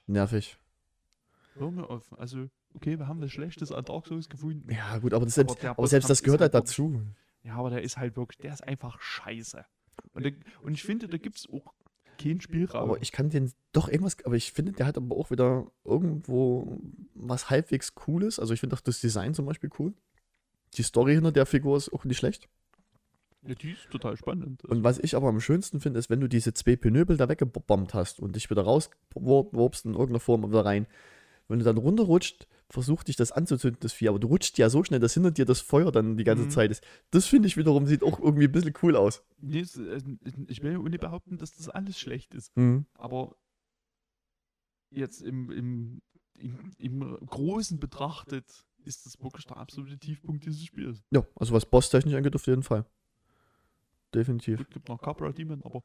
S1: Nervig.
S2: hör mir auf. Also, okay, wir haben das Schlechtes an Dark Souls gefunden.
S1: Ja, gut, aber, das
S2: Aber
S1: selbst, aber selbst das gehört halt
S2: halt
S1: dazu.
S2: Ja, aber der ist halt wirklich, der ist einfach scheiße. Und, der, und ich finde, da gibt es auch keinen Spielraum.
S1: Aber ich kann den doch irgendwas, aber ich finde, der hat aber auch wieder irgendwo was halbwegs Cooles. Also ich finde auch das Design zum Beispiel cool. Die Story hinter der Figur ist auch nicht schlecht.
S2: ja, die ist total spannend.
S1: Und was ich aber am schönsten finde, ist, wenn du diese zwei Pinöbel da weggebombt hast und dich wieder rauswurbst in irgendeiner Form wieder rein. Wenn du dann runterrutscht, versucht dich das anzuzünden, das Vieh. Aber du rutscht ja so schnell, dass hinter dir das Feuer dann die ganze
S2: Mhm.
S1: Zeit ist. Das finde ich wiederum, sieht auch irgendwie ein bisschen cool aus.
S2: Nee, äh, ich will ja nicht behaupten, dass das alles schlecht ist.
S1: Mhm.
S2: Aber jetzt im, im, im, im Großen betrachtet ist das wirklich der absolute Tiefpunkt dieses Spiels.
S1: Ja, also was Boss-technisch angeht, auf jeden Fall. Definitiv.
S2: Es gibt noch Capra Demon, aber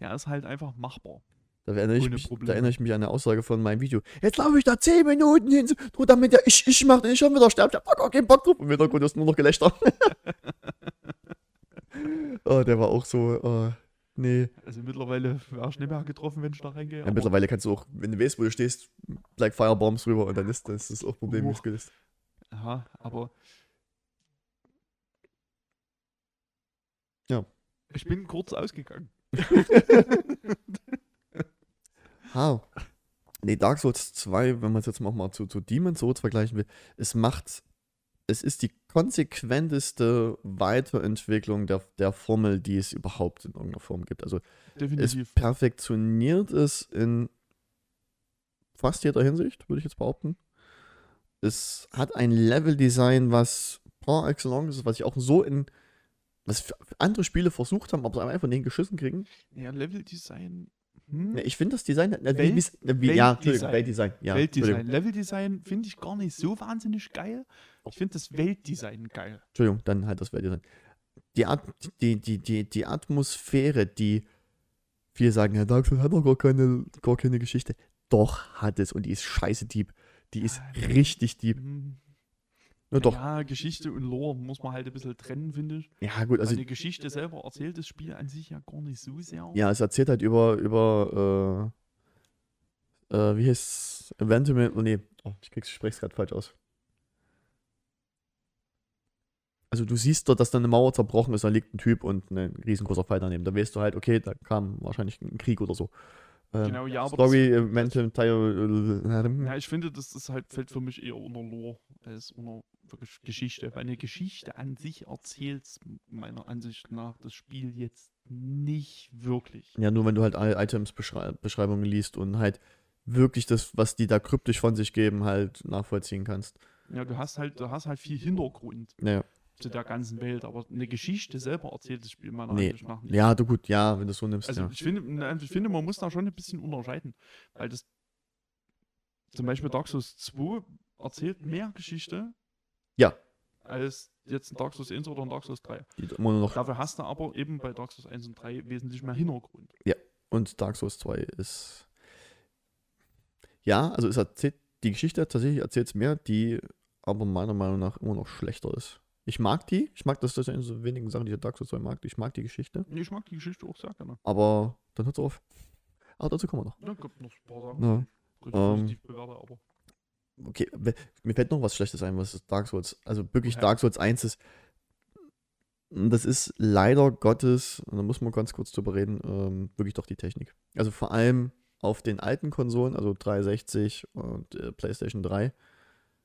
S2: der ist halt einfach machbar.
S1: Da erinnere, ich mich, da erinnere ich mich an eine Aussage von meinem Video. Jetzt laufe ich da 10 Minuten hin, nur damit der ich, ich macht und ich schon wieder sterbe. Ich hab gar keinen Bock drauf. Im Hintergrund ist nur noch Gelächter. oh, der war auch so, oh, nee.
S2: Also mittlerweile wäre ich nicht mehr getroffen, wenn ich da reingehe.
S1: Ja, mittlerweile kannst du auch, wenn du weißt, wo du stehst, Black Firebombs rüber und dann ist das, das auch problemlos
S2: Uch.
S1: gelöst.
S2: Aha, aber.
S1: Ja.
S2: Ich bin kurz ausgegangen.
S1: Ha. Nee, Dark Souls 2, wenn man es jetzt auch mal zu, zu Demon's Souls vergleichen will, es macht, es ist die konsequenteste Weiterentwicklung der, der Formel, die es überhaupt in irgendeiner Form gibt. Also es
S2: Definitiv.
S1: perfektioniert es in fast jeder Hinsicht, würde ich jetzt behaupten. Es hat ein Level-Design, was par excellence ist, was ich auch so in, was andere Spiele versucht haben, aber einfach nicht geschissen kriegen.
S2: Ja, Leveldesign. Hm?
S1: Ich finde das Design, äh,
S2: Welt-
S1: wie's- äh, wie, ja. Entschuldigung, Weltdesign. Ja,
S2: Weltdesign. Leveldesign finde ich gar nicht so wahnsinnig geil. Ich finde das Weltdesign geil.
S1: Entschuldigung, dann halt das Weltdesign. Die, At die, die, die, die Atmosphäre, die viele sagen, ja, Dark Souls hat doch gar keine, gar keine Geschichte. Doch, hat es und die ist scheiße deep. Die ist
S2: Ja,
S1: richtig deep.
S2: Hm.
S1: Ja, doch.
S2: Ja, Geschichte und Lore muss man halt ein bisschen trennen, finde ich.
S1: Ja, gut, also
S2: die Geschichte selber erzählt das Spiel an sich ja gar nicht so sehr.
S1: Ja, es erzählt halt über, über, äh, äh, wie heißt Eventually, nee, oh, ich krieg's, ich spreche es gerade falsch aus. Also du siehst dort, dass da eine Mauer zerbrochen ist, da liegt ein Typ und ein riesengroßer Pfeil daneben. Da weißt du halt, okay, da kam wahrscheinlich ein Krieg oder so. Ähm,
S2: Genau, ja, aber
S1: Story, Eventually, Teil,
S2: Ja, ich finde, das ist halt, fällt für mich eher unter Lore als unter Geschichte. Weil eine Geschichte an sich erzählt meiner Ansicht nach das Spiel jetzt nicht wirklich.
S1: Ja, nur wenn du halt alle Items-Beschreibungen liest und halt wirklich das, was die da kryptisch von sich geben, halt nachvollziehen kannst.
S2: Ja, du hast halt, du hast halt viel Hintergrund
S1: Ja,
S2: zu der ganzen Welt, aber eine Geschichte selber erzählt das Spiel meiner
S1: Nee.
S2: Ansicht nach nicht.
S1: ja du gut, ja, wenn du es so nimmst,
S2: Also
S1: ja.
S2: ich finde, ich finde, man muss da schon ein bisschen unterscheiden, weil das zum Beispiel Dark Souls 2 erzählt mehr Geschichte
S1: Ja.
S2: als jetzt ein Dark Souls 1 oder ein Dark Souls 3.
S1: Die immer nur noch,
S2: Dafür hast du aber eben bei Dark Souls 1 und 3 wesentlich mehr Hintergrund.
S1: und Dark Souls 2 ist. Ja, also es erzählt, die Geschichte tatsächlich erzählt es mehr, die aber meiner Meinung nach immer noch schlechter ist. Ich mag die, ich mag das, das ist eine so wenigen Sachen, die ich Dark Souls 2 mag. Ich mag die Geschichte,
S2: Ich mag die Geschichte auch sehr gerne.
S1: aber dann hört es auf. Aber dazu kommen wir noch.
S2: Da kommt noch ein paar Sachen,
S1: Ja. ähm,
S2: bewerte, aber
S1: Okay, mir fällt noch was Schlechtes ein, was Dark Souls. Also wirklich
S2: Ja.
S1: Dark Souls 1 ist. Das ist leider Gottes, und da muss man ganz kurz drüber reden, ähm, wirklich doch die Technik. Also vor allem auf den alten Konsolen, also 360 und äh, PlayStation 3.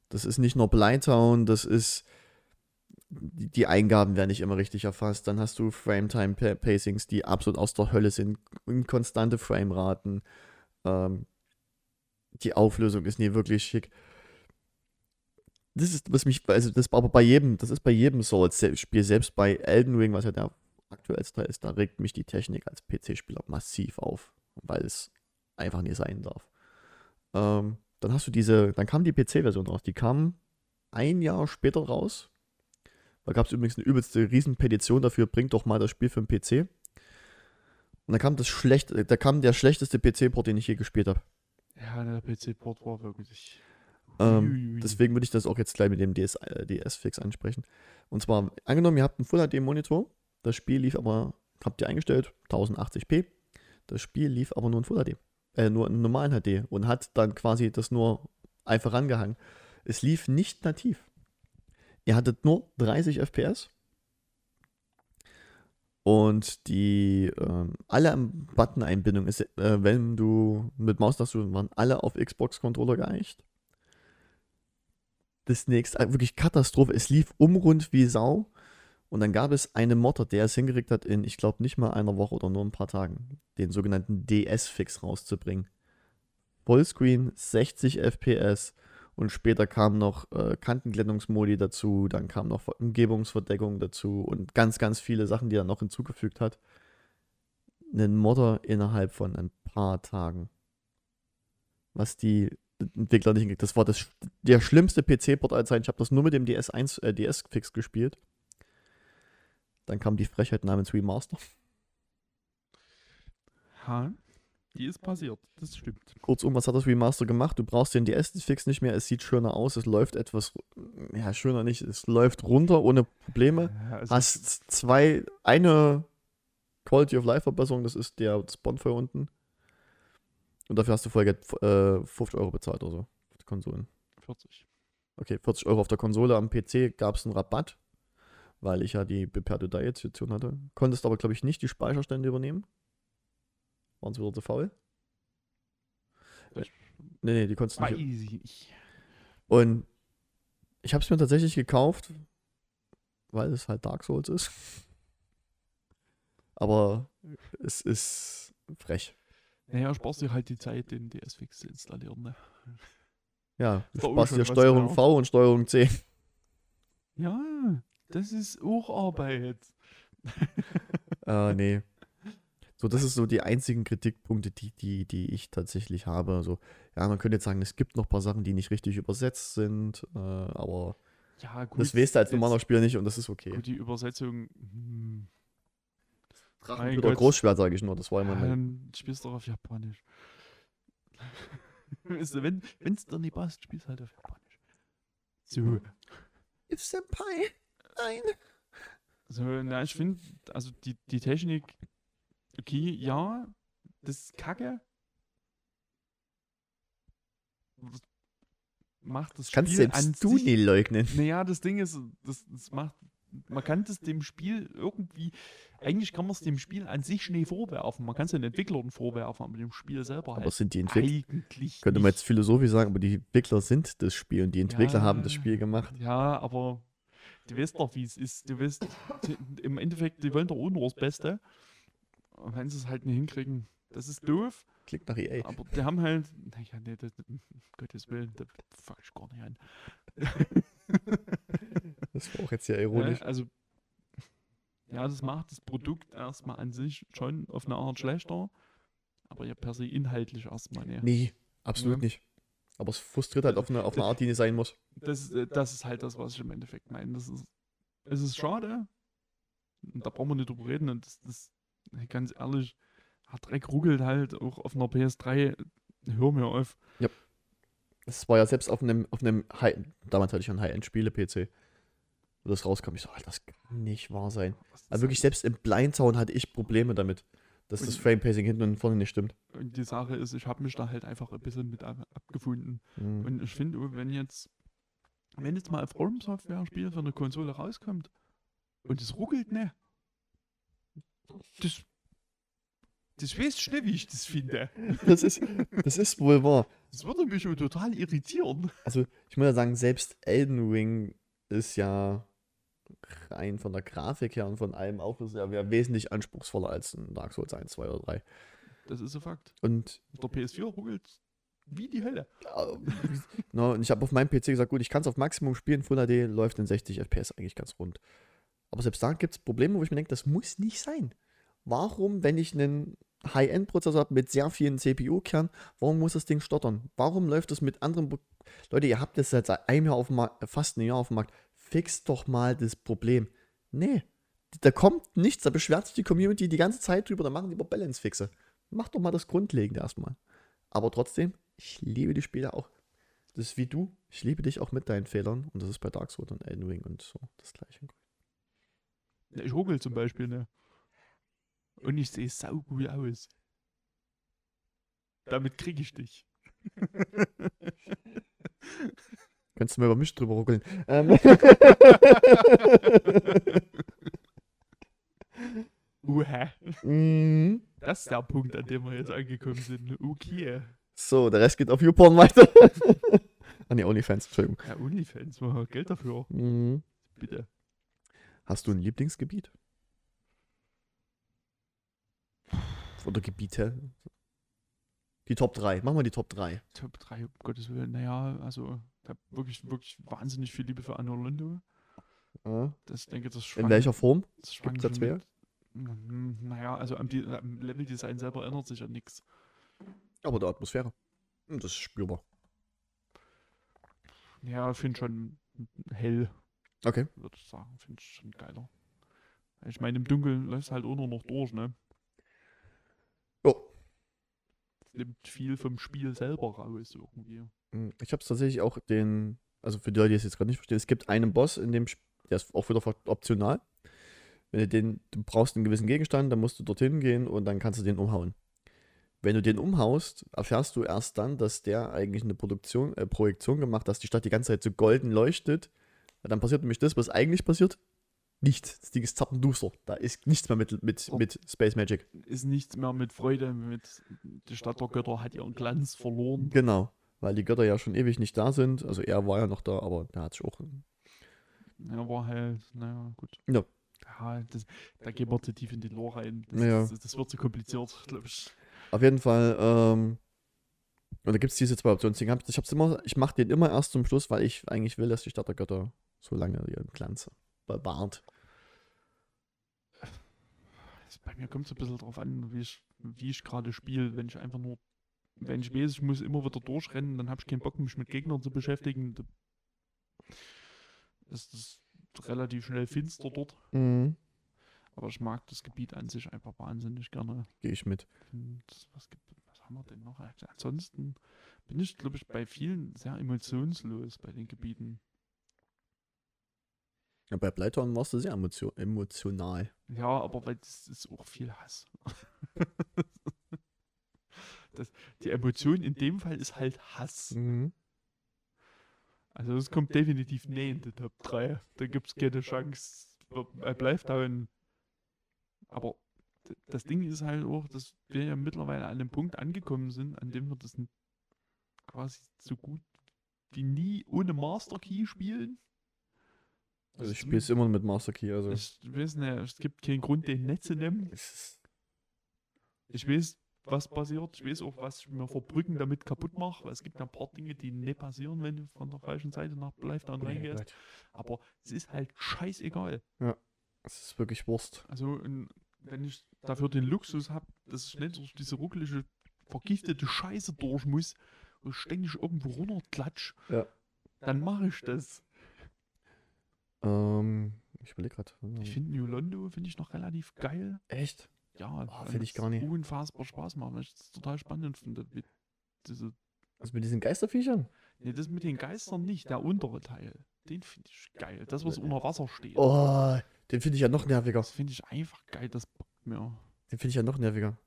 S1: Das ist nicht nur Blighttown, das ist. Die die Eingaben werden nicht immer richtig erfasst. Dann hast du Frame-Time-Pacings, die absolut aus der Hölle sind. Konstante Frameraten. Ähm, die Auflösung ist nie wirklich schick. Das ist, was mich, also das aber bei jedem, das ist bei jedem Souls-Spiel, selbst bei Elden Ring, was ja der aktuellste ist, da regt mich die Technik als PC-Spieler massiv auf, weil es einfach nie sein darf. Ähm, dann hast du diese, dann kam die PC-Version raus, die kam ein Jahr später raus. Da gab es übrigens eine übelste Riesenpetition dafür, bringt doch mal das Spiel für den PC. Und dann kam das schlecht, da kam der schlechteste PC-Port, den ich je gespielt habe.
S2: Ja, der PC-Port war wirklich.
S1: Ähm. Deswegen würde ich das auch jetzt gleich mit dem DS, äh, DS-Fix ansprechen. Und zwar, angenommen, ihr habt einen Full-HD-Monitor, das Spiel lief aber, habt ihr eingestellt, 1080p, das Spiel lief aber nur in Full-HD, äh, nur in normalen HD und hat dann quasi das nur einfach rangehangen. Es lief nicht nativ. Ihr hattet nur 30 FPS und die, ähm, alle Button-Einbindung ist, äh, wenn du mit Maustastatur waren alle auf Xbox-Controller geeicht das nächste, äh, wirklich Katastrophe. Es lief umrund wie Sau. Und dann gab es einen Modder, der es hingekriegt hat, in, ich glaube, nicht mal einer Woche oder nur ein paar Tagen, den sogenannten DS-Fix rauszubringen. Vollscreen, 60 FPS und später kam noch äh, Kantenglättungsmodi dazu, dann kam noch Umgebungsverdeckung dazu und ganz, ganz viele Sachen, die er noch hinzugefügt hat. Einen Modder innerhalb von ein paar Tagen. Was die Entwickler nicht hingekriegt. Das war das, der schlimmste PC-Port aller Zeiten. Ich habe das nur mit dem DS1, äh, DS-Fix gespielt. Dann kam die Frechheit namens Remaster.
S2: Ha, die ist passiert, das stimmt.
S1: Kurzum, was hat das Remaster gemacht? Du brauchst den DS-Fix nicht mehr. Es sieht schöner aus. Es läuft etwas, ja, schöner nicht. Es läuft runter ohne Probleme.
S2: Ja, also
S1: Hast zwei, eine Quality of Life Verbesserung. Das ist der Bonfire unten. Und dafür hast du vorher äh, 50 Euro bezahlt oder so. Für die Konsolen.
S2: 40.
S1: Okay, 40 Euro auf der Konsole. Am PC gab es einen Rabatt, weil ich ja die Beperto Edition hatte. Konntest aber, glaube ich, nicht die Speicherstände übernehmen. Waren sie wieder zu faul? Nee, nee, die konntest du
S2: Weiß
S1: nicht.
S2: ich nicht.
S1: Und ich habe es mir tatsächlich gekauft, weil es halt Dark Souls ist. Aber es ist frech.
S2: Naja, sparst dir halt die Zeit, den DS-Fix zu installieren. Ne?
S1: Ja, du sparst dir Steuerung
S2: wert.
S1: V und Steuerung C.
S2: Ja, das ist auch Arbeit.
S1: Äh, nee. So, das ist so die einzigen Kritikpunkte, die, die, die ich tatsächlich habe. So, ja, man könnte jetzt sagen, es gibt noch ein paar Sachen, die nicht richtig übersetzt sind, äh, aber
S2: Ja, gut.
S1: das weißt du als normaler Spieler nicht und das ist okay.
S2: Gut, die Übersetzung. Hm, Gott.
S1: Großschwert, sage ich nur, das war immer
S2: ja,
S1: mein.
S2: dann spielst du doch auf Japanisch. Du, wenn es dir nicht passt, spielst halt auf Japanisch. So.
S1: It's Senpai. Nein.
S2: So, na, ich finde, also die, die Technik, okay, ja, das ist kacke. Macht das
S1: Kannst
S2: Spiel an
S1: selbst du
S2: sich,
S1: nie leugnen.
S2: Naja, das Ding ist, das, das macht, man kann das dem Spiel irgendwie, eigentlich kann man es dem Spiel an sich nicht vorwerfen. Man kann es den Entwicklern vorwerfen, aber dem Spiel selber
S1: Aber
S2: halt
S1: sind die Entwickler,
S2: eigentlich
S1: könnte man
S2: nicht.
S1: jetzt philosophisch sagen, aber die Entwickler sind das Spiel und die Entwickler
S2: Ja.
S1: haben das Spiel gemacht.
S2: Ja, aber du weißt doch, wie es ist. Du weißt, im Endeffekt, die wollen doch nur das Beste. Und wenn sie es halt nicht hinkriegen, Das ist doof,
S1: Klingt nach EA.
S2: aber die haben halt, naja, nee, das, um Gottes Willen, da fange ich gar nicht an.
S1: Das war auch jetzt
S2: Ja,
S1: ironisch.
S2: also, ja, das macht das Produkt erstmal an sich schon auf eine Art schlechter, aber ja per se inhaltlich erstmal, ne.
S1: Nee, absolut
S2: Ja.
S1: nicht. Aber es frustriert halt auf eine, auf eine Art, die nicht sein muss.
S2: Das, ist, äh, das ist halt das, was ich im Endeffekt meine. Das ist, es ist schade. Und da brauchen wir nicht drüber reden. Und das, das ganz ehrlich, hat Dreck ruckelt halt auch auf einer PS3. Hör mir auf.
S1: Das war ja selbst auf einem, auf einem High, damals hatte ich einen High-End-Spiele-PC, wo das rauskam. Ich so, Alter, das kann nicht wahr sein. Also wirklich, selbst im Blindtown hatte ich Probleme damit, dass das Frame-Pacing hinten und vorne nicht stimmt.
S2: Und die Sache ist, ich habe mich da halt einfach ein bisschen mit ab, abgefunden.
S1: Mhm.
S2: Und ich finde, wenn jetzt, wenn jetzt mal ein From Software-Spiel für eine Konsole rauskommt und es ruckelt, ne? Das, das weiß ich nicht, wie ich das finde.
S1: Das, ist, das ist wohl wahr.
S2: Das würde mich schon total irritieren.
S1: Also, ich muss ja sagen, selbst Elden Ring ist ja rein von der Grafik her und von allem auch ist ja wesentlich anspruchsvoller als ein Dark Souls 1, 2 oder 3.
S2: Das ist ein Fakt.
S1: Und
S2: Der PS4 ruckelt wie die Hölle.
S1: no, und ich habe auf meinem PC gesagt, gut, ich kann es auf Maximum spielen, Full HD läuft in 60 FPS eigentlich ganz rund. Aber selbst da gibt es Probleme, wo ich mir denke, das muss nicht sein. Warum, wenn ich einen High-End-Prozessor habe mit sehr vielen CPU-Kernen, warum muss das Ding stottern? Warum läuft das mit anderen... Pro Leute, ihr habt das seit einem Jahr auf dem Markt, fast ein Jahr auf dem Markt. Fix doch mal das Problem. Nee, da kommt nichts, da beschwert sich die Community die ganze Zeit drüber, da machen die über Balance-Fixe. Macht doch mal das Grundlegende erstmal. Aber trotzdem, ich liebe die Spiele auch. Das ist wie du. Ich liebe dich auch mit deinen Fehlern. Und das ist bei Dark Souls und Elden Ring und so das gleiche.
S2: Ja, ich ruckel zum Beispiel, ne? Und ich sehe saugut aus. Damit kriege ich dich.
S1: Kannst du mal über mich drüber ruckeln? Ähm,
S2: Uha.
S1: mhm.
S2: Das ist der Punkt, an dem wir jetzt angekommen sind. Okay.
S1: so, der Rest geht auf YouPorn weiter. ah ne, OnlyFans, Entschuldigung.
S2: Ja, Onlyfans, wir haben Geld dafür.
S1: Mhm.
S2: Bitte.
S1: Hast du ein Lieblingsgebiet? Oder Gebiete? Die Top 3. Machen wir die Top 3.
S2: Top 3, um Gottes Willen. Naja, also, ich habe wirklich, wirklich wahnsinnig viel Liebe für Anno Londo. Das, ich denke, das
S1: In
S2: schwankt.
S1: welcher Form?
S2: Das schwankt
S1: Gibt's
S2: mit. Mhm, Naja, also am, am Leveldesign selber ändert sich ja nichts.
S1: Aber der Atmosphäre. Hm, Das ist spürbar.
S2: Ja, ich finde schon hell,
S1: Okay.
S2: würde ich sagen. Finde ich schon geiler. Ich meine, im Dunkeln läuft halt auch nur noch durch, ne?
S1: Jo.
S2: Das nimmt viel vom Spiel selber raus irgendwie.
S1: Hm, Ich habe es tatsächlich auch den, also für die Leute, die es jetzt gerade nicht verstehen, es gibt einen Boss in dem, Sp- der ist auch wieder optional. Wenn du den, du brauchst einen gewissen Gegenstand, dann musst du dorthin gehen und dann kannst du den umhauen. Wenn du den umhaust, erfährst du erst dann, dass der eigentlich eine Produktion, äh, Projektion gemacht hat, dass die Stadt die ganze Zeit so golden leuchtet. Dann passiert nämlich das, was eigentlich passiert. Nichts. Das Ding ist zappenduster. Da ist nichts mehr mit, mit,
S2: Oh.
S1: mit Space Magic.
S2: Ist nichts mehr mit Freude, mit die Stadt der Götter hat ihren Glanz verloren.
S1: Genau. Weil die Götter ja schon ewig nicht da sind. Also er war ja noch da, aber der hat sich auch
S2: Ja, war halt, naja, gut.
S1: Ja.
S2: Ja, das, da gehen wir zu tief in die Lore rein. Das,
S1: Ja.
S2: das, das wird zu kompliziert, glaube ich.
S1: Auf jeden Fall, ähm, und da gibt es diese zwei Optionen. Ich, ich, hab's immer, ich mache den immer erst zum Schluss, weil ich eigentlich will, dass die Stadt der Götter so lange ihren Glanz bewahrt.
S2: Das- Bei mir kommt es ein bisschen drauf an, wie ich, wie ich gerade spiele. Wenn ich einfach nur, wenn ich weiß, ich muss immer wieder durchrennen, dann habe ich keinen Bock, mich mit Gegnern zu beschäftigen. Ist es relativ schnell finster dort.
S1: Mhm.
S2: Aber ich mag das Gebiet an sich einfach wahnsinnig gerne.
S1: Gehe ich mit.
S2: Und was, gibt, was haben wir denn noch? Ansonsten bin ich, glaube ich, bei vielen sehr emotionslos bei den Gebieten.
S1: Ja, bei Blytown warst du sehr emotio emotional.
S2: Ja, aber weil das ist auch viel Hass. das, die Emotion in dem Fall ist halt Hass.
S1: Mhm.
S2: Also es kommt definitiv nie in die Top 3. Da gibt es keine Chance. Er bleibt da. Aber d- das Ding ist halt auch, dass wir ja mittlerweile an einem Punkt angekommen sind, an dem wir das quasi so gut wie nie ohne Master Key spielen.
S1: Also ich spiele es immer mit Master Key. Also
S2: Ich weiß nicht, es gibt keinen Grund, den nicht zu nehmen. Ich weiß, was passiert. Ich weiß auch, was ich mir vor Brücken damit kaputt mache, es gibt ja ein paar Dinge, die nicht passieren, wenn du von der falschen Seite nach Live-Down reingehst. Aber es ist halt scheißegal.
S1: Es ist wirklich Wurst.
S2: Also, wenn ich dafür den Luxus habe, dass ich nicht durch diese ruckelige, vergiftete Scheiße durch muss und ständig irgendwo runterklatsch,
S1: Ja.
S2: dann mache ich das.
S1: Ähm, ich überlege gerade.
S2: Ich finde New Londo finde ich noch relativ geil.
S1: Echt?
S2: Ja,
S1: Oh,
S2: weil
S1: find ich gar nicht.
S2: Unfassbar Spaß macht, weil ich das total spannend finde. Mit diese,
S1: Also mit diesen Geisterviechern?
S2: nee, das mit den Geistern nicht, der untere Teil. Den finde ich geil. Das, was unter Wasser steht.
S1: Oh, den finde ich ja noch nerviger.
S2: Das finde ich einfach geil, das bockt mir.
S1: Den finde ich ja noch nerviger.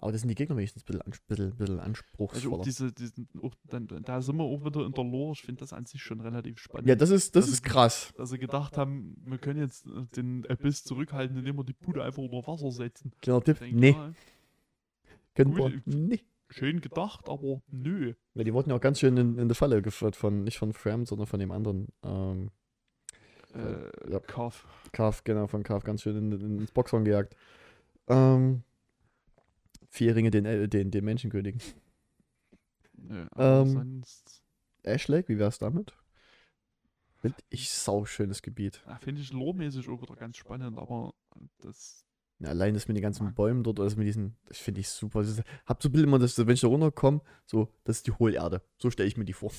S1: Aber das sind die Gegner wenigstens ein bisschen, ans bisschen, bisschen
S2: Also
S1: anspruchsvoller.
S2: auch diese, diesen, auch dann, da sind wir auch wieder in der Lore. Ich finde das an sich schon relativ spannend.
S1: ja, das ist, das
S2: Also
S1: ist krass.
S2: dass sie gedacht haben, wir können jetzt äh, den Abyss zurückhalten, indem wir die Bude einfach unter Wasser setzen.
S1: Kleiner Tipp.
S2: denke,
S1: Nee,
S2: ja,
S1: können
S2: gut,
S1: wir. Nee.
S2: schön gedacht, aber nö.
S1: Ja, die wurden ja auch ganz schön in, in die Falle geführt von, nicht von Fram, sondern von dem anderen. Ähm,
S2: Äh,
S1: ja.
S2: Kauf.
S1: Kaf, genau, von Kaf ganz schön in, in, ins Boxhorn gejagt. Ähm, vier Ringe den, äh, den, den Menschenkönigen.
S2: Nö, aber
S1: Ähm,
S2: sonst
S1: Ashlag, wie wär's damit? Find ich sau schönes Gebiet.
S2: ja, finde ich loremäßig auch wieder ganz spannend, aber das.
S1: Ja, allein das mit den ganzen
S2: Ja.
S1: Bäumen dort, also mit diesen, das finde ich super. Das ist, hab so ein Bild immer, dass, wenn ich da runterkomme, so, das ist die Hohlerde. So stelle ich mir die vor.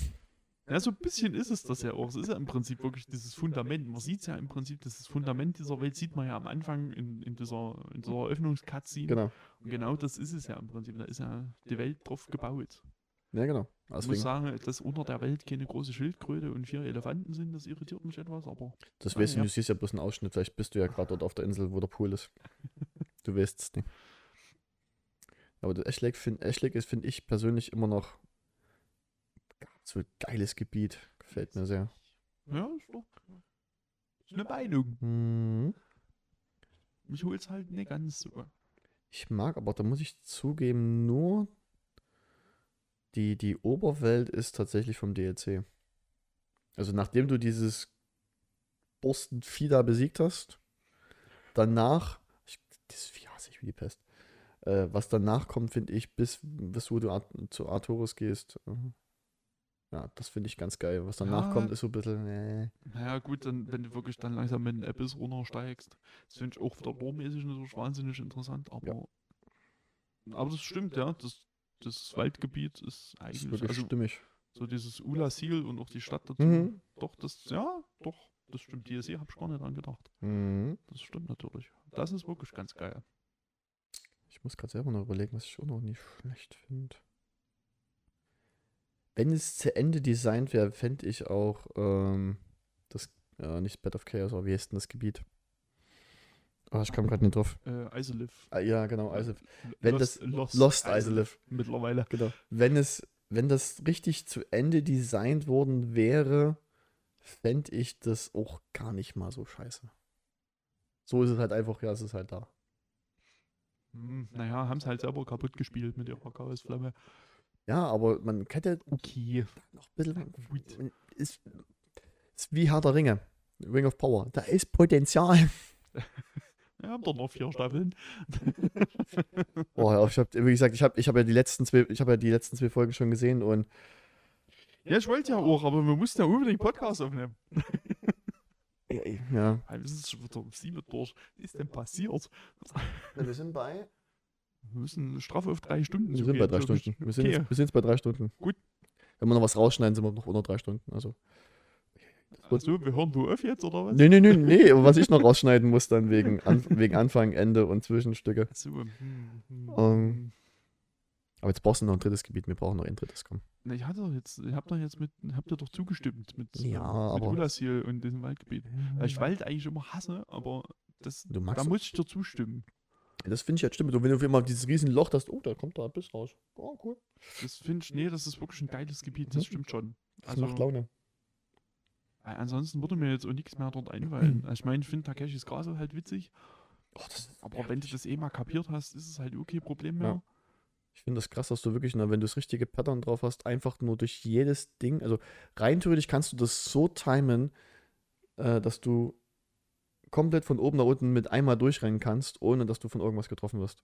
S2: Ja, so ein bisschen ist es das ja auch. Es ist ja im Prinzip wirklich dieses Fundament. Man sieht es ja im Prinzip, dieses Fundament dieser Welt sieht man ja am Anfang in, in dieser, in dieser Eröffnungscutscene.
S1: Genau.
S2: Und genau das ist es ja im Prinzip. Da ist ja die Welt drauf gebaut.
S1: Ja, genau.
S2: Ich muss
S1: Deswegen,
S2: sagen, dass unter der Welt keine große Schildkröte und vier Elefanten sind, das irritiert mich etwas, aber
S1: das weißt du,
S2: ja.
S1: du siehst ja bloß einen Ausschnitt. Vielleicht bist du ja gerade dort auf der Insel, wo der Pool ist. Du weißt es nicht. Aber das Ashlag, find, Ashlag ist, finde ich persönlich immer noch so ein geiles Gebiet. Gefällt mir sehr.
S2: ja, ist doch ist eine Meinung.
S1: Mhm.
S2: Mich holt's halt nicht ganz so.
S1: Ich mag aber, da muss ich zugeben, nur die, die Oberwelt ist tatsächlich vom DLC. Also nachdem du dieses Borstenvieh da besiegt hast, danach, ich, das Vieh hasse ich wie die Pest, äh, was danach kommt, finde ich, bis, bis wo du Ar zu Arturus gehst, äh, ja, das finde ich ganz geil. Was danach
S2: Ja.
S1: kommt, ist so ein bisschen, äh,
S2: Naja, gut, dann, wenn du wirklich dann langsam mit den Abyss runtersteigst, das finde ich auch wieder loremäßig natürlich wahnsinnig interessant, aber. Aber das stimmt, ja. Das, das Waldgebiet ist
S1: das ist
S2: eigentlich.
S1: wirklich
S2: also,
S1: stimmig.
S2: so dieses Ula-Seal und auch die Stadt dazu.
S1: Mhm.
S2: Doch, das, ja, doch, das stimmt. DSE habe ich gar nicht dran gedacht.
S1: Mhm.
S2: Das stimmt natürlich. Das ist wirklich ganz geil.
S1: Ich muss gerade selber noch überlegen, was ich auch noch nicht schlecht finde. Wenn es zu Ende designt wäre, fände ich auch ähm, das, äh, nicht Bed of Chaos, aber wie heißt denn das Gebiet? Oh, ich kam gerade nicht drauf.
S2: Äh, Isolith.
S1: Ah, ja, genau, Isolith. Wenn
S2: Lost,
S1: das-
S2: Lost,
S1: Lost Isolith.
S2: Mittlerweile.
S1: Genau. Wenn es, wenn das richtig zu Ende designt worden wäre, fände ich das auch gar nicht mal so scheiße. So ist es halt einfach, ja, es ist halt da.
S2: Hm, naja, haben es halt selber kaputt gespielt mit ihrer Chaosflamme.
S1: Ja, aber man hätte
S2: Okay.
S1: noch ein bisschen.
S2: Gut.
S1: Ist, ist wie Herr der Ringe. Ring of Power. Da ist Potenzial.
S2: Wir haben doch noch vier Staffeln.
S1: Boah, ich hab, wie gesagt, ich habe ich hab ja die letzten zwei, ich habe ja die letzten zwei Folgen schon gesehen und
S2: Ja, ich wollte ja auch, aber wir mussten ja unbedingt Podcast aufnehmen.
S1: ja.
S2: Wir sind schon wieder um sieben durch. Was ist denn passiert?
S1: Wir sind bei.
S2: Wir müssen straff auf drei Stunden
S1: Wir sind bei
S2: gehen,
S1: drei
S2: glaub ich.
S1: Stunden. Wir sind,
S2: Okay.
S1: jetzt, wir sind jetzt bei drei Stunden.
S2: Gut.
S1: Wenn wir noch was rausschneiden, sind wir noch unter drei Stunden. Also.
S2: Achso, wir hören wo auf jetzt, oder was?
S1: Nee, nee, nee, nee. Was ich noch rausschneiden muss, dann wegen, An wegen Anfang, Ende und Zwischenstücke.
S2: Achso, hm, hm,
S1: Ähm,
S2: hm.
S1: Aber jetzt brauchst du noch ein drittes Gebiet. Wir brauchen noch ein drittes. Komm.
S2: Na, ich hatte doch jetzt, ich hab doch jetzt mit, habt ihr doch zugestimmt mit,
S1: Ja,
S2: äh, mit
S1: aber-
S2: Ulasil und diesem Waldgebiet. Weil ich Wald eigentlich immer hasse, aber das, da muss ich dir zustimmen.
S1: Das finde ich halt stimmt. Und wenn du immer dieses riesen Loch hast, oh, da kommt da ein Biss raus. Oh, cool.
S2: Das finde ich, nee, das ist wirklich ein geiles Gebiet, das
S1: Mhm.
S2: stimmt schon.
S1: Das
S2: Also,
S1: macht Laune.
S2: weil ansonsten würde mir jetzt auch nichts mehr dort einfallen.
S1: Mhm.
S2: Also ich meine, ich finde Takeshis Castle halt witzig,
S1: Oh,
S2: aber wenn du das eh mal kapiert hast, ist es halt okay Problem mehr.
S1: Ja. Ich finde das krass, dass du wirklich, na, wenn du das richtige Pattern drauf hast, einfach nur durch jedes Ding, also rein theoretisch kannst du das so timen, äh, dass du komplett von oben nach unten mit einmal durchrennen kannst, ohne dass du von irgendwas getroffen wirst.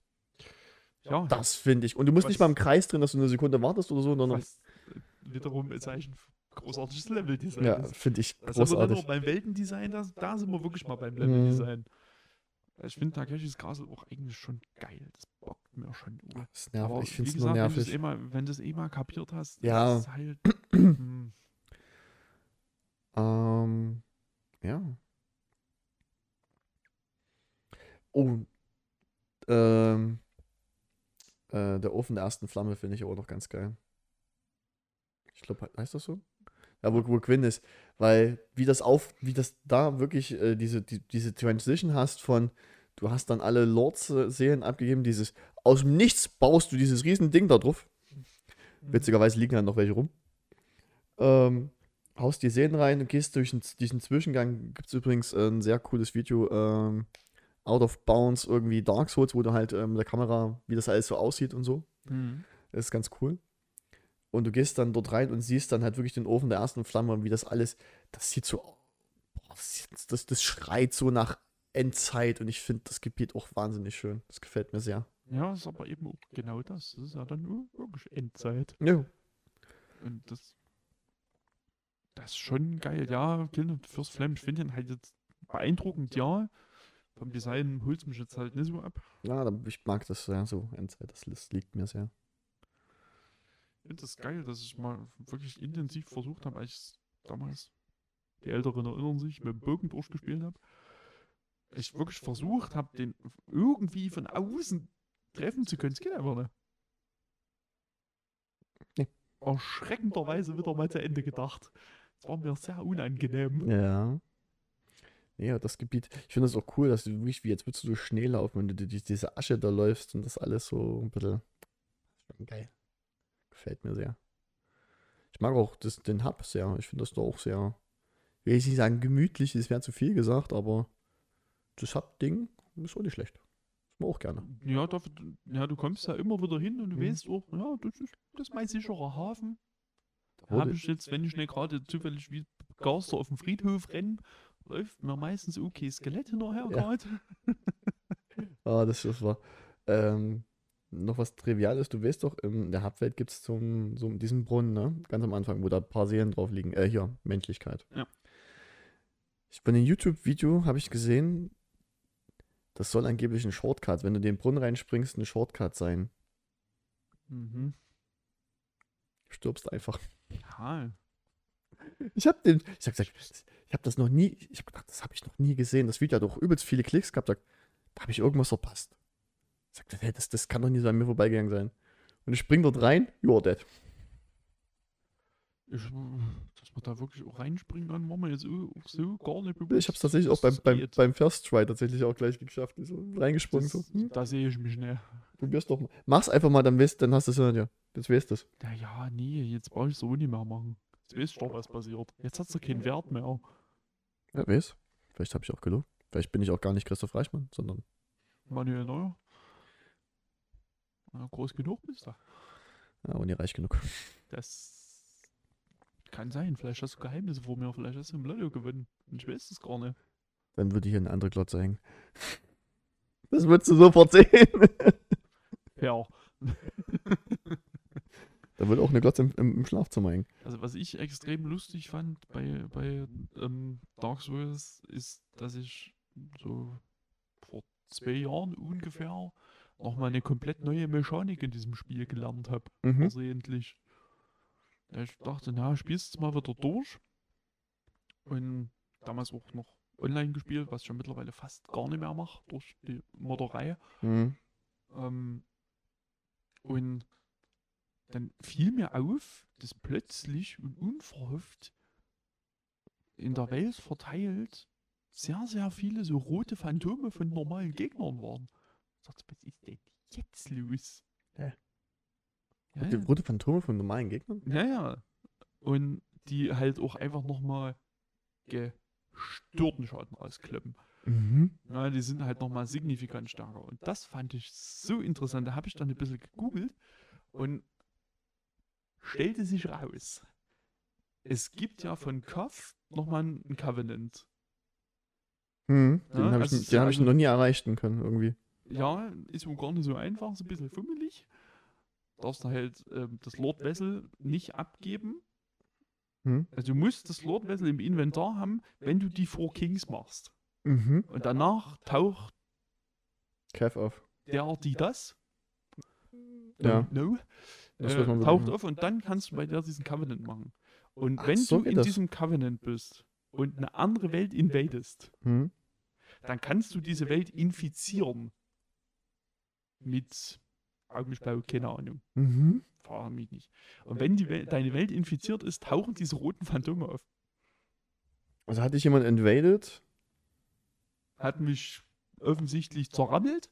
S2: Ja,
S1: Das finde ich. Und du musst nicht mal im Kreis drin, dass du eine Sekunde wartest oder so, sondern.
S2: was wiederum ein Zeichen großartiges Leveldesign
S1: Ja,
S2: ist.
S1: finde ich
S2: Da sind wir
S1: großartig.
S2: beim Weltendesign, da, da sind wir wirklich mal beim
S1: Mhm.
S2: Leveldesign. Ich finde Takeshis Castle auch eigentlich schon geil. Das bockt mir schon. Uhr.
S1: Das nervt.
S2: Aber
S1: ich finde
S2: wie
S1: es nur
S2: gesagt, wenn du's
S1: nervig.
S2: eh mal, wenn du es eh mal kapiert hast,
S1: Ja.
S2: ist halt. hm,
S1: Ähm, ja. Oh. Ähm, äh, der Ofen der ersten Flamme finde ich aber noch ganz geil. Ich glaube, heißt das so? Ja, wo, wo Quinn ist. Weil, wie das auf, wie das da wirklich äh, diese, die, diese Transition hast von, du hast dann alle Lords-Seelen abgegeben, dieses, aus dem Nichts baust du dieses riesen Ding da drauf. Witzigerweise liegen dann noch welche rum. Ähm, haust die Seen rein und gehst durch diesen Zwischengang. Gibt es übrigens äh, ein sehr cooles Video, ähm, Out of Bounds, irgendwie Dark Souls, wo du halt ähm, mit der Kamera, wie das alles so aussieht und so.
S2: Mhm.
S1: Das ist ganz cool. Und du gehst dann dort rein und siehst dann halt wirklich den Ofen der ersten Flamme und wie das alles, das sieht so, boah, das, das, das schreit so nach Endzeit und ich finde das Gebiet auch wahnsinnig schön. Das gefällt mir sehr.
S2: Ja, ist aber eben auch genau das. Das ist ja dann nur wirklich Endzeit.
S1: Ja.
S2: Und das. Das ist schon geil. Ja, the First Flame, ich finde den halt jetzt beeindruckend, ja. Vom Design holt es mich jetzt halt nicht so ab.
S1: Ja, ich mag das sehr so, Endzeit, das, liegt mir sehr.
S2: Ich finde das geil, dass ich mal wirklich intensiv versucht habe, als ich damals, die Älteren erinnern sich, mit dem Bogen durchgespielt habe. Ich wirklich versucht habe, den irgendwie von außen treffen zu können. Es geht einfach nicht.
S1: Nee.
S2: Erschreckenderweise wieder mal zu Ende gedacht. Das war mir sehr unangenehm.
S1: Ja. Ja, das Gebiet. Ich finde das auch cool, dass du wirklich, wie jetzt würdest du durch Schnee laufen, wenn du durch diese Asche da läufst und das alles so ein bisschen. Geil. Gefällt mir sehr. Ich mag auch das, den Hub sehr. Ich finde das da auch sehr. Ich will jetzt nicht sagen gemütlich, das wäre zu viel gesagt, aber das Hub-Ding ist auch nicht schlecht. Das mag ich auch gerne.
S2: Ja, dafür, ja, du kommst ja immer wieder hin und du
S1: Mhm.
S2: weißt auch, ja, das ist, das ist mein sicherer Hafen. Da habe ich jetzt, wenn ich nicht gerade zufällig wie Garster auf dem Friedhof renne, läuft mir meistens okay Skelett hinterher
S1: Ja.
S2: gerade.
S1: Ah, das, das war. Ähm, noch was Triviales, du weißt doch, in der Hauptwelt gibt es zum, so diesen Brunnen, ne? Ganz am Anfang, wo da ein paar Seelen drauf liegen. Äh, hier, Menschlichkeit.
S2: Ja.
S1: Ich bei einem YouTube-Video habe ich gesehen, das soll angeblich ein Shortcut, wenn du den Brunnen reinspringst, ein Shortcut sein.
S2: Mhm.
S1: Stirbst einfach.
S2: Ja,
S1: Ich habe den, ich habe gesagt, ich habe das noch nie, ich habe gedacht, das habe ich noch nie gesehen. Das Video hat auch übelst viele Klicks gehabt. Da, da habe ich irgendwas verpasst. Ich sagte, hey, das, das kann doch nicht so an mir vorbeigegangen sein. Und ich spring dort rein, you're dead.
S2: ich, dass man da wirklich auch reinspringen kann, war mir jetzt auch auch so gar nicht bewusst.
S1: Ich habe es tatsächlich auch beim, beim, beim First Try tatsächlich auch gleich geschafft. So reingesprungen.
S2: das,
S1: so, hm,
S2: Da sehe ich mich nicht.
S1: probier's doch mal. Mach's einfach mal, dann weißt, dann hast du es ja. Jetzt weißt du es.
S2: Na ja, nee, jetzt brauche ich so nicht mehr machen. Jetzt weißt du doch, was passiert. Jetzt hat es keinen Wert mehr.
S1: Ja, weiß. Vielleicht habe ich auch gelogen. Vielleicht bin ich auch gar nicht Christoph Reichmann, sondern.
S2: Manuel Neuer. Na, groß genug bist du.
S1: Ja, aber nie reich genug.
S2: Das kann sein. Vielleicht hast du Geheimnisse vor mir. Vielleicht hast du im Lotto gewonnen. Und ich weiß es gar nicht.
S1: Dann würde hier eine andere Glotze hängen. Das würdest du sofort sehen.
S2: Ja.
S1: Da würde auch eine Glotze im, im, im Schlafzimmer hängen.
S2: Also was ich extrem lustig fand bei, bei ähm, Dark Souls ist, dass ich so vor zwei Jahren ungefähr nochmal eine komplett neue Mechanik in diesem Spiel gelernt habe.
S1: Mhm.
S2: Versehentlich. Ich dachte, na, spielst du mal wieder durch. Und damals auch noch online gespielt, was ich ja mittlerweile fast gar nicht mehr mache, durch die Modderei.
S1: Mhm.
S2: Ähm, und dann fiel mir auf, dass plötzlich und unverhofft in der Welt verteilt sehr, sehr viele so rote Phantome von normalen Gegnern waren. Ich dachte, was ist denn jetzt los?
S1: Hä?
S2: Ja,
S1: Die rote Phantome von normalen Gegnern?
S2: ja, ja. Und die halt auch einfach nochmal gestörten Schaden auskloppen.
S1: Mhm.
S2: Ja, die sind halt nochmal signifikant stärker. Und das fand ich so interessant. Da habe ich dann ein bisschen gegoogelt und stellte sich raus. Es gibt ja von KOF nochmal einen Covenant.
S1: Mhm. Den
S2: Ja,
S1: habe ich, den hab ich
S2: also-
S1: noch nie erreichen können, irgendwie.
S2: ja, ist wohl gar nicht so einfach, ist ein bisschen fummelig. Darfst du halt ähm, das Lord Vessel nicht abgeben.
S1: Hm?
S2: Also du musst das Lord Vessel im Inventar haben, wenn du die Four Kings machst.
S1: Mhm.
S2: Und danach taucht
S1: Kev auf.
S2: der, die das.
S1: Ja.
S2: No. Äh, taucht auf und dann kannst du bei der diesen Covenant machen. Und
S1: Ach,
S2: wenn
S1: so
S2: du in
S1: das.
S2: diesem Covenant bist und eine andere Welt invadest,
S1: Hm?
S2: dann kannst du diese Welt infizieren. Mit Augenblau, keine Ahnung.
S1: Mhm.
S2: Frage mich nicht. Und wenn die Wel deine Welt infiziert ist, tauchen diese roten Phantome auf.
S1: Also hat dich jemand invaded?
S2: Hat mich offensichtlich zerrammelt.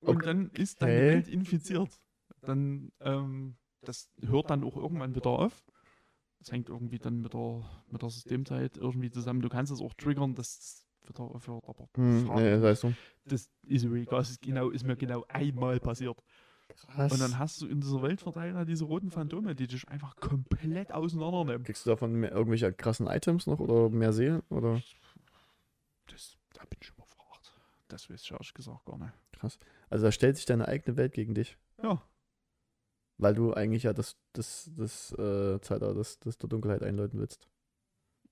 S2: Und
S1: Okay.
S2: dann ist deine. Welt infiziert. Dann, ähm, das hört dann auch irgendwann wieder auf. Das hängt irgendwie dann mit der, mit der Systemzeit irgendwie zusammen. Du kannst es auch triggern, dass es wieder aufhört, aber
S1: Hm, nee, das heißt so.
S2: das ist. Das ist, genau, ist mir genau einmal passiert.
S1: Krass.
S2: Und dann hast du in dieser Weltverteiler diese roten Phantome, die dich einfach komplett auseinandernehmen.
S1: Kriegst du davon mehr, irgendwelche krassen Items noch oder mehr Seelen? Oder?
S2: Das, da bin ich überfragt. Das weiß ich ehrlich gesagt gar nicht.
S1: Also da stellt sich deine eigene Welt gegen dich.
S2: Ja,
S1: Weil du eigentlich ja das, das, das äh, Zeitalter das, das der Dunkelheit einläuten willst.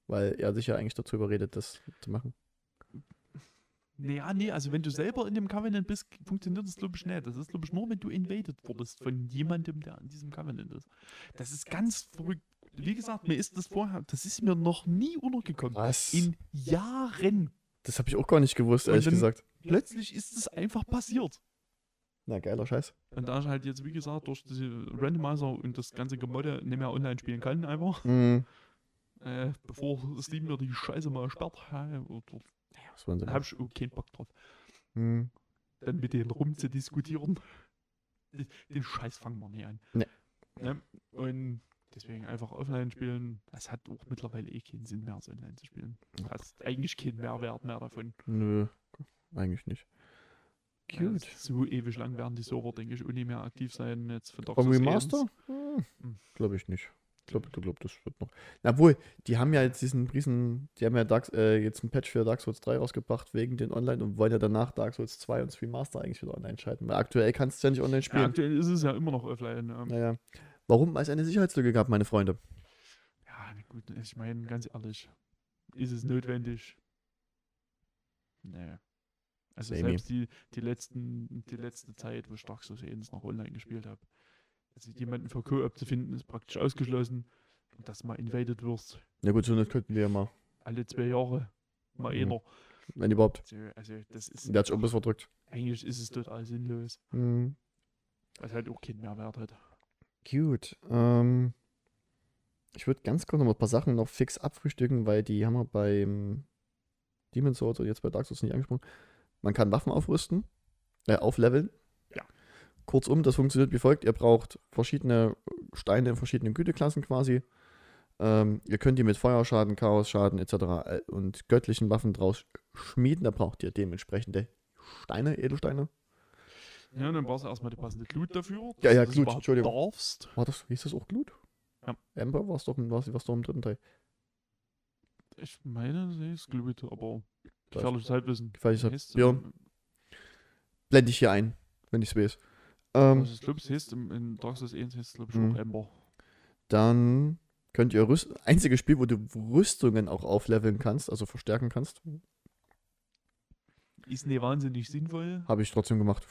S1: Weil er sich ja eigentlich dazu überredet, das zu machen.
S2: naja, nee, also wenn du selber in dem Covenant bist, funktioniert das, glaube ich, nicht. Das ist, glaube ich, nur, wenn du invaded wurdest von jemandem, der an diesem Covenant ist. Das ist ganz verrückt. Wie gesagt, mir ist das vorher, das ist mir noch nie untergekommen.
S1: Was?
S2: In Jahren.
S1: das habe ich auch gar nicht gewusst, ehrlich gesagt.
S2: Plötzlich ist es einfach passiert.
S1: Na, geiler Scheiß.
S2: Und da ich halt jetzt, wie gesagt, durch diese Randomizer und das ganze Gemodde nicht mehr online spielen kann, einfach,
S1: Mhm.
S2: äh, bevor Steam mir die Scheiße mal sperrt, äh, oder, da habe ich auch keinen Bock drauf,
S1: Mhm.
S2: dann mit denen rumzudiskutieren. Den- Den Scheiß fangen wir nicht an.
S1: Nee.
S2: Ne? Und deswegen einfach offline spielen, das hat auch mittlerweile eh keinen Sinn mehr, so online zu spielen. Du hast eigentlich keinen Mehrwert mehr davon.
S1: Nö, eigentlich nicht.
S2: Ja,
S1: Gut.
S2: so ewig lang werden die Server, denke ich, auch nicht mehr aktiv sein. Jetzt für Souls
S1: Remaster?
S2: 1.
S1: Hm,
S2: Hm.
S1: glaube ich nicht. Ich glaube, du glaubst, das wird noch. Na, Obwohl, die haben ja jetzt diesen riesen, die haben ja Dark, äh, jetzt ein Patch für Dark Souls 3 rausgebracht wegen den Online und wollen ja danach Dark Souls 2 und das Remaster eigentlich wieder online schalten. Weil aktuell kannst du ja nicht online
S2: Ja,
S1: spielen.
S2: aktuell ist es ja immer noch offline. Ähm,
S1: naja. Warum? Weil es eine Sicherheitslücke gab, meine Freunde.
S2: Ja, gut, ich meine, ganz ehrlich, ist es notwendig? Nee. Also
S1: Nee,
S2: selbst die, die, letzten, die letzte Zeit, wo ich Dark Souls 1 noch online gespielt habe, also jemanden für Co-op zu finden, ist praktisch ausgeschlossen. Und dass mal invaded wirst,
S1: Ja gut, so das könnten wir ja mal,
S2: alle zwei Jahre, mal
S1: Mhm.
S2: einer.
S1: wenn überhaupt.
S2: Also, also das ist,
S1: Der hat bis verdrückt.
S2: eigentlich ist es total sinnlos,
S1: Mhm.
S2: es halt auch keinen Mehrwert hat.
S1: Gut. Ähm, ich würde ganz kurz noch mal ein paar Sachen noch fix abfrühstücken, weil die haben wir beim Demon's Souls und jetzt bei Dark Souls nicht angesprochen. Man kann Waffen aufrüsten, äh, aufleveln.
S2: Ja.
S1: Kurzum, das funktioniert wie folgt. Ihr braucht verschiedene Steine in verschiedenen Güteklassen quasi. Ähm, ihr könnt die mit Feuerschaden, Chaosschaden etc. äh, und göttlichen Waffen draus schmieden. Da braucht ihr dementsprechende Steine, Edelsteine.
S2: Ja, und dann brauchst du erstmal die passende Glut dafür.
S1: Ja, ja, Glut, Entschuldigung.
S2: Darfst.
S1: War das, hieß das auch Glut?
S2: Ja.
S1: Ember war es doch, im- war's, war's doch im dritten Teil.
S2: Ich meine, sie ist Glut, aber. Gefährliches Halbwissen.
S1: Gefährliches
S2: Heißt,
S1: Björn.
S2: ähm,
S1: blende ich hier ein, wenn ich es weiß. Ähm,
S2: Also ich es heißt im, in Dark Souls 1 heißt es glaube ich
S1: Mhm.
S2: auch Ember.
S1: dann könnt ihr Rüst einziges Spiel, wo du Rüstungen auch aufleveln kannst, also verstärken kannst,
S2: Ist nicht wahnsinnig sinnvoll.
S1: habe ich trotzdem gemacht.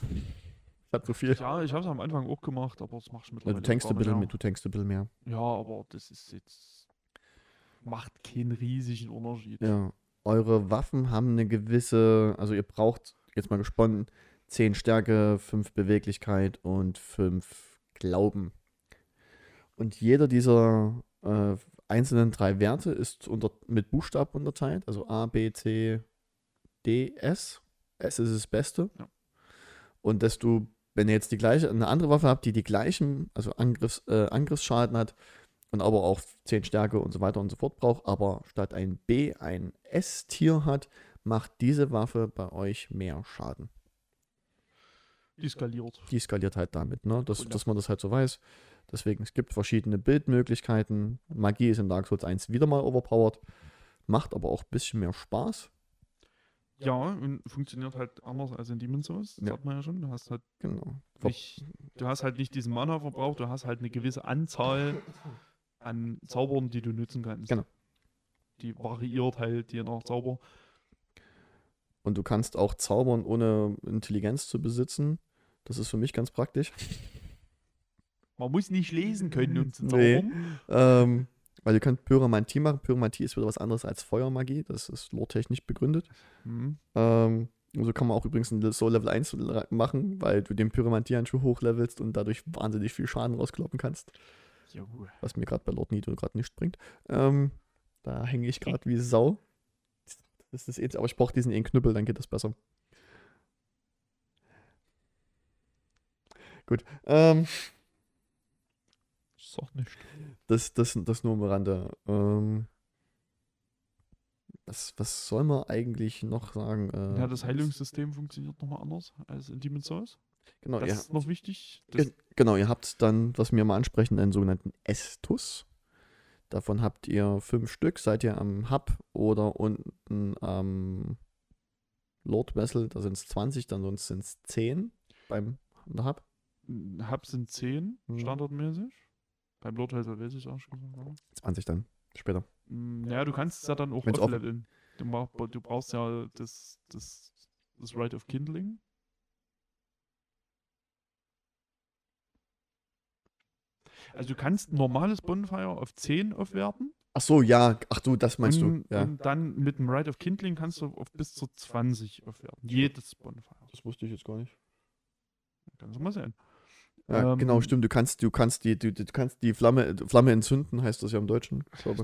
S1: Hat so viel.
S2: Ja, ich habe es am Anfang auch gemacht, aber das machst du
S1: Ja,
S2: mittlerweile
S1: du tankst ein bisschen
S2: mehr.
S1: du tankst ein bisschen mehr.
S2: Ja, aber das ist jetzt macht keinen riesigen Unterschied.
S1: Ja. Eure Waffen haben eine gewisse, also ihr braucht, jetzt mal gesponnen, 10 Stärke, 5 Beweglichkeit und 5 Glauben. Und jeder dieser äh, einzelnen drei Werte ist unter, mit Buchstaben unterteilt, also A, B, C, D, S. S ist das Beste.
S2: Ja.
S1: Und desto, wenn ihr jetzt die gleiche, eine andere Waffe habt, die die gleichen, also Angriffs, äh, Angriffsschaden hat, und aber auch 10 Stärke und so weiter und so fort braucht, aber statt ein B ein S-Tier hat, macht diese Waffe bei euch mehr Schaden.
S2: Die skaliert.
S1: Die skaliert halt damit, ne? dass,
S2: Wunderbar.
S1: dass man das halt so weiß. Deswegen, es gibt verschiedene Bildmöglichkeiten. Magie ist in Dark Souls 1 wieder mal overpowered, macht aber auch ein bisschen mehr Spaß.
S2: Ja, und funktioniert halt anders als in Demon's Souls. Das
S1: Ja.
S2: sagt man ja schon. Du hast halt
S1: Genau.
S2: Nicht, du hast halt nicht diesen Mana-Verbrauch, du hast halt eine gewisse Anzahl an Zaubern, die du nutzen kannst.
S1: Genau.
S2: Die variiert halt je nach Zauber.
S1: Und du kannst auch zaubern, ohne Intelligenz zu besitzen. Das ist für mich ganz praktisch.
S2: Man muss nicht lesen können, um zu
S1: Nee.
S2: zaubern.
S1: Ähm, weil ihr könnt Pyromantie machen. Pyromantie ist wieder was anderes als Feuermagie. Das ist lore-technisch begründet.
S2: Hm.
S1: Ähm, und so kann man auch übrigens ein Soul Level 1 le- machen, weil du den Pyromantie-Handschuh hochlevelst und dadurch wahnsinnig viel Schaden rauskloppen kannst.
S2: Jo.
S1: Was mir gerade bei Lord Nito gerade nicht bringt. Ähm, da hänge ich gerade wie Sau. Das ist jetzt, aber ich brauche diesen einen Knüppel, dann geht das besser. Gut. Ähm,
S2: Sag nicht.
S1: das, das, das nur am Rande. Ähm, was, was soll man eigentlich noch sagen? Äh,
S2: Ja, das Heilungssystem funktioniert nochmal anders als in Demon's Souls.
S1: Genau,
S2: Das
S1: ihr,
S2: ist noch wichtig. Das,
S1: Ge- Genau, ihr habt dann, was wir mal ansprechen, einen sogenannten Estus. Davon habt ihr fünf Stück, seid ihr am Hub oder unten am Lord Vessel, da sind es 20, dann sonst sind es 10 beim Hub.
S2: Hub sind 10
S1: Mhm.
S2: standardmäßig. Beim Lord Vessel weiß ich auch schon. Ja.
S1: 20 dann, später.
S2: Mm, Ja, du kannst es ja dann auch aufleveln. Du, du brauchst ja das, das, das Right of Kindling. Also du kannst ein normales Bonfire auf 10 aufwerten.
S1: Ach so, ja, ach du, das meinst
S2: und,
S1: du. Ja,
S2: und dann mit dem Right of Kindling kannst du auf bis zu 20 aufwerten. Jedes Bonfire.
S1: das wusste ich jetzt gar nicht.
S2: Kannst du mal sehen.
S1: Ja,
S2: Ähm,
S1: genau, stimmt, du kannst, du kannst die, du, du kannst die Flamme, Flamme entzünden, heißt das ja im Deutschen. glaube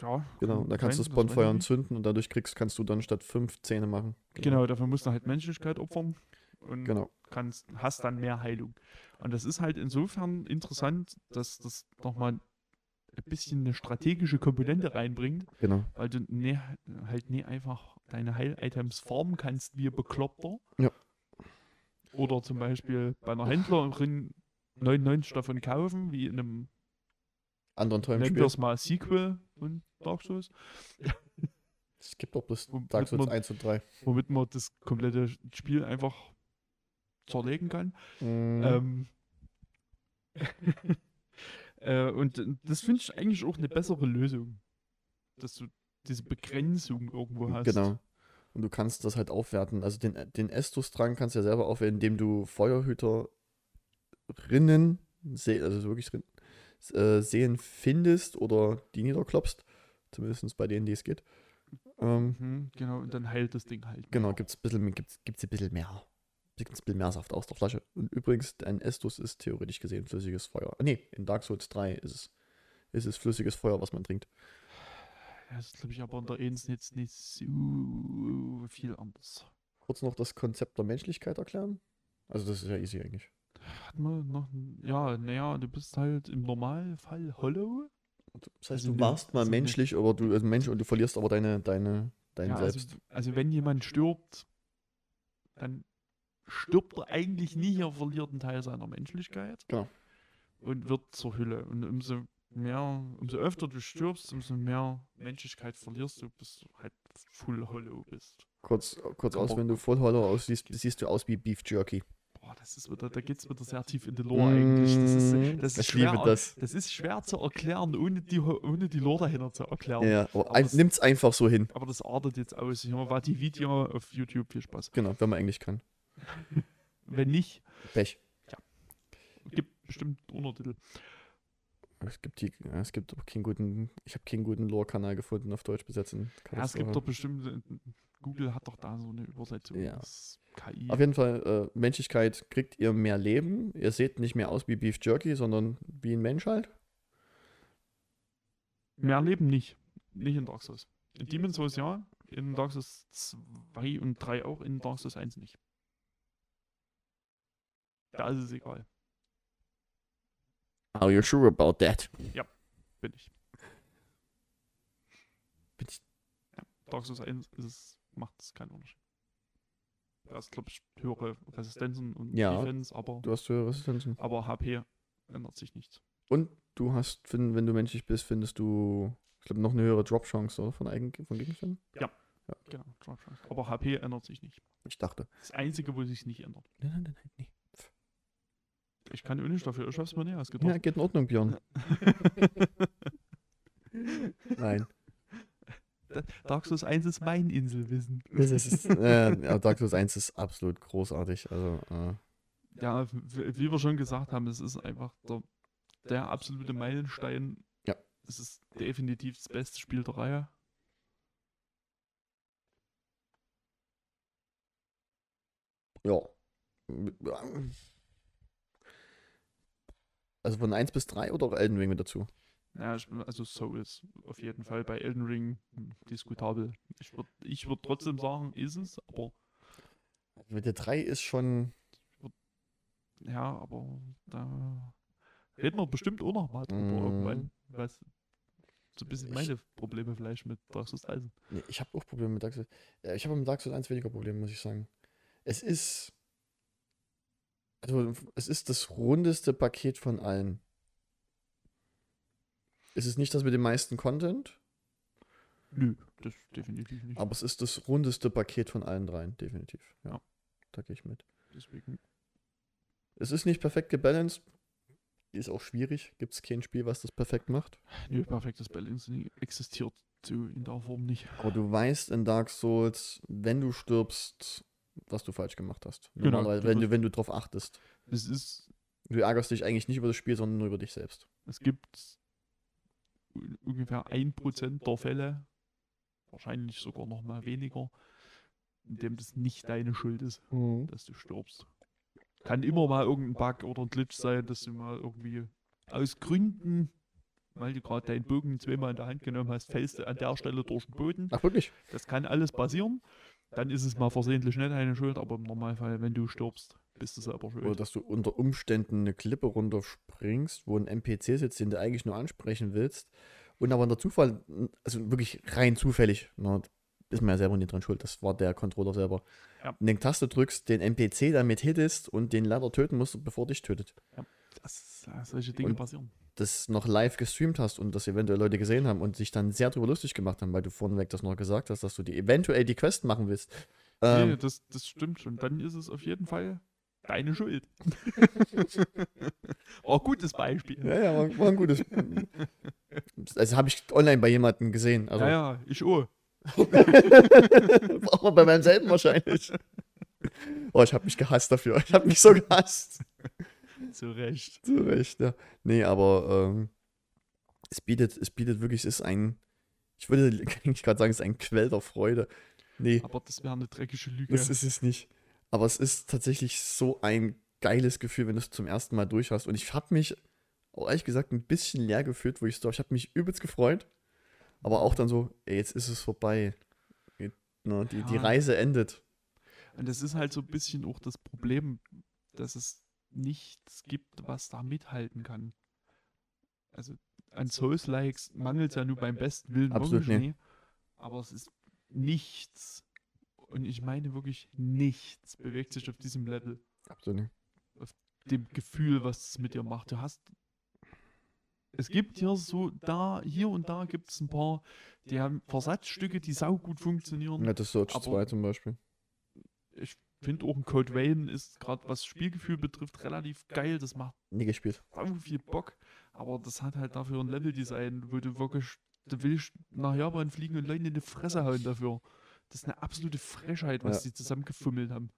S2: ja,
S1: Genau, da kannst du das Bonfire entzünden und dadurch kriegst, kannst du dann statt fünf Zähne machen.
S2: Genau, dafür musst du halt Menschlichkeit opfern. Und
S1: Genau.
S2: kannst, hast dann mehr Heilung. Und das ist halt insofern interessant, dass das nochmal ein bisschen eine strategische Komponente reinbringt,
S1: Genau.
S2: weil du ne, halt nie einfach deine Heil-Items farmen kannst wie ein Bekloppter.
S1: Ja.
S2: Oder zum Beispiel bei einer Händlerin 99 davon kaufen, wie in einem,
S1: Anderen tollen
S2: nennen wir es mal Sequel von Dark Souls,
S1: Es gibt doch bloß Dark Souls
S2: man-
S1: 1 und 3.
S2: womit man das komplette Spiel einfach zerlegen kann.
S1: Mhm.
S2: Ähm, äh, und das finde ich eigentlich auch eine bessere Lösung. Dass du diese Begrenzung irgendwo hast.
S1: Genau. Und du kannst das halt aufwerten. Also den, den Estus-Drang kannst du ja selber aufwerten, indem du Feuerhüterinnen, also wirklich drin, äh, sehen findest oder die niederklopfst. Zumindest bei denen, die es geht. Ähm,
S2: Mhm, genau, und dann heilt das Ding halt.
S1: genau, gibt es gibt's, gibt's ein bisschen mehr. Ein bisschen mehr Saft aus der Flasche. Und übrigens, ein Estus ist theoretisch gesehen flüssiges Feuer. Nee, in Dark Souls 3 ist es, ist es flüssiges Feuer, was man trinkt.
S2: Ja, Das ist, glaube ich, aber in der Ends jetzt nicht so viel anders.
S1: Kurz noch das Konzept der Menschlichkeit erklären. Also das ist ja easy eigentlich.
S2: Hat man noch. Ja, naja, du bist halt im Normalfall Hollow.
S1: Das heißt,
S2: Also
S1: du warst mal
S2: also
S1: menschlich, aber du also Mensch und du verlierst aber deine, deine, dein
S2: Ja,
S1: Selbst.
S2: also, also wenn jemand stirbt, dann stirbt er eigentlich nie, er verliert einen Teil seiner Menschlichkeit.
S1: Genau.
S2: Und wird zur Hülle. Und umso mehr, umso öfter du stirbst, umso mehr Menschlichkeit verlierst du, bis du halt full hollow bist.
S1: kurz kurz
S2: Aber-
S1: aus, wenn du voll Hollow aussiehst, siehst du aus wie Beef Jerky.
S2: Boah, das ist wieder, da geht's wieder sehr tief in die Lore eigentlich. Das ist,
S1: Mm,
S2: das ist
S1: ich
S2: schwer,
S1: liebe das.
S2: Das ist schwer zu erklären, ohne die, ohne die Lore dahinter zu erklären.
S1: Ja, aber
S2: Aber
S1: ein,
S2: das-
S1: nimmt's einfach so hin.
S2: Aber das artet jetzt aus. Ich war die Video auf YouTube, viel Spaß.
S1: Genau, wenn man Englisch kann.
S2: Wenn nicht,
S1: Pech.
S2: gibt bestimmt Untertitel.
S1: Es gibt, die, ja, es gibt auch keinen guten, ich habe keinen guten Lore-Kanal gefunden auf Deutsch besetzen.
S2: Ja, es gibt doch bestimmt, Google hat doch da so eine Übersetzung.
S1: Ja.
S2: KI.
S1: Auf jeden Fall, äh, Menschlichkeit kriegt ihr mehr Leben. Ihr seht nicht mehr aus wie Beef Jerky, sondern wie ein Mensch halt.
S2: Mehr Leben nicht. Nicht in Dark Souls. In Demon's Souls ja, in Dark Souls 2 und 3 auch, in Dark Souls 1 nicht. Da ist es egal.
S1: Are you sure about that?
S2: Bin ich.
S1: Bin ich-
S2: Ja, Dark Souls 1 ist es, macht es keinen Unterschied. Da ist, glaube ich, höhere Resistenzen und
S1: Ja.
S2: Defense, aber,
S1: Du hast höhere Resistenzen.
S2: aber HP ändert sich nichts.
S1: Und du hast, find- wenn du menschlich bist, findest du, ich glaube, noch eine höhere Drop-Chance, oder? Von, Eigen von Gegenständen?
S2: Ja. Genau, Charge Race. Aber HP ändert sich nicht.
S1: Ich dachte.
S2: Das Einzige, wo sich nicht ändert.
S1: Nein, nein, nein, nein.
S2: Ich kann nicht dafür, ich hab's mir näher
S1: Ja,
S2: ausgedacht.
S1: geht in Ordnung, Björn. Nein.
S2: Dark Souls 1 ist mein Inselwissen.
S1: Das ist, äh, ja, Dark Souls 1 ist absolut großartig. Also, äh,
S2: Ja, wie wir schon gesagt haben, es ist einfach der, der absolute Meilenstein.
S1: Ja.
S2: Es ist definitiv das beste Spiel der Reihe.
S1: ja. Also von 1 bis 3 oder Elden Ring mit dazu?
S2: Ja, also Souls auf jeden Fall bei Elden Ring diskutabel. Ich würde ich würd trotzdem sagen, ist es, aber
S1: Mit der 3 ist schon.
S2: ja, aber da reden wir bestimmt auch noch mal drüber
S1: Mm.
S2: irgendwann. Was so ein bisschen
S1: Ich-
S2: meine Probleme vielleicht mit Dark Souls 3 sind.
S1: Nee, ich habe auch Probleme mit Dark Souls. Ja, ich habe mit Dark Souls 1 weniger Probleme, muss ich sagen. Es ist. Also, es ist das rundeste Paket von allen. Es ist nicht das mit dem meisten Content,
S2: Nö, das definitiv nicht.
S1: aber es ist das rundeste Paket von allen dreien, definitiv. Ja,
S2: Ja.
S1: da gehe ich mit.
S2: Deswegen,
S1: Es ist nicht perfekt gebalanced. Ist auch schwierig. Gibt es kein Spiel, was das perfekt macht.
S2: nö, perfektes Balancing existiert so in der Form nicht.
S1: Aber du weißt in Dark Souls, wenn du stirbst, was du falsch gemacht hast.
S2: Genau,
S1: Normalerweise, wenn, du, wenn du drauf achtest.
S2: Es ist,
S1: Du ärgerst dich eigentlich nicht über das Spiel, sondern nur über dich selbst.
S2: es gibt ungefähr 1% der Fälle, wahrscheinlich sogar noch mal weniger, in dem das nicht deine Schuld ist, dass du stirbst. Kann immer mal irgendein Bug oder ein Glitch sein, dass du mal irgendwie aus Gründen, weil du gerade deinen Bogen zweimal in der Hand genommen hast, fällst du an der Stelle durch den Boden.
S1: Ach, wirklich?
S2: Das kann alles passieren. Dann ist es mal versehentlich nicht deine Schuld, aber im Normalfall, wenn du stirbst, bist du selber schuld.
S1: Oder dass du unter Umständen eine Klippe runterspringst, wo ein NPC sitzt, den du eigentlich nur ansprechen willst. Und aber in der Zufall, also wirklich rein zufällig, na, ist man ja selber nicht dran schuld. Das war der Controller selber.
S2: Ja.
S1: Und den Taste drückst, den NPC damit hittest und den leider töten musst, bevor dich tötet.
S2: Das, äh, solche Dinge
S1: Und-
S2: passieren.
S1: Das noch live gestreamt hast und das eventuell Leute gesehen haben und sich dann sehr drüber lustig gemacht haben, weil du vorneweg das noch gesagt hast, dass du die eventuell die Quest machen willst.
S2: nee,
S1: Ähm,
S2: das, das stimmt schon. Dann ist es auf jeden Fall deine Schuld. oh, gutes Beispiel.
S1: ja, ja, war, war ein gutes. Also habe ich online bei jemandem gesehen. Also
S2: ja, ja, ich oh.
S1: auch bei meinem selben wahrscheinlich. Oh, ich habe mich gehasst dafür. Ich habe mich so gehasst.
S2: Zu Recht.
S1: Zu Recht, ja. Nee, aber ähm, es bietet, es bietet wirklich, es ist ein, ich würde eigentlich gerade sagen, es ist ein Quell der Freude. Nee,
S2: Aber das wäre eine dreckige Lüge.
S1: Das ist es nicht. Aber es ist tatsächlich so ein geiles Gefühl, wenn du es zum ersten Mal durch hast. Und ich habe mich, auch ehrlich gesagt, ein bisschen leer gefühlt, wo ich so, ich habe mich übelst gefreut. Aber auch dann so, ey, jetzt ist es vorbei. Ne, die, die
S2: Ja.
S1: Reise endet.
S2: Und das ist halt so ein bisschen auch das Problem, dass es nichts gibt, was da mithalten kann. Also an Souls-Likes mangelt es ja nur beim besten Willen
S1: Absolut
S2: wirklich nie. Aber es ist nichts, und ich meine wirklich nichts, bewegt sich auf diesem Level.
S1: Absolut.
S2: Dem Gefühl, was es mit dir macht. Du hast. Es gibt hier so, da, hier und da gibt es ein paar, die haben Versatzstücke, die saugut funktionieren.
S1: Ja, das Search
S2: Aber-
S1: 2 zum Beispiel.
S2: ich finde auch ein Code Vein ist gerade was Spielgefühl betrifft relativ geil. Das macht
S1: Nie gespielt.
S2: viel Bock. Aber das hat halt dafür ein Leveldesign, wo du wirklich, du willst nach Japan fliegen und Leute in die Fresse hauen dafür. Das ist eine absolute Frechheit, was
S1: Ja.
S2: die zusammengefummelt haben.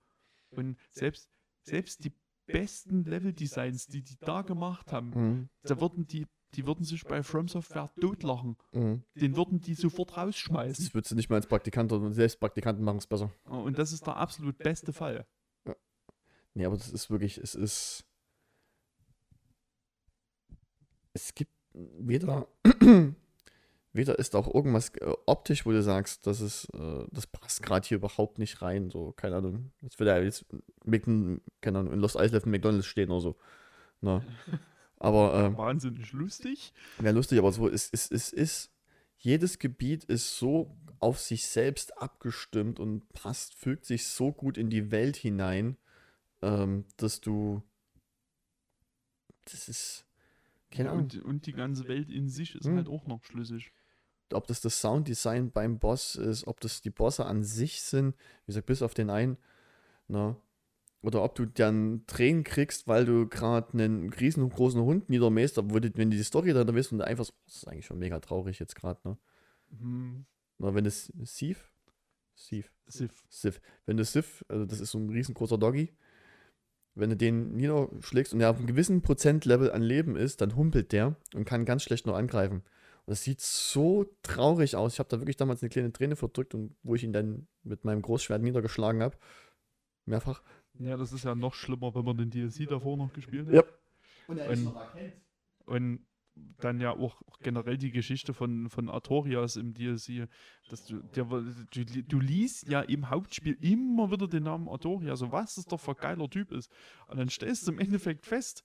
S2: Und selbst, selbst die besten Leveldesigns, die die da gemacht haben,
S1: Mhm.
S2: da würden die, die würden sich bei From Software totlachen.
S1: Mhm.
S2: Den würden die sofort rausschmeißen.
S1: Das würdest du nicht mal als Praktikant oder selbst Praktikanten machen es besser.
S2: Und das ist der absolut beste Fall.
S1: Nee, aber das ist wirklich, es ist. Es gibt weder. weder ist auch irgendwas äh, optisch, wo du sagst, das ist, äh, das passt gerade hier überhaupt nicht rein. So, keine Ahnung. Jetzt würde er jetzt keine Ahnung, in Lost Island McDonalds stehen oder so. Na. Aber ähm,
S2: Wahnsinnig lustig.
S1: Wäre lustig, aber so, es, es, es ist, jedes Gebiet ist so auf sich selbst abgestimmt und passt, fügt sich so gut in die Welt hinein, ähm, dass du, das ist, keine
S2: Ja,
S1: Ahnung,
S2: und, und die ganze Welt in sich ist
S1: Hm.
S2: halt auch noch schlüssig.
S1: ob das das Sounddesign beim Boss ist, ob das die Bosse an sich sind, wie gesagt, bis auf den einen, ne? Oder ob du dann Tränen kriegst, weil du gerade einen riesengroßen Hund niedermähst, obwohl du, wenn du die Story da bist und du einfach so, das ist eigentlich schon mega traurig jetzt gerade, ne?
S2: Hm,
S1: Na, wenn es Sif? Sif.
S2: Sif.
S1: Sif. Wenn du Sif, also das ist so ein riesengroßer Doggy, wenn du den niederschlägst und er auf einem gewissen Prozentlevel an Leben ist, dann humpelt der und kann ganz schlecht nur angreifen. Und das sieht so traurig aus. Ich habe da wirklich damals eine kleine Träne verdrückt und wo ich ihn dann mit meinem Großschwert niedergeschlagen habe. Mehrfach.
S2: Ja, das ist ja noch schlimmer, wenn man den DLC davor noch gespielt hat.
S1: Ja.
S2: Und er ist noch Und dann ja auch generell die Geschichte von, von Artorias im DLC. Dass du, der, du, du liest ja im Hauptspiel immer wieder den Namen Artoria, so was das doch für ein geiler Typ ist. Und dann stellst du im Endeffekt fest,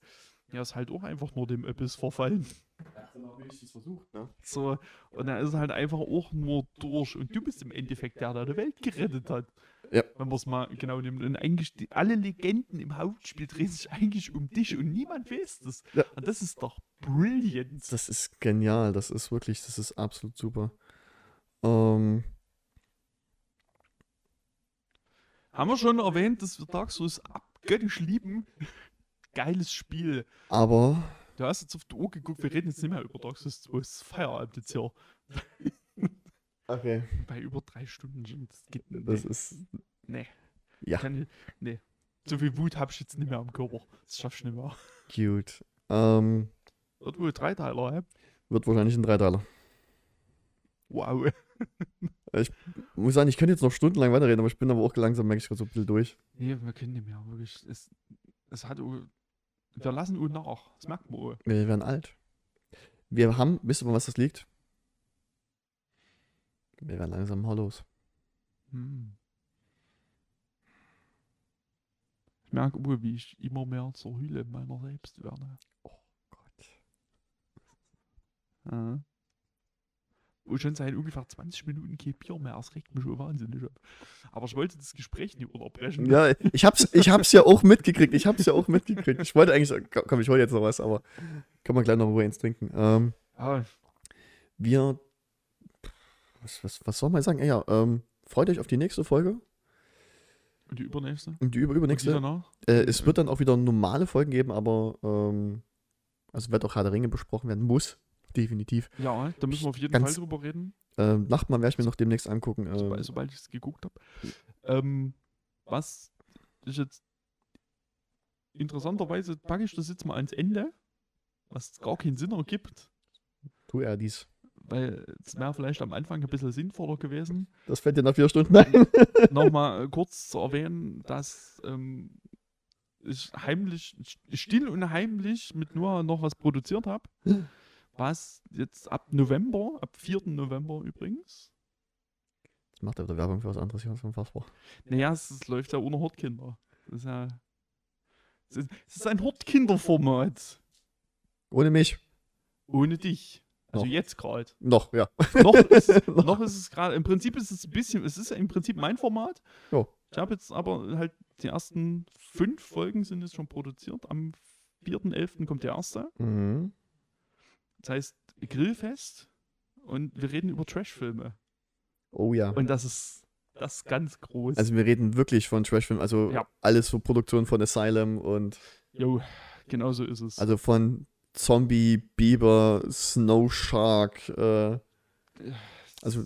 S2: er ist halt auch einfach nur dem Abyss verfallen.
S1: Er hat dann auch wenigstens versucht, ne?
S2: So, und er ist halt einfach auch nur durch. Und du bist im Endeffekt der, der die Welt gerettet hat.
S1: Ja.
S2: Wenn man es mal genau nimmt. Und eigentlich, die, alle Legenden im Hauptspiel drehen sich eigentlich um dich und niemand weiß das.
S1: Ja.
S2: Und das ist doch brilliant.
S1: Das ist genial. Das ist wirklich, das ist absolut super. Ähm,
S2: Haben wir schon erwähnt, dass wir Dark Souls abgöttisch lieben? Geiles Spiel.
S1: aber
S2: Du hast jetzt auf die Uhr geguckt, wir reden jetzt nicht mehr über Dark Souls 2. Es ist Feierabend jetzt hier.
S1: okay.
S2: Bei über drei Stunden schon. Das geht nicht.
S1: Das ist
S2: nee.
S1: ja
S2: Kann ich, nee. So viel Wut habe ich jetzt nicht mehr am Körper. Das schaffst du nicht mehr.
S1: cute. Ähm,
S2: Wird wohl Dreiteiler, hä?
S1: wird wahrscheinlich ein Dreiteiler.
S2: Wow.
S1: Muss sagen, ich könnte jetzt noch stundenlang weiterreden, aber ich bin aber auch langsam, merke ich gerade so ein bisschen durch.
S2: Nee, wir können nicht mehr, wirklich. Es, es hat. Wir lassen Uhr nach. Das merkt man. auch.
S1: Wir werden alt. Wir haben, wisst ihr, was das liegt? Wir werden langsam mal los.
S2: Hm. Ich merke, auch, wie ich immer mehr zur Hülle meiner selbst werde.
S1: Gott.
S2: Ja. Und schon seit ungefähr 20 Minuten kein Bier mehr. Das regt mich schon wahnsinnig ab. Aber ich wollte das Gespräch nicht unterbrechen.
S1: Ja, ich hab's, ich hab's ja auch mitgekriegt. Ich hab's ja auch mitgekriegt. Ich wollte eigentlich, sagen, komm, ich hol jetzt noch was, aber kann man gleich noch Ruhe ins Trinken. Ähm,
S2: Ah,
S1: wir, was, was, was soll man sagen? Ja, ähm, freut euch auf die nächste Folge
S2: und die übernächste?
S1: und die über,
S2: Und die
S1: übernächste. Äh, es wird dann auch wieder normale Folgen geben, aber ähm, also wird auch Herr der Ringe besprochen werden muss. Definitiv.
S2: Ja, da müssen wir auf jeden
S1: Ganz-
S2: Fall drüber reden,
S1: Ähm, Nachtmann werde ich mir noch demnächst angucken.
S2: sobald,
S1: Ähm,
S2: sobald ich es geguckt habe. Ähm, was ich jetzt interessanterweise packe ich das jetzt mal ans Ende, was gar keinen Sinn ergibt,
S1: tu er dies.
S2: weil es wäre vielleicht am Anfang ein bisschen sinnvoller gewesen,
S1: Das fällt dir nach vier Stunden ein.
S2: nochmal kurz zu erwähnen, dass ähm, ich heimlich, still und heimlich mit Noah noch was produziert habe, was jetzt ab November, ab 4. November übrigens,
S1: Jetzt macht er wieder Werbung für was anderes. Das ist unfassbar.
S2: naja, es, es läuft ja ohne Hortkinder. Das ist ja, es ist, es ist ein Hortkinderformat.
S1: Ohne mich.
S2: Ohne dich. Also
S1: Noch.
S2: jetzt gerade.
S1: Noch, ja.
S2: noch ist, es- noch ist es gerade, im Prinzip ist es ein bisschen, es ist ja im Prinzip mein Format.
S1: Jo.
S2: Ich habe jetzt aber halt die ersten fünf Folgen sind jetzt schon produziert. Am 4.11. kommt der erste.
S1: Mhm.
S2: Das heißt Grillfest und wir reden über Trashfilme.
S1: Oh ja.
S2: Und das ist das ist ganz groß.
S1: Also wir reden wirklich von Trashfilm, also
S2: Ja.
S1: alles so Produktion von Asylum und
S2: Jo, genau so ist es.
S1: also von Zombie, Biber, Snow Shark, äh, also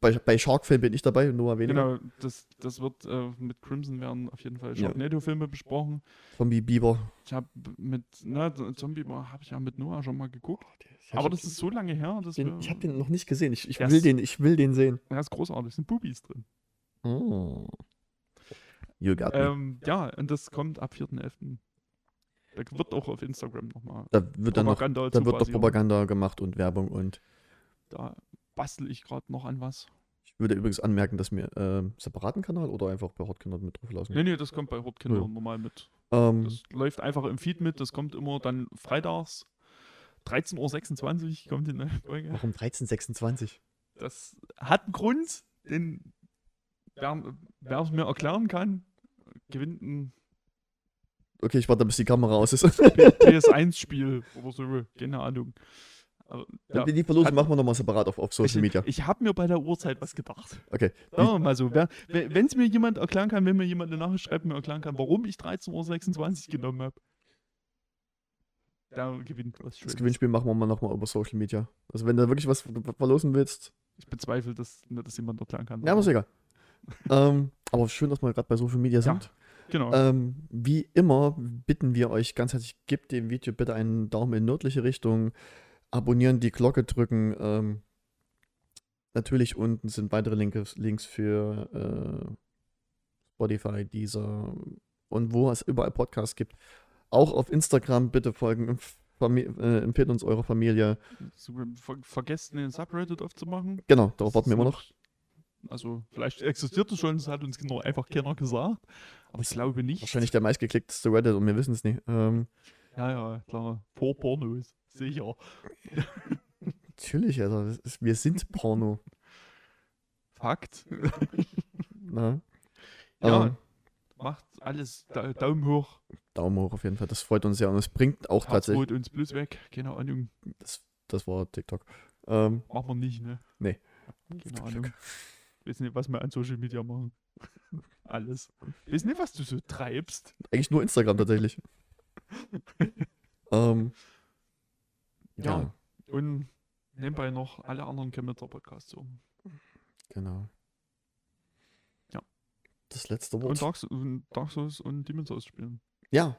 S1: bei, bei Shark-Film bin ich dabei, Noah weniger.
S2: genau, das, das wird äh, mit Crimson werden auf jeden Fall. Sharknado-Filme besprochen.
S1: Zombie, Biber.
S2: Ich habe mit, na, Zombie habe ich ja mit Noah schon mal geguckt.
S1: Hab
S2: Aber das ist so lange her, dass
S1: den, ich habe den noch nicht gesehen. Ich, ich will
S2: ist-
S1: den, ich will den sehen.
S2: Ja, ist großartig, sind Bubis drin.
S1: Oh. You got me.
S2: Ähm, ja, und das kommt ab 4.11. Da wird auch auf Instagram nochmal
S1: da wird dann noch,
S2: Propaganda
S1: da wird doch
S2: basieren.
S1: Propaganda gemacht und Werbung und
S2: Da bastel ich gerade noch an was.
S1: ich würde übrigens anmerken, dass wir ähm, separaten Kanal oder einfach bei Hotkinder mit drauf lassen.
S2: Nee, nee, das kommt bei Hortkinder
S1: Ja.
S2: normal mit.
S1: Ähm,
S2: Das läuft einfach im Feed mit. Das kommt immer dann freitags. 13.26 Uhr kommt die neue Folge.
S1: warum 1326?
S2: Das hat einen Grund, den wer wer es mir erklären kann, gewinnt ein
S1: Okay, ich warte, bis die Kamera aus ist.
S2: PS1-Spiel oder so, keine Ahnung. Aber,
S1: Ja.
S2: ja,
S1: Die Verlosung
S2: hat-
S1: machen wir nochmal separat auf, auf Social
S2: ich,
S1: Media.
S2: Ich habe mir bei der Uhrzeit was gedacht.
S1: Okay.
S2: Sagen wir mal so, wenn es mir jemand erklären kann, wenn mir jemand eine Nachricht schreibt, mir erklären kann, warum ich 13.26 Uhr genommen habe, da gewinnt was
S1: Das
S2: Schönes.
S1: Gewinnspiel machen wir mal nochmal über Social Media. Also wenn du wirklich was ver- verlosen willst,
S2: Ich bezweifle, dass mir das jemand erklären kann.
S1: ja, aber ist egal. ähm, aber schön, dass wir gerade bei Social Media
S2: Ja.
S1: sind.
S2: Genau.
S1: Ähm, wie immer bitten wir euch ganz herzlich, gebt dem Video bitte einen Daumen in nördliche Richtung, abonnieren, die Glocke drücken. Ähm, natürlich unten sind weitere Links, Links für äh, Spotify, Deezer und wo es überall Podcasts gibt. Auch auf Instagram bitte folgen, Famili- äh, empfehlt uns eure Familie.
S2: so, ver vergesst den Subreddit aufzumachen.
S1: Genau, darauf warten wir immer noch.
S2: Also, vielleicht existiert es schon, das hat uns nur einfach keiner gesagt. Aber ich glaube nicht.
S1: Wahrscheinlich der meistgeklickteste Reddit und wir wissen es nicht. Ähm,
S2: Ja, ja, klar. Vor Pornos. Sicher.
S1: natürlich, ist, wir sind Porno.
S2: Fakt.
S1: Ne?
S2: Ja.
S1: Ähm,
S2: Macht alles da Daumen hoch.
S1: Daumen hoch auf jeden Fall. Das freut uns sehr und es bringt auch tatsächlich.
S2: Herzrot uns Plus weg. Keine Ahnung.
S1: Das, das war TikTok. Ähm,
S2: Machen wir nicht, ne?
S1: Nee.
S2: Keine Ahnung. Weiß nicht, was wir an Social Media machen. Alles. Weiß nicht, was du so treibst.
S1: eigentlich nur Instagram tatsächlich. ähm, ja,
S2: Ja. Und nebenbei noch alle anderen Chemnitzer-Podcasts so.
S1: genau.
S2: Ja.
S1: Das letzte
S2: Und
S1: Wort.
S2: Dark, Souls- und Dark Souls und Demon's Souls spielen.
S1: Ja,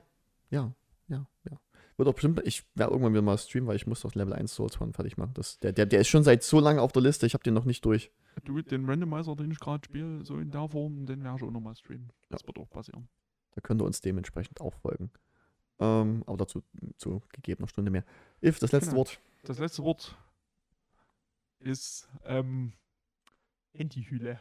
S1: ja, ja, ja. Wird auch bestimmt, ich werde irgendwann wieder mal streamen, weil ich muss doch Level 1 Souls One fertig machen. Das, der, der, der ist schon seit so lange auf der Liste, ich habe den noch nicht durch.
S2: Du, den Randomizer, den ich gerade spiele, so in der Form, den werde ich auch nochmal streamen. Das wird auch passieren.
S1: Da könnt ihr uns dementsprechend auch folgen. Ähm, aber dazu zu gegebener Stunde mehr. If, das letzte
S2: Genau.
S1: Wort.
S2: Das letzte Wort ist ähm, Handyhülle.